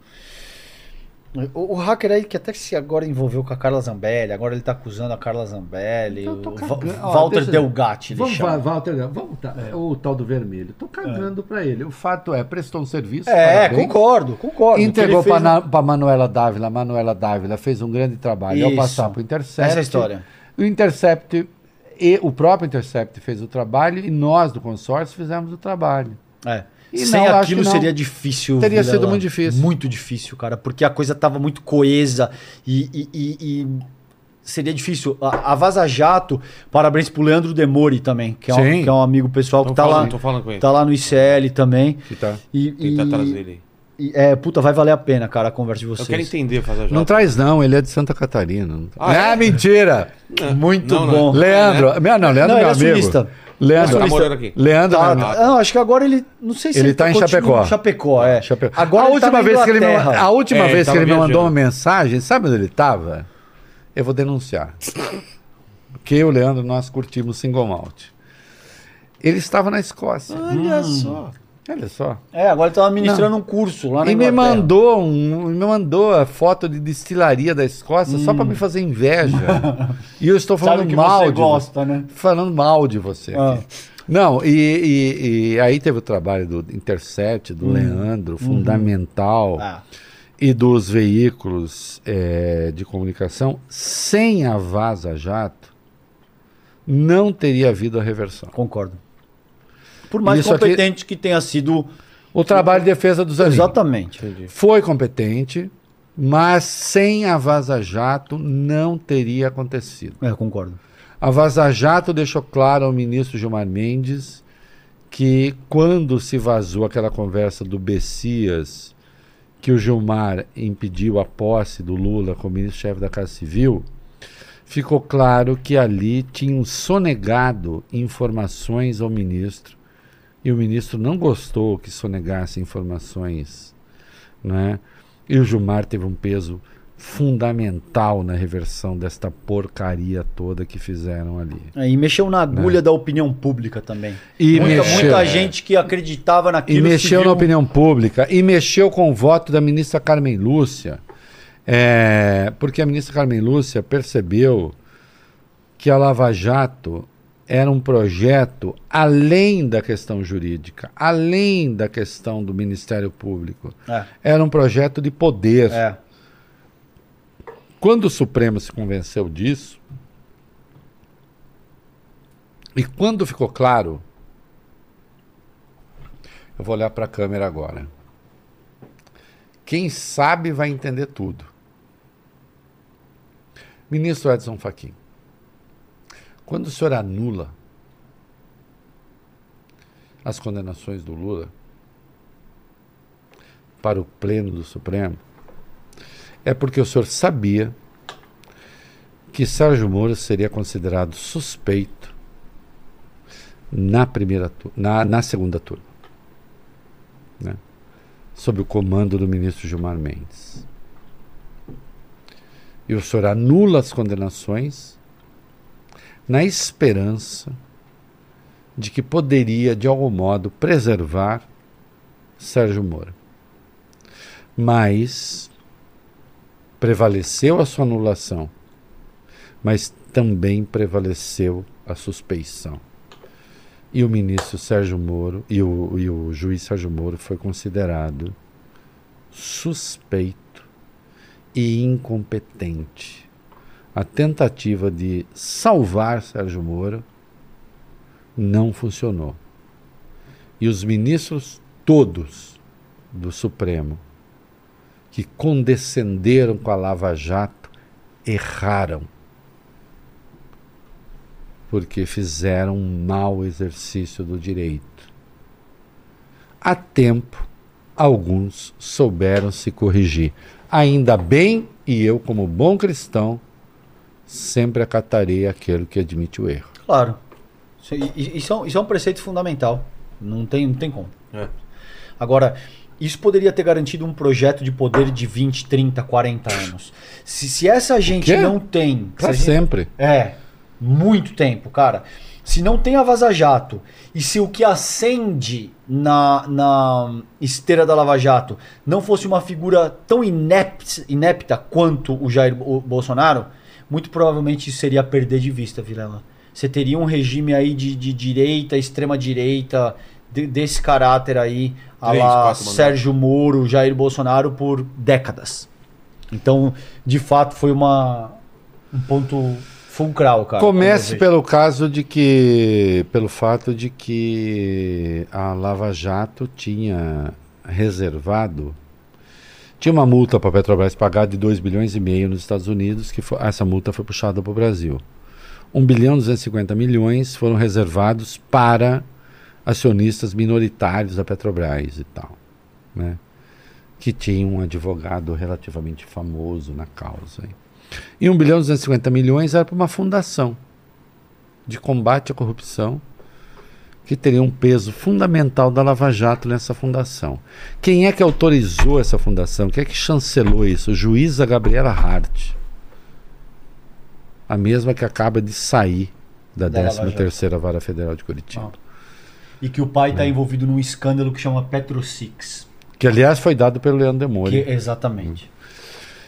O, o hacker aí que até se agora envolveu com a Carla Zambelli, agora ele tá acusando a Carla Zambelli, Eu tô o cagando. Va- Ó, Walter Delgatti, ele Vamos, chama. Walter, vamos tá, o tal do vermelho. Tô cagando pra ele. O fato é, prestou um serviço. É, parabéns. concordo, concordo. Entregou para fez- a Manuela Dávila. A Manuela Dávila fez um grande trabalho ao Isso. passar para o Intercept. Essa é a história. O Intercept, e o próprio Intercept fez o trabalho e nós do consórcio fizemos o trabalho. É. E Sem não, aquilo que não. seria difícil. Teria Vilela. sido muito difícil. Muito difícil, cara, porque a coisa tava muito coesa e, e- e- e seria difícil. A, a Vaza Jato, parabéns pro Leandro Demori também, que é, um, que é um amigo pessoal que Tô tá falando, lá, tô falando com ele. tá lá no ICL também. Que tá. E, Tentar e- trazer ele. e- é, puta, vai valer a pena, cara, a conversa de Eu vocês. quero entender fazer Não traz não, ele é de Santa Catarina. Não, Ah, é? é? mentira. Muito Não, não. bom. Leandro, meu, não, Leandro Não, meu ele é amigo. sulista. Leandro, Tá morando aqui. Leandro, Tá, meu- tá. não, acho que agora ele. Não sei se Ele tá em continua- Chapecó. Chapecó, é. Chapecó. Agora a ele tá última na vez que ele me, a última É, ele vez que tava ele me mandou viajando. uma mensagem, sabe onde ele estava? Eu vou denunciar. Porque eu e o Leandro nós curtimos single malt. Ele estava na Escócia. Olha só. Olha só. É, agora ele tava ministrando um curso lá na E me mandou um, me mandou a foto de destilaria da Escócia só para me fazer inveja. e eu estou Hum. Sabe falando que mal você de gosta, né? falando mal de você. Ah. Não, e, e- e aí teve o trabalho do Intercept, do Leandro, fundamental, Ah, e dos veículos eh, de comunicação. Sem a Vaza Jato, não teria havido a reversão. concordo. Por mais Isso aqui- competente que tenha sido. O trabalho de defesa dos aninhos Exatamente. foi competente, mas sem a Vaza Jato não teria acontecido. É, concordo. A Vaza Jato deixou claro ao ministro Gilmar Mendes que quando se vazou aquela conversa do Bessias, que o Gilmar impediu a posse do Lula como ministro-chefe da Casa Civil, ficou claro que ali tinham sonegado informações ao ministro e o ministro não gostou que sonegasse informações, né? E o Gilmar teve um peso fundamental na reversão desta porcaria toda que fizeram ali. É, e mexeu na agulha da opinião pública também. Né? E muita, mexeu, muita gente que acreditava E naquilo. se mexeu viu- na opinião pública, e mexeu com o voto da ministra Carmen Lúcia, é, porque a ministra Carmen Lúcia percebeu que a Lava Jato era um projeto além da questão jurídica, além da questão do Ministério Público. É, Era um projeto de poder. é. Quando o Supremo se convenceu disso, e quando ficou claro, eu vou olhar para a câmera agora. Quem sabe vai entender tudo. Ministro Edson Fachin, quando o senhor anula as condenações do Lula para o Pleno do Supremo, é porque o senhor sabia que Sérgio Moro seria considerado suspeito na primeira na, na segunda turma, né? sob o comando do ministro Gilmar Mendes. E o senhor anula as condenações na esperança de que poderia, de algum modo, preservar Sérgio Moro. Mas prevaleceu a sua anulação, mas também prevaleceu a suspeição. E o ministro Sérgio Moro e o, e o juiz Sérgio Moro foi considerado suspeito e incompetente. A tentativa de salvar Sérgio Moro não funcionou. E os ministros todos do Supremo que condescenderam com a Lava Jato erraram. Porque fizeram um mau exercício do direito. A tempo, alguns souberam se corrigir. Ainda bem, e eu, como bom cristão, sempre acatarei aquele que admite o erro. Claro. Isso, é um, isso é um preceito fundamental. Não tem, não tem como. É. Agora, isso poderia ter garantido um projeto de poder de 20, 30, 40 anos. Se, se essa gente não tem. se Para a gente- sempre. É, muito tempo, cara. Se não tem a Vaza Jato e se o que acende na, na esteira da Lava Jato não fosse uma figura tão inept, inepta quanto o Jair Bo- Bolsonaro, muito provavelmente isso seria perder de vista, Vilela. Você teria um regime aí de, de direita, extrema direita, de- desse caráter aí, a Três, lá quatro. Sérgio Moro, Jair Bolsonaro por décadas. Então, de fato, foi uma, um ponto fulcral, cara. Comece pelo caso de que. pelo fato de que a Lava Jato tinha reservado. Tinha uma multa para a Petrobras pagar de 2 bilhões e meio nos Estados Unidos, que foi- essa multa foi puxada para o Brasil. 1 bilhão e 250 milhões foram reservados para acionistas minoritários da Petrobras e tal. Né? Que tinha um advogado relativamente famoso na causa. E 1 bilhão e 250 milhões era para uma fundação de combate à corrupção que teria um peso fundamental da Lava Jato nessa fundação. Quem é que autorizou essa fundação? Quem é que chancelou isso? Juíza Gabriela Hart. A mesma que acaba de sair da, Da Lava 13ª Vara Federal de Curitiba. Ah. E que o pai está envolvido num escândalo que chama Petrosix. Que, aliás, foi dado pelo Leandro Demore. Exatamente.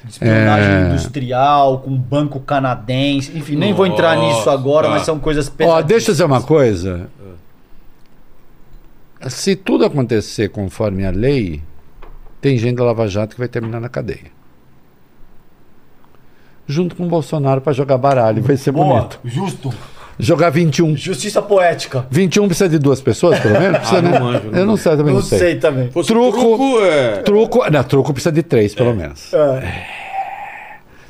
De espionagem É. industrial, com banco canadense. Enfim, nem vou entrar Nossa, nisso agora, mas são coisas Ó, pesadas. deixa eu dizer uma coisa. Se tudo acontecer conforme a lei, tem gente da Lava Jato que vai terminar na cadeia. Junto com o Bolsonaro para jogar baralho, vai ser Boa, bonito. justo. Jogar 21. Justiça poética. 21 precisa de duas pessoas, pelo menos? Precisa, Ah, não né? manjo, não eu não sei, também Não não sei. sei também. Truco- truco é... Truco, não, truco precisa de três, pelo menos. É.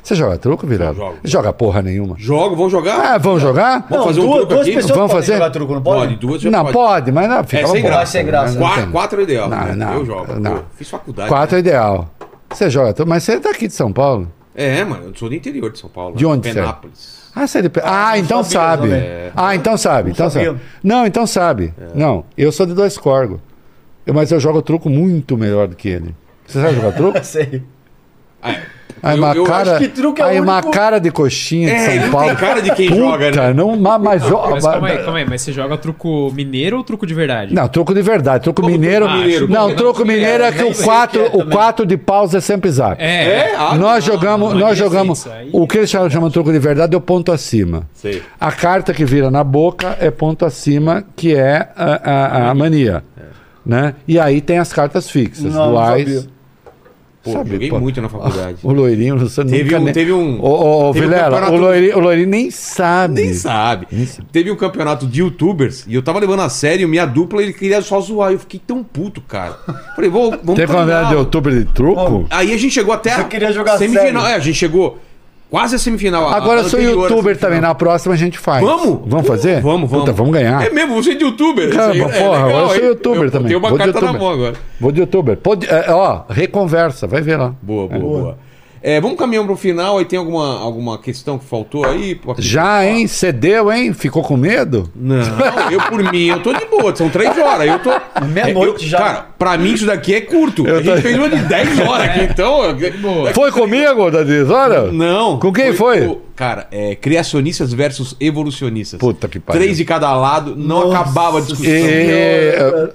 Você joga truco, Virado? Jogo. Joga porra nenhuma. Jogo, vamos jogar? Ah, vamos jogar? Vamos fazer um duas, truco duas aqui? pessoas Vamos podem fazer? jogar truco, não pode? Pode, duas já Não, pode. pode, mas não, fica É sem graça. sem graça. né? Quatro, quatro é ideal. Não, né? não, eu jogo. não. Pô, fiz faculdade. Quatro é né? ideal. Você joga truco, mas você é daqui de São Paulo? É, mano, eu sou do interior de São Paulo. De onde você é? Penápolis. Ah, você é de... Pe- ah, não então sabia sabe. Ah, então sabe. Não Então sabia. sabe. Não, então sabe. É. Não, eu sou de dois corgos. Eu- Mas eu jogo truco muito melhor do que ele. Você sabe jogar truco? Sei. Ah, Aí eu- uma eu cara, acho que truco é o aí uma único- cara de coxinha de É, São Paulo. tem cara de quem Puta, joga, né? Não, mas, mas, jo- Mas calma aí, mas- calma aí, mas você joga truco mineiro ou truco de verdade? Não, truco de verdade. Truco Como mineiro. truco mineiro? Não, truco não, mineiro é que nem o sei 4 o que é o quatro de paus é sempre zap. É. É? Ah, Nós não, jogamos, não, nós jogamos. isso aí- O que eles chamam, chamam truco de verdade é o ponto acima. Sei. A carta que vira na boca é ponto acima, que é a, a- a mania. Né? E aí tem as cartas fixas, Não, não duais. Sabia. Pô, Sabe, joguei pô. muito na faculdade. O loirinho, você Teve nunca um- nem... teve um- Ô, ô, teve um Vilela, campeonato- o, loirinho, o loirinho nem sabe. Nem sabe. Nem sabe. Teve um campeonato de youtubers e eu tava levando a sério, minha dupla, ele queria só zoar. Eu fiquei tão puto, cara. Falei, vou, vamos Teve uma treinar. de outubro de truco? Aí a gente chegou até a Eu queria jogar semifinal. sério. É, a gente chegou. Quase a semifinal. a- Agora a eu sou anterior youtuber também. Na próxima a gente faz. Vamos? Vamos fazer? Vamos, vamos. Puta, vamos ganhar. É mesmo, você é de youtuber. Cara, aí é porra, legal, eu sou youtuber Eu também. Tenho uma Vou carta na mão agora. Vou de youtuber. Pode, é, ó, reconversa, vai ver lá. Boa, boa, boa. É, vamos caminhando pro final. Aí tem alguma, alguma questão que faltou aí? Já, hein? Cedeu, hein? Ficou com medo? Não, eu por mim, eu tô de boa. São três horas. Eu tô. Meia-noite eu- já. Cara, pra mim isso daqui é curto. Eu a gente tô- fez uma de 10 horas aqui, então. Foi comigo, Dadis? Olha. Não. Com quem foi? o- cara, é criacionistas versus evolucionistas. Puta que pariu. Três de cada lado, não Nossa acabava a discussão. E-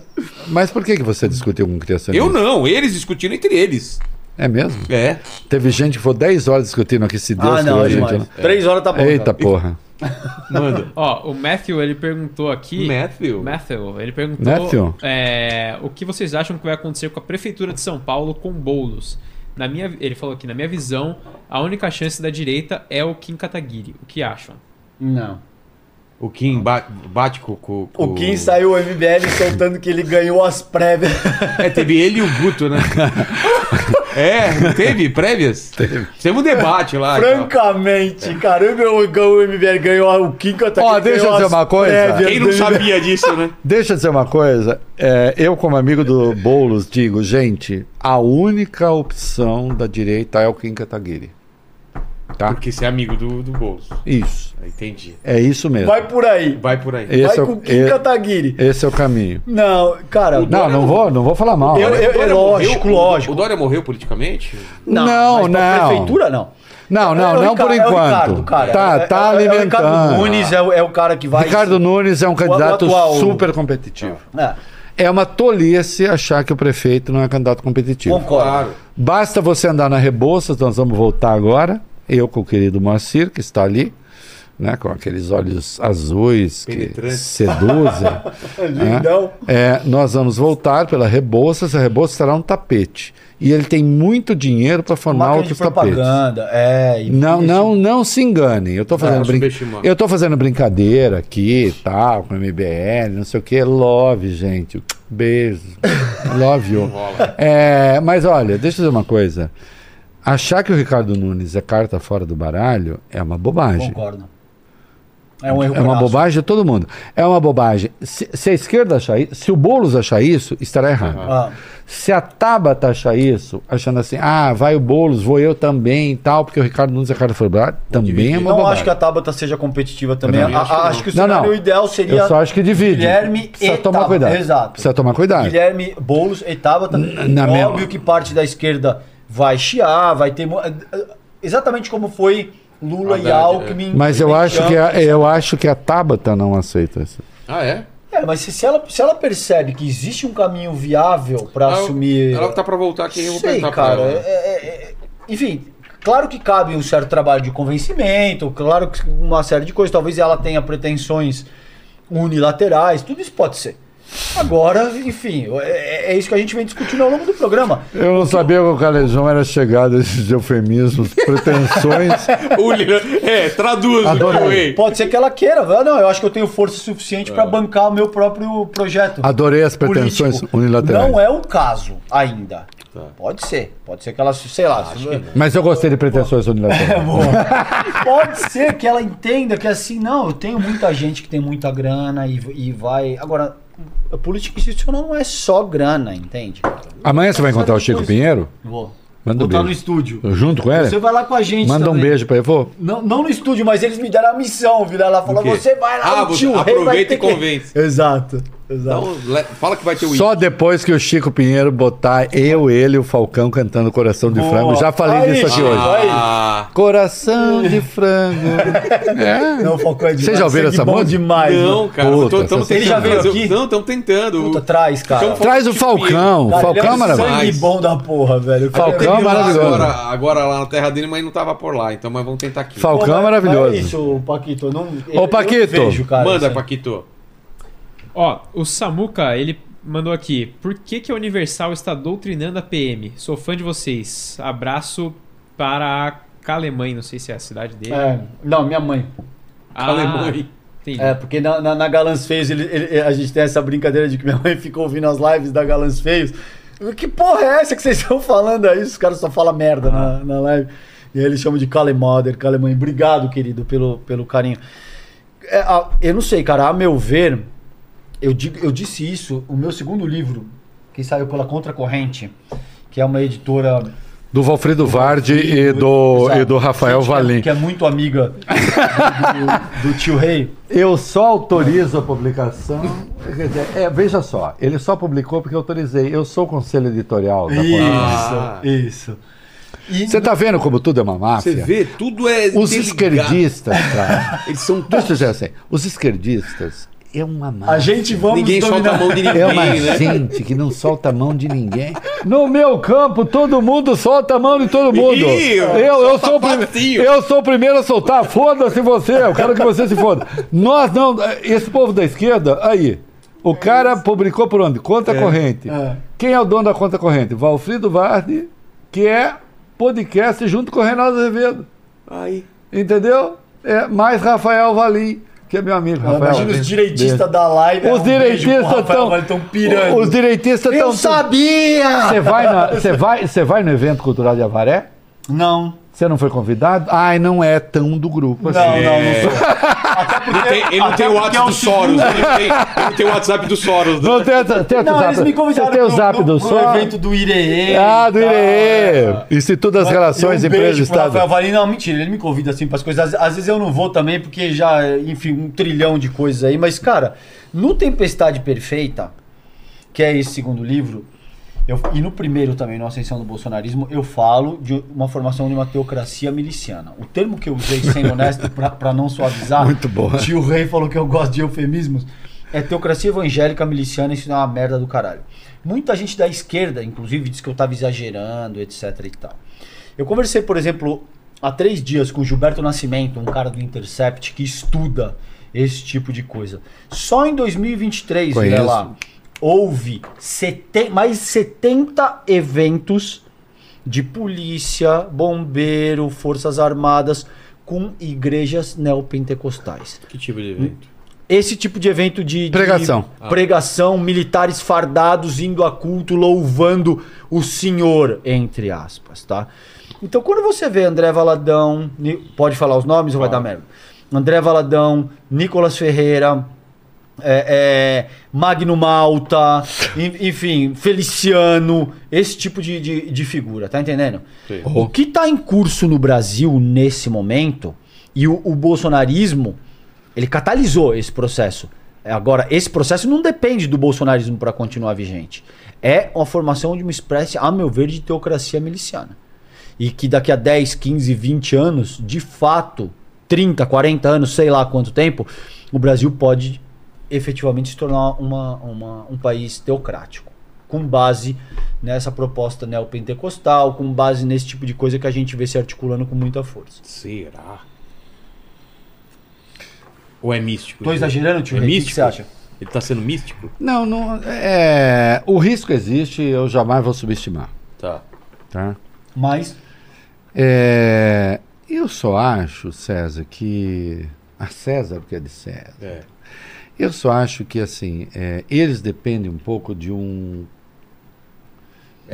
Mas por que, que você discutiu com criacionista? Eu não, eles discutindo entre eles. É mesmo? É. Teve gente que ficou 10 horas discutindo aqui se Deus Ah, não, criou é a gente. demais. né? Três horas tá bom. Eita cara. porra. Manda. Ó, o Matthew, ele perguntou aqui... Matthew. Matthew, ele perguntou Matthew? é, o que vocês acham que vai acontecer com a Prefeitura de São Paulo com bolos. Na minha, ele falou aqui, na minha visão, a única chance da direita é o Kim Kataguiri. O que acham? Não. O Kim ba- bate com, com, com- O Kim saiu o MBL soltando que ele ganhou as prévias. É, teve ele e o Guto, né? é, não teve prévias? Teve. Teve um debate lá. e tal. Francamente, caramba, o, o MBL ganhou o Kim Kataguiri. Ó, deixa eu dizer uma coisa. Quem não sabia disso, né? Deixa eu dizer uma coisa. É, eu, como amigo do Boulos, digo, gente, a única opção da direita é o Kim Kataguiri. Tá? Porque você é amigo do, do Boulos. Isso. Entendi. É isso mesmo. Vai por aí. Vai por aí. Esse Vai é o- com o Kim e- Kataguiri. Esse é o caminho. Não, cara. Não, não vou, não vou falar mal. Eu- eu- Dória lógico, morreu- lógico. O Dória morreu politicamente? Não, mas pra não. prefeitura, não. Não, não, É o não Ricardo- por é o enquanto. Ricardo, cara. Tá, É- tá é- é o alimentando. Ricardo Nunes é, o- é o cara que vai. Ricardo Nunes é um candidato atual- super competitivo. É, É uma tolice achar que o prefeito não é candidato competitivo. concordo. Basta você andar na Rebouças, nós vamos voltar agora. Eu com o querido Moacir, que está ali, né, com aqueles olhos azuis que seduzem. Lindão. É, nós vamos voltar pela Rebouças, a Rebouças será um tapete. E ele tem muito dinheiro para formar outros tapetes. propaganda. É, Não, não, não se enganem. Eu tô fazendo, brin... eu tô fazendo brincadeira aqui e tal, com MBL, não sei o que. Love, gente. Beijo. Love you. É, mas olha, deixa eu dizer uma coisa. Achar que o Ricardo Nunes é carta fora do baralho é uma bobagem. Concordo. É um erro É uma bobagem de todo mundo. É uma bobagem. Se, se a esquerda achar isso, se o Boulos achar isso, estará errado. Ah, Se a Tabata achar isso, achando assim, ah, vai o Boulos, vou eu também e tal, porque o Ricardo Nunes é carta fora do baralho, também é uma não bobagem. acho que a Tabata seja competitiva também. Também A- acho a- que acho, não. que o Não, cenário não. ideal seria. Eu só acho que divide. Guilherme Precisa e tomar Tabata. cuidado. Exato. Precisa tomar cuidado. Guilherme Boulos e Tabata. na é minha- óbvio que parte da esquerda vai chiar, vai ter. Exatamente como foi Lula e Haddad, Alckmin. Mas eu e acho, que a, eu acho que a Tabata não aceita isso. Ah, é? É, mas se, se ela, se ela percebe que existe um caminho viável para Ela- assumir. Ela tá pra voltar aqui, eu vou Sei, perguntar cara. pra é- ela. é- é- enfim, claro que cabe um certo trabalho de convencimento, claro que uma série de coisas. Talvez ela tenha pretensões unilaterais, tudo isso pode ser. Agora, enfim, é, é isso que a gente vem discutindo ao longo do programa. Eu não sabia que o Calejão era chegado a esses eufemismos, pretensões. É, traduz. Adorei. Pode ser que ela queira. Não, eu acho que eu tenho força suficiente para bancar o meu próprio projeto. Adorei as pretensões político. unilaterais. Não é o caso ainda. Tá. Pode ser. Pode ser que ela, sei lá. se- Mas eu gostei de pretensões unilaterais. Pode ser que ela entenda que assim, não, eu tenho muita gente que tem muita grana e, e vai. Agora, a política institucional não é só grana, entende? cara? Amanhã você vai encontrar o Chico Pinheiro? Vou. Manda um Vou estar no beijo. estúdio. Junto com ele? Você vai lá com a gente. Manda um também. beijo pra ele. Vou. Não, não no estúdio, mas eles me deram a missão, viu? Ela falou: O quê? você vai lá, Ah, o você tio Rei vai aproveita ter e convence. Que... Exato. Exato. Então, fala que vai ter o Só depois que o Chico Pinheiro botar eu, ele e o Falcão cantando Coração de Boa. Frango. Já falei Aí, disso aqui hoje. Ah, Coração de frango. É. Não, Falcão é demais. Vocês já ouviram sangue essa música? demais. não, cara. Puta, você- Ele já veio aqui? Não, estamos tentando. Puta, traz, cara. Então, Traz o Falcão. Cara, Falcão é é maravilhoso. sangue bom da porra, velho. Falcão é maravilhoso. Agora, agora lá na terra dele, mas não tava por lá. Então, mas vamos tentar aqui. Falcão Pô, é maravilhoso. É isso, Paquito. Não, eu- eu Paquito, vejo, cara, Manda, assim. Paquito. Ó, o Samuca, ele mandou aqui. Por que, que a Universal está doutrinando a PM? Sou fã de vocês. Abraço para a Calemãe, não sei se é a cidade dele. É, não, minha mãe. Ah, Calemãe. Entendi. É, porque na, na, na Galãs Feios ele, ele- a gente tem essa brincadeira de que minha mãe fica ouvindo as lives da Galãs Feios. Que porra é essa que vocês estão falando aí? Os caras só falam merda na, na live. E aí eles chamam de Kalemoder, Kalemãe. Obrigado, querido, pelo, pelo carinho. É, a- eu não sei, cara, a meu ver, eu, digo, eu disse isso, o meu segundo livro, que saiu pela Contracorrente, que é uma editora Do Valfrido Vardi e do, Exato. e do Rafael Gente é- Valim. Que é muito amiga do, do- do tio Rei. Eu só autorizo a publicação. Quer dizer, é, veja só, ele só publicou porque eu autorizei. Eu sou o conselho editorial da Isso. Ah. isso. E Você tá vendo como tudo é uma máfia? Você vê, tudo é. Os interligado. esquerdistas, cara. Eles são Deixa eu dizer assim, os esquerdistas é uma máfia. a gente vamos Ninguém solta a mão de ninguém, É uma né? gente que não solta a mão de ninguém. No meu campo, todo mundo solta a mão de todo mundo. Ih, eu, eu, sou o prime- facinho. eu sou o primeiro a soltar. Foda-se você, eu quero que você se foda. Nós não. Esse povo da esquerda, aí. O cara publicou por onde? Conta corrente. É. Quem é o dono da conta corrente? Valfrido Vardi, que é podcast junto com o Renato Azevedo. Aí. Entendeu? É, mais Rafael Valim, que é meu amigo. Rafael. Imagina os direitistas da live. Os um pro direitistas estão. Eles estão pirando. Os direitistas Eu estão. sabia! Você vai, na- você vai, você vai no evento cultural de Avaré? Não. Você não foi convidado? Ai, não é tão do grupo assim. Não, não, não sou. Até porque, Ele, tem- ele não até tem o é WhatsApp do Soros. segundo- Ele, tem, ele não tem o WhatsApp do Soros. né? Não tem, tem, Não, eles me convidaram Você tem o zap pro- do evento do IRE. Ah, do tal. IRE. Instituto das Relações um Empresas do beijo pro Estado. Rafael Valim. Não, mentira, ele me convida assim para as coisas. Às, às vezes eu não vou também, porque já, enfim, um trilhão de coisas aí. Mas, cara, no Tempestade Perfeita, que é esse segundo livro, eu- e no primeiro também, no Ascensão do Bolsonarismo, eu falo de uma formação de uma teocracia miliciana. O termo que eu usei, sendo honesto, para não suavizar, Muito bom. o tio Rei falou que eu gosto de eufemismos, é teocracia evangélica miliciana, isso não é uma merda do caralho. Muita gente da esquerda, inclusive, diz que eu tava exagerando, etc e tal. Eu conversei, por exemplo, há três dias com o Gilberto Nascimento, um cara do Intercept que estuda esse tipo de coisa. Só em 2023, olha Conheço. lá, houve sete- mais 70 eventos de polícia, bombeiro, forças armadas com igrejas neopentecostais. Que tipo de evento? Esse tipo de evento de, de Pregação. pregação, militares fardados indo a culto, louvando o Senhor, entre aspas, tá? Então, quando você vê André Valadão, pode falar os nomes ou vai dar merda? André Valadão, Nicolas Ferreira, é, é, Magno Malta, en- enfim, Feliciano, esse tipo de, de, de figura, tá entendendo? Sim. O que está em curso no Brasil nesse momento, e o, o bolsonarismo, ele catalisou esse processo. Agora, esse processo não depende do bolsonarismo para continuar vigente. É uma formação de uma espécie, a meu ver, de teocracia miliciana. E que daqui a 10, 15, 20 anos, de fato, 30, 40 anos, sei lá quanto tempo, o Brasil pode efetivamente se tornar uma, uma- um país teocrático. Com base nessa proposta neopentecostal, com base nesse tipo de coisa que a gente vê se articulando com muita força. Será? Ou é místico? Tô exagerando, tio É Rei? O que místico? você acha? Ele tá sendo místico? Não, não. É, o risco existe, eu jamais vou subestimar. Tá. Tá? Mas É, eu só acho, César, que. A César, porque é de César. É. Eu só acho que, assim, é, eles dependem um pouco de um.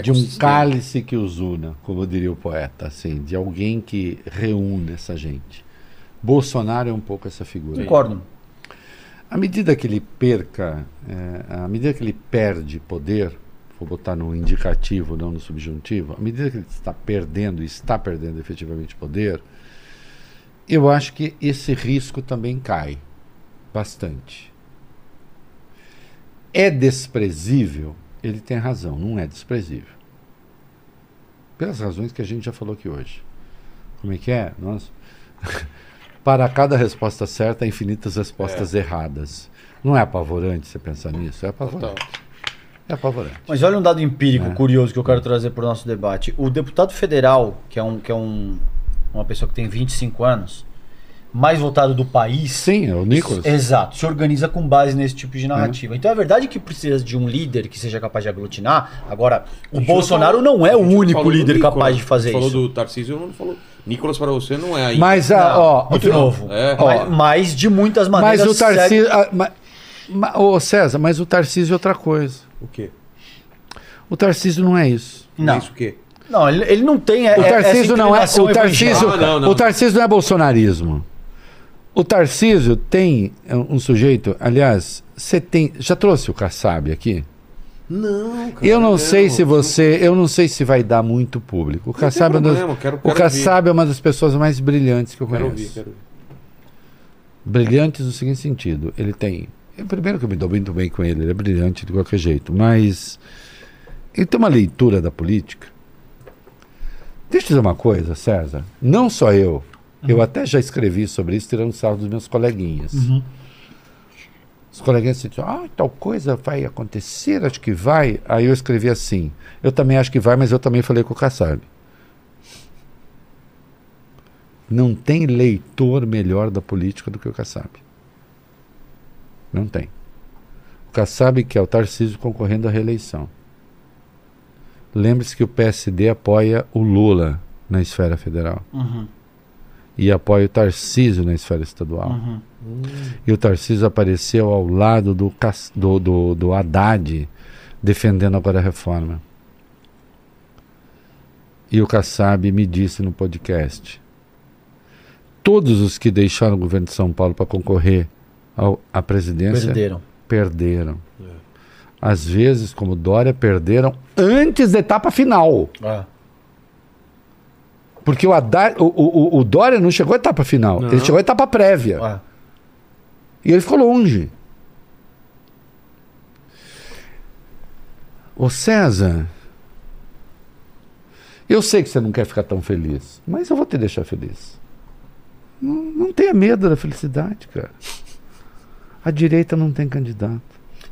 De um cálice que os una, como diria o poeta, assim, de alguém que reúne essa gente. Bolsonaro é um pouco essa figura. concordo. À medida que ele perca, é, à medida que ele perde poder, vou botar no indicativo, não no subjuntivo, à medida que ele está perdendo, e está perdendo efetivamente poder, eu acho que esse risco também cai bastante. É desprezível? Ele tem razão, não é desprezível. Pelas razões que a gente já falou aqui hoje. Como é que é? Nossa. Para cada resposta certa, há infinitas respostas erradas. Não é apavorante você pensar nisso? É apavorante. É apavorante. Mas olha um dado empírico É. curioso que eu quero trazer para o nosso debate. O deputado federal, que é, um, que é um, uma pessoa que tem 25 anos, mais votado do país. Sim, é o Nicolas. Exato, se organiza com base nesse tipo de narrativa. Então é verdade que precisa de um líder que seja capaz de aglutinar. Agora, o A Bolsonaro falou- não é a o único falou líder Nicolas. capaz de fazer falou isso. do Tarcísio, não falou. Nicolas para você não é aí. Mas, ah, Não, ó, muito novo. É. Mas, mas de muitas maneiras. mas o segue- Tarcísio. ah, ma- ma- Ô César, mas o Tarcísio é outra coisa. O quê? O Tarcísio não é isso. Não. É isso o quê? Não, ele, ele não tem é, O Tarcísio não é. O Tarcísio, Ah, não, não. o Tarcísio não é bolsonarismo. O Tarcísio tem um um sujeito. Aliás, você tem. Já trouxe o Kassab aqui? Não, cara. Eu não sei se você. Eu não sei se vai dar muito público. O Kassab é, uma das- problema, quero- o quero Kassab é uma das pessoas mais brilhantes que eu Quero conheço. ouvir, quero ouvir. Brilhantes no seguinte sentido. Ele tem. eu- Primeiro que eu me dou muito bem com ele, ele é brilhante de qualquer jeito, mas ele tem uma leitura da política. Deixa eu dizer uma coisa, César. Não só eu. Eu até já escrevi sobre isso, tirando sarro dos meus coleguinhas. Os coleguinhas diziam, ah, tal coisa vai acontecer, acho que vai. Aí eu escrevi assim, eu também acho que vai, mas eu também falei com o Kassab. Não tem leitor melhor da política do que o Kassab. Não tem. O Kassab quer o Tarcísio concorrendo à reeleição. Lembre-se que o PSD apoia o Lula na esfera federal. E apoia o Tarcísio na esfera estadual. E o Tarcísio apareceu ao lado do, do, do, do Haddad, defendendo agora a reforma. E o Kassab me disse no podcast: todos os que deixaram o governo de São Paulo para concorrer ao, à presidência Perderam. perderam. Às vezes, como Dória, perderam antes da etapa final. Ah. Porque o, Haddad, o, o, o- Dória não chegou à etapa final, Não. ele chegou à etapa prévia. Ah. E ele ficou longe. Ô César, eu sei que você não quer ficar tão feliz, mas eu vou te deixar feliz. Não, não tenha medo da felicidade, cara. A direita não tem candidato.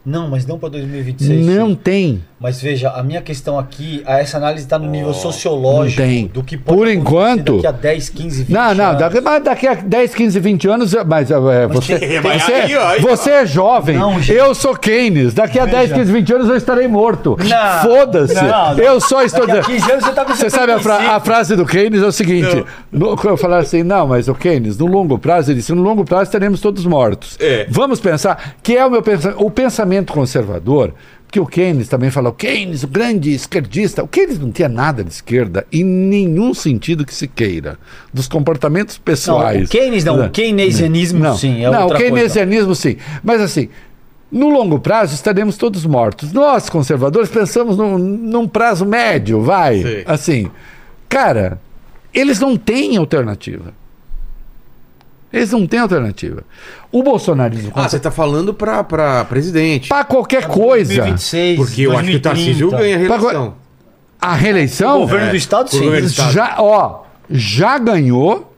Não, mas não para 2026. Não tem. Mas veja, a minha questão aqui, essa análise está no nível sociológico Não tem. do que pode Por enquanto- daqui a 10, 15, 20 Não, não, anos. daqui, mas daqui a 10, 15, 20 anos, mas, é, você, tem- mas você, aí, ó, aí, você é jovem, Não, gente. eu sou Keynes, daqui a 10, 15, 20 anos eu estarei morto. Não, Foda-se, não, não. eu só estou... Daqui a 15 anos você tá com Você sabe a, fra- 75. a frase do Keynes é o seguinte, no, eu falar assim, não, mas o Keynes, no longo prazo, ele disse, no longo prazo estaremos todos mortos. É. Vamos pensar, que é o meu pensamento, o pensamento conservador, porque o Keynes também fala, o Keynes, o grande esquerdista, o Keynes não tinha nada de esquerda em nenhum sentido que se queira, dos comportamentos Não, pessoais. o Keynes não, o keynesianismo Não, sim, é não o outra coisa. keynesianismo sim. Mas assim, no longo prazo estaremos todos mortos. Nós, conservadores, pensamos num, num prazo médio, vai. Sim. Assim, cara, eles não têm alternativa. Eles não têm alternativa. O bolsonarismo, Ah, você tá falando pra, pra presidente. para qualquer coisa, 2026, Porque eu acho que o 2030. Tarcísio ganha a reeleição. a reeleição O governo É, do Estado, sim. governo do Estado. já, ó, já ganhou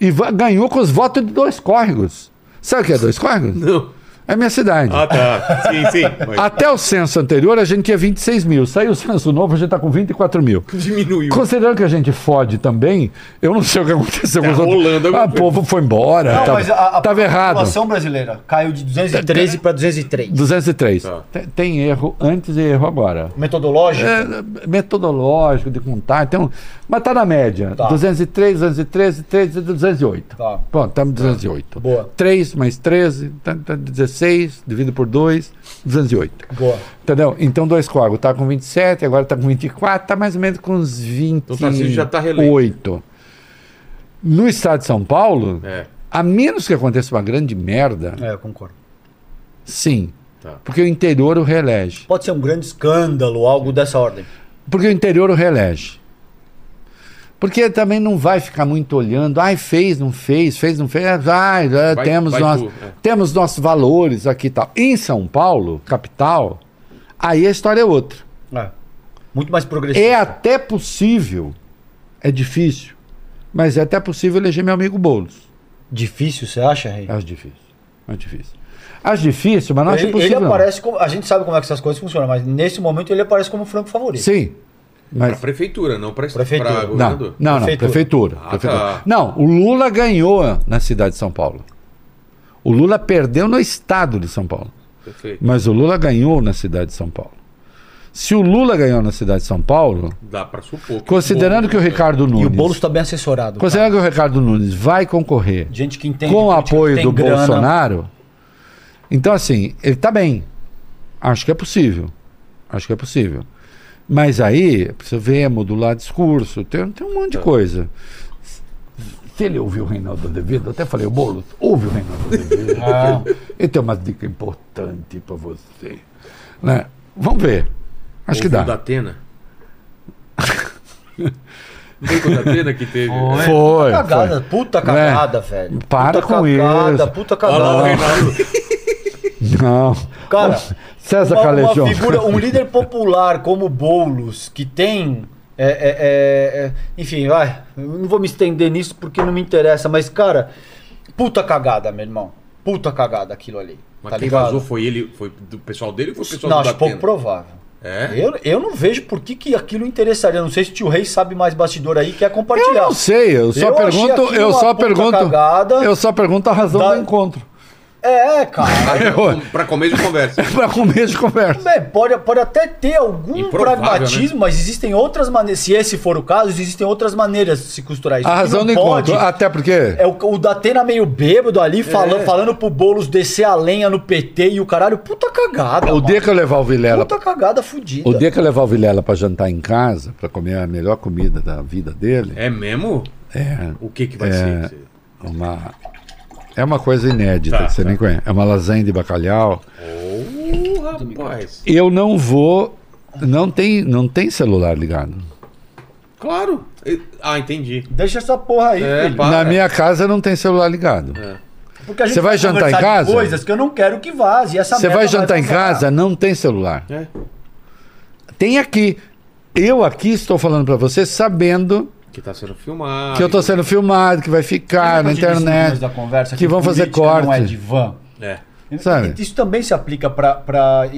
e ganhou com os votos de dois córregos. Sabe o que é dois córregos? Não. É minha cidade. Ah, tá. Sim, sim. Mas Até o censo anterior a gente tinha 26 mil. Saiu o censo novo, a gente está com 24 mil. diminuiu. Considerando que a gente fode também, eu não sei o que aconteceu com os outros. rolando Ah, o povo foi embora. Não, tava, mas a, a tava errado. população brasileira caiu de 213 para 203. 203. Tá. Tem, tem erro antes e erro agora. Metodológico? É, metodológico de contar. Tem um, mas tá na média. Tá. 203, 213, 13, 208. Tá. Pronto, estamos em 208. Boa. 3 mais 13, tá, tá 16, dividido por 2, 208. Boa. Entendeu? Então, dois córregos. Tá com 27, agora tá com 24, tá mais ou menos com uns 28. Então, o Tarcísio já tá reeleito. No estado de São Paulo, É. a menos que aconteça uma grande merda, É, eu concordo. sim. Tá. Porque o interior o reelege. Pode ser um grande escândalo, algo dessa ordem. Porque o interior o reelege. Porque também não vai ficar muito olhando, ai, fez, não fez, fez, não fez, ai, é, Vai- temos, vai nós, tu, é. temos nossos valores aqui e tal. Em São Paulo, capital, aí a história é outra. É. Muito mais progressivo. É até possível, é difícil, mas é até possível eleger meu amigo Boulos. Difícil, você acha, Rei? Acho difícil, acho difícil. Acho difícil, mas não acho Ele, ele impossível. não. aparece como. A gente sabe como é que essas coisas funcionam, mas nesse momento ele aparece como franco favorito. Sim, Mas... prefeitura, não pra, Prefeitura. pra Não, governador. não, não, Prefeitura. prefeitura. Ah, prefeitura. tá. Não, o Lula ganhou na cidade de São Paulo. O Lula perdeu no estado de São Paulo. Perfeito. Mas o Lula ganhou na cidade de São Paulo. Se o Lula ganhou na cidade de São Paulo, Dá pra supor. que considerando que o Ricardo E Nunes. o Boulos está bem assessorado. Considerando que o Ricardo Nunes vai concorrer Gente que entende. com o apoio do grana. Bolsonaro. Então, assim, ele está bem. Acho que é possível. Acho que é possível. Mas aí, precisa ver, modular discurso, tem, tem um monte de coisa. Se ele ouviu o Reinaldo Azevedo, eu até falei, o Boulos, ouve o Reinaldo Azevedo. Ah. Ele tem uma dica importante para você. Né? Vamos ver. Acho que Ouviu dá. da Atena? Foi com o da Atena que teve? Foi. Cagada, foi. puta cagada, velho. Para puta com cagada, isso. Puta Olha lá o cagada. Reinaldo. Não. Cara, César uma, uma Calejão. figura, um líder popular como Boulos, que tem. é, é, é, é, enfim, vai. Eu não vou me estender nisso porque não me interessa, mas, cara, puta cagada, meu irmão. Puta cagada aquilo ali. Mas tá quem ligado? vazou foi ele, foi do pessoal dele ou foi o pessoal Não, do acho pouco provável. É? Eu, eu não vejo por que, que aquilo interessaria. Não sei se o tio Rei sabe mais bastidor aí, quer Eu compartilhar. não sei, eu só Eu pergunto, eu só pergunto, cagada. eu só pergunto a razão Da- do encontro. É, cara. Aí, pra, pra começo de conversa. Para começo de conversa. Bem, pode, pode até ter algum Improvável, pragmatismo, mas existem outras maneiras. Se esse for o caso, existem outras maneiras de se costurar isso. A razão não do pode encontro, até porque É o, o Datena meio bêbado ali, falando, falando pro Boulos descer a lenha no PT e o caralho. Puta cagada. o mano. dia que eu levar o Vilela, Puta cagada fudida. o dia que eu levar o Vilela para jantar em casa, para comer a melhor comida da vida dele, É mesmo? é O que que vai É. ser? uma é uma coisa inédita, Tá, que você tá. nem conhece. É uma lasanha de bacalhau. Ô, rapaz. Eu não vou não tem não tem celular ligado. Claro. Ah, entendi. Deixa essa porra aí, É, filho. Na minha casa não tem celular ligado. Porque a gente Você vai jantar em casa? Coisas que eu não quero que vaze. Você vai jantar em vazar. casa, não tem celular. É. Tem aqui. Eu aqui estou falando para você sabendo Que tá sendo filmado. que eu estou sendo filmado, que vai ficar na que internet. da conversa que vão fazer política Não é corte. de van. É. Sabe? Isso também se aplica para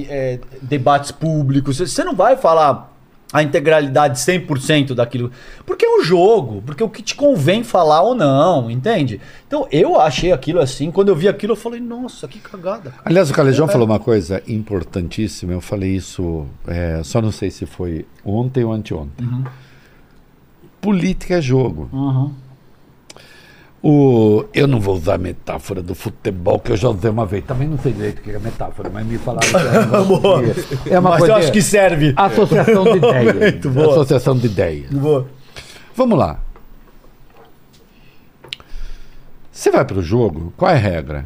debates públicos. Você não vai falar a integralidade 100% daquilo. Porque é um jogo, porque o que te convém falar ou não, entende? Então eu achei aquilo assim, quando eu vi aquilo eu falei, nossa, que cagada. cara. Aliás, o Calejão falou uma coisa importantíssima. Eu falei isso, é, só não sei se foi ontem ou anteontem. Política é jogo. O, eu não vou usar a metáfora do futebol, que eu já usei uma vez. Também não sei direito o que é metáfora, mas me falaram que era uma. É uma Mas coisa. eu acho que serve. Associação de ideias. Associação de ideias. Boa. Vamos lá. Você vai para o jogo, qual é a regra?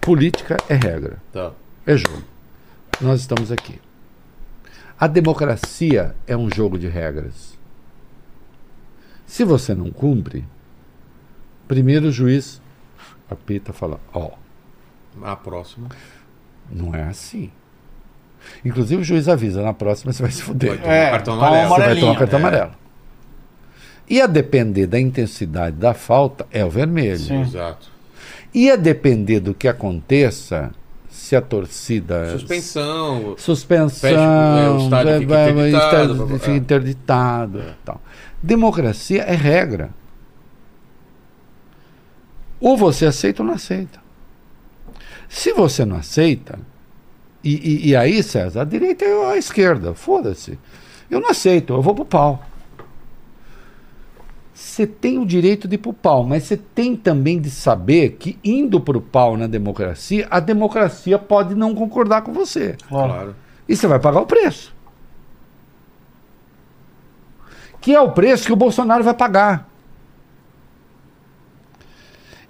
Política é regra, Tá. é jogo. Nós estamos aqui. A democracia é um jogo de regras. Se você não cumpre, primeiro o juiz apita e fala: Ó, A próxima. não é assim. Inclusive o juiz avisa: na próxima você vai se fuder. Vai tomar É, um cartão toma amarelo. Você vai tomar cartão é. amarelo. E a depender da intensidade da falta, é o vermelho. Sim. Exato. E a depender do que aconteça, se a torcida. Suspensão. Suspensão. Fecha, é, o estádio fica vai- vai- interditado, fica é. interditado. e Tal. Democracia é regra. Ou você aceita ou não aceita. Se você não aceita, e, e- e aí, César, a direita ou a esquerda, foda-se. Eu não aceito, eu vou pro pau. Você tem o direito de ir pro pau, mas você tem também de saber que indo pro pau na democracia, a democracia pode não concordar com você. Claro. E você vai pagar o preço. Que é o preço que o Bolsonaro vai pagar.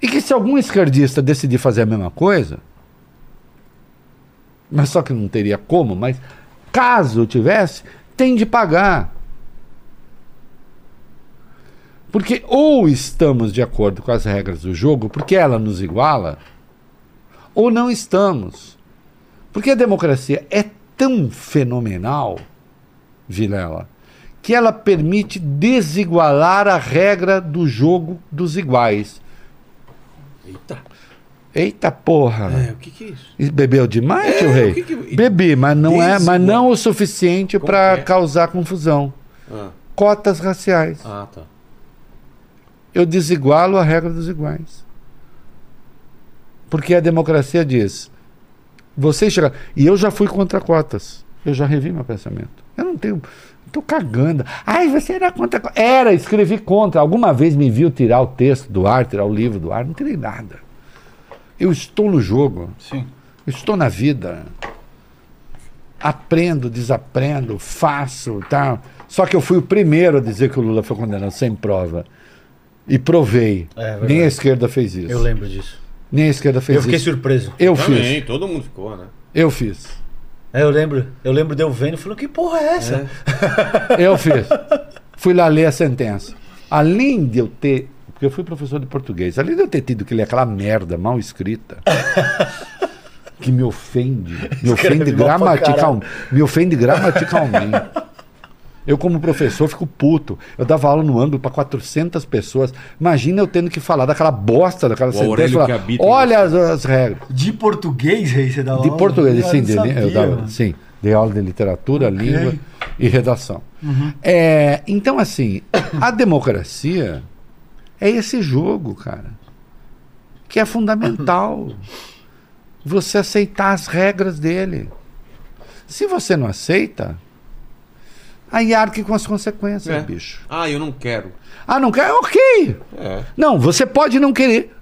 E que se algum esquerdista decidir fazer a mesma coisa, mas só que não teria como, mas caso tivesse, tem de pagar. Porque ou estamos de acordo com as regras do jogo, porque ela nos iguala, ou não estamos. Porque a democracia é tão fenomenal, Vilela, que ela permite desigualar a regra do jogo dos iguais. Eita. Eita porra! É, o que que é isso? Bebeu demais, É, tio o Rei? que que- Bebi, mas não é, mas não o suficiente para é? causar confusão. Ah, Cotas raciais. ah tá. Eu desigualo a regra dos iguais. Porque a democracia diz: vocês chegaram. E eu já fui contra cotas. Eu já revi meu pensamento. Eu não tenho. Estou cagando. Ai, você era contra. co-" Era, escrevi contra. Alguma vez me viu tirar o texto do ar, tirar o livro do ar. Não tirei nada. Eu estou no jogo. Sim. Eu estou na vida. aprendo, desaprendo, faço, tal. Só que eu fui o primeiro a dizer que o Lula foi condenado sem prova. E provei. É, verdade. Nem a esquerda fez isso. Eu lembro disso. Nem a esquerda fez Eu fiquei isso. surpreso. Eu Também, fiz. todo mundo ficou, né? Eu fiz. É, eu lembro. Eu lembro de eu vendo e falando, que porra é essa? Eu fiz. Fui lá ler a sentença. Além de eu ter. Porque eu fui professor de português. Além de eu ter tido que ler aquela merda mal escrita. que me ofende. Me ofende Escreve mal pra gramatical, Me ofende gramaticalmente. Eu, como professor, fico puto. Eu dava aula no ângulo para 400 pessoas. Imagina eu tendo que falar daquela bosta daquela O sentença. Falar, Olha as, as regras. De português, aí você dá De aula? português, Eu sim, de, sabia, eu dava, mano. sim. Dei aula de literatura, Ok. língua e redação. Uhum. É, então, assim, a democracia é esse jogo, cara, que é fundamental. Você aceitar as regras dele. Se você não aceita, aí arque com as consequências, É. bicho. Ah, eu não quero. Ah, não quer? Ok. É. Não, você pode não querer.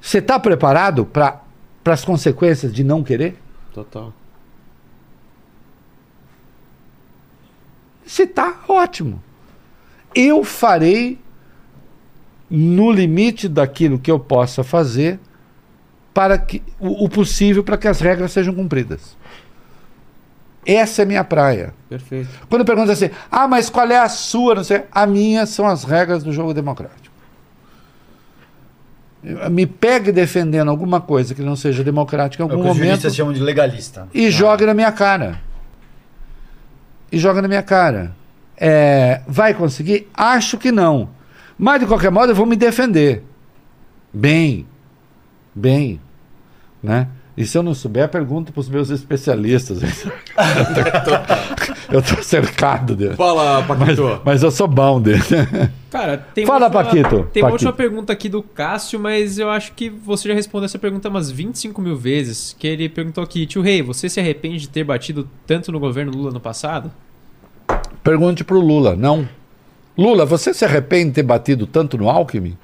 Você está preparado para as consequências de não querer? Total. Se tá, ótimo. Eu farei no limite daquilo que eu possa fazer para que o, o possível para que as regras sejam cumpridas. Essa é minha praia. Perfeito. Quando pergunta assim, ah, mas qual é a sua? Não sei. A minha são as regras do jogo democrático. Me pegue defendendo alguma coisa que não seja democrática em É o algum que os momento juristas chamam de legalista. e joga na minha cara. E joga na minha cara. É, vai conseguir? Acho que não. Mas, de qualquer modo, eu vou me defender. Bem. Bem. Né? E se eu não souber, pergunto para os meus especialistas. eu estou cercado deles. Fala, Mas, Paquito. mas eu sou bom dele. Cara, tem Fala, uma última- Paquito. Tem uma Paquito. última pergunta aqui do Cássio, mas eu acho que você já respondeu essa pergunta umas 25 mil vezes. Que ele perguntou aqui, tio Rei, você se arrepende de ter batido tanto no governo Lula no passado? Pergunte para o Lula. Não. Lula, você se arrepende de ter batido tanto no Alckmin?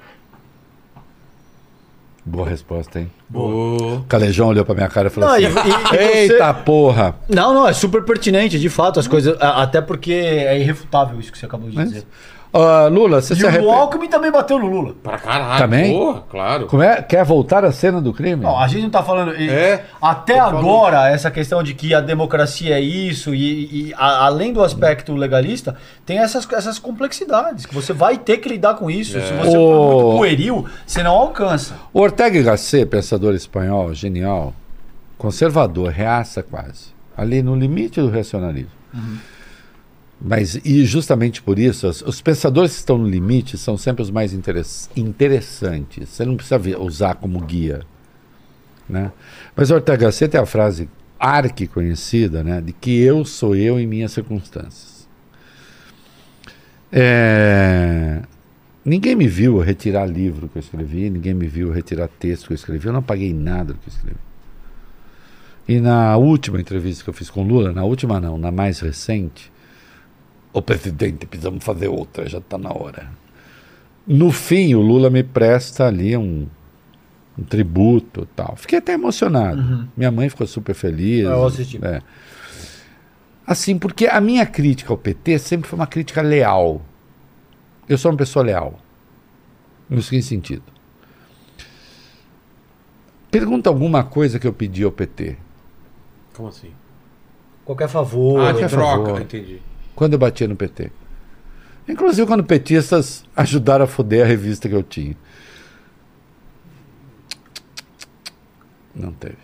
Boa resposta, hein? Boa. O Calejão olhou pra minha cara e falou Não, assim: e- e você- Eita porra! Não, não, é super pertinente, de fato, as coisas. Até porque é irrefutável isso que você acabou de Mas- dizer. Ah, Lula, você E se o arrepende? Alckmin também bateu no Lula. Pra caralho. Também? Porra, claro. Como é? Quer voltar à cena do crime? Não, a gente não tá falando. É, Até tô falando. agora, essa questão de que a democracia é isso, e, e a- além do aspecto legalista, tem essas, essas complexidades, que você vai ter que lidar com isso. É. Se você for O- muito pueril, você não alcança. O Ortega y Gasset, pensador espanhol, genial, conservador, reaça quase, ali no limite do racionalismo. Mas, e justamente por isso, os, os pensadores que estão no limite são sempre os mais interess- interessantes. Você não precisa ver- usar como guia. Né? Mas Ortega Gasset tem a frase arque conhecida, né, de que eu sou eu em minhas circunstâncias. É, Ninguém me viu retirar livro que eu escrevi, ninguém me viu retirar texto que eu escrevi, eu não paguei nada do que eu escrevi. E na última entrevista que eu fiz com Lula, na última não, na mais recente, o presidente, precisamos fazer outra, já está na hora. No fim, o Lula me presta ali um, um tributo e tal. Fiquei até emocionado. Minha mãe ficou super feliz. Eu assisti. É. Assim, porque a minha crítica ao PT sempre foi uma crítica leal. Eu sou uma pessoa leal. No seguinte sentido. Pergunta alguma coisa que eu pedi ao PT. Como assim? Qualquer favor. Ah, de troca. favor. Entendi. Quando eu batia no PT. Inclusive quando petistas ajudaram a foder a revista que eu tinha. Não teve.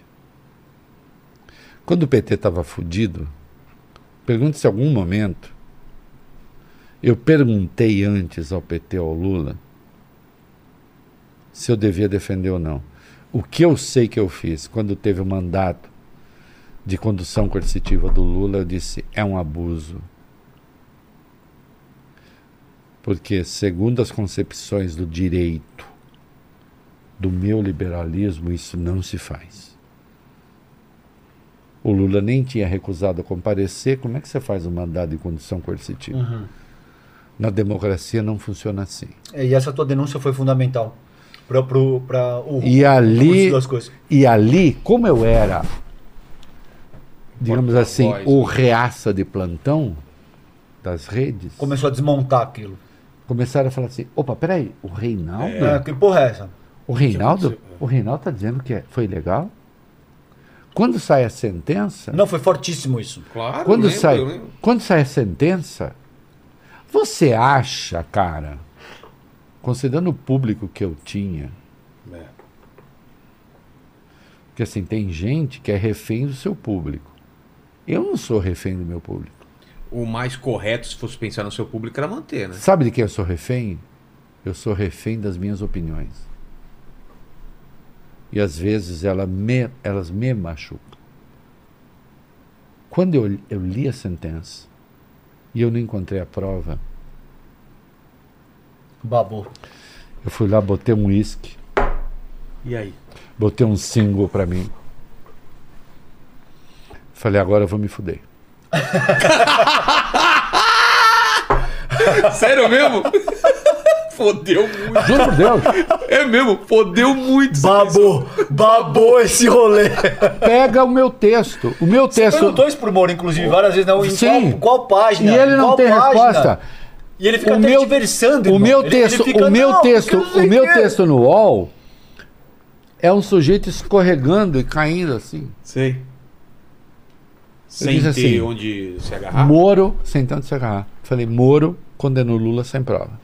Quando o PT estava fudido, pergunte se em algum momento eu perguntei antes ao PT ao Lula se eu devia defender ou não. O que eu sei que eu fiz quando teve o mandato de condução coercitiva do Lula, eu disse: é um abuso. Porque, segundo as concepções do direito, do meu liberalismo, isso não se faz. O Lula nem tinha recusado a comparecer, como é que você faz um mandado de condução coercitiva? Uhum. Na democracia não funciona assim. E essa tua denúncia foi fundamental para o E ali- curso das coisas. E ali, como eu era digamos assim, o reaça de plantão das redes, Começou a desmontar aquilo. Começaram a falar assim: opa, peraí, o Reinaldo? É, que porra é essa? O Reinaldo, o Reinaldo tá dizendo que é- foi legal? Quando sai a sentença, Não, foi fortíssimo isso. Claro, quando lembro, sai, lembro. quando sai a sentença, você acha, cara, considerando o público que eu tinha, É. que assim, tem gente que é refém do seu público. Eu não sou refém do meu público. O mais correto, se fosse pensar no seu público, era manter, né? Sabe de quem eu sou refém? Eu sou refém das minhas opiniões. E às vezes ela me- elas me machucam. Quando eu, eu li a sentença e eu não encontrei a prova, Babou. eu fui lá, botei um uísque, E aí? botei um single pra mim. Falei, agora eu vou me fuder. Sério mesmo? Fodeu muito. Juro por Deus. É mesmo, fodeu muito. Babou. Babou esse rolê. Pega o meu texto. O meu texto. Perguntou isso pro Moro, inclusive, várias vezes. Não, em Sim. Qual, qual página? E ele não qual tem página? resposta. E ele fica o até meu, diversando, o meu Ele- ele texto, fica, o meu "Não, texto, o meu quê." texto no UOL é um sujeito escorregando e caindo assim. Sei. Sem ter assim, onde se agarrar. Moro, sem tanto se agarrar. Falei, Moro condenou Lula sem prova.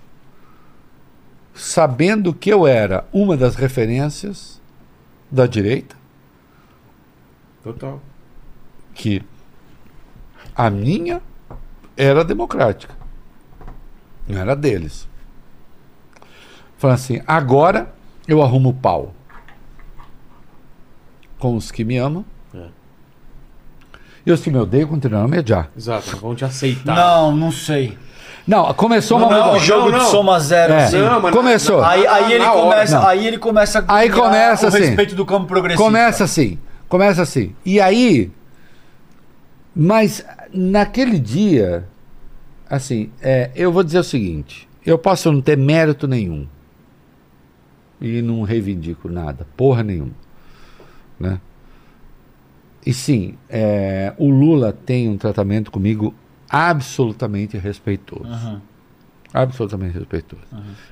Sabendo que eu era uma das referências da direita, Total. que a minha era democrática. Não era deles. Falei assim, agora eu arrumo pau com os que me amam. É. E os que me odeiam continuam a mediar. Exato, vão te aceitar. Não, não sei. Não, começou uma Não, mudança. o jogo não, de não. soma zero, É. assim. Não, mas Começou. na- Aí, aí, ele começa, Não. aí ele começa a Aí começa o assim. respeito do campo progressista. Começa assim, começa assim. E aí, mas naquele dia, assim, é, eu vou dizer o seguinte: eu posso não ter mérito nenhum e não reivindico nada, porra nenhuma, né? E sim, é, o Lula tem um tratamento comigo absolutamente respeitoso. Uhum. Absolutamente respeitoso.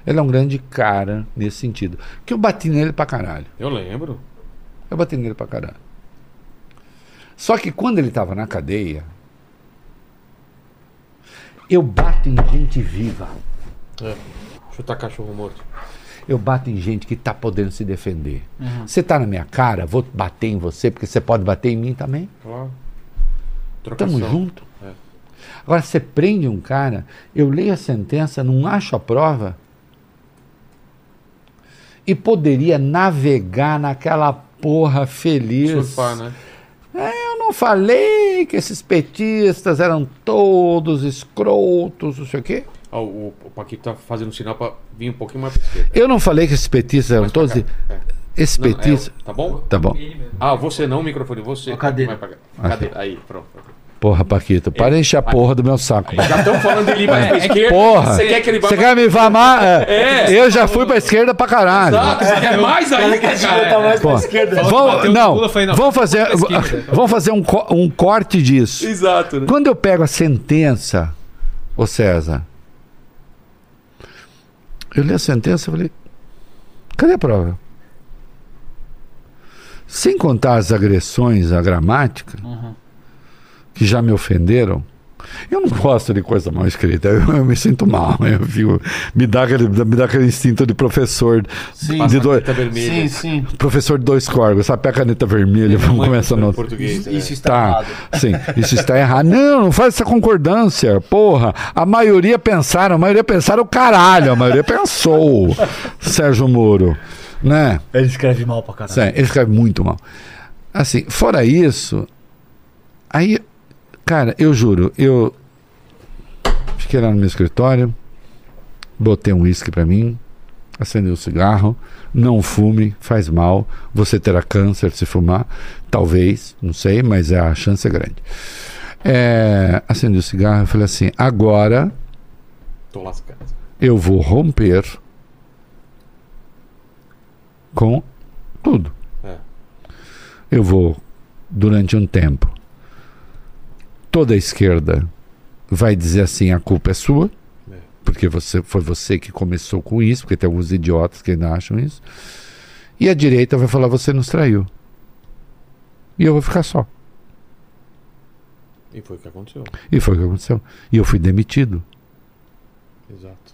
Ele é um grande cara nesse sentido. Que eu bati nele pra caralho. Eu lembro. Eu bati nele pra caralho. Só que quando ele tava na cadeia, eu bato em gente viva. É. Chutar cachorro morto. Eu bato em gente que tá podendo se defender. Você tá na minha cara, vou bater em você, porque você pode bater em mim também. Claro. Trocação. Tamo junto. É. Agora, você prende um cara, eu leio a sentença, não acho a prova, e poderia navegar naquela porra feliz. Surfar, né? É, eu não falei que esses petistas eram todos escrotos, não sei o quê. Ó, o, o Paquito tá fazendo sinal pra vir um pouquinho mais pra esquerda. Eu não falei que esses petistas eram todos. É. Esses Não, é, petistas. tá bom? Tá bom. Ah, você não, o microfone, você. A cadeira. Vai pra cá. Cadeira. Aí, pronto. Porra, Paquito, para de encher a porra do meu saco. Já estão falando dele mais pra esquerda. Porra! Você quer que ele vá Você mais- quer me famar? É. É. Eu já fui pra esquerda pra caralho. Exato, você quer mais ainda, cara. Tá mais pra esquerda. Que no não, vamos fazer, vamos fazer um, um corte disso. Exato, né? Quando eu pego a sentença, ô César, eu li a sentença e falei, cadê a prova? Sem contar as agressões à gramática, que já me ofenderam, eu não gosto de coisa mal escrita, eu, eu me sinto mal, eu fico, me, dá aquele, me dá aquele instinto de professor Sim. de dois, Caneta vermelha. Sim, sim. professor de dois corgos, sabe a caneta vermelha, vamos começar no português. Isso, é. isso está Tá, errado. sim, isso está errado. Não, não faz essa concordância, porra. A maioria pensaram, a maioria pensaram o caralho, a maioria pensou, Sérgio Moro, né? Ele escreve mal pra caralho. Sim, ele escreve muito mal. Assim, fora isso, aí, cara, eu juro, eu fiquei lá no meu escritório, botei um uísque pra mim, acendi um cigarro, não fume, faz mal, você terá câncer se fumar, talvez, não sei, mas a chance é grande. É, acendi o cigarro e falei assim, agora eu vou romper com tudo. É. Eu vou, durante um tempo, toda a esquerda vai dizer assim: a culpa é sua, É. porque você, foi você que começou com isso, porque tem alguns idiotas que ainda acham isso. E a direita vai falar: você nos traiu. E eu vou ficar só. E foi o que aconteceu. E foi o que aconteceu. E eu fui demitido. Exato.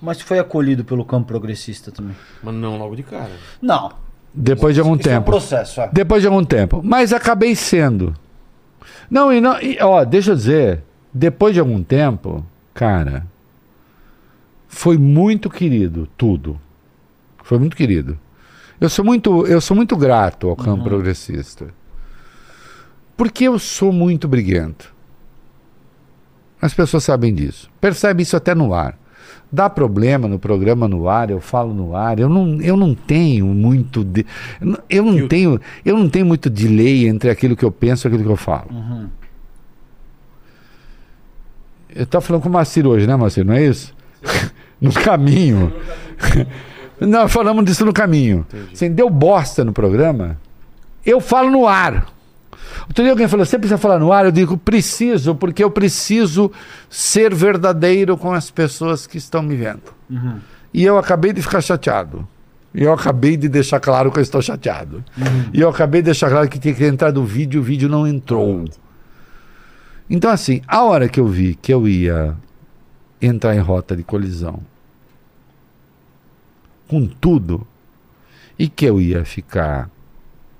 Mas foi acolhido pelo campo progressista também. Mas não logo de cara. Não. Depois de algum Isso é um tempo. processo, é. Depois de algum tempo. Mas acabei sendo. Não, e não. e, ó, deixa eu dizer. Depois de algum tempo, cara. Foi muito querido tudo. Foi muito querido. Eu sou muito, eu sou muito grato ao campo progressista. Porque eu sou muito briguento. As pessoas sabem disso. Percebe isso até no ar. Dá problema no programa no ar, eu falo no ar. Eu não, eu não tenho muito de, eu não- tenho, eu não tenho muito delay entre aquilo que eu penso e aquilo que eu falo. Eu estava falando com o Macir hoje, né, Macir? Não é isso? no caminho. não, falamos disso no caminho. Você deu bosta no programa, eu falo no ar. Outro dia alguém falou, você precisa falar no ar? Eu digo, preciso, porque eu preciso ser verdadeiro com as pessoas que estão me vendo. E eu acabei de ficar chateado. E eu acabei de deixar claro que eu estou chateado. E eu acabei de deixar claro que tinha que entrar do vídeo, o vídeo não entrou. Então, assim, a hora que eu vi que eu ia entrar em rota de colisão com tudo e que eu ia ficar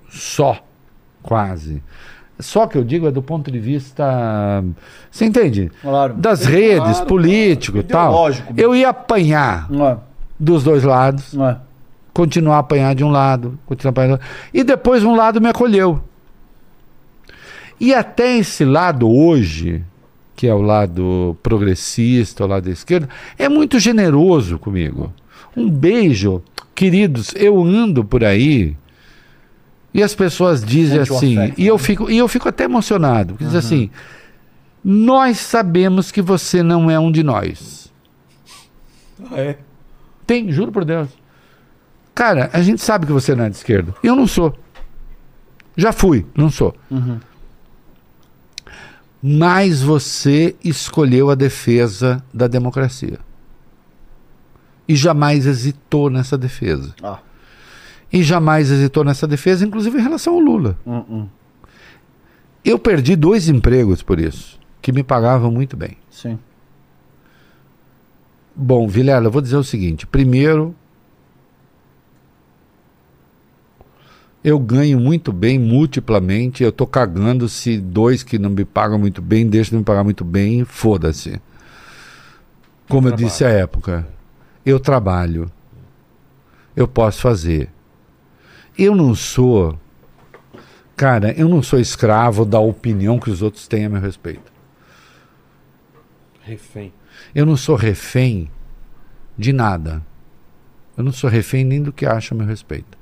só, quase. Só que eu digo é do ponto de vista. Você entende? Claro. Das redes, Claro, político e tal. Ideológico. Eu ia apanhar é. dos dois lados é. continuar a apanhar de um lado, continuar apanhar do outro. E depois um lado me acolheu. E até esse lado hoje, que é o lado progressista, o lado da esquerda, é muito generoso comigo. Um beijo, queridos, eu ando por aí e as pessoas dizem Sente assim, afeto, e eu fico, e eu fico até emocionado, porque diz assim: "Nós sabemos que você não é um de nós". Ah, é? Tem, juro por Deus. Cara, a gente sabe que você não é de esquerda. Eu não sou. Já fui, não sou. Mas você escolheu a defesa da democracia. E jamais hesitou nessa defesa. Ah. E jamais hesitou nessa defesa, inclusive em relação ao Lula. Hum, hum. Eu perdi dois empregos por isso, que me pagavam muito bem. Sim. Bom, Vilela, eu vou dizer o seguinte: primeiro, eu ganho muito bem, multiplamente. Eu tô cagando se dois que não me pagam muito bem deixam de me pagar muito bem, foda-se. Como eu Trabalho. disse à época, eu trabalho, eu posso fazer. Eu não sou, cara, eu não sou escravo da opinião que os outros têm a meu respeito. Refém. Eu não sou refém de nada. Eu não sou refém nem do que acha a meu respeito.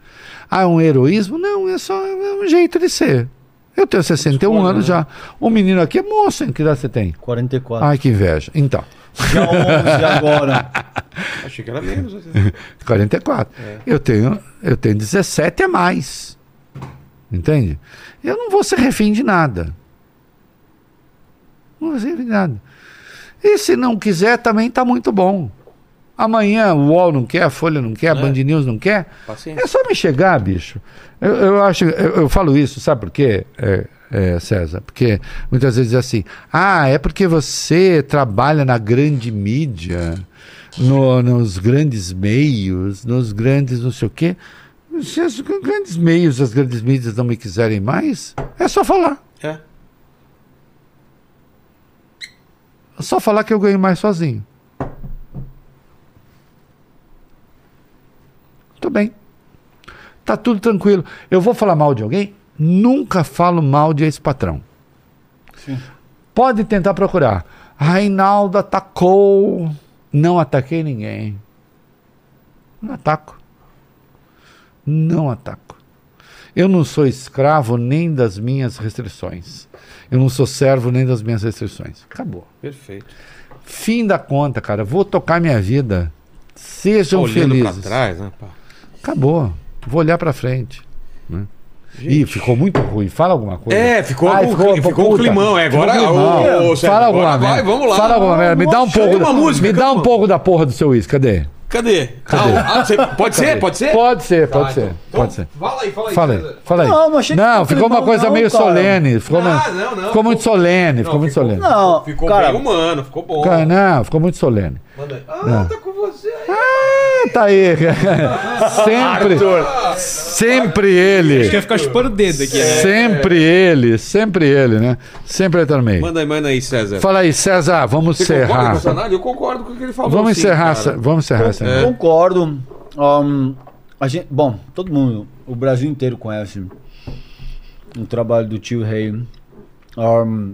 Ah, é um heroísmo? Não, é só é um jeito de ser. Eu tenho 61 Escolha, anos né? já. O menino aqui é moço, hein? Que idade você tem? 44. Ai, que inveja. Então, Dia 11 agora. Achei que era menos. assim. 44. É. Eu tenho eu tenho 17 a mais. Entende? Eu não vou ser refém de nada. Não vou ser refém de nada. E se não quiser, também está muito bom. Amanhã o UOL não quer, a Folha não quer, a É. Band News não quer. Paciência. É só me chegar, bicho. Eu, eu acho, eu, eu falo isso, sabe por quê, é, é, César? Porque muitas vezes é assim, ah, é porque você trabalha na grande mídia, no- nos grandes meios, nos grandes não sei o quê. Se os grandes meios, as grandes mídias não me quiserem mais, é só falar. É. É só falar que eu ganho mais sozinho. Tudo bem. Tá tudo tranquilo. Eu vou falar mal de alguém? Nunca falo mal de ex-patrão. Pode tentar procurar. Reinaldo atacou. Não ataquei ninguém. Não ataco. Não ataco. Eu não sou escravo nem das minhas restrições. Eu não sou servo nem das minhas restrições. Acabou. Perfeito. Fim da conta, cara. Vou tocar minha vida. Sejam Olhando felizes. trás, né? pá? Acabou. Vou olhar pra frente. né? Ih, ficou muito ruim. Fala alguma coisa. É, ficou, Ai, um, ficou, ficou um climão. É, agora. Ficou climão. ô, ô, Sérgio, Fala agora alguma vai, merda. vamos lá. Fala alguma merda. Me dá um pouco. uma música, me dá um pouco da porra do seu uísque. Cadê? Cadê? Cadê? Ah, ah, você- pode ser? Pode ser? Pode ser, Tá, pode ser. então- Pode então, ser. Fala aí, fala aí. Fala aí, fala aí. Não, não achei que Não, ficou ficou uma coisa não, meio cara. solene. Ficou, Ah, meio- não, não, ficou muito ficou- solene. Não, Ficou muito solene. Não, Ficou cara, bem humano, ficou bom. Cara, não, ficou muito solene. Manda aí. Ah, tá com você aí. Ah, tá aí. sempre, sempre ele. Acho que ia ficar chupando o dedo aqui, né? Sempre ele, sempre ele, né? Sempre ele também. Manda aí, manda aí, César. Fala aí, César, vamos Você concorda com encerrar. essa análise? Eu concordo com o que ele falou. Vamos sim, encerrar, cara. essa- vamos encerrar essa. É. Concordo. Ahn, a gente, bom, todo mundo, o Brasil inteiro conhece o trabalho do tio Rei. Ahn,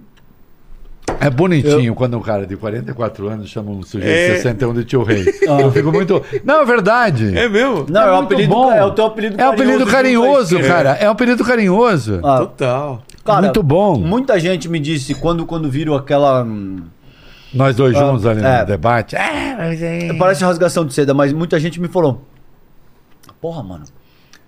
É bonitinho quando um cara de 44 anos chama um sujeito É. de 61 de tio rei. Ah. Eu fico muito. Não, é verdade. É mesmo? não, é, o muito apelido, bom. é o teu apelido É um apelido carinhoso, cara. É um apelido carinhoso. Ah, Total. cara, Muito bom. Muita gente me disse quando, quando viram aquela. hum, Nós dois juntos ali é. no debate. É, mas é... Parece rasgação de seda, mas muita gente me falou: Porra, mano,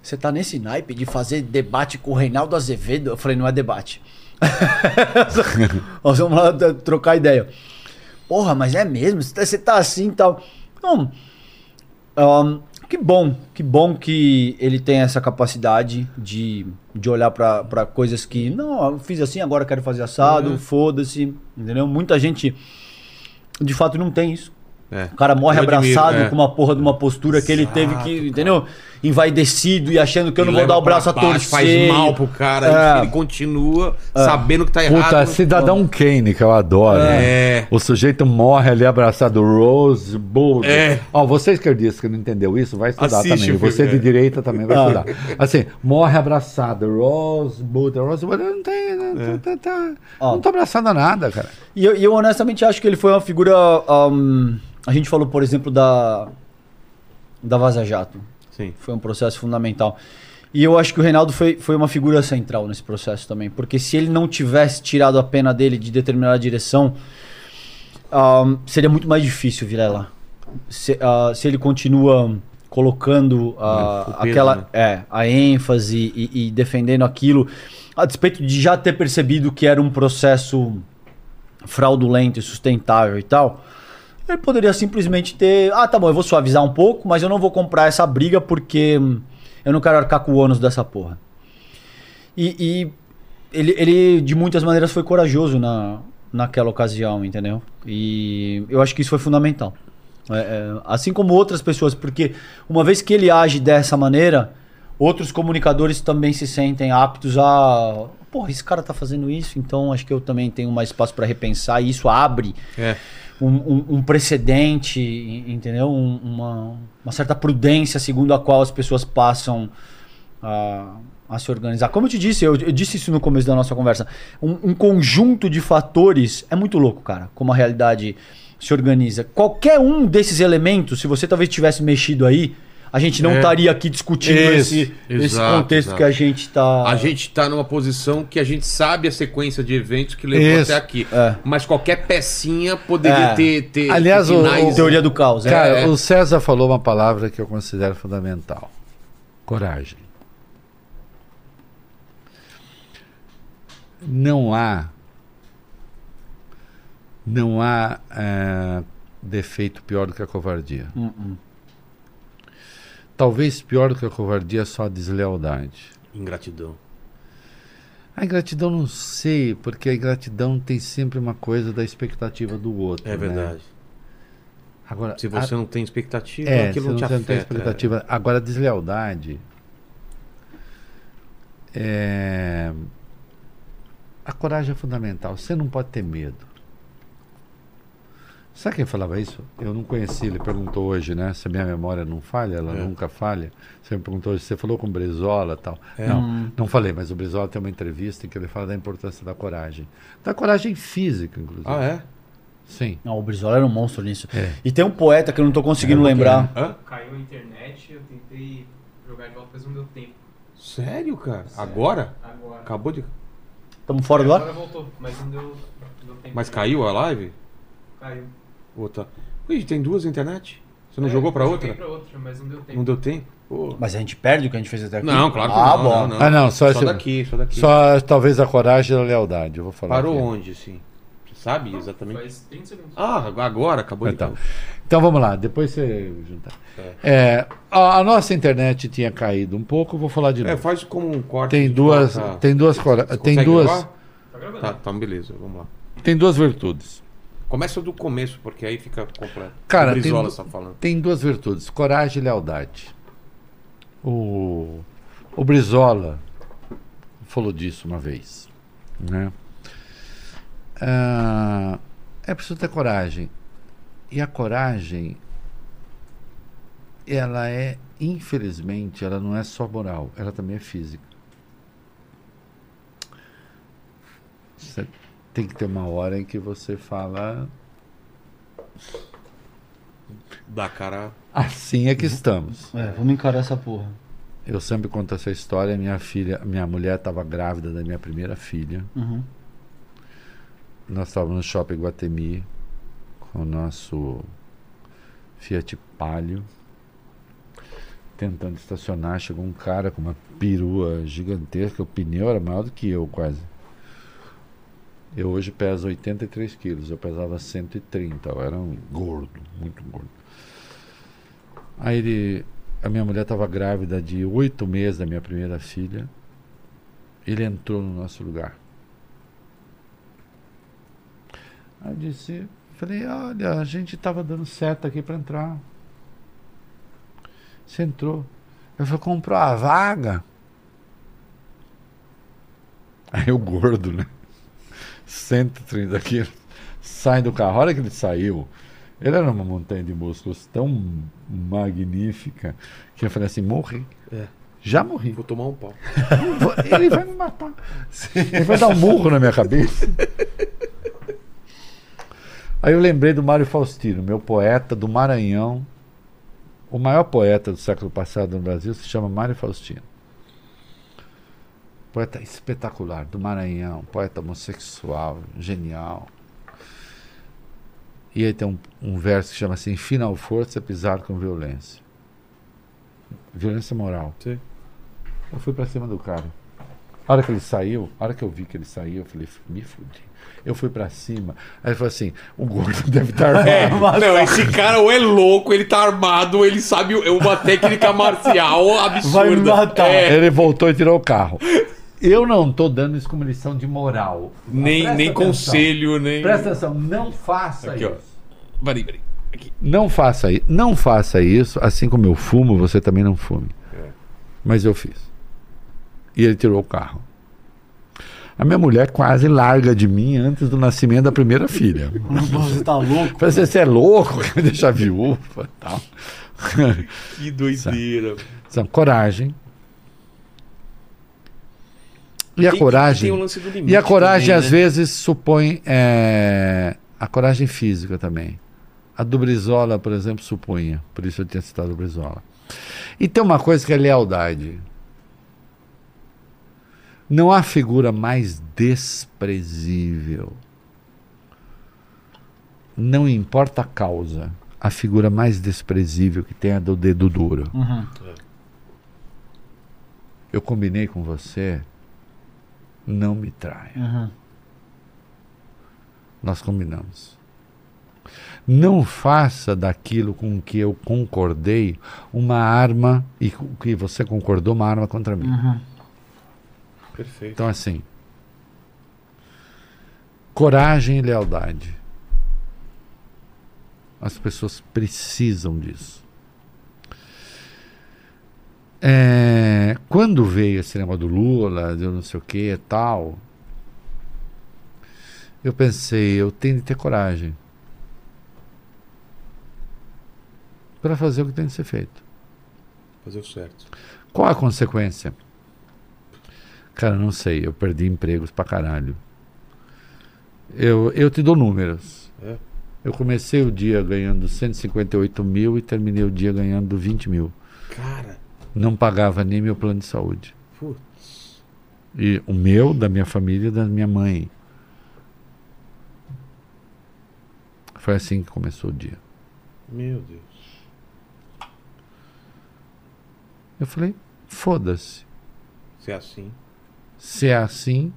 você tá nesse naipe de fazer debate com o Reinaldo Azevedo? Eu falei: Não é debate. Nós vamos lá trocar ideia. Porra, mas é mesmo? Você tá, tá assim e tal. Não. ahn, que bom, que bom que ele tem essa capacidade de, de olhar pra pra coisas que. Não, eu fiz assim, agora quero fazer assado, Uhum. foda-se. Entendeu? Muita gente de fato não tem isso. É. O cara morre admiro, abraçado é. com uma porra de uma postura que ele teve que, entendeu? Envaidecido e achando que eu não vou dar o braço a torcer. Faz mal pro cara. É. Ele continua sabendo que tá errado. Puta, Cidadão Kane, que eu adoro. É. O sujeito morre ali abraçado. Rose Bull. É. Ó, você esquerdista que não entendeu isso, vai estudar Assiste também. o filme, Você de é. direita também vai Ah. estudar. Assim, morre abraçado. Rose Bull. Rose Bull não tem. Não, tá, tá- não tô abraçado a nada, cara. E eu, eu honestamente acho que ele foi uma figura. ahm, a gente falou, por exemplo, da. Da Vaza Jato. Sim. Foi um processo fundamental. E eu acho que o Reinaldo foi, foi uma figura central nesse processo também. Porque se ele não tivesse tirado a pena dele de determinada direção, ahm, seria muito mais difícil, Vilela. Se, ah, se ele continua colocando O peso, aquela né? é, a ênfase e, e defendendo aquilo, a despeito de já ter percebido que era um processo fraudulento e sustentável e tal, ele poderia simplesmente ter, ah, tá bom, eu vou suavizar um pouco, mas eu não vou comprar essa briga porque eu não quero arcar com o ônus dessa porra. E, e ele, ele, de muitas maneiras, foi corajoso na, naquela ocasião, entendeu? E eu acho que isso foi fundamental. É, é, assim como outras pessoas, porque uma vez que ele age dessa maneira, outros comunicadores também se sentem aptos a. Porra, esse cara tá fazendo isso, então acho que eu também tenho mais espaço para repensar, e isso abre É. um, um- precedente, en- entendeu? Um- uma, uma certa prudência segundo a qual as pessoas passam a, a se organizar. Como eu te disse, eu, eu disse isso no começo da nossa conversa. Um conjunto de fatores é muito louco, cara, como a realidade se organiza. Qualquer um desses elementos, se você talvez tivesse mexido aí, a gente não É. estaria aqui discutindo Isso, esse, esse exato, contexto exato. que a gente está. A gente tá numa posição que a gente sabe a sequência de eventos que levou Isso. até aqui. É. Mas qualquer pecinha poderia É. ter, ter Aliás, o- finais- Teoria do caos. é. Cara, é. o César falou uma palavra que eu considero fundamental: coragem. Não há. Não há eh, defeito pior do que a covardia. Hum, hum. Talvez pior do que a covardia é só a deslealdade. Ingratidão. A ingratidão não sei, porque a ingratidão tem sempre uma coisa da expectativa do outro. É né? verdade. Agora, Se a- você não tem expectativa, É, aquilo não te não, afeta. tem expectativa. Agora, a deslealdade. é, A coragem é fundamental. Você não pode ter medo. Sabe quem falava isso? Eu não conheci, ele perguntou hoje, né? Se a minha memória não falha, ela É. nunca falha. Você me perguntou hoje, você falou com o Brizola e tal. É. Não, não falei, mas o Brizola tem uma entrevista em que ele fala da importância da coragem. Da coragem física, inclusive. Ah, é? Sim. Não, o Brizola era um monstro nisso. É. E tem um poeta que eu não tô conseguindo É, lembrar. Hã? Caiu a internet, eu tentei jogar de volta, mas não deu tempo. Sério, cara? Agora? Agora. Acabou de. Estamos fora do ar? Agora voltou, mas não deu, não deu tempo. Mas caiu a live? Caiu. Ou tá... Ih, tem duas na internet? Você não jogou pra Eu outra? pra outra, mas não deu tempo. Não deu tempo? Pô. Mas a gente perde o que a gente fez até aqui? Não, claro que ah, não, bom. não, Ah, não, só Só esse- daqui, só daqui. Só talvez a coragem e a lealdade, eu vou falar. Parou aqui. onde, assim? Você sabe exatamente? Faz 30 segundos. Ah, agora, acabou Então, então. então vamos lá, depois você junta. É, a, a nossa internet tinha caído um pouco, vou falar de É, novo. faz como um corte. Tem de duas, tem duas, cora- tem duas, gravar? Tá gravando. Tá, então beleza, vamos lá. tem duas virtudes. Começa do começo, porque aí fica completo. Cara, o tem. Tem duas virtudes, coragem e lealdade. O, o Brizola falou disso uma vez. Né? Ah, é preciso ter coragem. E a coragem, ela é, infelizmente, ela não é só moral, ela também é física. Você tem que ter uma hora em que você fala Da cara. assim é que estamos. É, vamos encarar essa porra. Eu sempre conto essa história. Minha filha, minha mulher estava grávida da minha primeira filha. Uhum. Nós estávamos no shopping Guatemi com o nosso Fiat Palio, tentando estacionar. Chegou um cara com uma perua gigantesca. O pneu era maior do que eu, quase. Eu hoje peso 83 quilos. Eu pesava 130. Eu era um gordo, muito gordo. Aí ele, a minha mulher estava grávida de oito meses da minha primeira filha. Ele entrou no nosso lugar. Aí eu disse, falei, olha, a gente estava dando certo aqui para entrar. Você entrou. Eu falei, comprou a vaga? Aí o gordo, né? 130 quilos. Sai do carro. A hora que ele saiu, ele era uma montanha de músculos tão magnífica que eu falei assim, morri. É. Já morri. Vou tomar um pau. Ele vai me matar. Ele vai dar um murro na minha cabeça. Aí eu lembrei do Mário Faustino, meu poeta do Maranhão. O maior poeta do século passado no Brasil se chama Mário Faustino. Poeta espetacular, do Maranhão, poeta homossexual, genial. E aí tem um, um verso que chama assim: Final força é pisar com violência. Violência moral. Sim. Eu fui pra cima do cara. A hora que ele saiu, a hora que eu vi que ele saiu, eu falei, me fudi. Eu fui pra cima. Aí ele falou assim: o gordo deve estar armado. Não, esse cara ou é louco, ele tá armado, ele sabe é uma técnica marcial absurda. Vai me matar. É, Ele voltou e tirou o carro. Eu não tô dando isso como lição de moral. nem Presta nem atenção. conselho, nem. Presta atenção, não faça Aqui, ó. isso. Peraí, peraí. Aqui. Não faça isso. Não faça isso. Assim como eu fumo, você também não fume. É. Mas eu fiz. E ele tirou o carro. A minha mulher quase larga de mim antes do nascimento da primeira filha. Você tá louco? Falei você é louco, quer me deixar viúva e tal. Que doideira. Então, coragem. E a Tem- coragem. tem limite E a coragem, também, às né? vezes, supõe é, a coragem física também. A do Brizola, por exemplo, supunha. Por isso eu tinha citado o Brizola. E tem uma coisa que é lealdade. Não há figura mais desprezível. Não importa a causa. A figura mais desprezível que tem é a do dedo duro. Uhum. Eu combinei com você, não me traia. Uhum. Nós combinamos. Não faça daquilo com que eu concordei uma arma e com que você concordou uma arma contra mim. Uhum. Perfeito. Então, assim, coragem e lealdade. As pessoas precisam disso. É, quando veio esse negócio do Lula, de não sei o que e tal, eu pensei, eu tenho de ter coragem para fazer o que tem de ser feito. Fazer o certo. Qual a consequência? Cara, não sei. Eu perdi empregos pra caralho. Eu, eu te dou números. É. Eu comecei o dia ganhando 158 mil e terminei o dia ganhando 20 mil. Cara, Não pagava nem meu plano de saúde. putz. E o meu, da minha família e da minha mãe. Foi assim que começou o dia. Meu Deus. Eu falei, foda-se. Se é assim. Se é assim,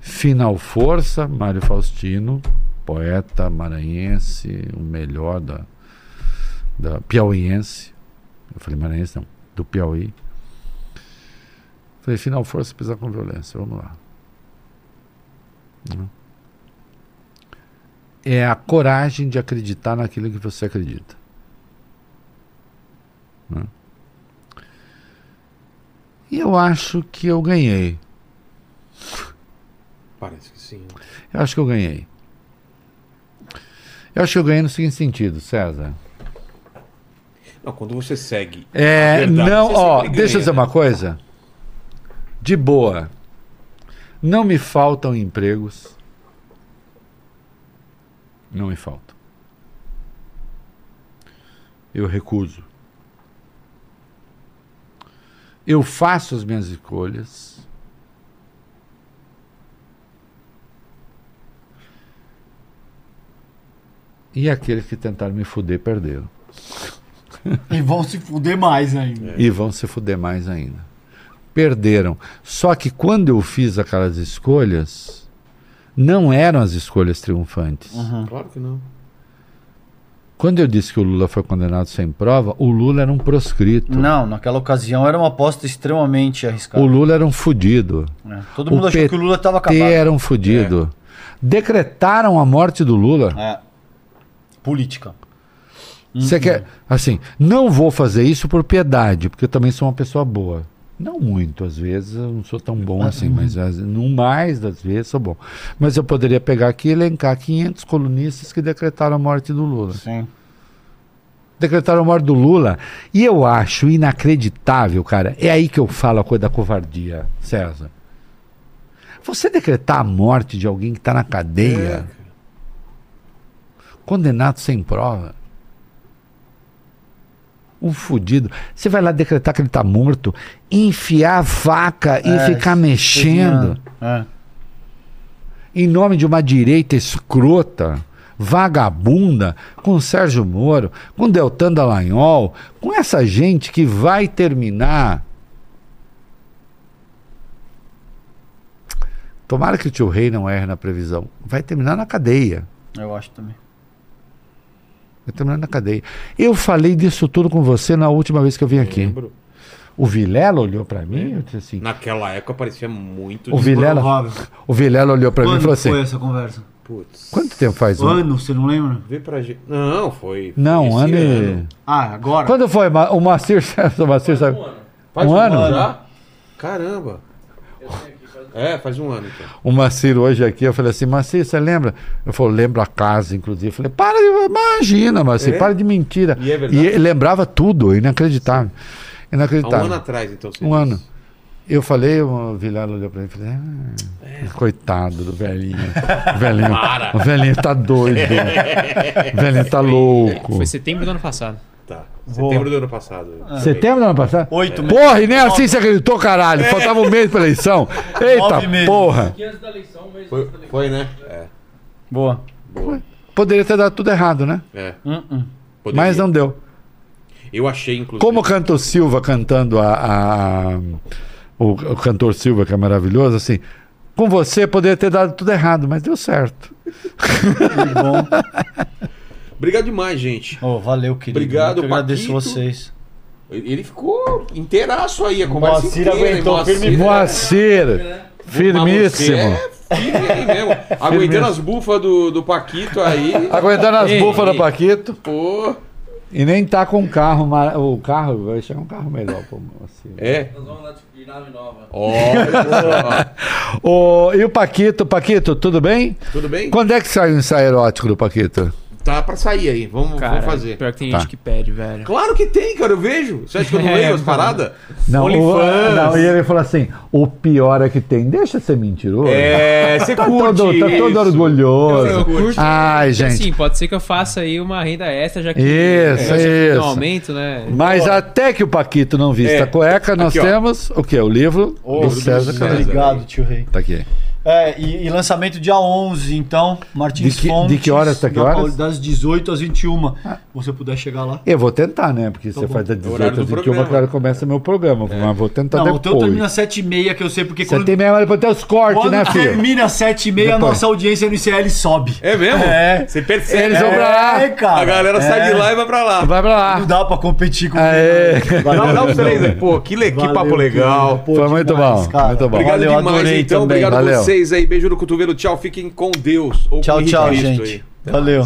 final força, Mário Faustino, poeta maranhense, o melhor da, da piauiense. Eu falei maranhense não, do Piauí. Falei, final força, pisar com violência, vamos lá. Né? É a coragem de acreditar naquilo que você acredita. Né? E eu acho que eu ganhei. Parece que sim. Eu acho que eu ganhei. Eu acho que eu ganhei no seguinte sentido, César. Não, quando você segue. É, verdade, não, ó, sempre deixa eu ganha, dizer né? uma coisa. De boa. Não me faltam empregos. Não me faltam. Eu recuso. Eu faço as minhas escolhas. E aqueles que tentaram me fuder perderam. E vão se fuder mais ainda. E vão se fuder mais ainda. Perderam. Só que quando eu fiz aquelas escolhas, não eram as escolhas triunfantes. Claro que não. Quando eu disse que o Lula foi condenado sem prova, o Lula era um proscrito. Não, naquela ocasião era uma aposta extremamente arriscada. O Lula era um fudido. É, Todo o mundo achou PT que o Lula estava acabado. era um fudido. Decretaram a morte do Lula. É. Política. Você quer, assim, não vou fazer isso por piedade, porque eu também sou uma pessoa boa. Não muito, às vezes eu não sou tão bom assim, mas às- no mais das vezes sou bom. Mas eu poderia pegar aqui e elencar 500 colunistas que decretaram a morte do Lula. Sim. Decretaram a morte do Lula. E eu acho inacreditável, cara. É aí que eu falo a coisa da covardia, César. Você decretar a morte de alguém que está na É, cadeia, cara. condenado sem prova. Um fudido. Você vai lá decretar que ele está morto, enfiar a faca e É, ficar mexendo É. em nome de uma direita escrota, vagabunda, com o Sérgio Moro, com Deltan Dallagnol, com essa gente que vai terminar. Tomara que o tio Rei não erre na previsão. Vai terminar na cadeia. Eu acho também. Vai terminar na cadeia. Eu falei disso tudo com você na última vez que eu vim aqui. Lembro. O Vilela olhou pra mim e disse assim. Naquela época parecia muito. O Vilela, o Vilela olhou pra mim e Quando falou assim: foi essa conversa? Putz. Quanto tempo faz? um- Ano, você não lembra? Vê pra gente. Não, foi. Não, foi um ano esse e. Ah, agora? Quando foi? O Macir, o Macir sabe? Faz Um ano? já? Caramba. É, faz um ano então. O Macir hoje aqui, eu falei assim, Macir, você lembra? Eu falei, lembro a casa, inclusive. Eu falei, para de. Imagina, Macir, É? para de mentira. E é verdade? ele lembrava tudo, inacreditável. Há um Inacreditável. ano atrás, então. você Um disse. ano. Eu falei, o Vilela olhou pra mim e falei, ah, coitado do velhinho. O velhinho, Para. o velhinho tá doido. o velhinho tá louco. Foi setembro do ano passado. Tá. Setembro do ano passado. Setembro do ano passado? Oito meses. Porra, e nem assim você acreditou, caralho. Faltava um mês pra eleição. Eita Nove meses. porra. Foi, foi, né? É. Boa. Boa. Poderia ter dado tudo errado, né? É. Poderia. Mas não deu. Eu achei, inclusive. Como canta o Silva cantando a, a- o, o cantor Silva, que é maravilhoso, assim. Com você poderia ter dado tudo errado, mas deu certo. Que bom. Obrigado demais, gente. Oh, valeu, querido. Obrigado, Eu agradeço Paquito. vocês. Ele ficou inteiraço aí, a conversa Moacir inteira. aguentou hein, firme Moacir, você firmíssimo. É firme aí mesmo. Aguentando as bufas do, do Paquito aí. Aguentando as bufas do. Paquito. Pô. E nem tá com o carro. O carro vai chegar um carro melhor pro Moacir. É. Nós vamos lá de nave nova. Ó. Ô, e o Paquito, Paquito, tudo bem? Tudo bem? Quando é que sai o ensaio erótico do Paquito? Tá pra sair aí. Vamos, Cara, vamos fazer. pior que tem Tá. gente que pede, velho. Claro que tem, cara. Eu vejo. Você acha que eu não É, leio as paradas? Não, o, não, e ele falou assim: o pior é que tem. Deixa ser mentiroso. É, você Tá curte todo, tá todo orgulhoso. Eu curto. Ai, Assim, gente. pode ser que eu faça aí uma renda extra, já que Isso, já que isso. um aumento, né? Mas até que o Paquito não vista É. a cueca, nós Aqui, ó. temos o quê? O livro Ô, do César. Obrigado, tio Rei. Tá aqui. É, e, e lançamento dia 11, então, Martins De que- Fontes. de que horas até que horas? Das 18 às 21. Se você puder chegar lá. Eu vou tentar, né? Porque você Tá bom. faz da Horário 18 do às 21, programa. claro, começa meu programa. Mas vou tentar Não, o teu depois. termina às 7h30, que eu sei porque Você quando, tem mesmo, depois tem os cortes, quando né, filho? termina às 7h30, a Depois. nossa audiência no ICL sobe. É mesmo? É. Você percebe. Eles vão É. pra lá. É, cara. A galera sai É. de lá e vai pra lá. Vai pra lá. Não dá pra competir com Aê. Dá, dá os três aí. Pô, que, le- que Valeu, papo legal. Pô, Foi muito bom, muito bom. Obrigado demais, adorei então. Obrigado Valeu. Vocês aí. Beijo no cotovelo. Tchau. Fiquem com Deus. Ou Tchau, com tchau, Cristo gente. aí. Valeu.